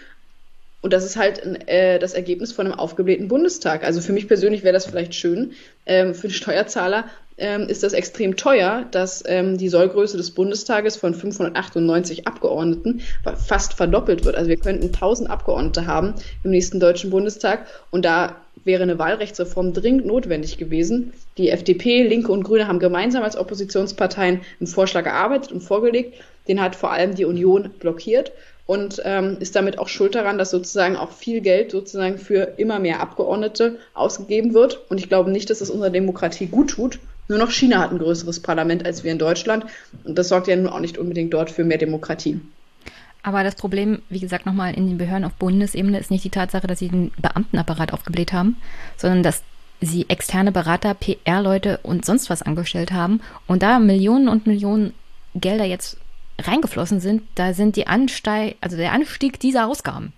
Speaker 4: und das ist halt äh, das Ergebnis von einem aufgeblähten Bundestag. Also für mich persönlich wäre das vielleicht schön. Ähm, für den Steuerzahler ähm, ist das extrem teuer, dass ähm, die Sollgröße des Bundestages von 598 Abgeordneten fast verdoppelt wird. Also wir könnten 1000 Abgeordnete haben im nächsten Deutschen Bundestag und da wäre eine Wahlrechtsreform dringend notwendig gewesen. Die FDP, Linke und Grüne haben gemeinsam als Oppositionsparteien einen Vorschlag erarbeitet und vorgelegt. Den hat vor allem die Union blockiert und ähm, ist damit auch schuld daran, dass sozusagen auch viel Geld sozusagen für immer mehr Abgeordnete ausgegeben wird. Und ich glaube nicht, dass es unserer Demokratie gut tut. Nur noch China hat ein größeres Parlament als wir in Deutschland. Und das sorgt ja nun auch nicht unbedingt dort für mehr Demokratie.
Speaker 1: Aber das Problem, wie gesagt, nochmal in den Behörden auf Bundesebene ist nicht die Tatsache, dass sie den Beamtenapparat aufgebläht haben, sondern dass sie externe Berater, PR-Leute und sonst was angestellt haben und da Millionen und Millionen Gelder jetzt reingeflossen sind, da sind die Ansteig, also der Anstieg dieser Ausgaben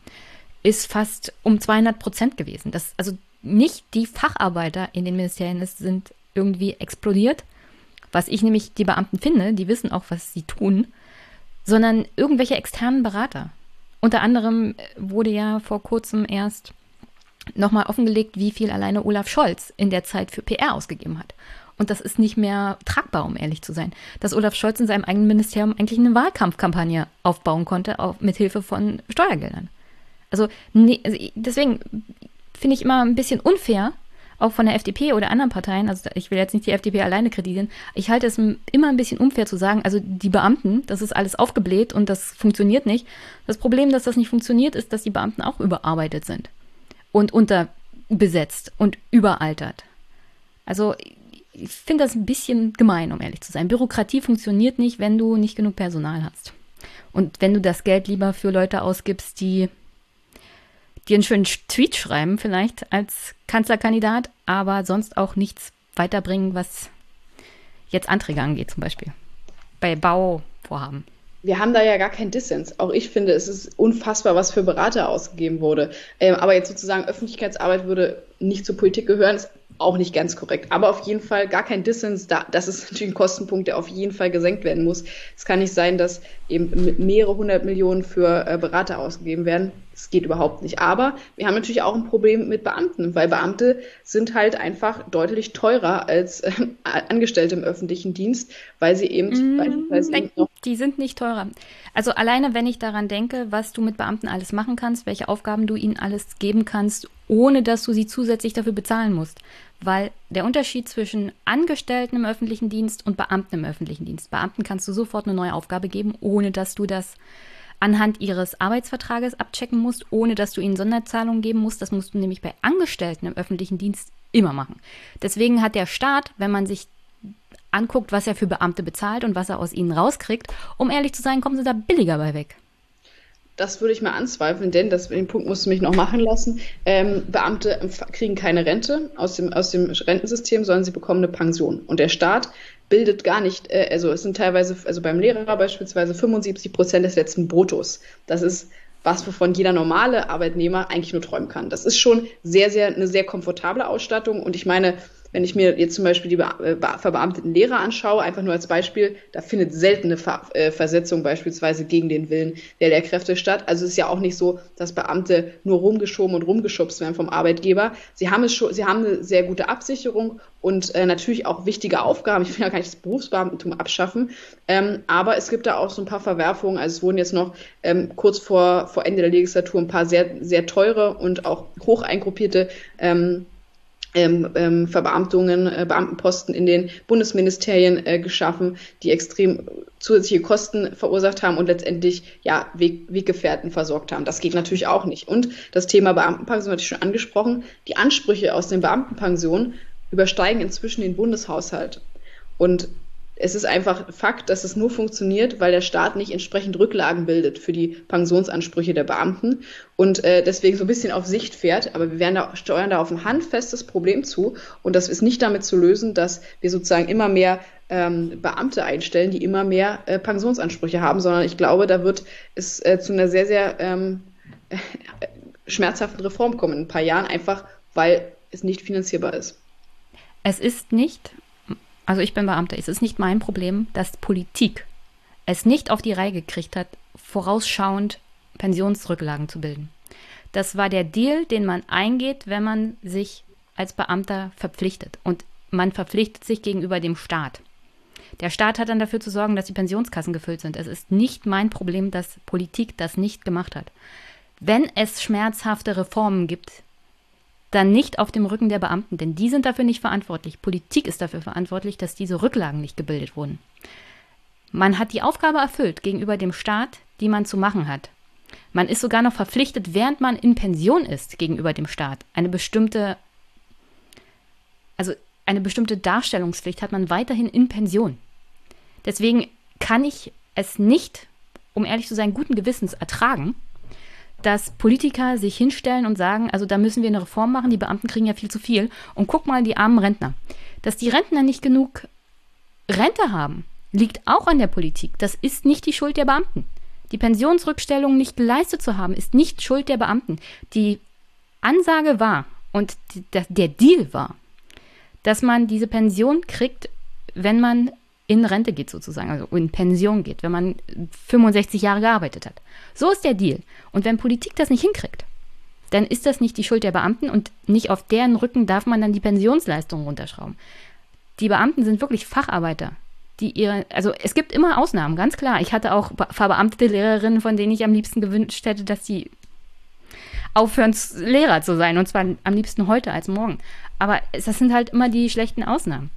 Speaker 1: ist fast um 200 Prozent gewesen. Das, also nicht die Facharbeiter in den Ministerien sind irgendwie explodiert, was ich nämlich die Beamten finde, die wissen auch, was sie tun, sondern irgendwelche externen Berater. Unter anderem wurde ja vor kurzem erst nochmal offengelegt, wie viel alleine Olaf Scholz in der Zeit für PR ausgegeben hat. Und das ist nicht mehr tragbar, um ehrlich zu sein. Dass Olaf Scholz in seinem eigenen Ministerium eigentlich eine Wahlkampfkampagne aufbauen konnte, auch mit Hilfe von Steuergeldern. Also, nee, also deswegen finde ich immer ein bisschen unfair, auch von der FDP oder anderen Parteien, also ich will jetzt nicht die FDP alleine kritisieren, ich halte es immer ein bisschen unfair zu sagen, also die Beamten, das ist alles aufgebläht und das funktioniert nicht. Das Problem, dass das nicht funktioniert, ist, dass die Beamten auch überarbeitet sind und unterbesetzt und überaltert. Also ich finde das ein bisschen gemein, um ehrlich zu sein. Bürokratie funktioniert nicht, wenn du nicht genug Personal hast. Und wenn du das Geld lieber für Leute ausgibst, die dir einen schönen Tweet schreiben, vielleicht als Kanzlerkandidat, aber sonst auch nichts weiterbringen, was jetzt Anträge angeht, zum Beispiel. Bei Bauvorhaben.
Speaker 4: wir haben da ja gar keinen Dissens. Auch ich finde, es ist unfassbar, was für Berater ausgegeben wurde. Ähm, aber jetzt sozusagen Öffentlichkeitsarbeit würde nicht zur Politik gehören, ist auch nicht ganz korrekt. Aber auf jeden Fall gar kein Dissens. Da, das ist natürlich ein [LAUGHS] Kostenpunkt, der auf jeden Fall gesenkt werden muss. Es kann nicht sein, dass eben mehrere hundert Millionen für äh, Berater ausgegeben werden. Das geht überhaupt nicht. Aber wir haben natürlich auch ein Problem mit Beamten, weil Beamte sind halt einfach deutlich teurer als äh, [LAUGHS] Angestellte im öffentlichen Dienst, weil sie eben
Speaker 1: mmh, beispielsweise eben noch die sind nicht teurer. Also alleine, wenn ich daran denke, was du mit Beamten alles machen kannst, welche Aufgaben du ihnen alles geben kannst, ohne dass du sie zusätzlich dafür bezahlen musst. Weil der Unterschied zwischen Angestellten im öffentlichen Dienst und Beamten im öffentlichen Dienst. Beamten kannst du sofort eine neue Aufgabe geben, ohne dass du das anhand ihres Arbeitsvertrages abchecken musst, ohne dass du ihnen Sonderzahlungen geben musst. Das musst du nämlich bei Angestellten im öffentlichen Dienst immer machen. Deswegen hat der Staat, wenn man sich anguckt, was er für Beamte bezahlt und was er aus ihnen rauskriegt, um ehrlich zu sein, kommen sie da billiger bei weg.
Speaker 4: Das würde ich mal anzweifeln, denn das, den Punkt musst du mich noch machen lassen. Ähm, Beamte kriegen keine Rente aus dem, aus dem Rentensystem, sondern sie bekommen eine Pension. Und der Staat bildet gar nicht, äh, also es sind teilweise, also beim Lehrer beispielsweise 75 Prozent des letzten Bruttos. Das ist was wovon jeder normale Arbeitnehmer eigentlich nur träumen kann. Das ist schon sehr, sehr, eine sehr komfortable Ausstattung. Und ich meine, wenn ich mir jetzt zum Beispiel die äh, verbeamteten Lehrer anschaue, einfach nur als Beispiel, da findet selten eine Ver äh, Versetzung beispielsweise gegen den Willen der Lehrkräfte statt. Also es ist ja auch nicht so, dass Beamte nur rumgeschoben und rumgeschubst werden vom Arbeitgeber. Sie haben es schon, sie haben eine sehr gute Absicherung und äh, natürlich auch wichtige Aufgaben. Ich will ja gar nicht das Berufsbeamtentum abschaffen, ähm, aber es gibt da auch so ein paar Verwerfungen. Also es wurden jetzt noch ähm, kurz vor, vor Ende der Legislatur ein paar sehr, sehr teure und auch hoch eingruppierte ähm, ähm, ähm, Verbeamtungen, äh, Beamtenposten in den Bundesministerien äh, geschaffen, die extrem zusätzliche Kosten verursacht haben und letztendlich ja Weg, Weggefährten versorgt haben. Das geht natürlich auch nicht. Und das Thema Beamtenpension hatte ich schon angesprochen. Die Ansprüche aus den Beamtenpensionen übersteigen inzwischen den Bundeshaushalt. Und es ist einfach Fakt, dass es nur funktioniert, weil der Staat nicht entsprechend Rücklagen bildet für die Pensionsansprüche der Beamten und äh, deswegen so ein bisschen auf Sicht fährt. Aber wir werden da, steuern da auf ein handfestes Problem zu und das ist nicht damit zu lösen, dass wir sozusagen immer mehr ähm, Beamte einstellen, die immer mehr äh, Pensionsansprüche haben, sondern ich glaube, da wird es äh, zu einer sehr, sehr ähm, [LAUGHS] schmerzhaften Reform kommen in ein paar Jahren, einfach weil es nicht finanzierbar ist.
Speaker 1: Es ist nicht also ich bin Beamter, es ist nicht mein Problem, dass Politik es nicht auf die Reihe gekriegt hat, vorausschauend Pensionsrücklagen zu bilden. Das war der Deal, den man eingeht, wenn man sich als Beamter verpflichtet. Und man verpflichtet sich gegenüber dem Staat. Der Staat hat dann dafür zu sorgen, dass die Pensionskassen gefüllt sind. Es ist nicht mein Problem, dass Politik das nicht gemacht hat. Wenn es schmerzhafte Reformen gibt, dann nicht auf dem Rücken der Beamten, denn die sind dafür nicht verantwortlich. Politik ist dafür verantwortlich, dass diese Rücklagen nicht gebildet wurden. Man hat die Aufgabe erfüllt gegenüber dem Staat, die man zu machen hat. Man ist sogar noch verpflichtet, während man in Pension ist, gegenüber dem Staat. Eine bestimmte, also eine bestimmte Darstellungspflicht hat man weiterhin in Pension. Deswegen kann ich es nicht, um ehrlich zu sein, guten Gewissens ertragen, dass Politiker sich hinstellen und sagen, also da müssen wir eine Reform machen, die Beamten kriegen ja viel zu viel. Und guck mal, die armen Rentner. Dass die Rentner nicht genug Rente haben, liegt auch an der Politik. Das ist nicht die Schuld der Beamten. Die Pensionsrückstellung nicht geleistet zu haben, ist nicht Schuld der Beamten. Die Ansage war und der Deal war, dass man diese Pension kriegt, wenn man in Rente geht sozusagen, also in Pension geht, wenn man 65 Jahre gearbeitet hat. So ist der Deal. Und wenn Politik das nicht hinkriegt, dann ist das nicht die Schuld der Beamten und nicht auf deren Rücken darf man dann die Pensionsleistungen runterschrauben. Die Beamten sind wirklich Facharbeiter, die ihre, also es gibt immer Ausnahmen, ganz klar. Ich hatte auch verbeamtete Lehrerinnen, von denen ich am liebsten gewünscht hätte, dass sie aufhören, Lehrer zu sein. Und zwar am liebsten heute als morgen. Aber das sind halt immer die schlechten Ausnahmen.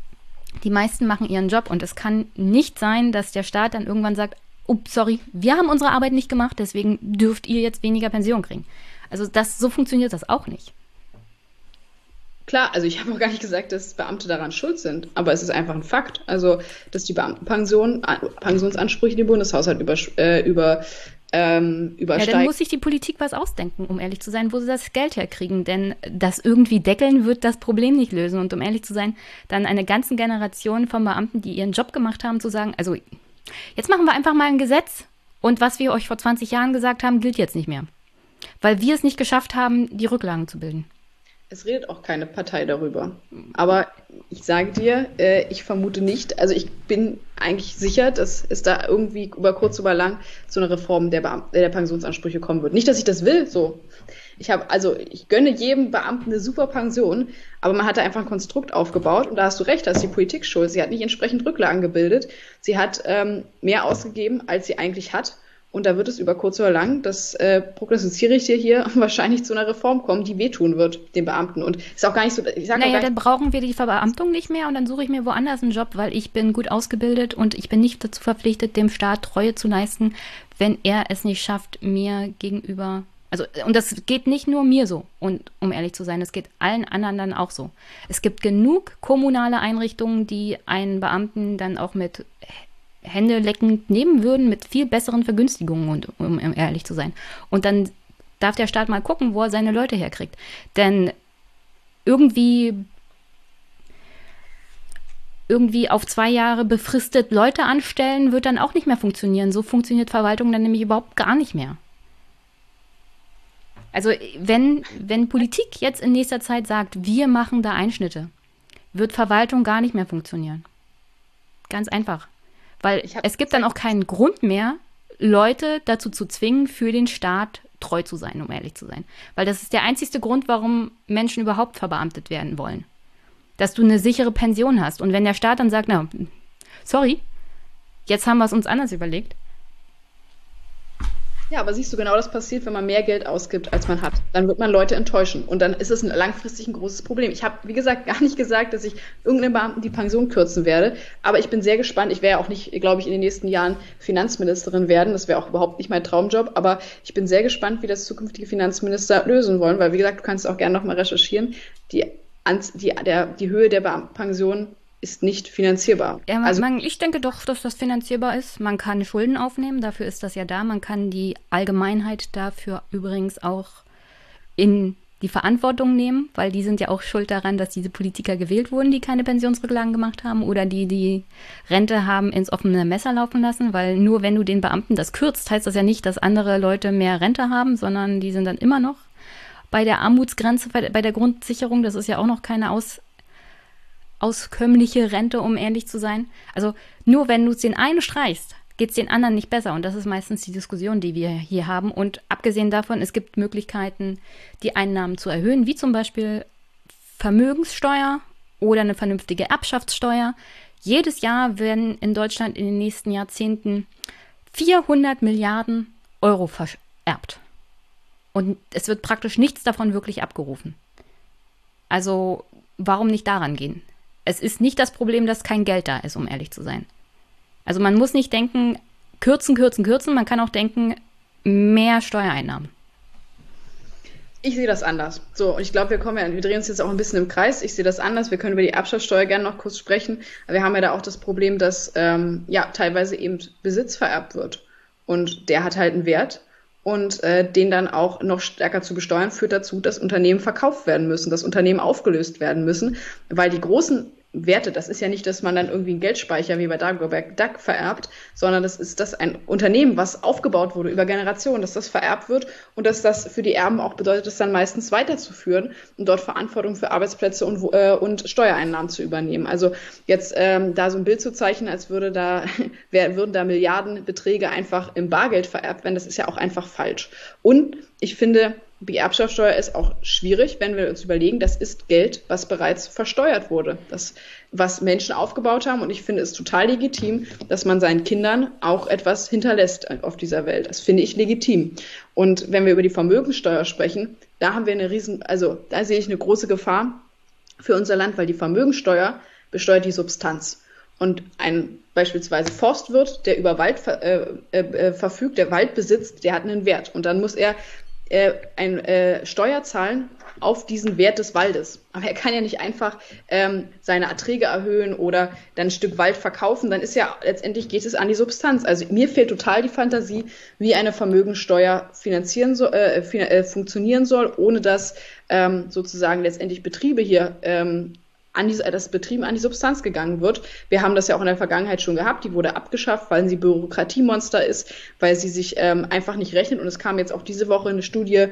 Speaker 1: Die meisten machen ihren Job und es kann nicht sein, dass der Staat dann irgendwann sagt, oh, sorry, wir haben unsere Arbeit nicht gemacht, deswegen dürft ihr jetzt weniger Pension kriegen. Also das, so funktioniert das auch nicht.
Speaker 4: Klar, also ich [LAUGHS] habe auch gar nicht gesagt, dass Beamte daran schuld sind, aber es ist einfach ein Fakt. Also, dass die Beamtenpension, Pensionsansprüche den Bundeshaushalt über, äh, über ähm, übersteigt. Ja,
Speaker 1: dann muss sich die Politik was ausdenken, um ehrlich zu sein, wo sie das Geld herkriegen. Denn das irgendwie deckeln wird das Problem nicht lösen. Und um ehrlich zu sein, dann eine ganze Generation von Beamten, die ihren Job gemacht haben, zu sagen, also jetzt machen wir einfach mal ein Gesetz, Und was wir euch vor 20 Jahren gesagt haben, gilt jetzt nicht mehr. Weil wir es nicht geschafft haben, die Rücklagen zu bilden.
Speaker 4: Es redet auch keine Partei darüber. Aber ich sage dir, äh, ich vermute nicht, also ich bin eigentlich sicher, dass es da irgendwie über kurz oder lang zu einer Reform der, Beam der Pensionsansprüche kommen wird. Nicht, dass ich das will, so. Ich habe, also ich gönne jedem Beamten eine super Pension, aber man hat da einfach ein Konstrukt aufgebaut und da hast du recht, da ist die Politik schuld. Sie hat nicht entsprechend Rücklagen gebildet. Sie hat ähm, mehr ausgegeben, als sie eigentlich hat. Und da wird es über kurz oder lang, das äh, prognostiziere ich dir hier, [LAUGHS] wahrscheinlich zu einer Reform kommen, die wehtun wird, den Beamten. Und ist auch gar nicht so,
Speaker 1: ich sage Naja, dann brauchen wir die Verbeamtung nicht mehr und dann suche ich mir woanders einen Job, weil ich bin gut ausgebildet und ich bin nicht dazu verpflichtet, dem Staat Treue zu leisten, wenn er es nicht schafft, mir gegenüber also, und das geht nicht nur mir so, und um ehrlich zu sein, es geht allen anderen dann auch so. Es gibt genug kommunale Einrichtungen, die einen Beamten dann auch mit Hände leckend nehmen würden mit viel besseren Vergünstigungen, und, um ehrlich zu sein. Und dann darf der Staat mal gucken, wo er seine Leute herkriegt. Denn irgendwie irgendwie auf zwei Jahre befristet Leute anstellen, wird dann auch nicht mehr funktionieren. So funktioniert Verwaltung dann nämlich überhaupt gar nicht mehr. Also wenn, wenn Politik jetzt in nächster Zeit sagt, wir machen da Einschnitte, wird Verwaltung gar nicht mehr funktionieren. Ganz einfach. Weil es gibt dann auch keinen Grund mehr, Leute dazu zu zwingen, für den Staat treu zu sein, um ehrlich zu sein. Weil das ist der einzigste Grund, warum Menschen überhaupt verbeamtet werden wollen. Dass du eine sichere Pension hast. Und wenn der Staat dann sagt, na, sorry, jetzt haben wir es uns anders überlegt,
Speaker 4: ja, aber siehst du, genau das passiert, wenn man mehr Geld ausgibt, als man hat. Dann wird man Leute enttäuschen. Und dann ist es langfristig ein großes Problem. Ich habe, wie gesagt, [LAUGHS] gar nicht gesagt, dass ich irgendeinem Beamten die Pension kürzen werde. Aber ich bin sehr gespannt. Ich werde auch nicht, glaube ich, in den nächsten Jahren Finanzministerin werden. Das wäre auch überhaupt nicht mein Traumjob. Aber ich bin sehr gespannt, wie das zukünftige Finanzminister lösen wollen. Weil, wie gesagt, du kannst auch gerne nochmal recherchieren. Die, die, der, die Höhe der Pension ist nicht finanzierbar.
Speaker 1: Ja, man, also, man, ich denke doch, dass das finanzierbar ist. Man kann Schulden aufnehmen, dafür ist das ja da. Man kann die Allgemeinheit dafür übrigens auch in die Verantwortung nehmen, weil die sind ja auch schuld daran, dass diese Politiker gewählt wurden, die keine Pensionsrücklagen gemacht haben oder die die Rente haben ins offene Messer laufen lassen, weil nur wenn du den Beamten das kürzt, heißt das ja nicht, dass andere Leute mehr Rente haben, sondern die sind dann immer noch bei der Armutsgrenze, bei der Grundsicherung. Das ist ja auch noch keine Aus auskömmliche Rente, um ehrlich zu sein. Also nur wenn du es den einen streichst, geht es den anderen nicht besser. Und das ist meistens die Diskussion, die wir hier haben. Und abgesehen davon, es gibt Möglichkeiten, die Einnahmen zu erhöhen, wie zum Beispiel Vermögenssteuer oder eine vernünftige Erbschaftssteuer. Jedes Jahr werden in Deutschland in den nächsten Jahrzehnten 400 Milliarden Euro vererbt. Und es wird praktisch nichts davon wirklich abgerufen. Also warum nicht daran gehen? Es ist nicht das Problem, dass kein Geld da ist, um ehrlich zu sein. Also man muss nicht denken, kürzen, kürzen, kürzen. Man kann auch denken, mehr Steuereinnahmen.
Speaker 4: Ich sehe das anders. So, und ich glaube, wir kommen ja, wir drehen uns jetzt auch ein bisschen im Kreis. Ich sehe das anders. Wir können über die Erbschaftssteuer gerne noch kurz sprechen. Aber wir haben ja da auch das Problem, dass ähm, ja teilweise eben Besitz vererbt wird. Und der hat halt einen Wert und äh, den dann auch noch stärker zu besteuern, führt dazu, dass Unternehmen verkauft werden müssen, dass Unternehmen aufgelöst werden müssen, weil die großen Werte, das ist ja nicht, dass man dann irgendwie einen Geldspeicher wie bei Dagobert Duck vererbt, sondern das ist das ein Unternehmen, was aufgebaut wurde über Generationen, dass das vererbt wird und dass das für die Erben auch bedeutet, das dann meistens weiterzuführen und dort Verantwortung für Arbeitsplätze und, äh, und Steuereinnahmen zu übernehmen. Also jetzt ähm, da so ein Bild zu zeichnen, als würde da, [LAUGHS] wär, würden da Milliardenbeträge einfach im Bargeld vererbt werden, das ist ja auch einfach falsch. Und ich finde, die Erbschaftssteuer ist auch schwierig, wenn wir uns überlegen, das ist Geld, was bereits versteuert wurde, das, was Menschen aufgebaut haben. Und ich finde es total legitim, dass man seinen Kindern auch etwas hinterlässt auf dieser Welt. Das finde ich legitim. Und wenn wir über die Vermögensteuer sprechen, da haben wir eine riesen, also da sehe ich eine große Gefahr für unser Land, weil die Vermögensteuer besteuert die Substanz. Und ein beispielsweise Forstwirt, der über Wald äh, äh, äh verfügt, der Wald besitzt, der hat einen Wert. Und dann muss er äh, ein äh, Steuer zahlen auf diesen Wert des Waldes. Aber er kann ja nicht einfach ähm, seine Erträge erhöhen oder dann ein Stück Wald verkaufen. Dann ist ja letztendlich geht es an die Substanz. Also mir fehlt total die Fantasie, wie eine Vermögensteuer finanzieren so, äh, fin äh, funktionieren soll, ohne dass ähm, sozusagen letztendlich Betriebe hier ähm, an die, dass Betrieben an die Substanz gegangen wird. Wir haben das ja auch in der Vergangenheit schon gehabt. Die wurde abgeschafft, weil sie Bürokratiemonster ist, weil sie sich ähm, einfach nicht rechnet. Und es kam jetzt auch diese Woche eine Studie äh,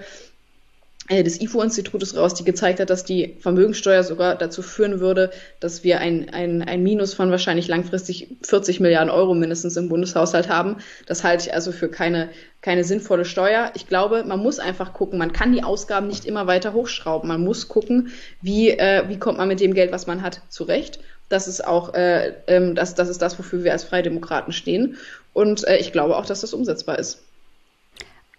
Speaker 4: des IFO-Institutes raus, die gezeigt hat, dass die Vermögensteuer sogar dazu führen würde, dass wir ein, ein, ein Minus von wahrscheinlich langfristig 40 Milliarden Euro mindestens im Bundeshaushalt haben. Das halte ich also für keine, keine sinnvolle Steuer. Ich glaube, man muss einfach gucken, man kann die Ausgaben nicht immer weiter hochschrauben. Man muss gucken, wie, äh, wie kommt man mit dem Geld, was man hat, zurecht. Das ist auch äh, ähm, das, das ist das, wofür wir als Freidemokraten stehen. Und äh, ich glaube auch, dass das umsetzbar ist.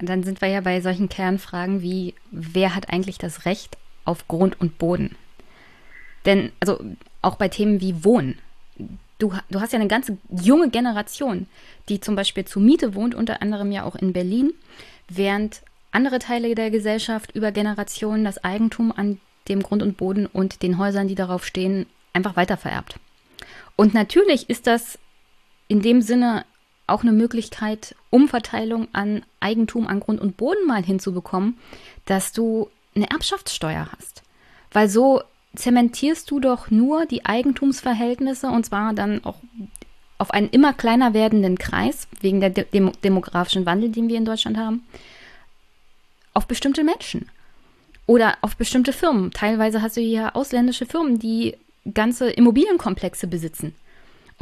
Speaker 1: Dann sind wir ja bei solchen Kernfragen wie, wer hat eigentlich das Recht auf Grund und Boden? Denn, also auch bei Themen wie Wohnen. Du, du hast ja eine ganze junge Generation, die zum Beispiel zur Miete wohnt, unter anderem ja auch in Berlin, während andere Teile der Gesellschaft über Generationen das Eigentum an dem Grund und Boden und den Häusern, die darauf stehen, einfach weitervererbt. Und natürlich ist das in dem Sinne auch eine Möglichkeit, Umverteilung an Eigentum, an Grund und Boden mal hinzubekommen, dass du eine Erbschaftssteuer hast. Weil so zementierst du doch nur die Eigentumsverhältnisse und zwar dann auch auf einen immer kleiner werdenden Kreis, wegen der dem demografischen Wandel, den wir in Deutschland haben, auf bestimmte Menschen oder auf bestimmte Firmen. Teilweise hast du hier ausländische Firmen, die ganze Immobilienkomplexe besitzen.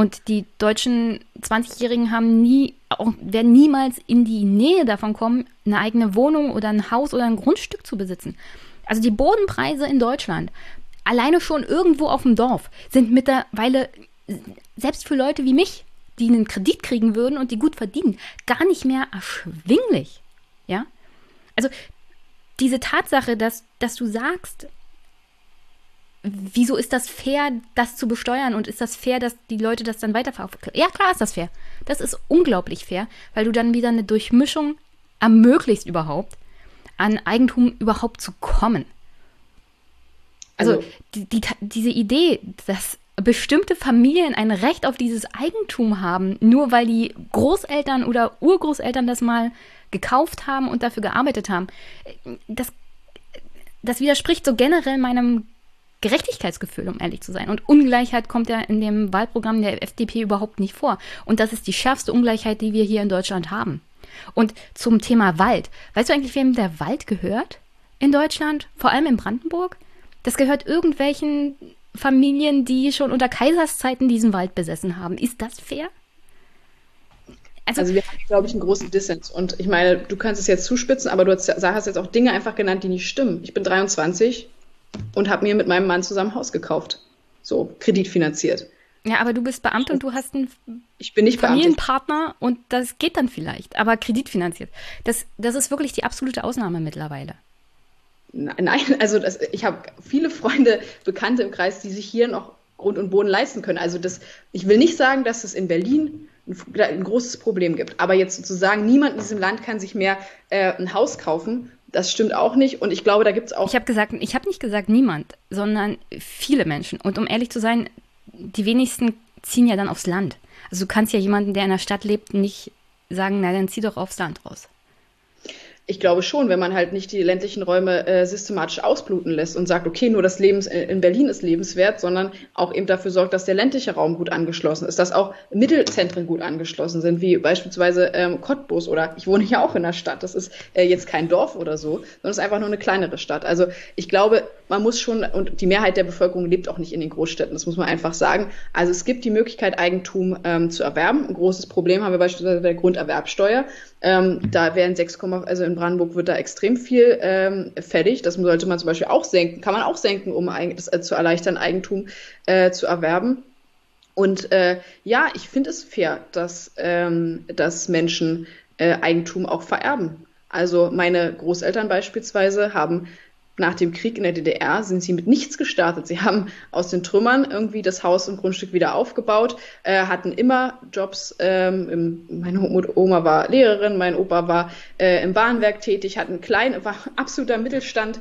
Speaker 1: Und die deutschen 20-Jährigen haben nie, auch, werden niemals in die Nähe davon kommen, eine eigene Wohnung oder ein Haus oder ein Grundstück zu besitzen. Also die Bodenpreise in Deutschland, alleine schon irgendwo auf dem Dorf, sind mittlerweile, selbst für Leute wie mich, die einen Kredit kriegen würden und die gut verdienen, gar nicht mehr erschwinglich. Ja? Also diese Tatsache, dass, dass du sagst, wieso ist das fair, das zu besteuern und ist das fair, dass die Leute das dann weiterverkaufen? Ja, klar ist das fair. Das ist unglaublich fair, weil du dann wieder eine Durchmischung ermöglicht überhaupt, an Eigentum überhaupt zu kommen. Also, also die, die, diese Idee, dass bestimmte Familien ein Recht auf dieses Eigentum haben, nur weil die Großeltern oder Urgroßeltern das mal gekauft haben und dafür gearbeitet haben, das, das widerspricht so generell meinem Gerechtigkeitsgefühl, um ehrlich zu sein. Und Ungleichheit kommt ja in dem Wahlprogramm der FDP überhaupt nicht vor. Und das ist die schärfste Ungleichheit, die wir hier in Deutschland haben. Und zum Thema Wald. Weißt du eigentlich, wem der Wald gehört in Deutschland? Vor allem in Brandenburg? Das gehört irgendwelchen Familien, die schon unter Kaiserszeiten diesen Wald besessen haben. Ist das fair?
Speaker 4: Also, also wir haben, glaube ich, einen großen Dissens. Und ich meine, du kannst es jetzt zuspitzen, aber du hast, hast jetzt auch Dinge einfach genannt, die nicht stimmen. Ich bin 23, und habe mir mit meinem Mann zusammen Haus gekauft. So, kreditfinanziert.
Speaker 1: Ja, aber du bist Beamter und du hast einen
Speaker 4: ich bin nicht
Speaker 1: Familienpartner Beamte. und das geht dann vielleicht, aber kreditfinanziert. Das, das ist wirklich die absolute Ausnahme mittlerweile.
Speaker 4: Nein, [LAUGHS] also das, ich habe viele Freunde, Bekannte im Kreis, die sich hier noch Grund und Boden leisten können. Also das, ich will nicht sagen, dass es in Berlin ein, ein großes Problem gibt, aber jetzt sozusagen niemand in diesem Land kann sich mehr äh, ein Haus kaufen das stimmt auch nicht. Und ich glaube, da gibt es auch.
Speaker 1: Ich habe gesagt, ich habe nicht gesagt niemand, sondern viele Menschen. Und um ehrlich zu sein, die wenigsten ziehen ja dann aufs Land. Also du kannst ja jemanden, der in der Stadt lebt, nicht sagen, na dann zieh doch aufs Land raus.
Speaker 4: Ich glaube schon, wenn man halt nicht die ländlichen Räume äh, systematisch ausbluten lässt und sagt, okay, nur das Leben äh, in Berlin ist lebenswert, sondern auch eben dafür sorgt, dass der ländliche Raum gut angeschlossen ist, dass auch Mittelzentren gut angeschlossen sind, wie beispielsweise ähm, Cottbus oder ich wohne ja auch in der Stadt. Das ist äh, jetzt kein Dorf oder so, sondern es ist einfach nur eine kleinere Stadt. Also ich glaube, man muss schon, und die Mehrheit der Bevölkerung lebt auch nicht in den Großstädten, das muss man einfach sagen. Also es gibt die Möglichkeit, Eigentum ähm, zu erwerben. Ein großes Problem haben wir beispielsweise bei der Grunderwerbsteuer. Ähm, da werden 6, also in Brandenburg wird da extrem viel ähm, fällig. Das sollte man zum Beispiel auch senken, kann man auch senken, um das äh, zu erleichtern, Eigentum äh, zu erwerben. Und äh, ja, ich finde es fair, dass, ähm, dass Menschen äh, Eigentum auch vererben. Also meine Großeltern beispielsweise haben nach dem Krieg in der DDR sind sie mit nichts gestartet. Sie haben aus den Trümmern irgendwie das Haus und Grundstück wieder aufgebaut, äh, hatten immer Jobs. Ähm, im, meine Oma war Lehrerin, mein Opa war äh, im Bahnwerk tätig, hatten klein, war [LAUGHS] absoluter Mittelstand,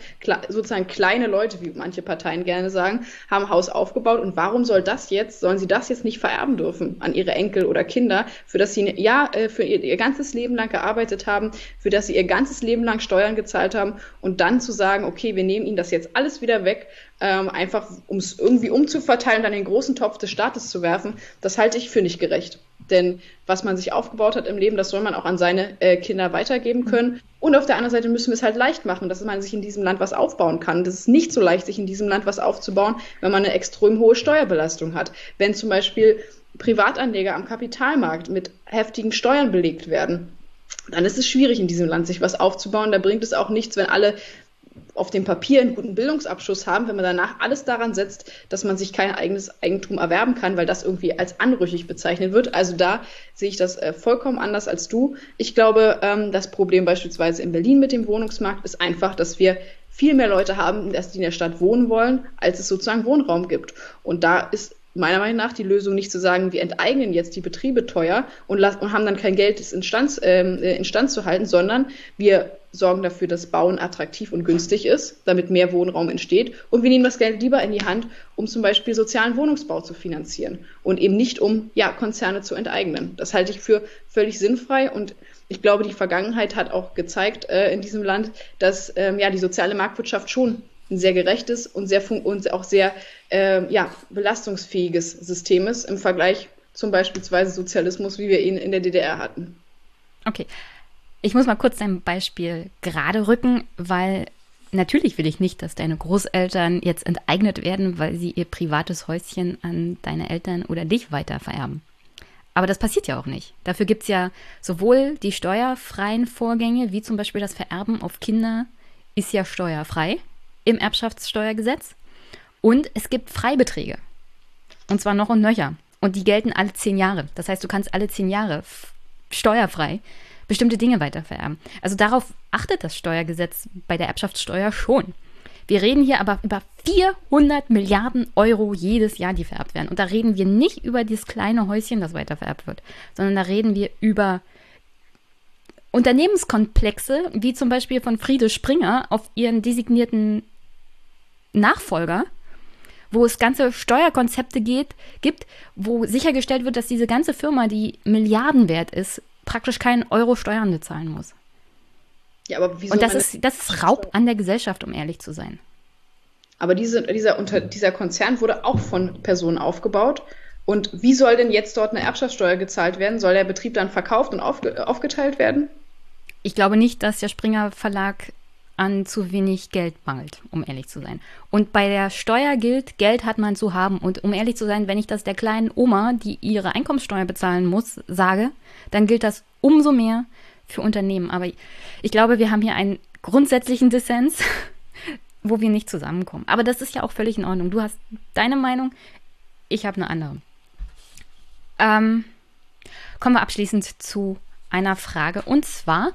Speaker 4: sozusagen kleine Leute, wie manche Parteien gerne sagen, haben Haus aufgebaut. Und warum soll das jetzt, sollen sie das jetzt nicht vererben dürfen an ihre Enkel oder Kinder, für das sie ja äh, für ihr, ihr ganzes Leben lang gearbeitet haben, für das sie ihr ganzes Leben lang Steuern gezahlt haben und dann zu sagen, okay, okay, wir nehmen ihnen das jetzt alles wieder weg, ähm, einfach um es irgendwie umzuverteilen und dann in den großen Topf des Staates zu werfen, das halte ich für nicht gerecht. Denn was man sich aufgebaut hat im Leben, das soll man auch an seine äh, Kinder weitergeben können. Und auf der anderen Seite müssen wir es halt leicht machen, dass man sich in diesem Land was aufbauen kann. Das ist nicht so leicht, sich in diesem Land was aufzubauen, wenn man eine extrem hohe Steuerbelastung hat. Wenn zum Beispiel Privatanleger am Kapitalmarkt mit heftigen Steuern belegt werden, dann ist es schwierig in diesem Land sich was aufzubauen. Da bringt es auch nichts, wenn alle auf dem Papier einen guten Bildungsabschluss haben, wenn man danach alles daran setzt, dass man sich kein eigenes Eigentum erwerben kann, weil das irgendwie als anrüchig bezeichnet wird. Also da sehe ich das äh, vollkommen anders als du. Ich glaube, ähm, das Problem beispielsweise in Berlin mit dem Wohnungsmarkt ist einfach, dass wir viel mehr Leute haben, die in der Stadt wohnen wollen, als es sozusagen Wohnraum gibt. Und da ist meiner Meinung nach die Lösung nicht zu sagen, wir enteignen jetzt die Betriebe teuer und, und haben dann kein Geld, es instand, äh, instand zu halten, sondern wir sorgen dafür, dass Bauen attraktiv und günstig ist, damit mehr Wohnraum entsteht. Und wir nehmen das Geld lieber in die Hand, um zum Beispiel sozialen Wohnungsbau zu finanzieren und eben nicht um ja, Konzerne zu enteignen. Das halte ich für völlig sinnfrei und ich glaube, die Vergangenheit hat auch gezeigt äh, in diesem Land, dass ähm, ja, die soziale Marktwirtschaft schon ein sehr gerechtes und, sehr und auch sehr äh, ja, belastungsfähiges System ist im Vergleich zum beispielsweise Sozialismus, wie wir ihn in der DDR hatten.
Speaker 1: Okay. Ich muss mal kurz dein Beispiel gerade rücken, weil natürlich will ich nicht, dass deine Großeltern jetzt enteignet werden, weil sie ihr privates Häuschen an deine Eltern oder dich weiter vererben. Aber das passiert ja auch nicht. Dafür gibt es ja sowohl die steuerfreien Vorgänge, wie zum Beispiel das Vererben auf Kinder, ist ja steuerfrei im Erbschaftssteuergesetz. Und es gibt Freibeträge. Und zwar noch und nöcher. Und die gelten alle zehn Jahre. Das heißt, du kannst alle zehn Jahre steuerfrei bestimmte Dinge weitervererben. Also darauf achtet das Steuergesetz bei der Erbschaftssteuer schon. Wir reden hier aber über 400 Milliarden Euro jedes Jahr, die vererbt werden. Und da reden wir nicht über dieses kleine Häuschen, das weitervererbt wird, sondern da reden wir über Unternehmenskomplexe, wie zum Beispiel von Friede Springer auf ihren designierten Nachfolger, wo es ganze Steuerkonzepte geht, gibt, wo sichergestellt wird, dass diese ganze Firma, die Milliarden wert ist, praktisch keinen Euro Steuern bezahlen muss. Ja, aber wieso Und das ist, das ist Raub an der Gesellschaft, um ehrlich zu sein.
Speaker 4: Aber diese, dieser, unter, dieser Konzern wurde auch von Personen aufgebaut. Und wie soll denn jetzt dort eine Erbschaftssteuer gezahlt werden? Soll der Betrieb dann verkauft und aufge, aufgeteilt werden?
Speaker 1: Ich glaube nicht, dass der Springer Verlag an zu wenig Geld mangelt, um ehrlich zu sein. Und bei der Steuer gilt, Geld hat man zu haben. Und um ehrlich zu sein, wenn ich das der kleinen Oma, die ihre Einkommenssteuer bezahlen muss, sage, dann gilt das umso mehr für Unternehmen. Aber ich glaube, wir haben hier einen grundsätzlichen Dissens, [LAUGHS] wo wir nicht zusammenkommen. Aber das ist ja auch völlig in Ordnung. Du hast deine Meinung, ich habe eine andere. Ähm, kommen wir abschließend zu einer Frage. Und zwar,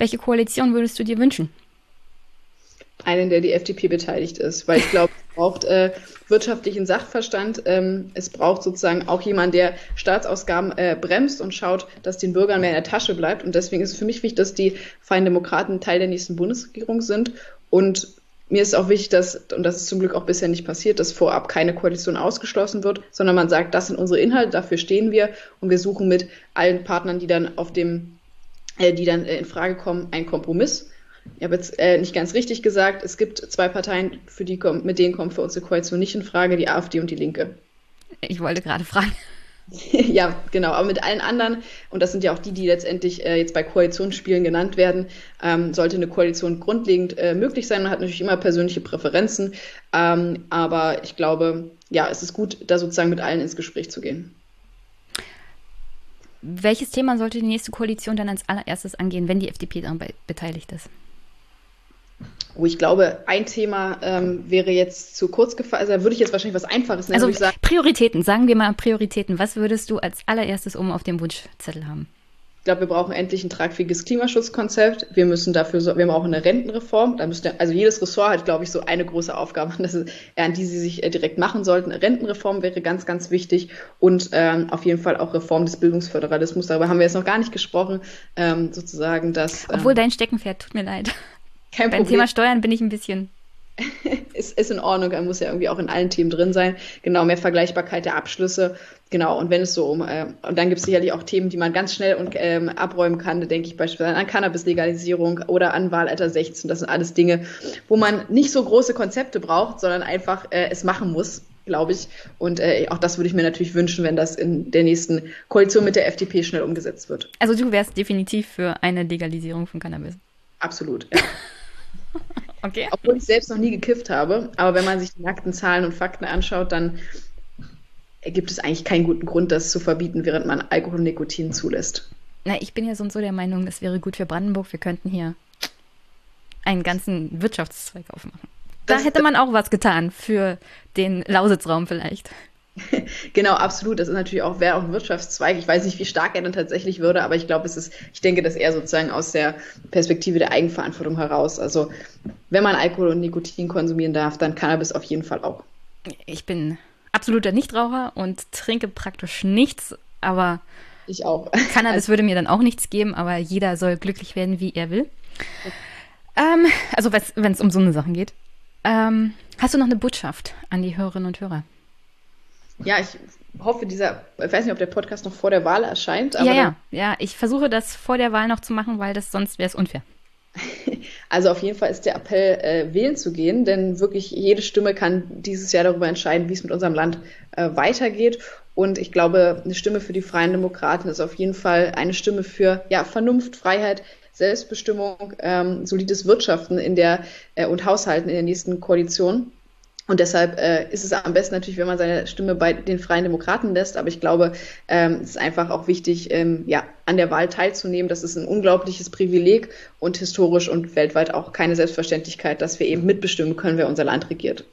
Speaker 1: welche Koalition würdest du dir wünschen?
Speaker 4: Einen, der die FDP beteiligt ist, weil ich glaube, es braucht äh, wirtschaftlichen Sachverstand. Ähm, es braucht sozusagen auch jemand, der Staatsausgaben äh, bremst und schaut, dass den Bürgern mehr in der Tasche bleibt. Und deswegen ist es für mich wichtig, dass die Freien Demokraten Teil der nächsten Bundesregierung sind. Und mir ist auch wichtig, dass, und das ist zum Glück auch bisher nicht passiert, dass vorab keine Koalition ausgeschlossen wird, sondern man sagt, das sind unsere Inhalte, dafür stehen wir und wir suchen mit allen Partnern, die dann auf dem die dann äh, in Frage kommen, ein Kompromiss. Ich habe jetzt äh, nicht ganz richtig gesagt, es gibt zwei Parteien, für die mit denen kommt für uns die Koalition nicht in Frage, die AfD und die Linke.
Speaker 1: Ich wollte gerade fragen. [LAUGHS]
Speaker 4: ja, genau, aber mit allen anderen, und das sind ja auch die, die letztendlich äh, jetzt bei Koalitionsspielen genannt werden, ähm, sollte eine Koalition grundlegend äh, möglich sein. Man hat natürlich immer persönliche Präferenzen, ähm, aber ich glaube, ja, es ist gut, da sozusagen mit allen ins Gespräch zu gehen.
Speaker 1: Welches Thema sollte die nächste Koalition dann als allererstes angehen, wenn die FDP daran beteiligt ist?
Speaker 4: Oh, ich glaube, ein Thema ähm, wäre jetzt zu kurz gefallen. Also da würde ich jetzt wahrscheinlich was Einfaches
Speaker 1: nennen. Also sagen. Prioritäten, sagen wir mal Prioritäten. Was würdest du als allererstes oben auf dem Wunschzettel haben?
Speaker 4: Ich glaube, wir brauchen endlich ein tragfähiges Klimaschutzkonzept. Wir müssen dafür, so, wir brauchen eine Rentenreform. Da müsste, also jedes Ressort hat, glaube ich, so eine große Aufgabe, [LAUGHS] ist, an die sie sich äh, direkt machen sollten. Eine Rentenreform wäre ganz, ganz wichtig und ähm, auf jeden Fall auch Reform des Bildungsföderalismus. Darüber haben wir jetzt noch gar nicht gesprochen, ähm, sozusagen, dass.
Speaker 1: Ähm, Obwohl dein Steckenpferd, tut mir leid. [LAUGHS] Kein Beim Problem. Thema Steuern bin ich ein bisschen [LAUGHS]
Speaker 4: ist, ist in Ordnung, er muss ja irgendwie auch in allen Themen drin sein. Genau, mehr Vergleichbarkeit der Abschlüsse. Genau, und wenn es so um, äh, und dann gibt es sicherlich auch Themen, die man ganz schnell und ähm, abräumen kann, da denke ich beispielsweise an Cannabis-Legalisierung oder an Wahlalter 16. Das sind alles Dinge, wo man nicht so große Konzepte braucht, sondern einfach äh, es machen muss, glaube ich. Und äh, auch das würde ich mir natürlich wünschen, wenn das in der nächsten Koalition mit der FDP schnell umgesetzt wird.
Speaker 1: Also du wärst definitiv für eine Legalisierung von Cannabis.
Speaker 4: Absolut, ja. [LAUGHS]
Speaker 1: Okay.
Speaker 4: Obwohl ich selbst noch nie gekifft habe. Aber wenn man sich die nackten Zahlen und Fakten anschaut, dann gibt es eigentlich keinen guten Grund, das zu verbieten, während man Alkohol und Nikotin zulässt.
Speaker 1: Na, ich bin ja so und so der Meinung, das wäre gut für Brandenburg. Wir könnten hier einen ganzen Wirtschaftszweig aufmachen. Da das, hätte man auch was getan für den Lausitzraum vielleicht. [LAUGHS]
Speaker 4: genau, absolut. Das ist natürlich auch, wäre auch ein Wirtschaftszweig. Ich weiß nicht, wie stark er dann tatsächlich würde, aber ich glaube, es ist, ich denke, dass er sozusagen aus der Perspektive der Eigenverantwortung heraus. Also, wenn man Alkohol und Nikotin konsumieren darf, dann Cannabis auf jeden Fall auch.
Speaker 1: Ich bin absoluter Nichtraucher und trinke praktisch nichts, aber
Speaker 4: ich auch.
Speaker 1: Cannabis würde mir dann auch nichts geben, aber jeder soll glücklich werden, wie er will. Ähm, also, wenn es um so eine Sachen geht. Ähm, hast du noch eine Botschaft an die Hörerinnen und Hörer?
Speaker 4: ja, ich hoffe, dieser, ich weiß nicht, ob der Podcast noch vor der Wahl erscheint.
Speaker 1: ja, ja, ja, ich versuche das vor der Wahl noch zu machen, weil das sonst wäre es unfair. [LAUGHS]
Speaker 4: Also auf jeden Fall ist der Appell, äh, wählen zu gehen, denn wirklich jede Stimme kann dieses Jahr darüber entscheiden, wie es mit unserem Land äh, weitergeht. Und ich glaube, eine Stimme für die Freien Demokraten ist auf jeden Fall eine Stimme für ja, Vernunft, Freiheit, Selbstbestimmung, ähm, solides Wirtschaften in der äh, und Haushalten in der nächsten Koalition. Und deshalb äh, ist es am besten natürlich, wenn man seine Stimme bei den Freien Demokraten lässt. Aber ich glaube, ähm, es ist einfach auch wichtig, ähm, ja, an der Wahl teilzunehmen. Das ist ein unglaubliches Privileg und historisch und weltweit auch keine Selbstverständlichkeit, dass wir eben mitbestimmen können, wer unser Land regiert.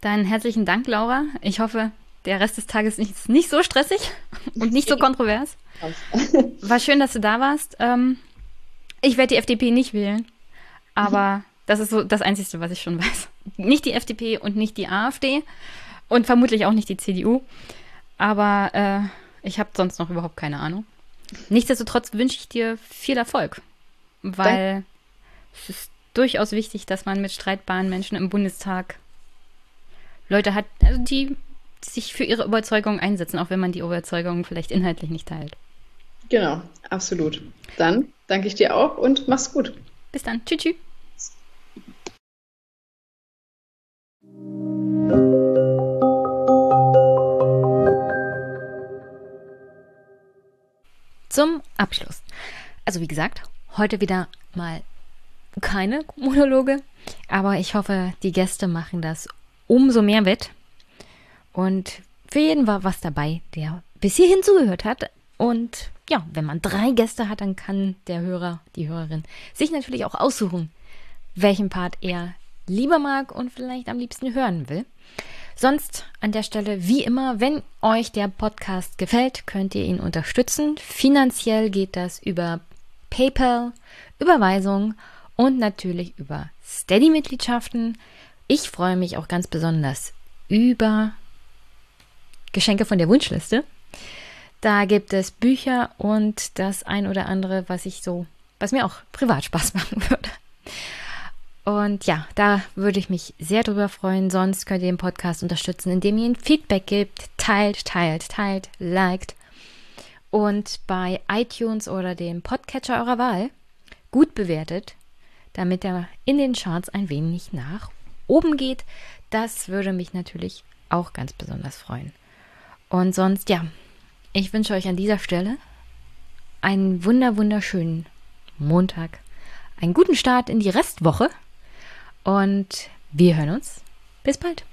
Speaker 1: Dann herzlichen Dank, Laura. Ich hoffe, der Rest des Tages ist nicht so stressig [LAUGHS] und nicht so kontrovers. [LAUGHS] War schön, dass du da warst. Ähm, ich werde die FDP nicht wählen, aber das ist so das Einzige, was ich schon weiß. Nicht die FDP und nicht die AfD und vermutlich auch nicht die CDU. Aber äh, ich habe sonst noch überhaupt keine Ahnung. Nichtsdestotrotz wünsche ich dir viel Erfolg, weil Danke. es ist durchaus wichtig, dass man mit streitbaren Menschen im Bundestag Leute hat, also die sich für ihre Überzeugung einsetzen, auch wenn man die Überzeugung vielleicht inhaltlich nicht teilt.
Speaker 4: Genau, absolut. Dann danke ich dir auch und mach's gut.
Speaker 1: Bis dann. Tschüss. tschüss. Zum Abschluss. Also wie gesagt, heute wieder mal keine Monologe, aber ich hoffe, die Gäste machen das umso mehr wett. Und für jeden war was dabei, der bis hierhin zugehört hat. Und ja, wenn man drei Gäste hat, dann kann der Hörer, die Hörerin sich natürlich auch aussuchen, welchen Part er lieber mag und vielleicht am liebsten hören will. Sonst an der Stelle, wie immer, wenn euch der Podcast gefällt, könnt ihr ihn unterstützen. Finanziell geht das über PayPal, Überweisung und natürlich über Steady-Mitgliedschaften. Ich freue mich auch ganz besonders über Geschenke von der Wunschliste. Da gibt es Bücher und das ein oder andere, was ich so, was mir auch privat Spaß [LAUGHS] machen würde. Und ja, da würde ich mich sehr drüber freuen. Sonst könnt ihr den Podcast unterstützen, indem ihr ihm Feedback gibt, teilt, teilt, teilt, liked und bei iTunes oder dem Podcatcher eurer Wahl gut bewertet, damit er in den Charts ein wenig nach oben geht. Das würde mich natürlich auch ganz besonders freuen. Und sonst, ja, ich wünsche euch an dieser Stelle einen wunder wunderschönen Montag, einen guten Start in die Restwoche und wir hören uns. Bis bald.